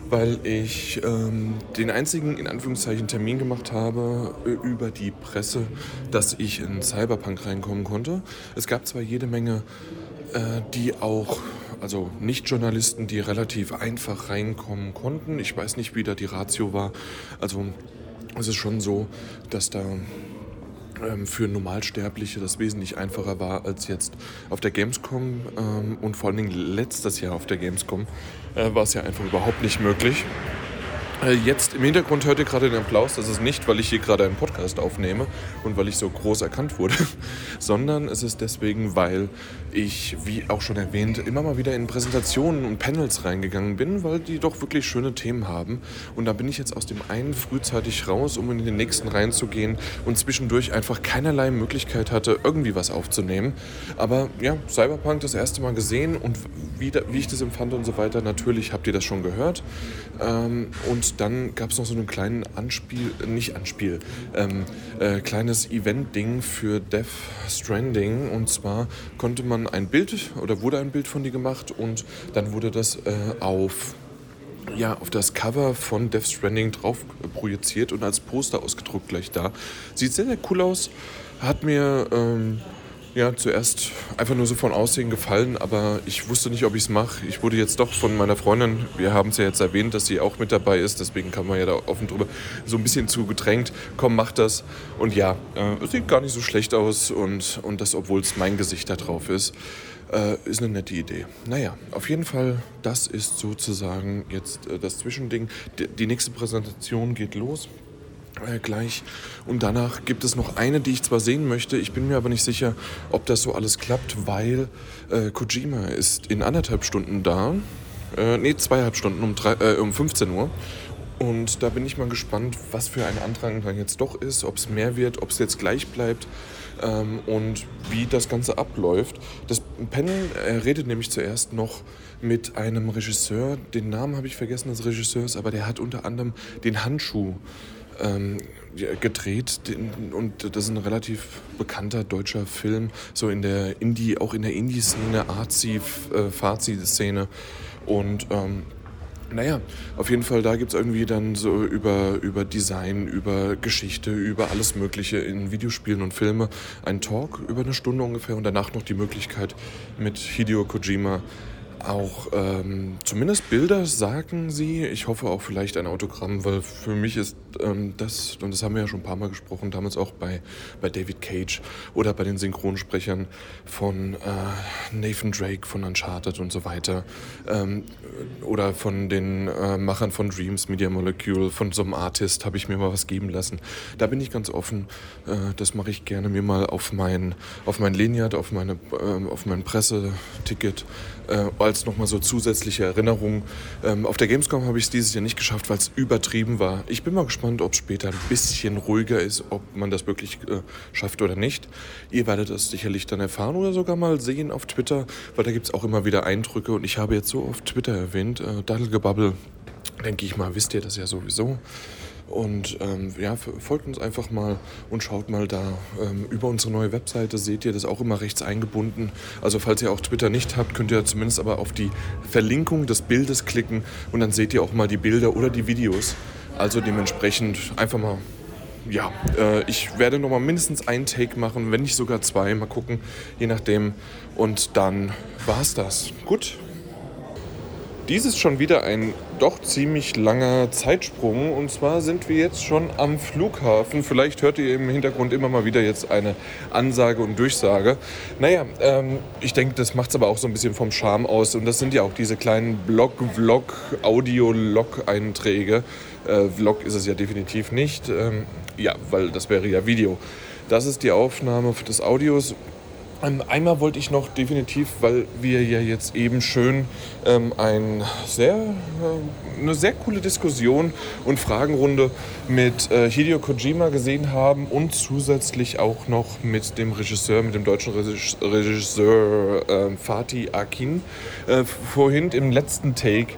weil ich ähm, den einzigen, in Anführungszeichen, Termin gemacht habe äh, über die Presse, dass ich in Cyberpunk reinkommen konnte. Es gab zwar jede Menge, äh, die auch also Nicht-Journalisten, die relativ einfach reinkommen konnten. Ich weiß nicht, wie da die Ratio war. Also es ist schon so, dass da für Normalsterbliche das wesentlich einfacher war als jetzt auf der Gamescom ähm, und vor allen Dingen letztes Jahr auf der Gamescom äh, war es ja einfach überhaupt nicht möglich. Äh, jetzt im Hintergrund hört ihr gerade den Applaus. Das ist nicht, weil ich hier gerade einen Podcast aufnehme und weil ich so groß erkannt wurde, sondern es ist deswegen, weil ich, wie auch schon erwähnt, immer mal wieder in Präsentationen und Panels reingegangen bin, weil die doch wirklich schöne Themen haben. Und da bin ich jetzt aus dem einen frühzeitig raus, um in den nächsten reinzugehen und zwischendurch einfach keinerlei Möglichkeit hatte, irgendwie was aufzunehmen. Aber ja, Cyberpunk das erste Mal gesehen und wie, wie ich das empfand und so weiter, natürlich habt ihr das schon gehört. Ähm, und dann gab es noch so einen kleinen Anspiel, nicht Anspiel, ähm, äh, kleines Event-Ding für Death Stranding. Und zwar konnte man ein Bild oder wurde ein Bild von dir gemacht und dann wurde das äh, auf ja, auf das Cover von Death Stranding drauf projiziert und als Poster ausgedruckt gleich da. Sieht sehr, sehr cool aus. Hat mir ähm, ja, zuerst einfach nur so von Aussehen gefallen, aber ich wusste nicht, ob ich es mache. Ich wurde jetzt doch von meiner Freundin, wir haben es ja jetzt erwähnt, dass sie auch mit dabei ist, deswegen kann man ja da offen drüber, so ein bisschen zu gedrängt, komm, mach das. Und ja, äh, es sieht gar nicht so schlecht aus und, und das, obwohl es mein Gesicht da drauf ist. Äh, ist eine nette Idee. Naja, auf jeden Fall, das ist sozusagen jetzt äh, das Zwischending. Die, die nächste Präsentation geht los äh, gleich. Und danach gibt es noch eine, die ich zwar sehen möchte, ich bin mir aber nicht sicher, ob das so alles klappt, weil äh, Kojima ist in anderthalb Stunden da. Äh, nee, zweieinhalb Stunden um, drei, äh, um 15 Uhr. Und da bin ich mal gespannt, was für ein Andrang dann jetzt doch ist, ob es mehr wird, ob es jetzt gleich bleibt ähm, und wie das Ganze abläuft. Das Panel äh, redet nämlich zuerst noch mit einem Regisseur, den Namen habe ich vergessen des Regisseurs, aber der hat unter anderem den Handschuh ähm, gedreht. Und das ist ein relativ bekannter deutscher Film, so in der Indie, auch in der Indie-Szene, Arzi, äh, und ähm, naja, auf jeden Fall, da gibt es irgendwie dann so über, über Design, über Geschichte, über alles Mögliche in Videospielen und Filme. Ein Talk über eine Stunde ungefähr und danach noch die Möglichkeit mit Hideo Kojima auch ähm, zumindest Bilder sagen sie. Ich hoffe auch vielleicht ein Autogramm, weil für mich ist ähm, das, und das haben wir ja schon ein paar Mal gesprochen, damals auch bei, bei David Cage oder bei den Synchronsprechern von äh, Nathan Drake von Uncharted und so weiter. Ähm, oder von den äh, Machern von Dreams, Media Molecule, von so einem Artist habe ich mir mal was geben lassen. Da bin ich ganz offen. Äh, das mache ich gerne mir mal auf mein, auf mein Lanyard, auf, meine, äh, auf mein Presseticket äh, als nochmal so zusätzliche Erinnerung. Ähm, auf der Gamescom habe ich es dieses Jahr nicht geschafft, weil es übertrieben war. Ich bin mal gespannt, ob es später ein bisschen ruhiger ist, ob man das wirklich äh, schafft oder nicht. Ihr werdet das sicherlich dann erfahren oder sogar mal sehen auf Twitter, weil da gibt es auch immer wieder Eindrücke und ich habe jetzt so auf Twitter erwähnt, äh, Daddelgebabbel, denke ich mal, wisst ihr das ja sowieso. Und ähm, ja, folgt uns einfach mal und schaut mal da. Ähm, über unsere neue Webseite seht ihr das auch immer rechts eingebunden. Also falls ihr auch Twitter nicht habt, könnt ihr zumindest aber auf die Verlinkung des Bildes klicken und dann seht ihr auch mal die Bilder oder die Videos. Also dementsprechend einfach mal ja, äh, ich werde noch mal mindestens einen Take machen, wenn nicht sogar zwei. Mal gucken, je nachdem. Und dann war es das. Gut, dies ist schon wieder ein doch ziemlich langer Zeitsprung und zwar sind wir jetzt schon am Flughafen. Vielleicht hört ihr im Hintergrund immer mal wieder jetzt eine Ansage und Durchsage. Naja, ähm, ich denke, das macht es aber auch so ein bisschen vom Charme aus und das sind ja auch diese kleinen Blog, Vlog, Audio-Log-Einträge. Äh, Vlog ist es ja definitiv nicht, ähm, ja, weil das wäre ja Video. Das ist die Aufnahme des Audios einmal wollte ich noch definitiv, weil wir ja jetzt eben schön ähm, ein sehr, äh, eine sehr coole Diskussion und Fragenrunde mit äh, Hideo Kojima gesehen haben und zusätzlich auch noch mit dem Regisseur, mit dem deutschen Regisseur äh, Fatih Akin. Äh, vorhin im letzten Take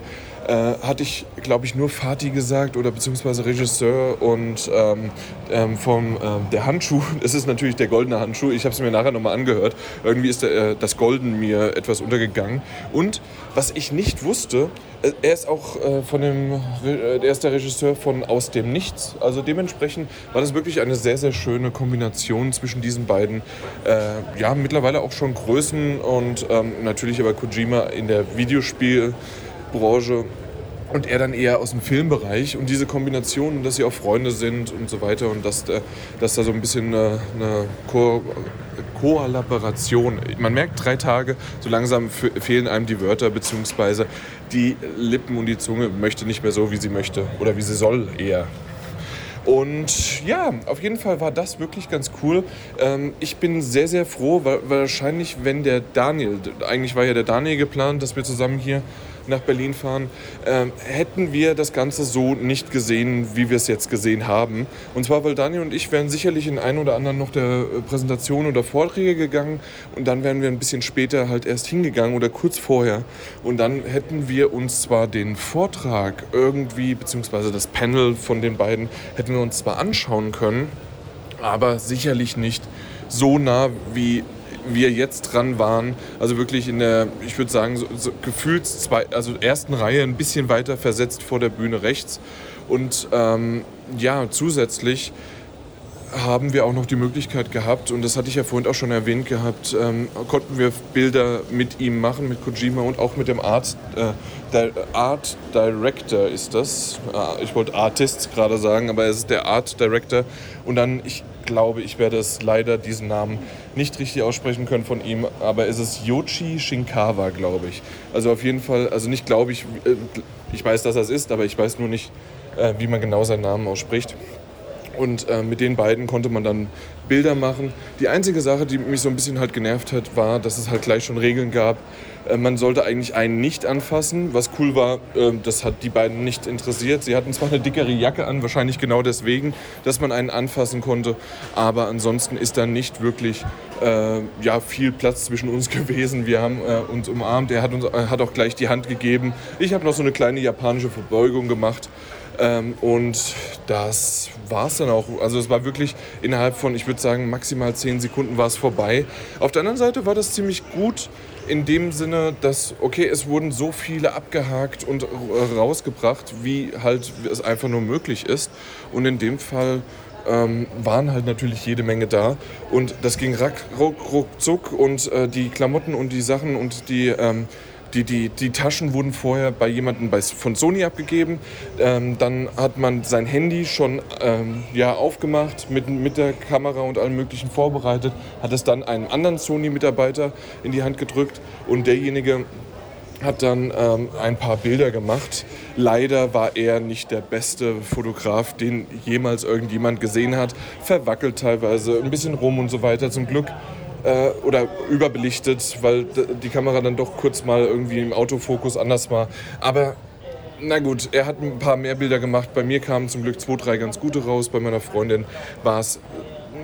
äh, hatte ich, glaube ich, nur Fatih gesagt oder beziehungsweise Regisseur und ähm, ähm, vom ähm, der Handschuh. Es ist natürlich der goldene Handschuh. Ich habe es mir nachher nochmal angehört. Irgendwie ist der, äh, das Golden mir etwas untergegangen. Und was ich nicht wusste, äh, er ist auch äh, von dem, äh, er ist der Regisseur von Aus dem Nichts. Also dementsprechend war das wirklich eine sehr, sehr schöne Kombination zwischen diesen beiden. Äh, ja, mittlerweile auch schon Größen und ähm, natürlich aber Kojima in der Videospielbranche und er dann eher aus dem Filmbereich und diese Kombination, dass sie auch Freunde sind und so weiter und dass, dass da so ein bisschen eine, eine Ko Kollaboration. Man merkt drei Tage, so langsam fehlen einem die Wörter beziehungsweise die Lippen und die Zunge möchte nicht mehr so, wie sie möchte oder wie sie soll eher. Und ja, auf jeden Fall war das wirklich ganz cool. Ähm, ich bin sehr, sehr froh, weil wahrscheinlich, wenn der Daniel, eigentlich war ja der Daniel geplant, dass wir zusammen hier nach Berlin fahren, ähm, hätten wir das Ganze so nicht gesehen, wie wir es jetzt gesehen haben. Und zwar, weil Daniel und ich wären sicherlich in ein oder anderen noch der äh, Präsentation oder Vorträge gegangen und dann wären wir ein bisschen später halt erst hingegangen oder kurz vorher. Und dann hätten wir uns zwar den Vortrag irgendwie, beziehungsweise das Panel von den beiden, hätten wir uns zwar anschauen können, aber sicherlich nicht so nah wie wir jetzt dran waren. Also wirklich in der, ich würde sagen, so, so gefühlt zwei, also ersten Reihe ein bisschen weiter versetzt vor der Bühne rechts. Und ähm, ja, zusätzlich haben wir auch noch die Möglichkeit gehabt, und das hatte ich ja vorhin auch schon erwähnt gehabt, ähm, konnten wir Bilder mit ihm machen, mit Kojima und auch mit dem Art, äh, Art Director ist das. Äh, ich wollte Artist gerade sagen, aber es ist der Art Director. Und dann, ich glaube, ich werde es leider diesen Namen nicht richtig aussprechen können von ihm, aber es ist Yoshi Shinkawa, glaube ich. Also auf jeden Fall, also nicht glaube ich, äh, ich weiß, dass er es ist, aber ich weiß nur nicht, äh, wie man genau seinen Namen ausspricht. Und äh, mit den beiden konnte man dann Bilder machen. Die einzige Sache, die mich so ein bisschen halt genervt hat, war, dass es halt gleich schon Regeln gab. Äh, man sollte eigentlich einen nicht anfassen. Was cool war, äh, das hat die beiden nicht interessiert. Sie hatten zwar eine dickere Jacke an, wahrscheinlich genau deswegen, dass man einen anfassen konnte. Aber ansonsten ist da nicht wirklich äh, ja, viel Platz zwischen uns gewesen. Wir haben äh, uns umarmt. Er hat, uns, äh, hat auch gleich die Hand gegeben. Ich habe noch so eine kleine japanische Verbeugung gemacht. Ähm, und das war es dann auch. Also es war wirklich innerhalb von, ich würde sagen, maximal zehn Sekunden war es vorbei. Auf der anderen Seite war das ziemlich gut in dem Sinne, dass, okay, es wurden so viele abgehakt und rausgebracht, wie halt es einfach nur möglich ist. Und in dem Fall ähm, waren halt natürlich jede Menge da. Und das ging rack, ruck, ruckzuck und äh, die Klamotten und die Sachen und die... Ähm, die, die, die Taschen wurden vorher bei jemandem bei, von Sony abgegeben. Ähm, dann hat man sein Handy schon ähm, ja, aufgemacht, mit, mit der Kamera und allem Möglichen vorbereitet, hat es dann einem anderen Sony-Mitarbeiter in die Hand gedrückt und derjenige hat dann ähm, ein paar Bilder gemacht. Leider war er nicht der beste Fotograf, den jemals irgendjemand gesehen hat. Verwackelt teilweise, ein bisschen rum und so weiter. Zum Glück äh, oder überbelichtet, weil die Kamera dann doch kurz mal irgendwie im Autofokus anders war. Aber na gut, er hat ein paar mehr Bilder gemacht. Bei mir kamen zum Glück zwei, drei ganz gute raus. Bei meiner Freundin war es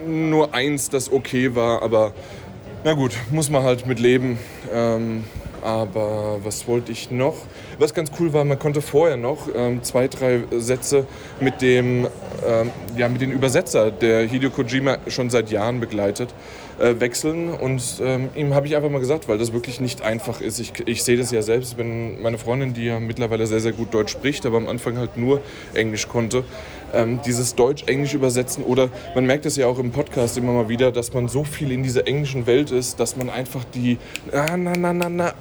nur eins, das okay war. Aber na gut, muss man halt mit leben. Ähm, aber was wollte ich noch? Was ganz cool war, man konnte vorher noch ähm, zwei, drei Sätze mit dem, ähm, ja, mit dem Übersetzer, der Hideo Kojima schon seit Jahren begleitet, äh, wechseln. Und ähm, ihm habe ich einfach mal gesagt, weil das wirklich nicht einfach ist. Ich, ich sehe das ja selbst, wenn meine Freundin, die ja mittlerweile sehr, sehr gut Deutsch spricht, aber am Anfang halt nur Englisch konnte, ähm, dieses Deutsch-Englisch übersetzen oder man merkt es ja auch im Podcast immer mal wieder, dass man so viel in dieser englischen Welt ist, dass man einfach die na, na, na, na, na,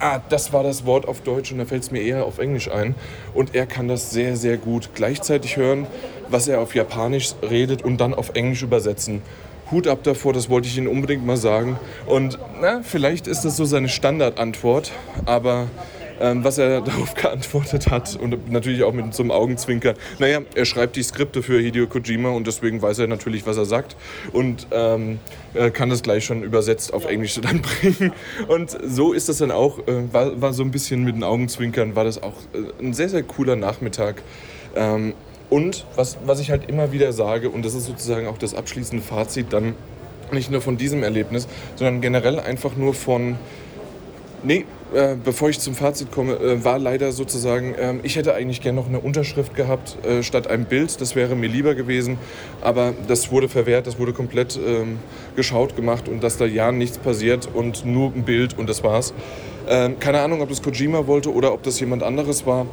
ah, das war das Wort auf Deutsch und da fällt es mir eher auf Englisch ein. Und er kann das sehr, sehr gut gleichzeitig hören, was er auf Japanisch redet und dann auf Englisch übersetzen. Hut ab davor, das wollte ich Ihnen unbedingt mal sagen. Und na, vielleicht ist das so seine Standardantwort, aber ähm, was er darauf geantwortet hat und natürlich auch mit so einem Augenzwinkern. Naja, er schreibt die Skripte für Hideo Kojima und deswegen weiß er natürlich, was er sagt und ähm, kann das gleich schon übersetzt auf Englisch dann bringen. Und so ist das dann auch, äh, war, war, so ein bisschen mit den Augenzwinkern, war das auch äh, ein sehr, sehr cooler Nachmittag. Ähm, und was, was ich halt immer wieder sage, und das ist sozusagen auch das abschließende Fazit, dann nicht nur von diesem Erlebnis, sondern generell einfach nur von, nee, äh, bevor ich zum Fazit komme, äh, war leider sozusagen, äh, ich hätte eigentlich gerne noch eine Unterschrift gehabt äh, statt einem Bild. Das wäre mir lieber gewesen. Aber das wurde verwehrt, das wurde komplett ähm, geschaut gemacht und dass da ja nichts passiert und nur ein Bild und das war's. Ähm, keine Ahnung, ob das Kojima wollte oder ob das jemand anderes war.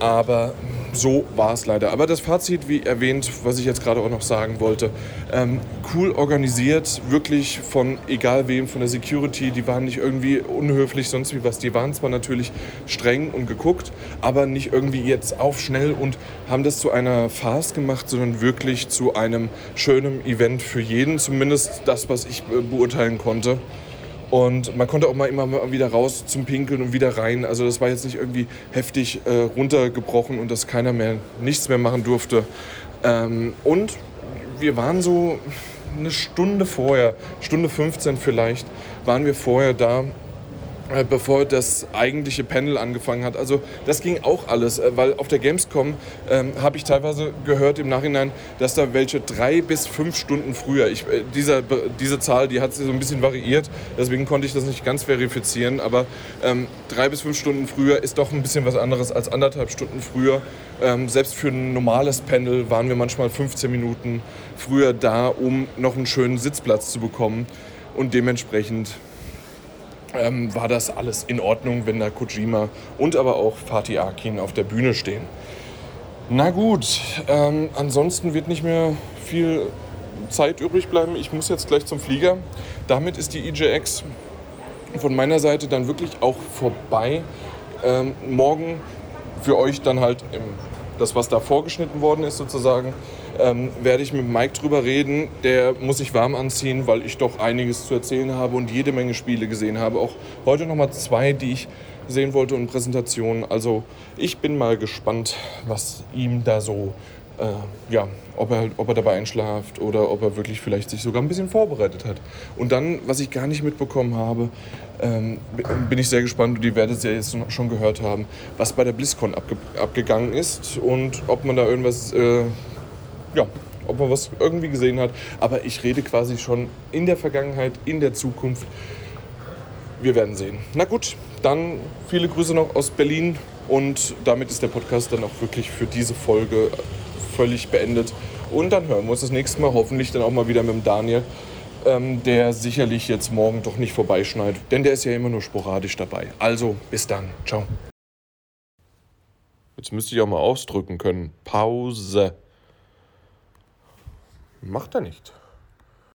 Aber so war es leider. Aber das Fazit, wie erwähnt, was ich jetzt gerade auch noch sagen wollte, ähm, cool organisiert, wirklich von egal wem, von der Security, die waren nicht irgendwie unhöflich, sonst wie was. Die waren zwar natürlich streng und geguckt, aber nicht irgendwie jetzt auf schnell und haben das zu einer Farce gemacht, sondern wirklich zu einem schönen Event für jeden, zumindest das, was ich äh, beurteilen konnte. Und man konnte auch mal immer wieder raus zum Pinkeln und wieder rein. Also das war jetzt nicht irgendwie heftig äh, runtergebrochen und dass keiner mehr nichts mehr machen durfte. Ähm, und wir waren so eine Stunde vorher, Stunde 15 vielleicht, waren wir vorher da bevor das eigentliche Panel angefangen hat. Also das ging auch alles, äh, weil auf der Gamescom ähm, habe ich teilweise gehört im Nachhinein, dass da welche drei bis fünf Stunden früher, ich, äh, dieser, diese Zahl, die hat sich so ein bisschen variiert, deswegen konnte ich das nicht ganz verifizieren, aber ähm, drei bis fünf Stunden früher ist doch ein bisschen was anderes als anderthalb Stunden früher. Ähm, selbst für ein normales Panel waren wir manchmal 15 Minuten früher da, um noch einen schönen Sitzplatz zu bekommen und dementsprechend ähm, war das alles in Ordnung, wenn da Kojima und aber auch Fatih Akin auf der Bühne stehen. Na gut, ähm, ansonsten wird nicht mehr viel Zeit übrig bleiben. Ich muss jetzt gleich zum Flieger. Damit ist die EJX von meiner Seite dann wirklich auch vorbei. Ähm, morgen für euch dann halt im, das, was da vorgeschnitten worden ist sozusagen, ähm, werde ich mit Mike drüber reden. Der muss sich warm anziehen, weil ich doch einiges zu erzählen habe und jede Menge Spiele gesehen habe. Auch heute nochmal zwei, die ich sehen wollte und Präsentationen. Also ich bin mal gespannt, was ihm da so, äh, ja, ob er, ob er dabei einschlaft oder ob er wirklich vielleicht sich sogar ein bisschen vorbereitet hat. Und dann, was ich gar nicht mitbekommen habe, ähm, bin ich sehr gespannt und ihr werdet ja jetzt schon gehört haben, was bei der BlizzCon abge abgegangen ist und ob man da irgendwas äh, ja, ob man was irgendwie gesehen hat. Aber ich rede quasi schon in der Vergangenheit, in der Zukunft. Wir werden sehen. Na gut, dann viele Grüße noch aus Berlin und damit ist der Podcast dann auch wirklich für diese Folge völlig beendet. Und dann hören wir uns das nächste Mal hoffentlich dann auch mal wieder mit dem Daniel, ähm, der sicherlich jetzt morgen doch nicht vorbeischneit, denn der ist ja immer nur sporadisch dabei. Also bis dann. Ciao. Jetzt müsste ich auch mal ausdrücken können. Pause. Macht er nicht.